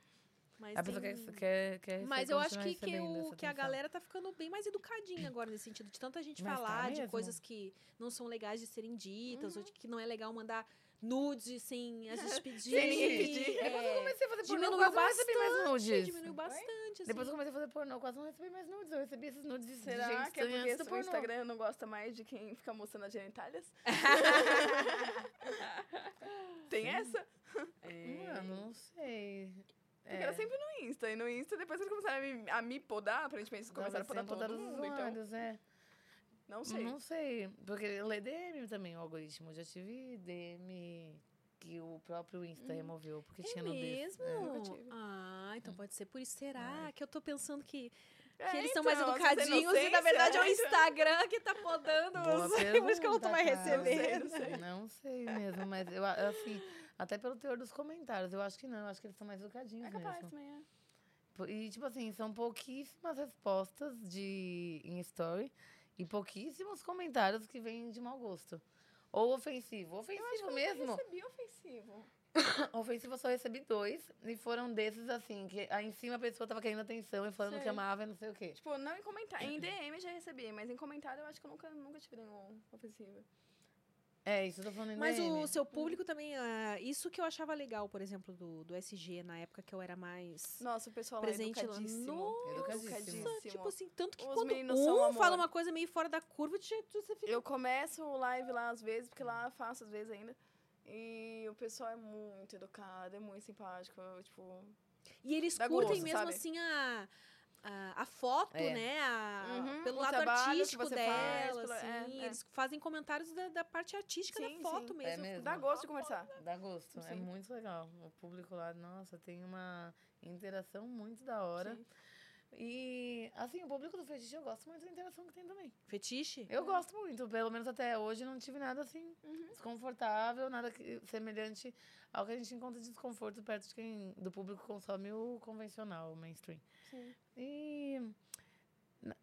Mas A pessoa quer, quer, quer Mas eu acho que, que, o, que a galera tá ficando bem mais educadinha agora nesse sentido. De tanta gente Mas tá falar de mesmo? coisas que não são legais de serem ditas, ou de que não é legal mandar nudes sem a gente pedir. Sem ninguém pedir. Depois eu É, comecei a fazer pornô, diminuiu quase não recebi mais bastante, nudes. diminuiu bastante. Assim. Depois eu comecei a fazer pornô, quase não recebi mais nudes. Eu recebi esses nudes de Será gente que é porque do o pornô. Instagram não gosta mais de quem fica mostrando as genitálias? tem essa? Mano, não sei. Porque era sempre no Insta. E no Insta, depois eles começaram a me, a me podar, aparentemente eles começaram a podar todo os mundo. Então, usuários, é. Não sei. Não sei. Porque lê DM também, o algoritmo. Já tive DM que o próprio Insta removeu, porque É tinha nudez. mesmo? É. nunca tive. Ah, então pode ser por isso. Será que eu tô pensando que, que É, eles são mais então, educadinhos e na verdade é o né? Instagram que tá podando os... Isso que eu não tô mais recebendo. Não sei mesmo, mas eu assim, até pelo teor dos comentários, eu acho que não, eu acho que eles são mais educadinhos É capaz mesmo. também, é. E, tipo assim, são pouquíssimas respostas de, em story e pouquíssimos comentários que vêm de mau gosto. Ou ofensivo. Ofensivo mesmo. Eu recebi ofensivo. Ofensivo eu só recebi dois. E foram desses, assim, que aí em cima a pessoa tava querendo atenção e falando Sei. que amava e não sei o quê. Tipo, não em comentário. Em DM eu já recebi, mas em comentário eu acho que eu nunca, nunca tive nenhum ofensivo. É, isso eu tô falando em Mas DM. o seu público também, ah, isso que eu achava legal, por exemplo, do, do SG, na época que eu era mais Nossa, o pessoal presente lá é. Nossa, Educadíssimo. tipo assim, tanto que Os quando um fala uma coisa meio fora da curva, você fica... Eu começo o live lá às vezes, porque lá eu faço às vezes ainda. E o pessoal é muito educado, é muito simpático. eu, Tipo, E eles curtem gosto, mesmo, sabe? assim, a, a, a foto, É. né? A, Uhum, pelo lado artístico você faz, dela, pela- assim. é, é. Eles fazem comentários da, da parte artística Sim, da foto sim. mesmo. É mesmo. dá gosto de conversar. Dá gosto, é Sim. muito legal. O público lá, nossa, tem uma interação muito da hora. Sim. E, assim, o público do fetiche eu gosto muito da interação que tem também. Fetiche? Eu gosto muito, pelo menos até hoje não tive nada assim desconfortável, nada que- semelhante ao que a gente encontra de desconforto perto de quem do público que consome o convencional, o mainstream. E na-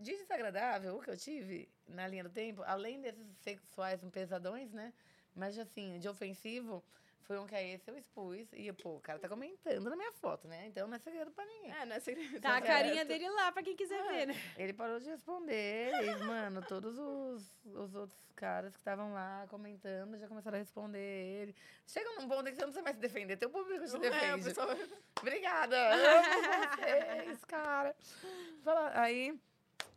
de desagradável, o que eu tive na linha do tempo, além desses sexuais pesadões, né? Mas assim, de ofensivo, foi um que aí esse eu expus. E, pô, o cara tá comentando na minha foto, né? Então não é segredo pra ninguém. É, não é segredo. Tá a certo. carinha dele lá pra quem quiser ver, né? Ele parou de responder e, mano, todos os, os outros caras que estavam lá comentando já começaram a responder ele. Chega num ponto em que você não precisa mais se defender, teu público te É, defende. pessoal... Obrigada, amo vocês, cara. Fala- Aí,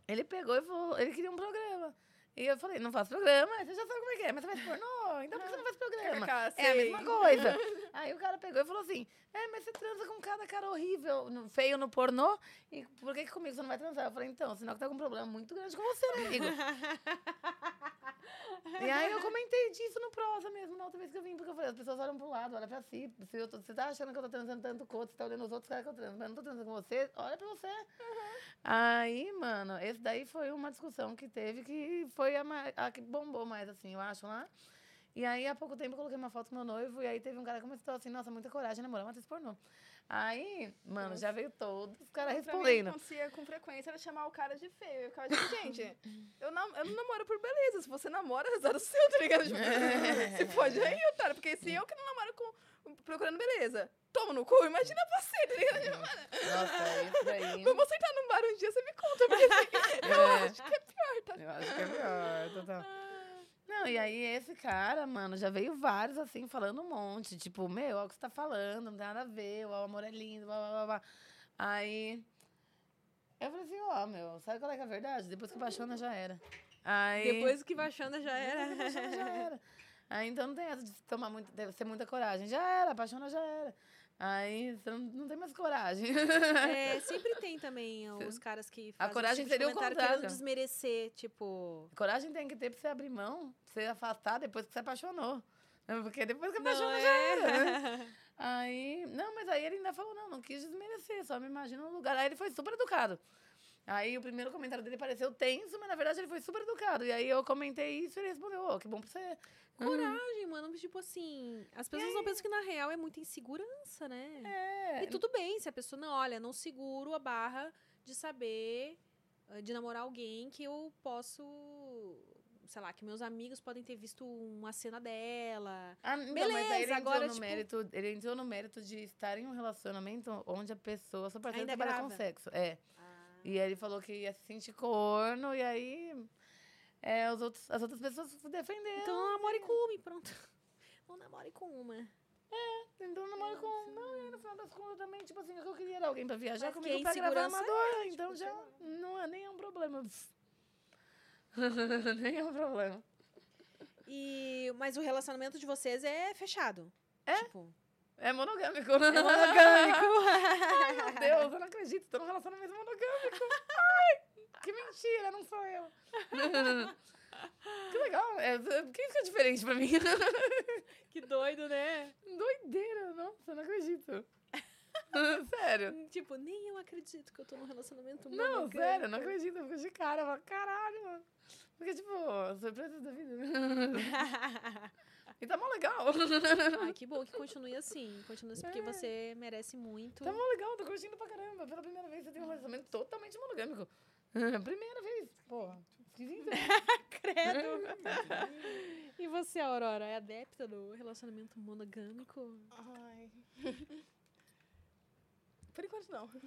ele pegou e falou, ele queria um programa. E eu falei, não faço programa, você já sabe como é que é, mas você faz pornô, então por que você não faz programa? KKK, É a mesma coisa. Aí o cara pegou e falou assim, é, mas você transa com cada cara horrível, no- feio no pornô, e por que, que comigo você não vai transar? Eu falei, então, sinal que tá com um problema muito grande com você, amigo? E aí eu comentei disso no prosa mesmo, na outra vez que eu vim, porque eu falei, as pessoas olham pro lado, olham pra si. Se eu tô- você tá achando que eu tô transando tanto com outros, você tá olhando os outros caras que eu transo, mas eu não tô transando com você, olha pra você. Aí, mano, esse daí foi uma discussão que teve que foi a, ma- a que bombou mais, assim, eu acho, lá. E aí, há pouco tempo, eu coloquei uma foto com meu noivo, e aí teve um cara que começou assim, nossa, muita coragem, namorar uma atriz pornô. Aí, mano, já veio todos os caras Pra mim, respondendo. acontecia com frequência era chamar o cara de feio. Eu ficava tipo, gente, eu, nam eu não namoro por beleza. Se você namora, é azar o seu, tá ligado? Tipo, você pode aí, otário. Porque se eu que não namoro com, procurando beleza, tomo no cu, imagina você, tá ligado? Nossa, isso daí. Vamos sentar num bar um dia, você me conta. Porque assim, eu É. acho que é pior, tá? Eu acho que é pior, total. Não, e aí esse cara, mano, já veio vários assim, falando um monte. Tipo, meu, olha o que você tá falando, não tem nada a ver, o amor é lindo, blá, blá, blá, blá. Aí, eu falei assim, ó, meu, sabe qual é que é a verdade? Depois que apaixona, já era. Aí, Depois que baixando já era. depois que apaixona, já era. Aí, então não tem essa de tomar muito, deve ser muita coragem. Já era, apaixona, já era. Aí, você não, não tem mais coragem. É, sempre tem também os caras que A fazem coragem esse tipo seria o contrário. desmerecer, tipo... Coragem tem que ter pra você abrir mão, pra você afastar depois que você apaixonou. Porque depois que Não apaixona, é? já era. né? Aí, não, mas aí ele ainda falou, não, não quis desmerecer, só me imagina no lugar. Aí ele foi super educado. Aí o primeiro comentário dele pareceu tenso, mas na verdade ele foi super educado. E aí eu comentei isso e ele respondeu, ô, que bom pra você. Coragem, mano. Tipo assim, as pessoas não pensam que na real é muita insegurança, né? É. E tudo bem se a pessoa não, olha, não seguro a barra de saber eh, de namorar alguém que eu posso, sei lá, que meus amigos podem ter visto uma cena dela. Ah, então, Beleza, mas aí ele entrou agora, no tipo- mérito, ele entrou no mérito de estar em um relacionamento onde a pessoa, sua parceira Ainda é trabalha com sexo. É. E ele falou que ia se sentir corno, e aí é, os outros, as outras pessoas se defenderam. Então não namore com uma e pronto. Não namore com uma. Então namoro com. Não, e no final das contas também, tipo assim, o que eu queria era alguém pra viajar Mas comigo que pra gravar amador. é, então tipo, já sei lá. não é nem é um problema. nem é um problema. E, mas o relacionamento de vocês é fechado. É? Tipo, É monogâmico. é monogâmico. Ai, meu Deus, eu não acredito. Tô num relacionamento monogâmico. Ai, que mentira, não sou eu. que legal. É, por que é diferente pra mim? que doido, né? Doideira, nossa, eu não acredito. sério. Tipo, nem eu acredito que eu tô num relacionamento Não, monogâmico. sério, eu não acredito. Eu fico de cara. Eu falo, caralho, mano. Porque, tipo, surpresa da vida. e tá mó legal. Ai, que bom que continue assim. Continue assim, porque você merece muito. Tá mó legal, tô curtindo pra caramba. Pela primeira vez você tem um relacionamento totalmente monogâmico. Primeira vez. Porra. Credo. e você, Aurora, é adepta do relacionamento monogâmico? Ai. Por enquanto, não.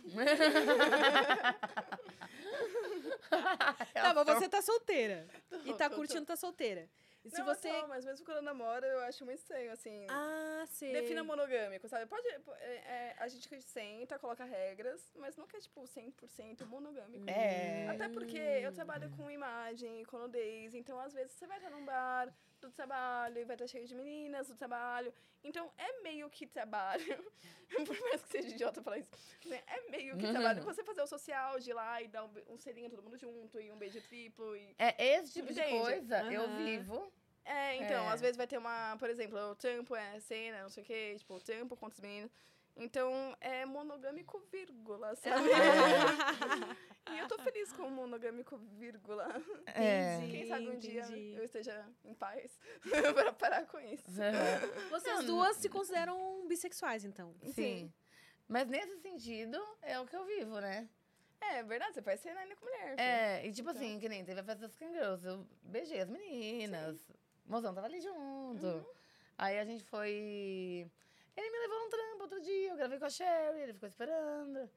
Tá, mas você tá solteira. e tá tô, curtindo tá solteira. E se não, você. tô, mas mesmo quando eu namoro, eu acho muito estranho, assim. Ah, sei. Defina monogâmico, sabe? Pode. é, é, a gente senta, coloca regras, mas nunca é, tipo, 100% monogâmico. É. Até porque eu trabalho com imagem, com nudez, então às vezes você vai estar num bar do trabalho e vai estar cheio de meninas do trabalho. Então é meio que trabalho. Por mais que seja idiota falar isso. né? É meio que trabalho você fazer o social de ir lá e dar um, um selinho todo mundo junto e um beijo triplo e. É esse tipo de Entende? coisa eu Aham. vivo. É, então, É. às vezes vai ter uma, por exemplo, o trampo é cena, não sei o quê, tipo, o trampo com os meninos. Então é monogâmico, vírgula, sabe? e eu tô feliz com o monogâmico, vírgula. É. Quem sabe um dia entendi. eu esteja em paz pra parar com isso. Vocês duas se consideram bissexuais, então. Sim. Mas nesse sentido, é o que eu vivo, né? É verdade, você faz cena ainda com mulher. filho. É, e tipo assim, que nem teve a festa dos Girls, eu beijei as meninas, o mozão tava ali junto. Aí a gente foi. Ele me levou num trampo outro dia, eu gravei com a Sherry, ele ficou esperando.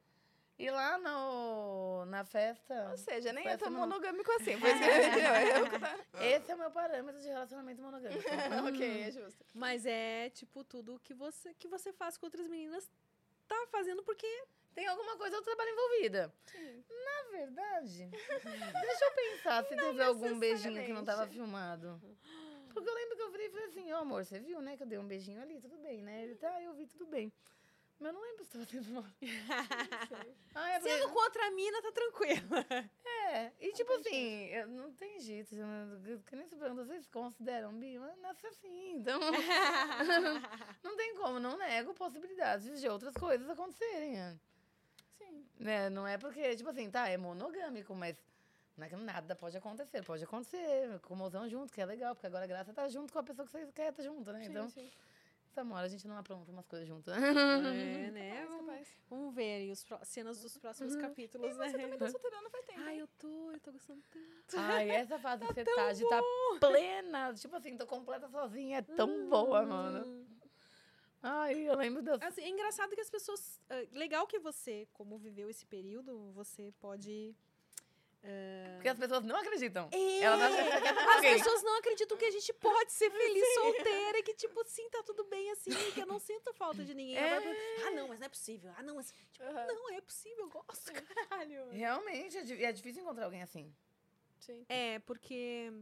E lá no, na festa. Ou seja, nem é tão no- monogâmico assim. Foi isso que ele entendeu. É tá- Esse é o meu parâmetro de relacionamento monogâmico. ok, é justo. Mas é, tipo, tudo que você, que você faz com outras meninas tá fazendo porque. Tem alguma coisa do trabalho envolvida. Na verdade, deixa eu pensar se teve algum beijinho que não tava filmado. Porque eu lembro que eu e falei assim, ó amor, você viu, né, que eu dei um beijinho ali, tudo bem, né? Ele tá, eu vi, tudo bem. Mas eu não lembro se tava sendo mal. ah, é porque- Sendo com outra mina, tá tranquilo. É, e tipo assim, eu- não tem jeito, eu- que nem se pergunta, vocês consideram bi? Mas nasce assim, então... não tem como, não nego possibilidades de outras coisas acontecerem. né? Sim. Né, não é porque, tipo assim, tá, é monogâmico, mas não é que nada pode acontecer. Pode acontecer, com o mozão junto, que é legal, porque agora a graça é estar junto com a pessoa que você quer estar junto, né? então, sim. Hora a gente não apronta umas coisas juntas. É, né? Capaz, Vamos, capaz. vamos ver aí os cenas dos próximos capítulos, Você né? também tá solteirando faz tempo. Ai, eu tô, eu tô gostando tanto. Ai, essa fase que você tá de tá plena, tipo assim, tô completa sozinha, é tão boa, mano. Ai, eu lembro das. Assim, é engraçado que as pessoas. ah, legal que você, como viveu esse período, você pode. Porque as pessoas não acreditam. É. Elas acham que é As alguém. pessoas não acreditam que a gente pode ser feliz solteira e que, tipo, sim, tá tudo bem assim, que eu não sinto falta de ninguém. É. Agora, ah, não, mas não é possível. Ah, não, mas. Tipo, Aham. não, é possível, eu gosto, caralho. Realmente, é é difícil encontrar alguém assim. Sim. É, porque.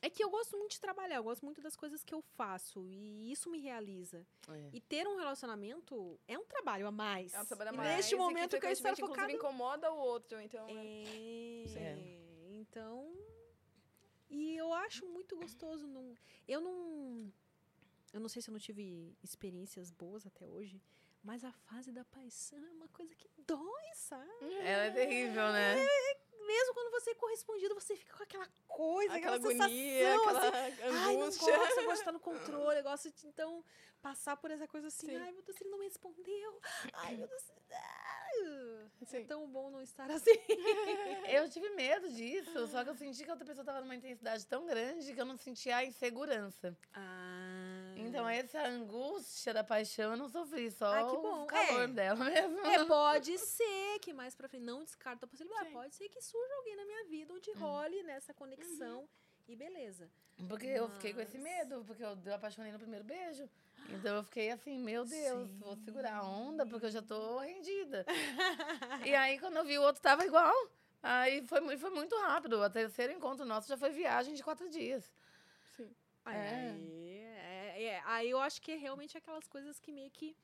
É que eu gosto muito de trabalhar, eu gosto muito das coisas que eu faço e isso me realiza. É. E ter um relacionamento é um trabalho a mais. É um trabalho a E mais. neste e momento eu quero estar frequentemente, focado. Incomoda o outro, então... é- É, então. E eu acho muito gostoso. Não, eu não. Eu não sei se eu não tive experiências boas até hoje, mas a fase da paixão é uma coisa que dói, sabe? Ela é terrível, né? Mesmo quando você é correspondido, você fica com aquela coisa, Aquela aquela, agonia, sensação, aquela assim, Ai, não gosto, eu gosto de estar no controle, eu gosto de, então, passar por essa coisa assim, Sim. ai, meu Deus, ele não me respondeu, ai, meu Deus, ai, é Sim. tão bom não estar assim. Eu tive medo disso, só que eu senti que a outra pessoa tava numa intensidade tão grande que eu não sentia a insegurança. Ah, Então, essa angústia da paixão eu não sofri, só Ah, que bom. o calor É. dela mesmo. É, pode ser que mais pra frente não descarta a possibilidade. Sim. Pode ser que surja alguém na minha vida onde role nessa conexão e beleza. Porque eu fiquei com esse Mas- medo, porque eu, apaixonei no primeiro beijo. Então eu fiquei assim, meu Deus, vou segurar a onda, porque eu já tô rendida. e aí, quando eu vi o outro tava igual. Aí foi, foi muito rápido. O terceiro encontro nosso já foi viagem de quatro dias. Sim. É. Aí, é, aí eu acho que é realmente aquelas coisas que meio que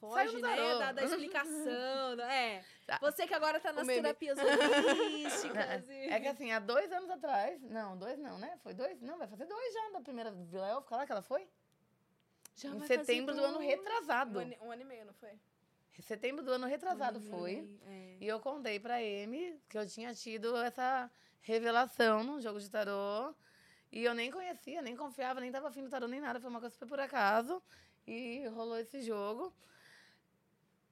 foge, né? Da, da explicação. É. Tá. Você que agora tá nas terapias holísticas. e- É que assim, há dois anos atrás. Não, dois não, né? Foi dois? Não, vai fazer dois já da primeira Vila Élfica lá que ela foi? Já em setembro do ano retrasado. Um ano, um ano e meio, não foi? Setembro do ano retrasado foi. É. E eu contei pra Amy que eu tinha tido essa revelação num jogo de tarô. E eu nem conhecia, nem confiava, nem tava afim do tarô, nem nada. Foi uma coisa super por acaso. E rolou esse jogo.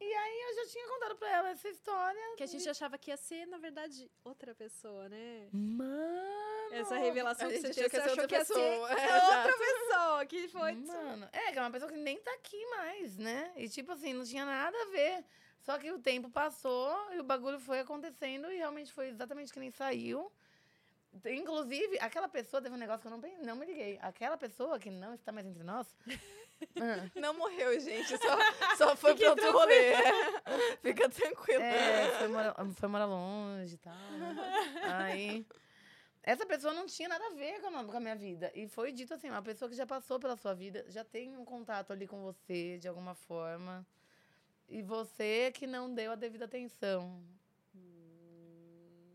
E aí eu já tinha contado pra ela essa história. Que a gente achava que ia ser, na verdade, outra pessoa, né? Mano! Essa revelação que você que ia você ser achou que ia ser. É, outra pessoa. Que foi... Mano, é, que é uma pessoa que nem tá aqui mais, né? E tipo assim, não tinha nada a ver. Só que o tempo passou e o bagulho foi acontecendo e realmente foi exatamente que nem saiu. Inclusive, aquela pessoa teve um negócio que eu não, pen- não me liguei. Aquela pessoa que não está mais entre nós. ah, Não morreu, gente. Só, só foi pra outro rolê. Fica tranquilo. é, foi morar, foi morar longe e tal. né? Aí. Essa pessoa não tinha nada a ver com a, com a minha vida. E foi dito assim: uma pessoa que já passou pela sua vida, já tem um contato ali com você, de alguma forma. E você que não deu a devida atenção.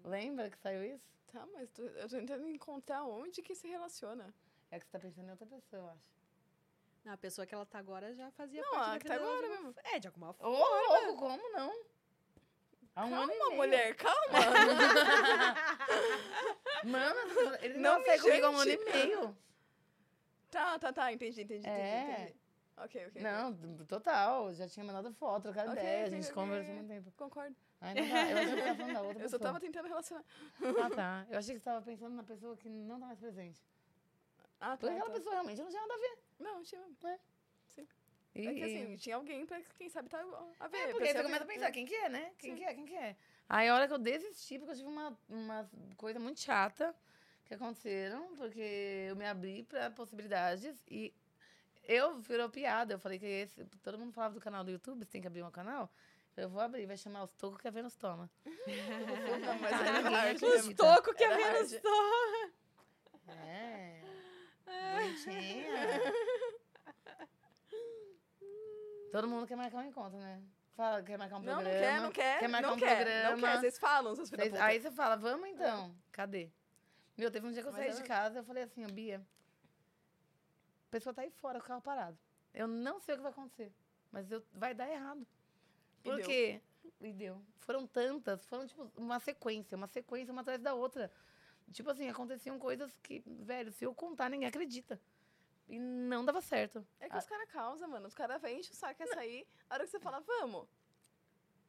Lembra que saiu isso? Tá, mas tô- eu tô tentando encontrar onde que se relaciona. É que você tá pensando em outra pessoa, eu acho. A pessoa que ela tá agora já fazia Não, parte a da que tá agora de mesmo. É, de alguma Ô, forma. louco, como não? Há um ano Calma, meio. mulher, calma. Mano, ele Não não me sai comigo há um ano e meio. tá, tá, tá, entendi, entendi, entendi, É. entendi. Ok, ok. Não, total. Já tinha mandado foto, trocado Ok, ideia, a ok, gente ok, conversou muito tempo. Concordo. Ai, não dá. Eu achei que você tava falando da outra Eu só pessoa. tava tentando relacionar. Ah, tá. Eu achei que você tava pensando na pessoa que não tá mais presente. Ah, tá. Porque aquela tá. pessoa realmente não tinha nada a ver. Não, tinha. É. Sim. E, É que assim, tinha alguém pra quem sabe tá a ver. É, porque você começa a pensar, quem que é, né? Quem que é, quem que é? Aí a hora que eu desisti, porque eu tive uma, uma coisa muito chata que aconteceram, porque eu me abri pra possibilidades e eu virou piada. Eu falei que esse, todo mundo falava do canal do YouTube, você tem que abrir um canal. Eu vou abrir, vai chamar os tocos que a Vênus toma. Não, mas Tá, era ninguém hard. acredita. mesmo. Toco que a Era Vênus só. É. Bonitinha. Todo mundo quer marcar um encontro, né? Fala, quer marcar um Não, programa. não quer, não quer. Quer marcar não um quer, programa. Não quer, vocês falam, seus filhos aí você fala, vamos então. Cadê? Meu, teve um dia que eu Mas saí eu- de casa, eu falei assim, Bia, a pessoa tá aí fora com o carro parado. Eu não sei o que vai acontecer, mas eu, vai dar errado. E Por deu. quê? E deu. Foram tantas, foram tipo uma sequência, uma sequência, uma atrás da outra. Tipo assim, aconteciam coisas que, velho, se eu contar, ninguém acredita. E não dava certo. É que os caras causam, mano. Os caras vêm, enchem o saco, quer sair. A hora que você fala, vamos.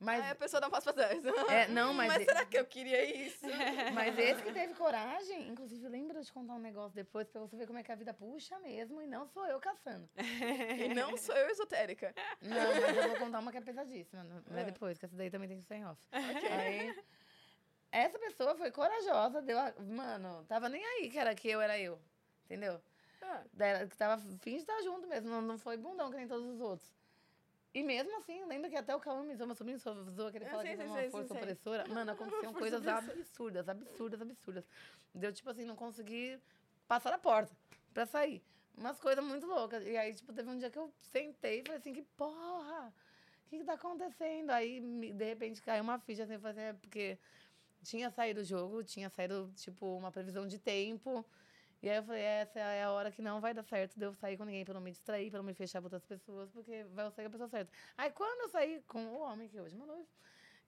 Mas, Aí a pessoa dá um passo pra trás. É, não, mas- Mas será que eu queria isso? mas esse que teve coragem, inclusive, lembra de contar um negócio depois pra você ver como é que a vida puxa mesmo e não sou eu caçando. e não sou eu esotérica. Não, mas eu vou contar uma que é pesadíssima. Não não é É. depois, que essa daí também tem que ser em off. Aí, essa pessoa foi corajosa, deu a... Mano, tava nem aí que era que eu era eu. Entendeu? Ah, Daí, Que tava fim de estar junto mesmo, não, não foi bundão que nem todos os outros. E mesmo assim, lembra que até o Cauã meu sobrinho zoou que ele fala sei, que sou uma sei, força sei, opressora. Mano, aconteciam coisas absurdas, absurdas, absurdas. Deu, tipo assim, não consegui passar a porta pra sair. Umas coisas muito loucas. E aí, tipo, teve um dia que eu sentei e falei assim, que porra! O que que tá acontecendo? Aí, de repente, caiu uma ficha assim, eu falei assim, é porque tinha saído o jogo, tinha saído, tipo, uma previsão de tempo. E aí eu falei, essa é a hora que não vai dar certo de eu sair com ninguém, pra não me distrair, pra não me fechar pra outras pessoas, porque vai eu sair com a pessoa certa. Aí quando eu saí com o homem, que hoje é meu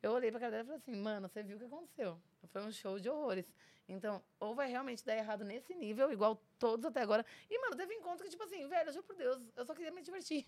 eu olhei pra cara dela e falei assim, mano, você viu o que aconteceu. Foi um show de horrores. Então, ou vai realmente dar errado nesse nível, igual todos até agora. E, mano, teve encontro que, tipo assim, velho, juro por Deus, eu só queria me divertir.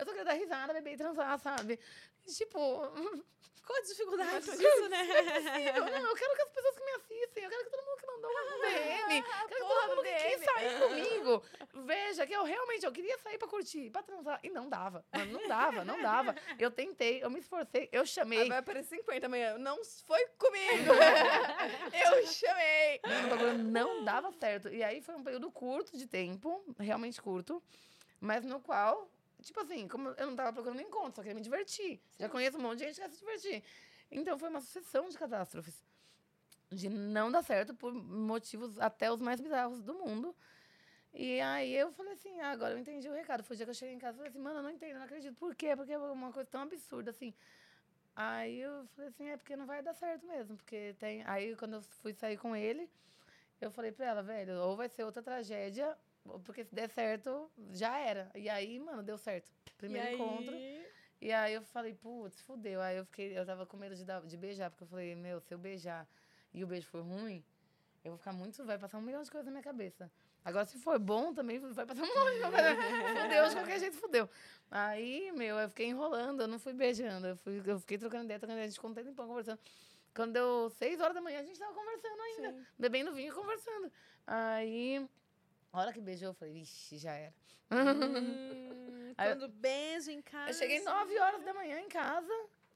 Eu só queria dar risada, beber e transar, sabe? Tipo, Qual a dificuldade disso, né? eu, não, eu quero que as pessoas que me assistem, eu quero que todo mundo que mandou um DM, quero que todo mundo do que quis sair comigo, veja que eu realmente, eu queria sair pra curtir, pra transar, e não dava, mano, não dava, não dava. Eu tentei, eu me esforcei, eu chamei, vai aparecer 50 amanhã. Não foi comigo. eu chamei. não dava certo. E aí foi um período curto de tempo, realmente curto, mas no qual, tipo assim, como eu não tava procurando encontro, só queria me divertir. Já conheço um monte de gente que quer se divertir. Então foi uma sucessão de catástrofes. De não dar certo por motivos até os mais bizarros do mundo. E aí eu falei assim, ah, agora eu entendi o recado. Foi o dia que eu cheguei em casa e falei assim, mano, eu não entendo, não acredito. Por quê? Porque é uma coisa tão absurda, assim. Aí eu falei assim, é porque não vai dar certo mesmo. Porque tem. Aí quando eu fui sair com ele, eu falei pra ela, velho, ou vai ser outra tragédia, porque se der certo, já era. E aí, mano, deu certo. Primeiro E aí? encontro. E aí eu falei, putz, fudeu. Aí eu fiquei, eu tava com medo de, dar, de beijar, porque eu falei, meu, se eu beijar e o beijo for ruim, eu vou ficar muito. Vai passar um milhão de coisas na minha cabeça. Agora, se for bom, também vai passar um monte de coisa. Fudeu, de qualquer jeito, fudeu. Aí, meu, eu fiquei enrolando, eu não fui beijando. Eu, fui, eu fiquei trocando ideia, trocando ideia, a gente ficou um tempão conversando. Quando deu seis horas da manhã, a gente tava conversando ainda. Bebendo vinho e conversando. Aí, a hora que beijou, eu falei, vixe, já era. Hum, Aí eu- quando beijo em casa. Eu cheguei 9 horas da manhã em casa,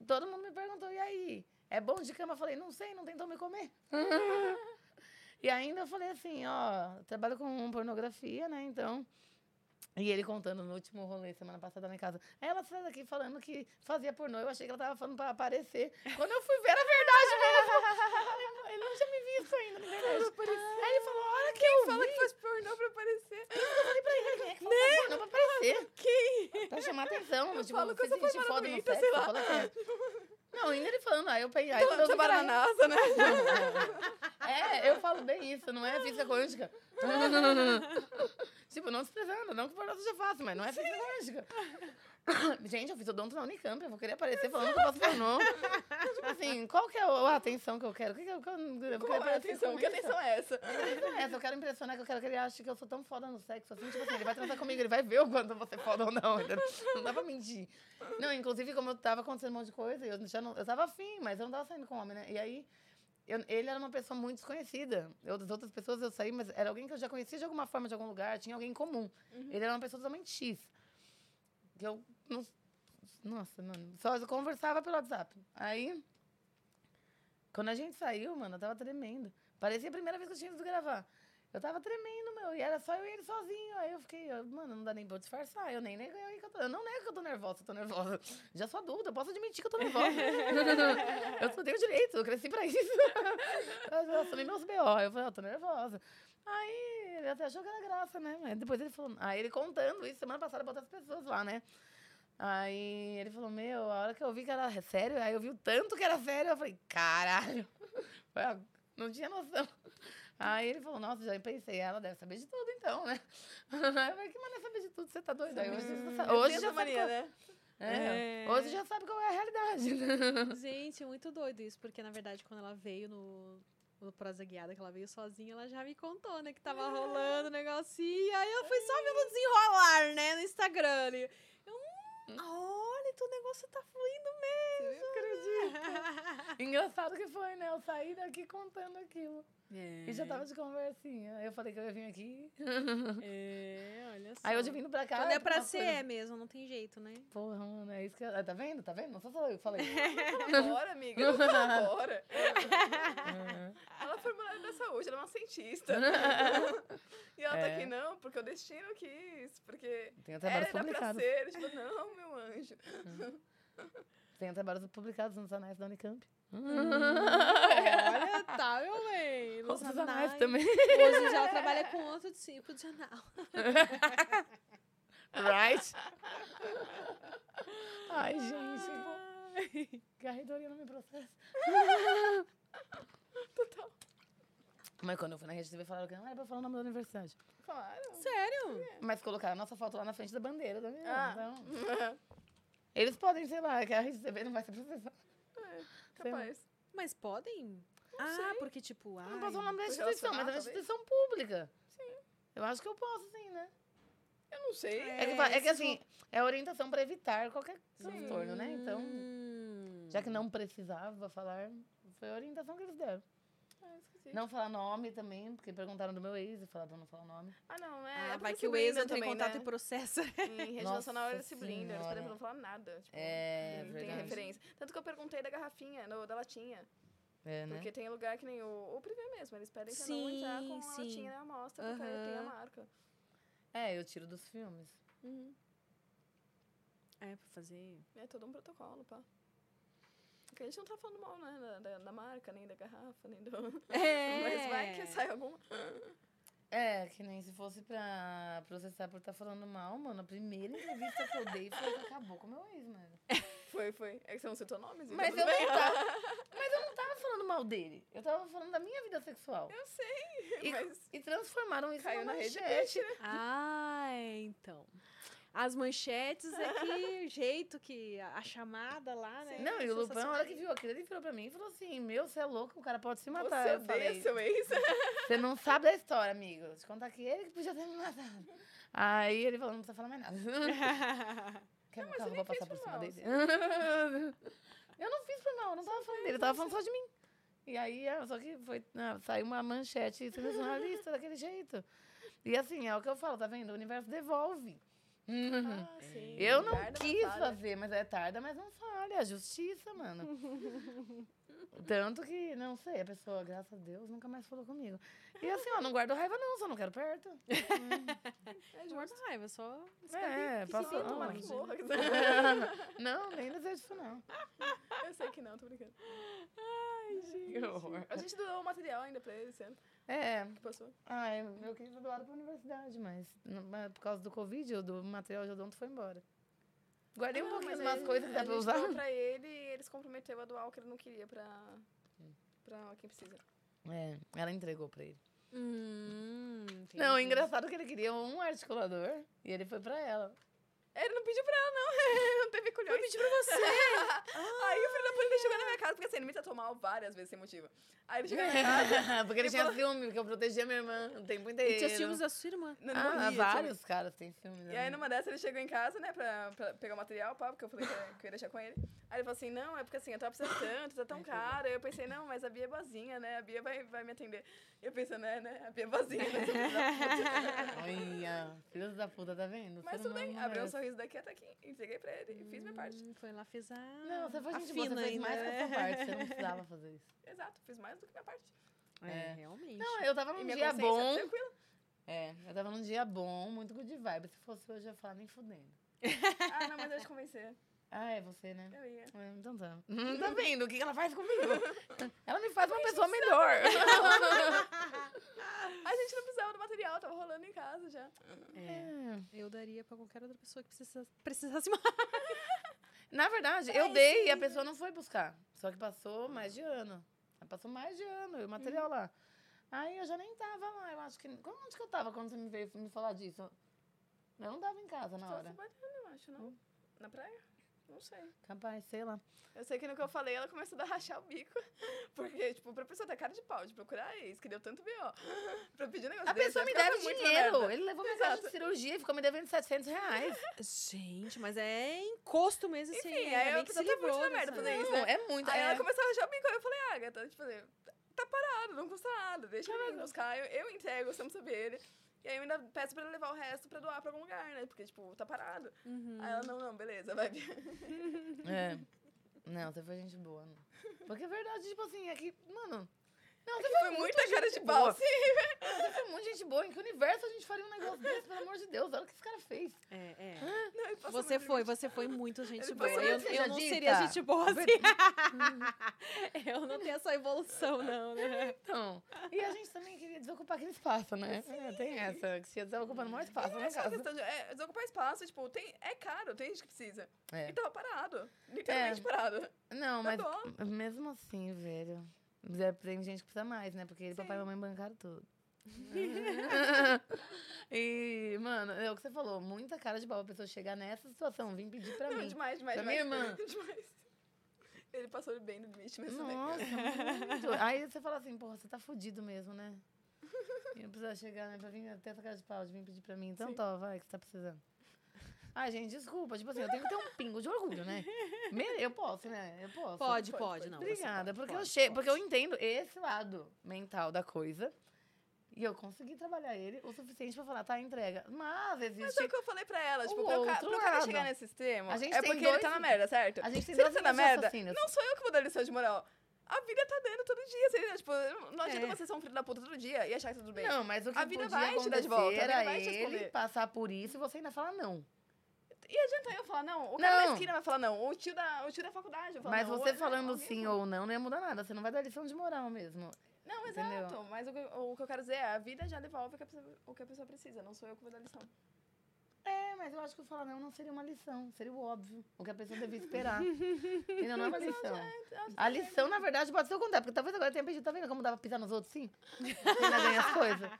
todo mundo me perguntou, e aí? É bom de cama? Eu falei, não sei, não tentou me comer. e ainda eu falei assim, ó, trabalho com pornografia, né? Então. E ele contando no último rolê, semana passada lá em casa. Ela saiu daqui falando que fazia pornô. Eu achei que ela tava falando pra aparecer. Quando eu fui ver, era verdade mesmo. ele não tinha me visto ainda, na verdade. Aí ele falou, olha que eu Fala vi. que faz pornô pra aparecer. Eu falei pra ele, quem é que faz pornô pra aparecer? Quem? Pra chamar atenção. tipo, falo que você foi foda no sexo. sei lá. fala é. Não, ainda ele falando. Aí eu peguei. Aí quando Eu eu trabalho na separei- NASA, né? É, eu falo bem isso, não é física quântica. Tipo, não desprezando, não que o pornô seja fácil, mas não é fisiológica. Gente, eu fiz odonto na Unicamp, eu vou querer aparecer falando que eu faço pornô. tipo assim, qual que é a atenção que eu quero? Que que eu, que eu, Qual é a atenção? Que atenção é essa? É, essa, eu quero impressionar, que eu quero que ele ache que eu sou tão foda no sexo, assim, tipo assim, ele vai transar comigo, ele vai ver o quanto você é foda ou não? Não dá pra mentir. Não, inclusive, como eu tava acontecendo um monte de coisa, eu já não, eu tava afim, mas eu não tava saindo com homem, né? E aí, eu- ele era uma pessoa muito desconhecida. Eu, das outras pessoas eu saí, mas era alguém que eu já conhecia de alguma forma, de algum lugar, tinha alguém em comum. Ele era uma pessoa totalmente X. Que eu não. Nossa, mano. Só eu conversava pelo WhatsApp. Aí, quando a gente saiu, mano, eu tava tremendo. Parecia a primeira vez que eu tinha ido gravar. Eu tava tremendo, meu, e era só eu e ele sozinho. Aí eu fiquei, eu, mano, não dá nem pra eu disfarçar. Eu nem nego que eu tô. Eu não nego que eu tô nervosa, eu tô nervosa. Já sou adulta, eu posso admitir que eu tô nervosa. eu só tenho direito, eu cresci pra isso. eu assumi meus BO. Eu falei, eu tô nervosa. Aí ele até achou que era graça, né? Mas depois ele falou. Aí ele contando isso semana passada pra outras pessoas lá, né? Aí ele falou, meu, a hora que eu vi que era sério, aí eu vi o tanto que era sério, eu falei, caralho. Não tinha noção. Aí ele falou, nossa, já pensei, ela deve saber de tudo então, né? Eu falei, que maneira saber de tudo, você tá doido? Aí hoje, você sabe- hoje já sabe né? É, É. Hoje já sabe qual é a realidade. Gente, muito doido isso, porque na verdade, quando ela veio no, no Prosa Guiada, que ela veio sozinha, ela já me contou, né, que tava rolando o negocinho. Aí eu fui só vendo desenrolar, né, no Instagram. E eu, hum, olha, então o negócio tá fluindo mesmo. Engraçado que foi, né? Eu saí daqui contando aquilo. É, E já tava de conversinha. Eu falei que eu ia vir aqui. é, olha só. Aí hoje vindo pra cá. Quando é pra ser, coisas- é mesmo, não tem jeito, né? Porra, mano, é isso que. eu- Tá vendo? Tá vendo? Não sou só eu que falei. Bora, amiga. Bora. ela foi mulher da saúde, ela é uma cientista. e ela tá É. aqui, não, porque o destino quis. Porque Tem trabalhos era pra ser. Tipo, não, meu anjo. Tem trabalhos publicados nos anais da Unicamp. Olha, tá, meu bem. Nos Os anais anais. também. Hoje já trabalha com outro tipo de anal. Right? Ai, gente. Que a reitoria não me processa. Total. Mas quando eu fui na Rede TV, falaram que não era pra falar o nome da universidade. Claro. Sério? Mas colocaram a nossa foto lá na frente da bandeira da minha. Ah. Então, eles podem, sei lá, que a TV não vai ser processada. Capaz. Mas podem? ah, porque tipo, Não ai, posso falar o nome da instituição, mas é uma instituição pública. Sim. Eu acho que eu posso, sim, né? Eu não sei. É, que, fa- é que assim, é orientação pra evitar qualquer transtorno, né? Então, já que não precisava falar, foi a orientação que eles deram. Ah, esqueci. Não falar nome também, porque perguntaram do meu ex e falaram não falar nome. Ah, não, é. Ah, é vai que o ex blindam entra em contato né? e processa. Em rede Nossa nacional eles se blindam, eles podem não falar nada. Tipo, É, não tem verdade. referência. Tanto que eu perguntei da garrafinha, no- da latinha. É, né? Porque tem lugar que nem o, o privê mesmo, eles pedem pra não Sim, entrar com a sim. latinha na amostra, porque tem a marca. É, eu tiro dos filmes. É, pra fazer. É todo um protocolo, pá. A gente não tá falando mal, né, da, da, da marca, nem da garrafa, nem do... É. Mas vai que sai alguma... É, que nem se fosse pra processar por estar falando mal, mano. A primeira entrevista que eu dei foi que acabou com o meu ex, mano. Foi, foi. É que você não citou nomes, então Mas eu, bem. não tava, mas eu não tava falando mal dele. Eu tava falando da minha vida sexual. Eu sei, E, mas... e transformaram isso Caiu numa na rede manchete. Ah, é, então. As manchetes é que o jeito que a, chamada lá, né? Não, e o Lupão, a hora que viu aquilo, ele virou pra mim e falou assim: Meu, você é louco, o cara pode se matar. Você eu falei: seu ex? Você não sabe da história, amigo. Te contar que ele que podia ter me matado. Aí ele falou: Não precisa falar mais nada. Quer meu carro? nem Vou passar por cima mal, dele. eu não fiz por mal, eu não tava falando dele, eu tava falando só de mim. E aí, é, só que foi, ah, saiu uma manchete sensacionalista daquele jeito. E assim, é o que eu falo, tá vendo? O universo devolve. Ah, sim. Eu não Tarda, quis fazer, mas é tarda, mas não falha. A justiça, mano. Tanto que, não sei, a pessoa, graças a Deus, nunca mais falou comigo. E assim, ó, não guardo raiva não, só não quero perto. É Guarda raiva, só. É. Sim, tomara que morra. Não, nem desejo isso não. Eu sei que não, tô brincando. Que horror. A gente doou o material ainda pra ele esse ano, É, que passou. ai, eu queria ter doado pra universidade, mas, mas por causa do Covid, o material de odonto foi embora. Guardei um Não, pouquinho mas umas coisas que dá a pra usar. doou pra ele e ele se comprometeu a doar o que ele não queria pra, pra quem precisa. É, ela entregou pra ele. Hum, Não, engraçado que ele queria um articulador e ele foi pra ela. Ele não pediu pra ela, não. não teve culhões. Foi pedir pra você. Aí o filho da puta ele chegou na minha casa, porque assim, ele me tratou mal várias vezes sem motivo. Aí ele chegou na minha casa. porque ele tinha falou- ciúme, porque eu protegia minha irmã o tempo inteiro. E tinha ciúmes da sua irmã. Não, não Ah, morria, vários caras têm ciúme. E aí, numa dessas, ele chegou em casa, né, pra, pra pegar o material, pá, porque eu falei que, eu- ia deixar com ele. Aí ele falou assim, não, é porque assim, eu tava precisando tanto, tá tão caro. Aí eu pensei, não, mas a Bia é boazinha, né, a Bia vai, vai me atender. E eu pensei, né, né, a Bia é boazinha, né, seu filho da puta. Olha, filhos da puta, tá vendo? Mas tudo bem, abriu um merece. Sorriso daqui até aqui, entreguei pra ele e fiz minha parte. Hum, Foi lá, fez a. Não, você foi a gente boa, você fina fez ainda, mais que a né? sua parte, você não precisava fazer isso. Exato, fiz mais do que minha parte. É, realmente. Não, eu tava num dia bom. tranquila. É, eu tava num dia bom, muito good vibe. Se fosse hoje, eu ia falar nem fudendo. Ah, não, mas eu te convencer. Ah, é você, né? Eu ia. É, Então tá. Hum, tá vendo o que ela faz comigo? Ela me faz uma pessoa melhor. A gente não precisava do material, tava rolando em casa já. É. Eu daria pra qualquer outra pessoa que precisasse, precisasse mais. Na verdade, eu dei e a pessoa não foi buscar. Só que passou mais de ano. Ela Passou mais de ano, e o material lá. Aí eu já nem tava lá. Eu acho que. Onde que eu tava quando você me veio me falar disso? Eu não tava em casa na Tava hora. trabalhando, eu acho, não? Na praia? Não sei. Capaz, sei lá. Eu sei que no que eu falei, ela começou a dar rachar o bico. Porque, tipo, pra pessoa ter cara de pau, de procurar ex, que deu tanto B.O. Pra pedir um negócio A desse, pessoa me deve dinheiro. Ele levou caixa de cirurgia e ficou me devendo 700 reais. Gente, mas é encosto mesmo, assim. Enfim, aí bem eu tô muito na merda fazer isso. Não, né? é muito. Aí é. ela começou a rachar o bico, aí eu falei, Agatha, tipo, assim, tá parado, não custa nada, deixa eu buscar, eu, eu entrego, sem saber ele. E aí eu ainda peço pra ele levar o resto pra doar pra algum lugar, né? Porque, tipo, tá parado. Aí ela, não, não, beleza, vai vir. É. Não, você foi gente boa. Não. Porque é verdade, tipo assim, é que, mano. Não, você Foi foi muita cara gente de pau, boa. sim. Você foi muito gente boa. Em que universo a gente faria um negócio desse, pelo amor de Deus? Olha o que esse cara fez. É, é. Não, Você foi, limite. você foi muito gente Ele boa. Eu, eu não seria gente boa assim. eu não tenho essa evolução, não, né? Então, e a gente também queria desocupar aquele espaço, né? É, tem essa, que se ia desocupando mais espaço na É de é, desocupar espaço, tipo, tem, é caro, tem gente que precisa. É. E tava parado. Literalmente É. parado. Não, Dá mas dó. mesmo assim, velho. É, Tem gente que precisa mais, né? Porque ele papai e mamãe bancaram tudo. e, mano, é o que você falou, muita cara de pau pra pessoa chegar nessa situação, vir pedir pra Não, mim. demais, demais, Pra demais. minha irmã. demais. Ele passou bem no limite, mas. Nossa, muito. Aí você fala assim, porra, você tá fudido mesmo, né? E não precisa chegar, né, pra vir até essa cara de pau, de vir pedir pra mim. Então, tó, vai, que você tá precisando. Ai, gente, desculpa. Tipo assim, eu tenho que ter um pingo de orgulho, né? Eu posso, né? Eu posso. Pode, pode, pode, não. Obrigada, pode, porque, pode, eu che... porque eu entendo esse lado mental da coisa. E eu consegui trabalhar ele o suficiente pra falar, tá, entrega. Mas Mas existe. é o que eu falei pra ela, o tipo, pro, ca pro cara chegar nesse extremo, A gente é porque ele dois- tá na merda, certo? A gente tem Se ele tá na merda, raciocínios. não sou eu que vou dar lição de moral. A vida tá dando todo dia, você, tipo, não adianta É. você ser um filho da puta todo dia e achar que tá tudo bem. Não, mas o que A vida vai te dar de volta, a vida vai te ele responder. passar por isso e você ainda falar não. E adianta eu falar não? O cara Não. da esquina vai falar não, o tio da, o tio da faculdade vai falar Mas não. você falando alguém sim ou não, não ia mudar nada. Você não vai dar lição de moral mesmo. Não, Entendeu? exato. Mas o que, o que eu quero dizer é, a vida já devolve o que a pessoa, o que a pessoa precisa, não sou eu que vou dar lição. É, mas eu acho que o falar não não seria uma lição. Seria o óbvio. O que a pessoa devia esperar. Ainda não é uma lição. A lição, na verdade, pode ser o contrário. Porque talvez agora tenha pedido. Tá vendo como dá pra pisar nos outros, sim? Ainda ganha as coisas.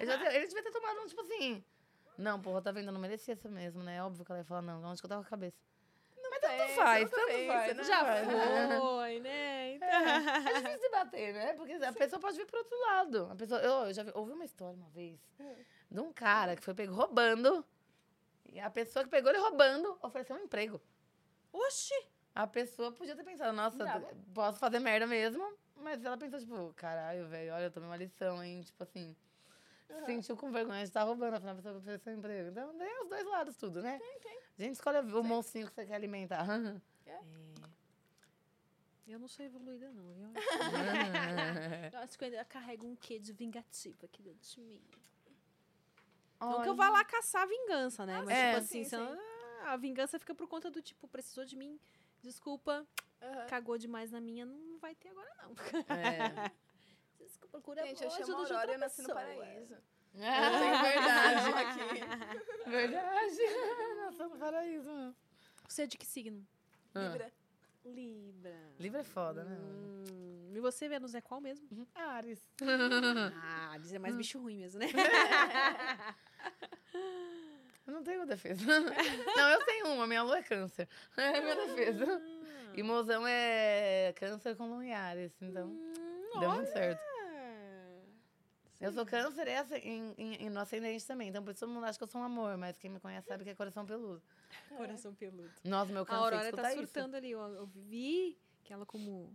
Ele devia ter tomado um, tipo assim... Não, porra, tá vendo? Eu não merecia essa mesmo, né? É óbvio que ela ia falar não. Onde que eu tava com a cabeça? Mas tanto faz, tanto faz, né? Já É. foi, né? Então, É difícil de bater, né? Porque a pessoa pode vir pro outro lado. A pessoa, eu, eu já vi- ouvi uma história uma vez de um cara que foi pego roubando. E a pessoa que pegou ele roubando ofereceu um emprego. Oxi! A pessoa podia ter pensado, nossa, posso fazer merda mesmo. Mas ela pensou, tipo, caralho, velho, olha, eu tomei uma lição, hein? Tipo assim. Se sentiu com vergonha de estar roubando, afinal a pessoa ofereceu um emprego. Então tem os dois lados, tudo, né? Tem, tem. A gente escolhe o monstrinho que você quer alimentar. Eu não sou evoluída, não, viu? Eu acho que eu ainda carrego um quê de vingativo aqui dentro de mim. Não que eu vá lá caçar vingança, né? Mas, É, tipo assim, sim, eu- ah, a vingança fica por conta do tipo, precisou de mim, desculpa, cagou demais na minha, não vai ter agora, não. É. Procura Gente, eu chamo Aurora e eu nasci no paraíso. É verdade. aqui. Verdade. Nossa, no paraíso. Você é de que signo? Ah. Libra. Libra. Livro é foda, né? Hum, e você, Vênus, é qual mesmo? Ares. Ah, Ares é mais bicho ruim mesmo, né? Eu não tenho defesa. Não, eu tenho uma, minha lua é câncer. É minha defesa. E mozão é câncer com lua em Ares, então deu muito certo. Eu sou câncer é assim, em, em, em- no ascendente também, então por isso todo mundo acha que eu sou um amor, mas quem me conhece sabe que é coração peludo. Coração peludo. Nossa, meu A câncer Aurora escuta tá isso. surtando ali. Eu, eu vi que ela, como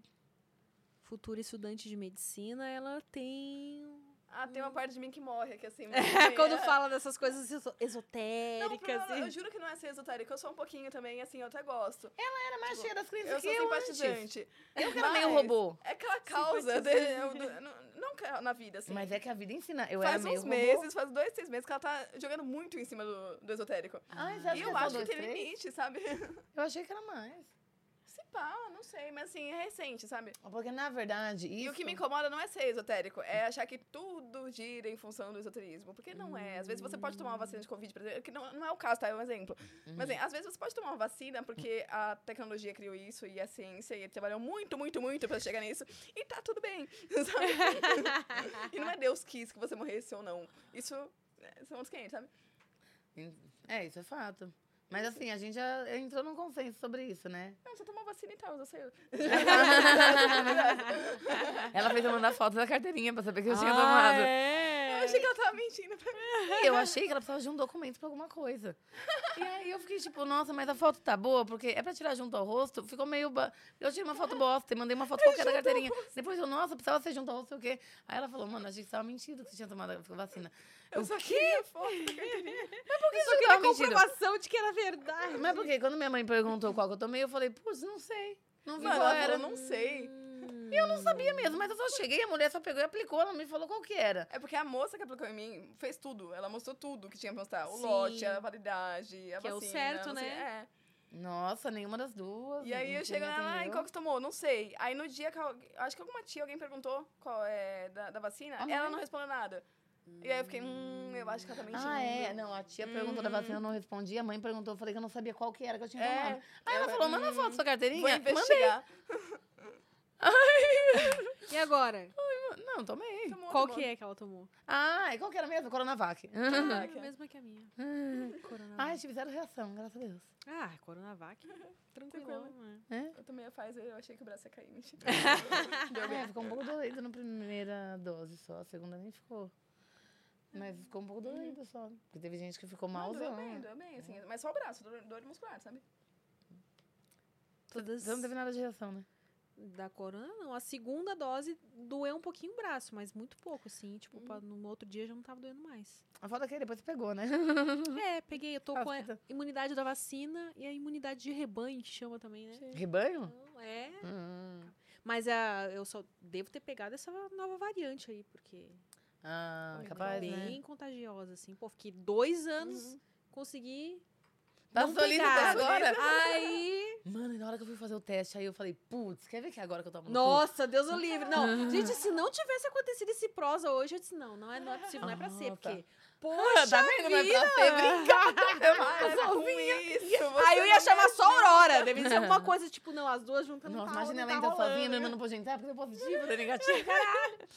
futura estudante de medicina, ela tem. Ah, tem uma parte de mim que morre aqui, assim. Quando é. fala dessas coisas eso- Não, esotéricas. problema, eu assim. juro que não é ser esotérico, eu sou um pouquinho também, assim, eu até gosto. Era mais cheia das crenças Eu que sou eu antes. simpatizante. Eu que era meio robô. É aquela causa, de, eu- não, não na vida, assim. Mas é que a vida ensina. Eu era faz meio uns robô. meses, faz dois, seis meses que ela tá jogando muito em cima do, do esotérico. Você acha E eu é acho que tem limite, sabe? Eu achei que era mais. Pá, não sei, mas assim, é recente, sabe? Porque, na verdade, isso... E o que me incomoda não é ser esotérico, é achar que tudo gira em função do esoterismo. Porque não é. Às vezes você pode tomar uma vacina de Covid, por exemplo, que não, não é o caso, tá? É um exemplo. Mas assim, às vezes você pode tomar uma vacina porque a tecnologia criou isso e a ciência, e trabalhou muito, muito, muito pra chegar nisso. E tá tudo bem, sabe? e não é Deus quis que você morresse ou não. Isso é, são outros 500, sabe? É, isso é fato. Mas assim, a gente já entrou num consenso sobre isso, né? Não, você tomou vacina e tal, eu sei. Ela fez eu mandar foto da carteirinha pra saber que eu tinha Ah, tomado. é? Eu achei que ela tava mentindo pra mim. Eu achei que ela precisava de um documento pra alguma coisa. E aí eu fiquei tipo, nossa, mas a foto tá boa, porque é pra tirar junto ao rosto, ficou meio. Ba... Eu tirei uma foto bosta e mandei uma foto qualquer da carteirinha. Depois eu, nossa, precisava ser junto ao rosto, sei o quê. Aí ela falou, mano, a gente tava mentindo que você tinha tomado a vacina. Eu só queria foto da carteirinha. Por que Eu você queria comprovação de que era verdade. Mas porque quando minha mãe perguntou qual que eu tomei, eu falei, putz, não sei. Não vi ela era. falou, não sei. E eu não sabia mesmo, mas eu só cheguei, a mulher só pegou e aplicou, ela me falou qual que era. É porque a moça que aplicou em mim fez tudo. Ela mostrou tudo que tinha pra mostrar. O Sim. lote, a validade, a Que é o vacina. certo, né? É. Nossa, nenhuma das duas. E aí eu chego lá, ah, e qual que tomou? Não sei. Aí no dia que eu, acho que alguma tia, alguém perguntou qual é da, da vacina, Aham. ela não respondeu nada. E aí eu fiquei, hum, eu acho que ela tá mentindo. Ah, é? Não, a tia perguntou da vacina, eu não respondi. A mãe perguntou, eu falei que eu não sabia qual que era que eu tinha É. tomado. Aí ela falou, manda foto da sua carteirinha. Vou Mandei. E agora? Não, tomei. Tomou, Qual tomou. que é que ela tomou? Ah, e qual que era mesmo? Coronavac. Ah, que é? a mesma que a minha. Coronavac. Ai, tive zero reação, graças a Deus. Ah, Coronavac. Tranquilo. Tranquilo. né? Eu tomei a Pfizer, eu achei que o braço ia cair. Mentira. É, ficou um pouco doído na primeira dose só, a segunda nem ficou. Mas ficou um pouco doído só. Porque teve gente que ficou Não, doeu malzão. bem, doeu bem, assim. Mas só o braço, dor, dor muscular, sabe? Todas não teve nada de reação, né? Da corona, não. A segunda dose doeu um pouquinho o braço, mas muito pouco, assim. Tipo, pra- no outro dia já não tava doendo mais. A foda é que depois você pegou, né? É, peguei. Eu tô Ah, com a puta. imunidade da vacina e a imunidade de rebanho, que chama também, né? Rebanho? Então, é. Hum. Mas a, eu só devo ter pegado essa nova variante aí, porque Ah, é capaz, bem né? contagiosa, assim. Pô, fiquei dois anos, consegui. Tá até agora? Aí. Mano, e na hora que eu fui fazer o teste, aí eu falei, putz, quer ver que é agora que eu tomo no cu? Nossa, Deus o livre. Não, gente, se não tivesse acontecido esse prosa hoje, eu disse, não, não é, não é possível, não é pra ser, Ah, tá. porque. Poxa, tá vendo? Não é pra ser é isso. Aí eu ia chamar só a Aurora. Deve ser alguma coisa, tipo, não, as duas juntas não Nossa, tá, imagina ela tá ainda sozinha, rolando. meu irmão não pode entrar porque é positivo, é negativo. Caralho.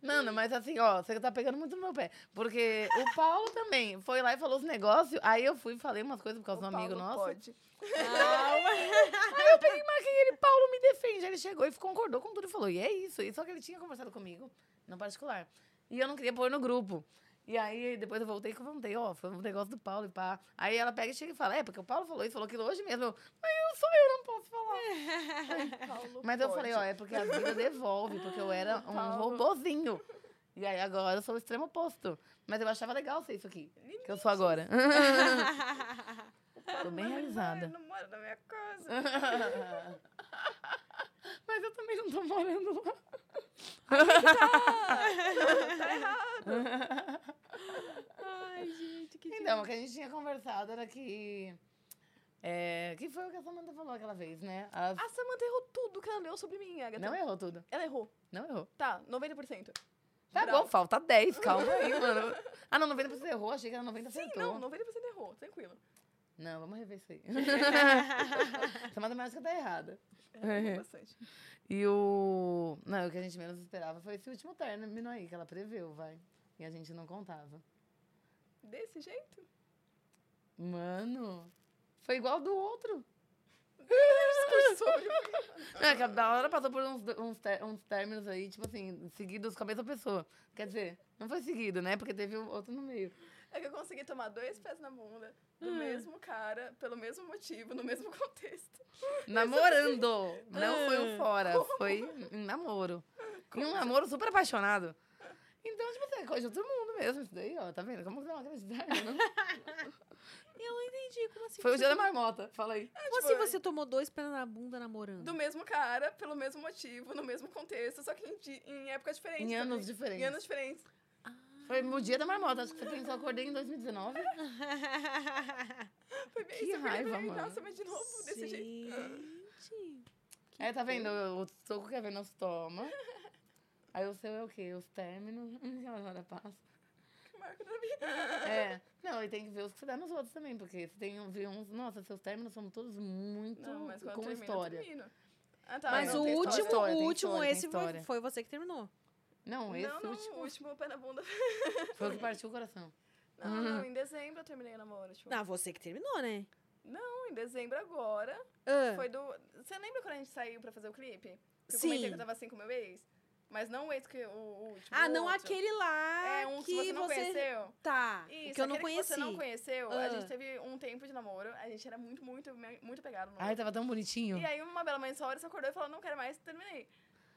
Mano, mas assim, ó, você tá pegando muito no meu pé. Porque o Paulo também foi lá e falou os negócios, aí eu fui e falei umas coisas por causa O do amigo Paulo nosso. Pode. Aí eu peguei e marquei ele, Paulo me defende. Aí ele chegou e concordou com tudo e falou, e é isso. E só que ele tinha conversado comigo, no particular. E eu não queria pôr no grupo. E aí, depois eu voltei e contei, ó, foi um negócio do Paulo e pá. Aí ela pega e chega e fala, é, porque o Paulo falou isso, falou aquilo hoje mesmo. Eu, mas eu só eu não posso falar. Paulo Mas eu pode. falei, ó, é porque a vida devolve, porque eu era um Paulo. robozinho. E aí agora eu sou o extremo oposto. Mas eu achava legal ser isso aqui, que eu sou agora. Tô bem realizada. Não mora na minha casa. Mas eu também não tô morando lá. Ai, gente, que Então, o que a gente tinha conversado era que. É, que foi o que a Samanta falou aquela vez, né? As- A Samanta errou tudo que ela leu sobre mim, Agatha. Não errou tudo. Ela errou. Não errou. Tá, 90%. Tá Bravo. bom, falta 10, calma aí, mano. Ah, não, 90% errou, achei que era 90% Sim, acertou. não, 90% errou, tranquilo. Não, vamos rever isso aí. Essa matemática tá errada. É, bastante. E o. Não, o que a gente menos esperava foi esse último término aí, que ela preveu, vai. E a gente não contava. Desse jeito? Mano, foi igual do outro. Sobre É, que a hora passou por uns, uns, uns términos aí, tipo assim, seguidos com a mesma pessoa. Quer dizer, não foi seguido, né? Porque teve outro no meio. É que eu consegui tomar dois pés na bunda do mesmo cara, pelo mesmo motivo, no mesmo contexto. Namorando! Não foi um fora, foi um namoro. E um namoro super apaixonado. Então, tipo é coisa de outro mundo mesmo, isso daí, ó. Tá vendo? Como que não acreditar? Não? Eu não entendi. Como assim? Foi o você dia da marmota, fala aí. Como assim você tomou dois pés na bunda namorando? Do mesmo cara, pelo mesmo motivo, no mesmo contexto, só que em, di- em épocas diferentes. Em anos também. diferentes. Em anos diferentes. Foi o dia da marmota, acho que você pensou, acordei em 2019. Foi bem Que isso. eu raiva, "Ai, mano. Nossa, mas de novo, desse jeito. Gente. É, tá vendo? O soco que a Vênus toma. Aí o seu é o quê? Os términos. Aquela hora passa. Que marca da vida. É. Não, e tem que ver os que você dá nos outros também, porque você tem ver uns. Nossa, seus términos são todos muito Não, mas quando com termina, história. termino. Ah, tá. Mas não, o último, história. História, o último, esse foi, foi você que terminou. Não, esse Não, não, último o último pé na bunda. foi o que partiu o coração. Não, não, em dezembro eu terminei o namoro. Tipo. Ah, você que terminou, né? Não, em dezembro agora. Ah. Foi do. Você lembra quando a gente saiu pra fazer o clipe? Que eu Sim. comentei que eu tava assim com o meu ex? Mas não o ex que o, o último. Ah, o não outro. aquele lá É, um que que você não conheceu? Tá, Isso, que eu não conheci. Que você não conheceu, Ah. a gente teve um tempo de namoro, a gente era muito, muito, muito pegado no Ai, tava tão bonitinho. E aí uma bela mãe só hora você acordou e falou, não quero mais, terminei.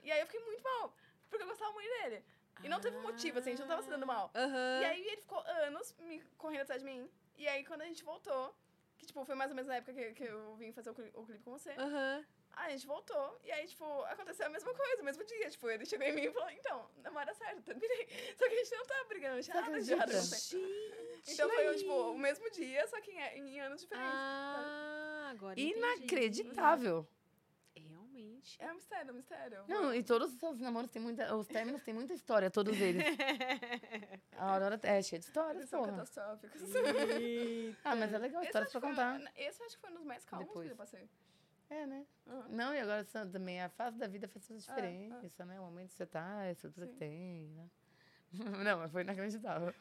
E aí eu fiquei muito mal, porque eu gostava muito dele. E não teve motivo, assim, a gente não tava se dando mal. Aham. E aí ele ficou anos me correndo atrás de mim. E aí quando a gente voltou, que tipo, foi mais ou menos na época que, que eu vim fazer o, cli- o clipe com você, Aham. a gente voltou. E aí, tipo, aconteceu a mesma coisa, o mesmo dia. Tipo, ele chegou em mim e falou, então, namora certo, terminei. Só que a gente não tava brigando, não tinha nada de acontecendo. Então foi, tipo, o mesmo dia, só que em, em anos diferentes. Ah, agora entendi. Inacreditável. Realmente. É um mistério, é um mistério. Não, e todos os seus namoros têm muita. Os términos têm muita história, todos eles. A Aurora é cheia de histórias, Eles são porra. catastróficos. Ah, mas é legal, histórias pra que foi, contar. esse acho que foi um dos mais calmos Depois. que eu passei. É, né? Aham. Não, e agora também a fase da vida faz toda a Ah, diferença, né? O momento que você tá, a estrutura que tem, né? Não, mas foi inacreditável.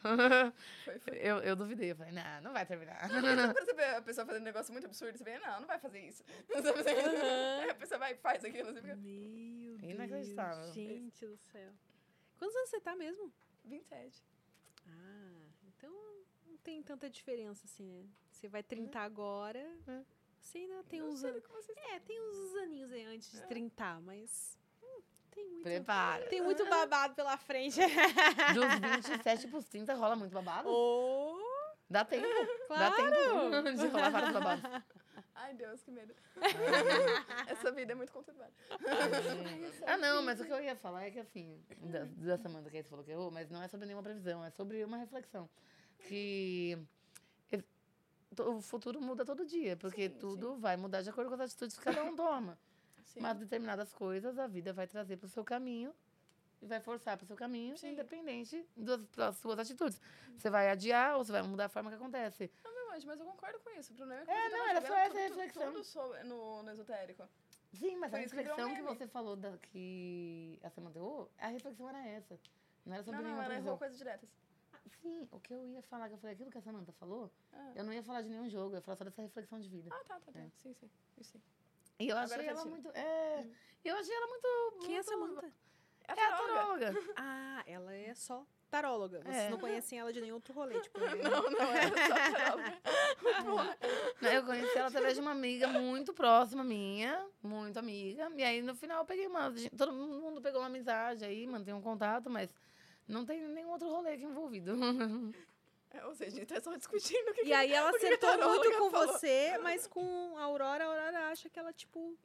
Foi, foi. Eu, eu duvidei, eu falei, não, não vai terminar. Quando você vê a pessoa fazendo um negócio muito absurdo, você vê, não, não vai fazer isso. Não tá fazendo. Aí a pessoa vai e faz aquilo. Você fica, Meu Deus. Inacreditável. Gente do céu. Quantos anos você tá mesmo? 27. Ah, então não tem tanta diferença assim, né? Você vai 30 agora. Você ainda tem Não uns anos. É, tem uns aninhos aí antes de 30, mas. hum, tem muito. Prepara. Tem muito babado pela frente. Dos 27 pros 30 rola muito babado. oh, Dá tempo. Dá Claro. tempo de rolar vários babados. Ai, Deus, que medo. Essa vida é muito conturbada. Ah, não, mas o que eu ia falar é que assim, da, da Samanta que aí você falou que errou, mas não é sobre nenhuma previsão, é sobre uma reflexão. Que o futuro muda todo dia, porque Sim, tudo vai mudar de acordo com as atitudes que cada um toma. Sim. Mas determinadas coisas a vida vai trazer para o seu caminho e vai forçar para o seu caminho, Sim. independente das, das suas atitudes. Você vai adiar ou você vai mudar a forma que acontece. Não, meu anjo, mas eu concordo com isso. O problema é que É, não, era só essa tudo- reflexão. Tudo sobre, no, no esotérico. Sim, mas Foi a que reflexão que meme. você falou da, que a Samanta errou, a reflexão era essa. Não era sobre Não, não, errou coisas diretas. Sim, o que eu ia falar, que eu falei aquilo que a Samanta falou, Ah. eu não ia falar de nenhum jogo, eu ia falar só dessa reflexão de vida. Ah, tá, tá, tá. Sim, sim. Isso sim. E eu Agora achei ela muito. É, eu achei ela muito. quem é muito- Samanta? É É a a taróloga. taróloga. Ah, ela é só taróloga. Vocês É. não conhecem ela de nenhum outro rolê, tipo. Não, não, era só taróloga. Não, Eu conheci ela através de uma amiga muito próxima minha, muito amiga. E aí no final eu peguei uma. Todo mundo pegou uma amizade aí, mantém um contato, mas não tem nenhum outro rolê aqui envolvido. É, ou seja, a gente tá só discutindo o que E aí ela que a acertou taróloga muito com falou. você, mas com a Aurora, a Aurora acha que ela, tipo,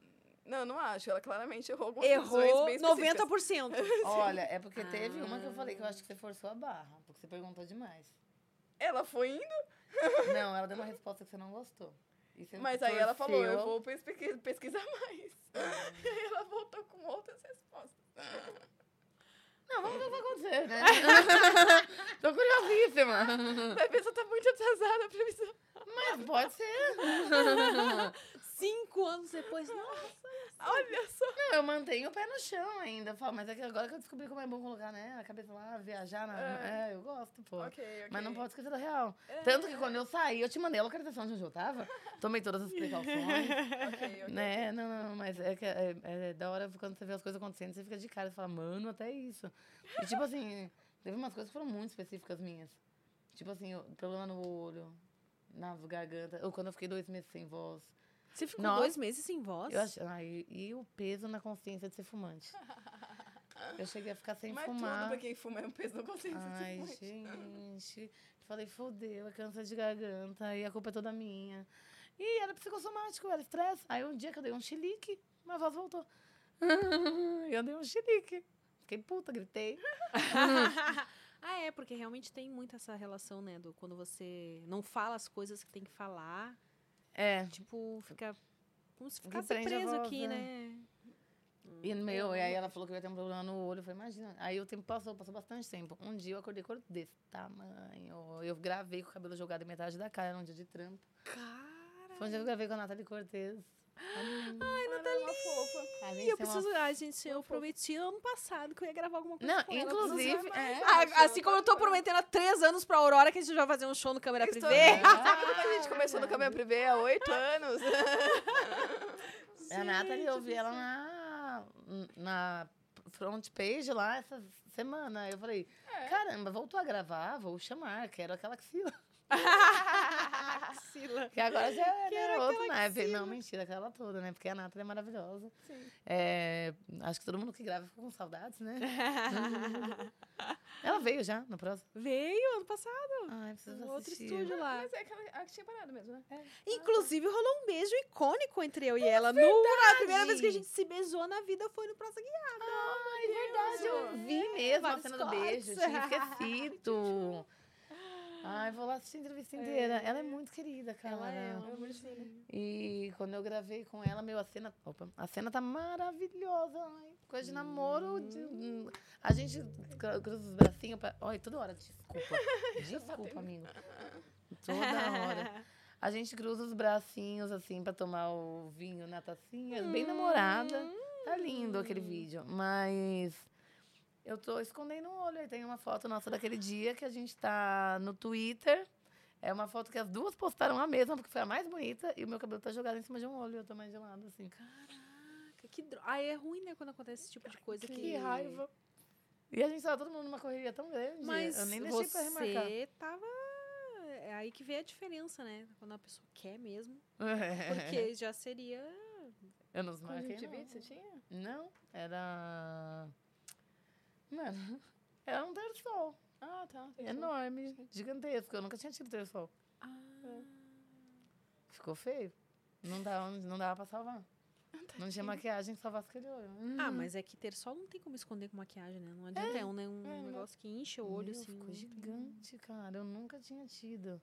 Não, não acho. Ela claramente errou algumas errou bem específicas. 90%. Olha, é porque teve uma que eu falei que eu acho que você forçou a barra, porque você perguntou demais. Ela foi indo, Não, ela deu uma resposta que você não gostou. Você mas aí ela falou, eu vou pesqui- pesquisar mais. E aí ela voltou com outras respostas. Não, vamos ver o que vai acontecer, né? Tô curiosíssima. Ver se eu tô muito atrasada a previsão. Mas pode ser. Cinco anos depois, nossa. Olha só. Não, eu mantenho o pé no chão ainda. Falo, mas é que agora que eu descobri como é bom colocar, né? A cabeça lá, viajar. Na... É. eu gosto, pô. Ok, ok. Mas não pode esquecer da real. Tanto que quando eu saí, eu te mandei a localização de onde eu tava. Tomei todas as precauções. Ok, ok. né? Não, não, mas é que é, é da hora quando você vê as coisas acontecendo, você fica de cara e fala, mano, até isso. E tipo assim, teve umas coisas que foram muito específicas minhas. Tipo assim, o problema no olho, nas gargantas. Ou quando eu fiquei dois meses sem voz. Você ficou Nossa. dois meses sem voz? Eu acho, ai, e o peso na consciência de ser fumante. Eu cheguei a ficar sem Mas tudo fumar. pra quem fuma é um peso na consciência. Ai, gente. Falei, fodeu, é câncer de garganta, e a culpa é toda minha. E era psicossomático, era estresse. Aí um dia que eu dei um chilique, minha voz voltou. eu dei um chilique. Fiquei puta, gritei. ah, é, porque realmente tem muito essa relação, né? Do quando você não fala as coisas que tem que falar. É. Tipo, fica. Como se ficasse preso aqui, né? né? E no meu, e aí ela falou que eu ia ter um problema no olho. Eu falei, imagina. Aí o tempo passou, passou bastante tempo. Um dia eu acordei com o olho desse tamanho. Eu gravei com o cabelo jogado em metade da cara num dia de trampo. Cara. Foi um dia que eu gravei com a Nathalie Cortez. Ai, Nathalie. Uma fofa. A E gente eu uma preciso. Ai, gente, eu prometi ano passado que eu ia gravar alguma coisa. Não, com ela. inclusive. é, Ah, assim como eu tô prometendo há três anos pra Aurora que a gente vai fazer um show no câmera privê. Sabe quando a gente começou no Câmera Privé há oito anos? a Nathalie, eu vi ela na, na front page lá essa semana. Eu falei, caramba, voltou a gravar, vou chamar, quero aquela axila. Axila. Que agora já é né, outro naipe. axila. Não, mentira, aquela toda, né? Porque a Nathalie é maravilhosa. É, acho que todo mundo que grava ficou com saudades, né? ela veio já no próximo. Veio ano passado. Ai, preciso No outro assistir. estúdio lá. Mas é aquela a que tinha parado mesmo, né? Inclusive, rolou um beijo icônico entre eu e ela. No, a primeira vez que a gente se beijou na vida foi no Praça Guiada. Ai, verdade, eu vi mesmo a cena do beijo. Tinha esquecido. Ai, vou lá assistir a entrevista inteira. Ela é muito querida, cara. Ela é, ela é muito. E quando eu gravei com ela, meu, a cena. Opa, a cena tá maravilhosa. Ai, coisa de namoro. de- hum, a gente cru- cruza os bracinhos pra. Olha, toda hora, desculpa. Desculpa, amigo. Toda hora. A gente cruza os bracinhos, assim, pra tomar o vinho na tacinha. Bem namorada. Tá lindo aquele vídeo. Mas. Eu tô escondendo o olho. Aí tem uma foto nossa daquele dia que a gente tá no Twitter. É uma foto que as duas postaram a mesma, porque foi a mais bonita. E o meu cabelo tá jogado em cima de um olho. Eu tô mais de lado, assim. Caraca, que dro... Ai, é ruim, né, quando acontece esse tipo de coisa que... Que raiva. E a gente tava todo mundo numa correria tão grande. Mas eu nem deixei pra remarcar. você tava... É aí que vem a diferença, né? Quando a pessoa quer mesmo. É. Porque já seria... Eu não Conjuntivite não. você tinha? Não, era... Mano, era um terçol. Ah, tá. Enorme, gigantesco. Eu nunca tinha tido terçol. Ah, Ficou feio. Não dava, não dava pra salvar. Não tinha maquiagem que salvasse aquele olho. Ah, mas é que ter sol não tem como esconder com maquiagem, né? Não adianta, é, um, né, um É, não. negócio que enche o olho, Meu, assim. ficou não- gigante, cara. Eu nunca tinha tido.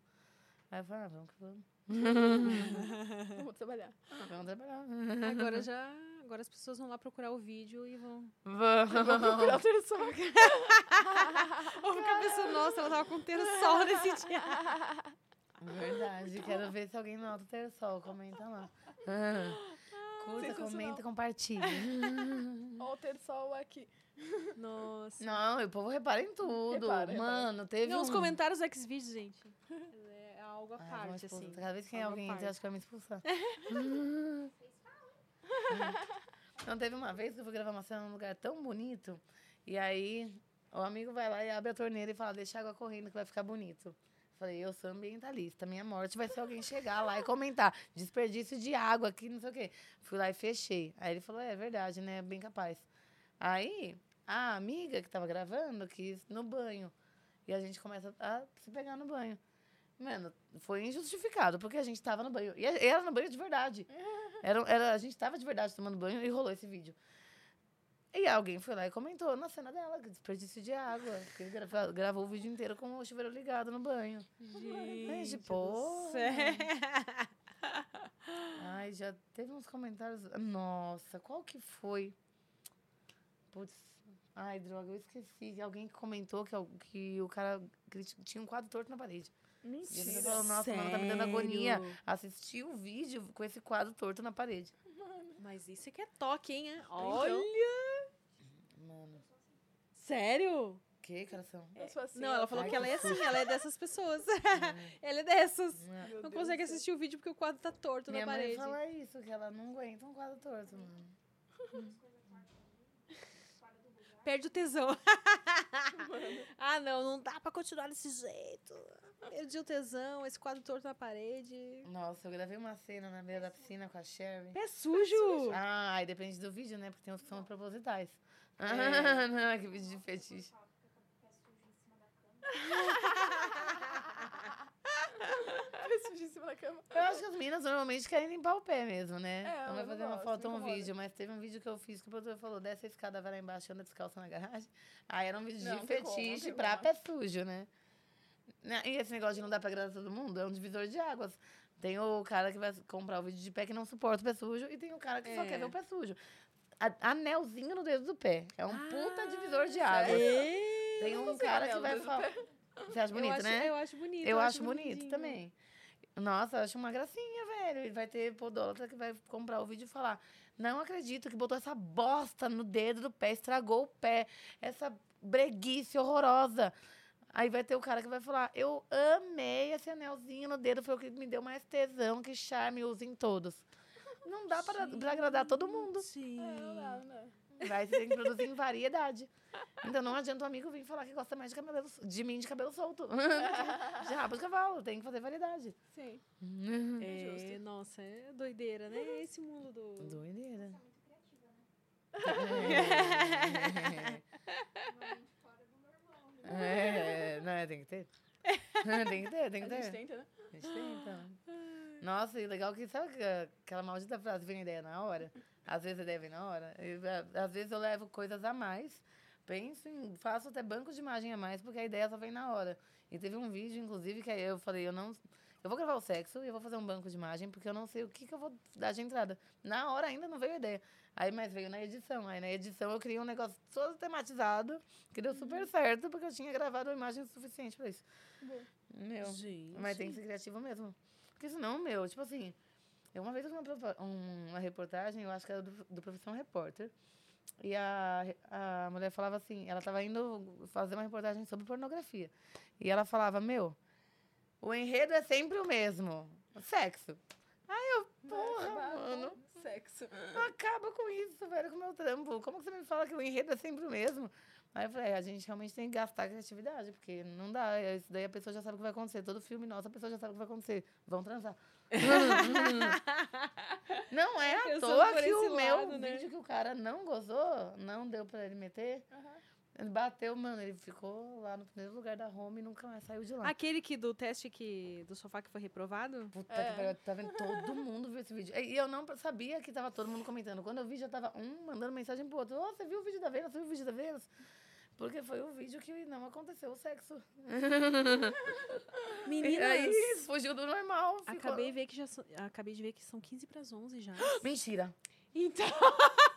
Aí eu falei, ah, vamos que vamos. Vamos trabalhar. Vamos trabalhar. Agora já... Agora as pessoas vão lá procurar o vídeo e vão... Vamos. Procurar o terçol. Ou ficar pensando, nossa, ela tava com ter sol nesse dia. Verdade. Quero ver se alguém nota o terçol. Comenta lá. Ah. Curta, comenta, compartilha. Ó, o terçol aqui. Nossa. Não, o povo repara em tudo. Repara, repara. Mano, teve Não, os um... comentários do Xvideos, gente. É algo à vão parte, assim. Cada vez que alguém entra, parte. eu acho que vai me expulsar. Não, teve uma vez que eu fui gravar uma cena num lugar tão bonito. E aí, o amigo vai lá e abre a torneira e fala, deixa a água correndo que vai ficar bonito. Falei, eu sou ambientalista. Minha morte vai ser alguém chegar lá e comentar. Desperdício de água aqui, não sei o quê. Fui lá e fechei. Aí ele falou, é verdade, né? Bem capaz. Aí, a amiga que tava gravando quis no banho. E a gente começa a se pegar no banho. Mano, foi injustificado, porque a gente tava no banho. E era no banho de verdade. Era, era, a gente tava de verdade tomando banho e rolou esse vídeo. E alguém foi lá e comentou na cena dela, desperdício de água. Que ele grava- gravou o vídeo inteiro com o chuveiro ligado no banho. Gente, pô. Ai, já teve uns comentários. Nossa, qual que foi? Putz. Ai, droga, eu esqueci. Alguém comentou que, que o cara tinha um quadro torto na parede. E a pessoa falou, nossa, mano, tá me dando agonia assistir o vídeo com esse quadro torto na parede. Mas isso é que é toque, hein? Então. Olha! Mano, Sério? que coração? Eu sou assim, Não, ela falou Ai, que ela é assim, ela é dessas pessoas. ela é dessas. Meu Não Deus consegue do céu. assistir o vídeo porque o quadro tá torto Minha na mãe parede. fala isso, que ela não aguenta um quadro torto, mano. Perde o tesão. ah, não, não dá pra continuar desse jeito. Perdi o tesão, esse quadro torto na parede. Nossa, eu gravei uma cena na beira da piscina com a Sherry. Pé sujo! Ah, aí depende do vídeo, né? Porque tem uns que são propositais. É. Ah, não, que vídeo de fetiche. Foi sujo em cima da cama. Eu acho que as meninas normalmente querem limpar o pé mesmo, né? É, não vai fazer uma gosto, foto ou um vídeo, mas teve um vídeo que eu fiz que o produtor falou: desce a escada, vai lá embaixo, anda descalça na garagem. Aí era um vídeo Não, de como, fetiche tem pra como. pé sujo, né? Né, E esse negócio de não dar pra agradar todo mundo é um divisor de águas. Tem o cara que vai comprar o vídeo de pé que não suporta o pé sujo e tem o cara que só É. quer ver o pé sujo. A- anelzinho no dedo do pé. É um Ah, puta divisor de águas. Ei, Tem um cara que anel no vai falar. Você acha eu bonito, acho, né? Eu acho bonito. Eu, acho acho bonito também. Nossa, eu acho uma gracinha, velho. E vai ter podólatra que vai comprar o vídeo e falar: Não acredito que botou essa bosta no dedo do pé, estragou o pé, essa breguice horrorosa. Aí vai ter o cara que vai falar: Eu amei esse anelzinho no dedo, foi o que me deu mais tesão, que charme, usem todos. Não dá pra, pra agradar todo mundo. Sim. Não dá, não dá. Vai você tem que produzir em variedade. Então não adianta o amigo vir falar que gosta mais de, cabelo, de mim de cabelo solto. de rabo de cavalo, tem que fazer variedade. Sim. É, nossa, é doideira, né? Esse mundo do. Doideira. É, não, é, tem que ter. tem que ter, tem que A gente ter. tenta, né? A gente tenta. Nossa, e legal que sabe que aquela maldita frase vem ideia na hora? Às vezes a ideia vem na hora. E, às vezes eu levo coisas a mais, penso em, faço até banco de imagem a mais, porque a ideia só vem na hora. E teve um vídeo, inclusive, que aí eu falei, eu não. Eu vou gravar o sexo e eu vou fazer um banco de imagem, porque eu não sei o que, que eu vou dar de entrada. Na hora ainda não veio a ideia. Aí, mas veio na edição. Aí na edição eu criei um negócio todo tematizado, que deu super certo, porque eu tinha gravado uma imagem suficiente pra isso. Meu. Gente. Mas tem que ser criativo mesmo. Porque senão, meu, tipo assim, eu uma vez eu vi uma, um- uma reportagem, eu acho que era do, do Profissão Repórter. E a, a mulher falava assim, ela estava indo fazer uma reportagem sobre pornografia. E ela falava, meu, o enredo é sempre o mesmo. Sexo. Aí eu, porra, Acabar com mano. Sexo. Acaba com isso, velho, com o meu trampo. Como que você me fala que o enredo é sempre o mesmo? Aí eu falei, é, a gente realmente tem que gastar a criatividade, porque não dá. é, Isso daí a pessoa já sabe o que vai acontecer. Todo filme nosso, a pessoa já sabe o que vai acontecer. Vão transar. não é à toa que o meu lado, né? vídeo que o cara não gozou, não deu pra ele meter. Ele bateu, mano, ele ficou lá no primeiro lugar da home e nunca mais saiu de lá. Aquele que do teste que, do sofá que foi reprovado? Puta que pariu, tá vendo? Todo mundo viu esse vídeo. E eu não sabia que tava todo mundo comentando. Quando eu vi, já tava um mandando mensagem pro outro. Ô, você viu o vídeo da Vênus? Você viu o vídeo da Vênus? Porque foi o vídeo que não aconteceu o sexo. Meninas! aí fugiu do normal. ficou- Acabei de ver que já são, acabei de ver que são 15 para as 11 já. Mentira. Então,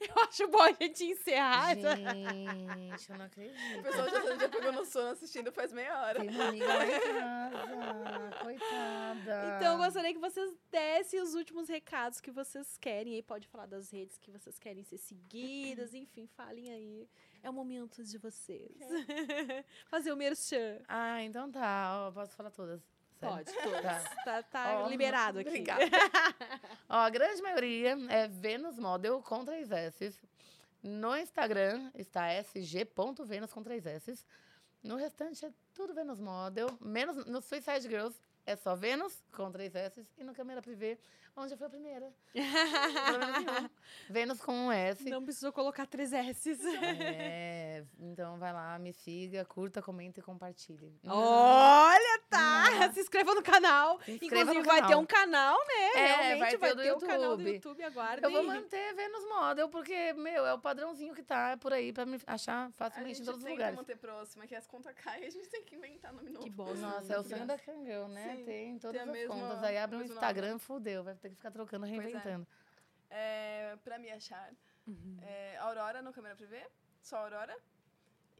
eu acho bom a gente encerrar. Gente, eu não O acredito. pessoal já, já pegou no sono assistindo faz meia hora. Tem uma amiga lá em casa. Coitada. Então, eu gostaria que vocês dessem os últimos recados que vocês querem. Aí pode falar das redes que vocês querem ser seguidas. Enfim, falem aí. É o momento de vocês. Fazer o merchan. Ah, então tá. Ó, posso falar todas. Sério? Pode, todas. Tá. Tá, tá Ó, liberado aqui. Obrigada. Ó, a grande maioria é Venus Model com três S. No Instagram está sg.venus com três S. No restante é tudo Venus Model. Menos no Suicide Girls é só Venus com três S. E no Câmera Privé, onde foi a primeira. Vênus com um S. Não precisou colocar três S's. É, então vai lá, me siga, curta, comenta e compartilhe. Olha, tá! Se inscreva no canal. Se inscreva Inclusive, no vai canal. ter um canal, né? É, Realmente vai ter vai ter um canal do YouTube. Aguardem. Eu vou manter Venus Model, porque, meu, é o padrãozinho que tá por aí pra me achar A facilmente gente em todos os tem que lugares. manter próxima, que as contas caem e a gente tem que inventar nome novo. Que bom. Nossa, é o sonho da Kangirl, né? Sim, tem todas tem a as mesma- contas. Aí abre um Instagram, fudeu. Vai ter que ficar trocando, é. reinventando. É, pra me achar, Uhum. é, Aurora no câmera privê, só Aurora.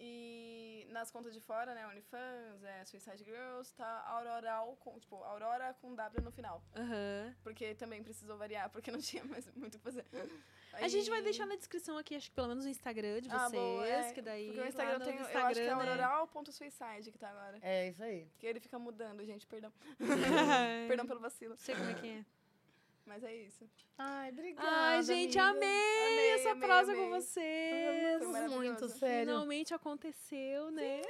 E nas contas de fora, né, OnlyFans, é, Suicide Girls, tá Auroral, com, tipo, Aurora com W no final. Aham. Porque também precisou variar, porque não tinha mais muito o que fazer. A gente vai Aí- deixar na descrição aqui, acho que pelo menos o Instagram de vocês, Ah, boa, é. que daí Porque o Instagram tem, eu acho que é Instagram, né? auroral.suicide que tá agora. É isso aí. Que ele fica mudando, gente, perdão. perdão pelo vacilo. Sei como é que é. Mas é isso. Ai, obrigada. Ai, gente, amiga. amei, Amei, essa amei, prosa amei. com vocês. Foi. Muito sério. Finalmente aconteceu, né?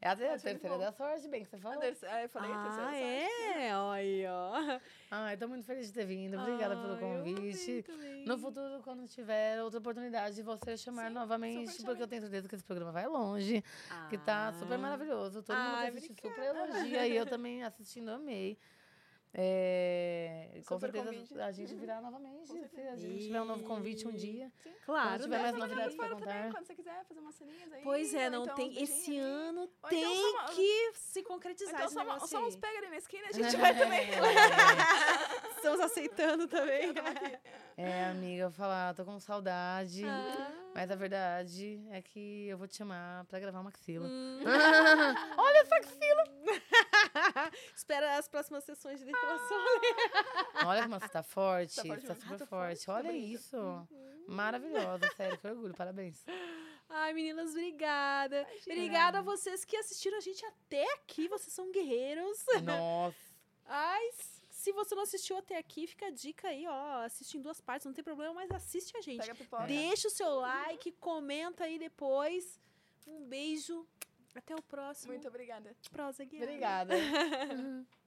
É a, terceira da sorte, bem que você falou. ah, eu falei a terceira Ah, sorte. é? Olha aí, ó. Ai, tô muito feliz de ter vindo. Obrigada pelo Ai, amei convite. No futuro, quando tiver outra oportunidade de você chamar Sim, novamente, porque eu tenho certeza que esse programa vai longe, que tá super maravilhoso. Todo mundo Ai, que assiste super elogia e eu também assistindo amei. É, com Super certeza convite. a gente virá novamente. Se a gente tiver um novo convite um dia. Claro, Quando tiver né? mais novidades pra pra também, contar. quando você quiser fazer umas ceninhas aí. Pois é, não então tem. Esse ali. ano Ou então tem uma- que se concretizar Então esse só, uma- só uns pega ali na esquina, a gente vai também. Estamos aceitando também. É, amiga, eu vou falar, tô com saudade. Ah. Mas a verdade é que eu vou te chamar pra gravar uma axila. Hum. Olha essa axila! Espera as próximas sessões de depilação. Olha como você tá forte. Tá forte Tá super Ah, tô forte. forte, tá Olha bonita. isso. Maravilhosa, sério, que orgulho. Parabéns. Ai, meninas, obrigada. Obrigada a vocês que assistiram a gente até aqui. Vocês são guerreiros. Nossa. Ai, se você não assistiu até aqui, fica a dica aí, ó. Assiste em duas partes, não tem problema, mas assiste a gente. Pega a pipoca. Deixa o seu like, comenta aí depois. Um beijo. Até o próximo. Muito obrigada. Prosa Guiada. Obrigada.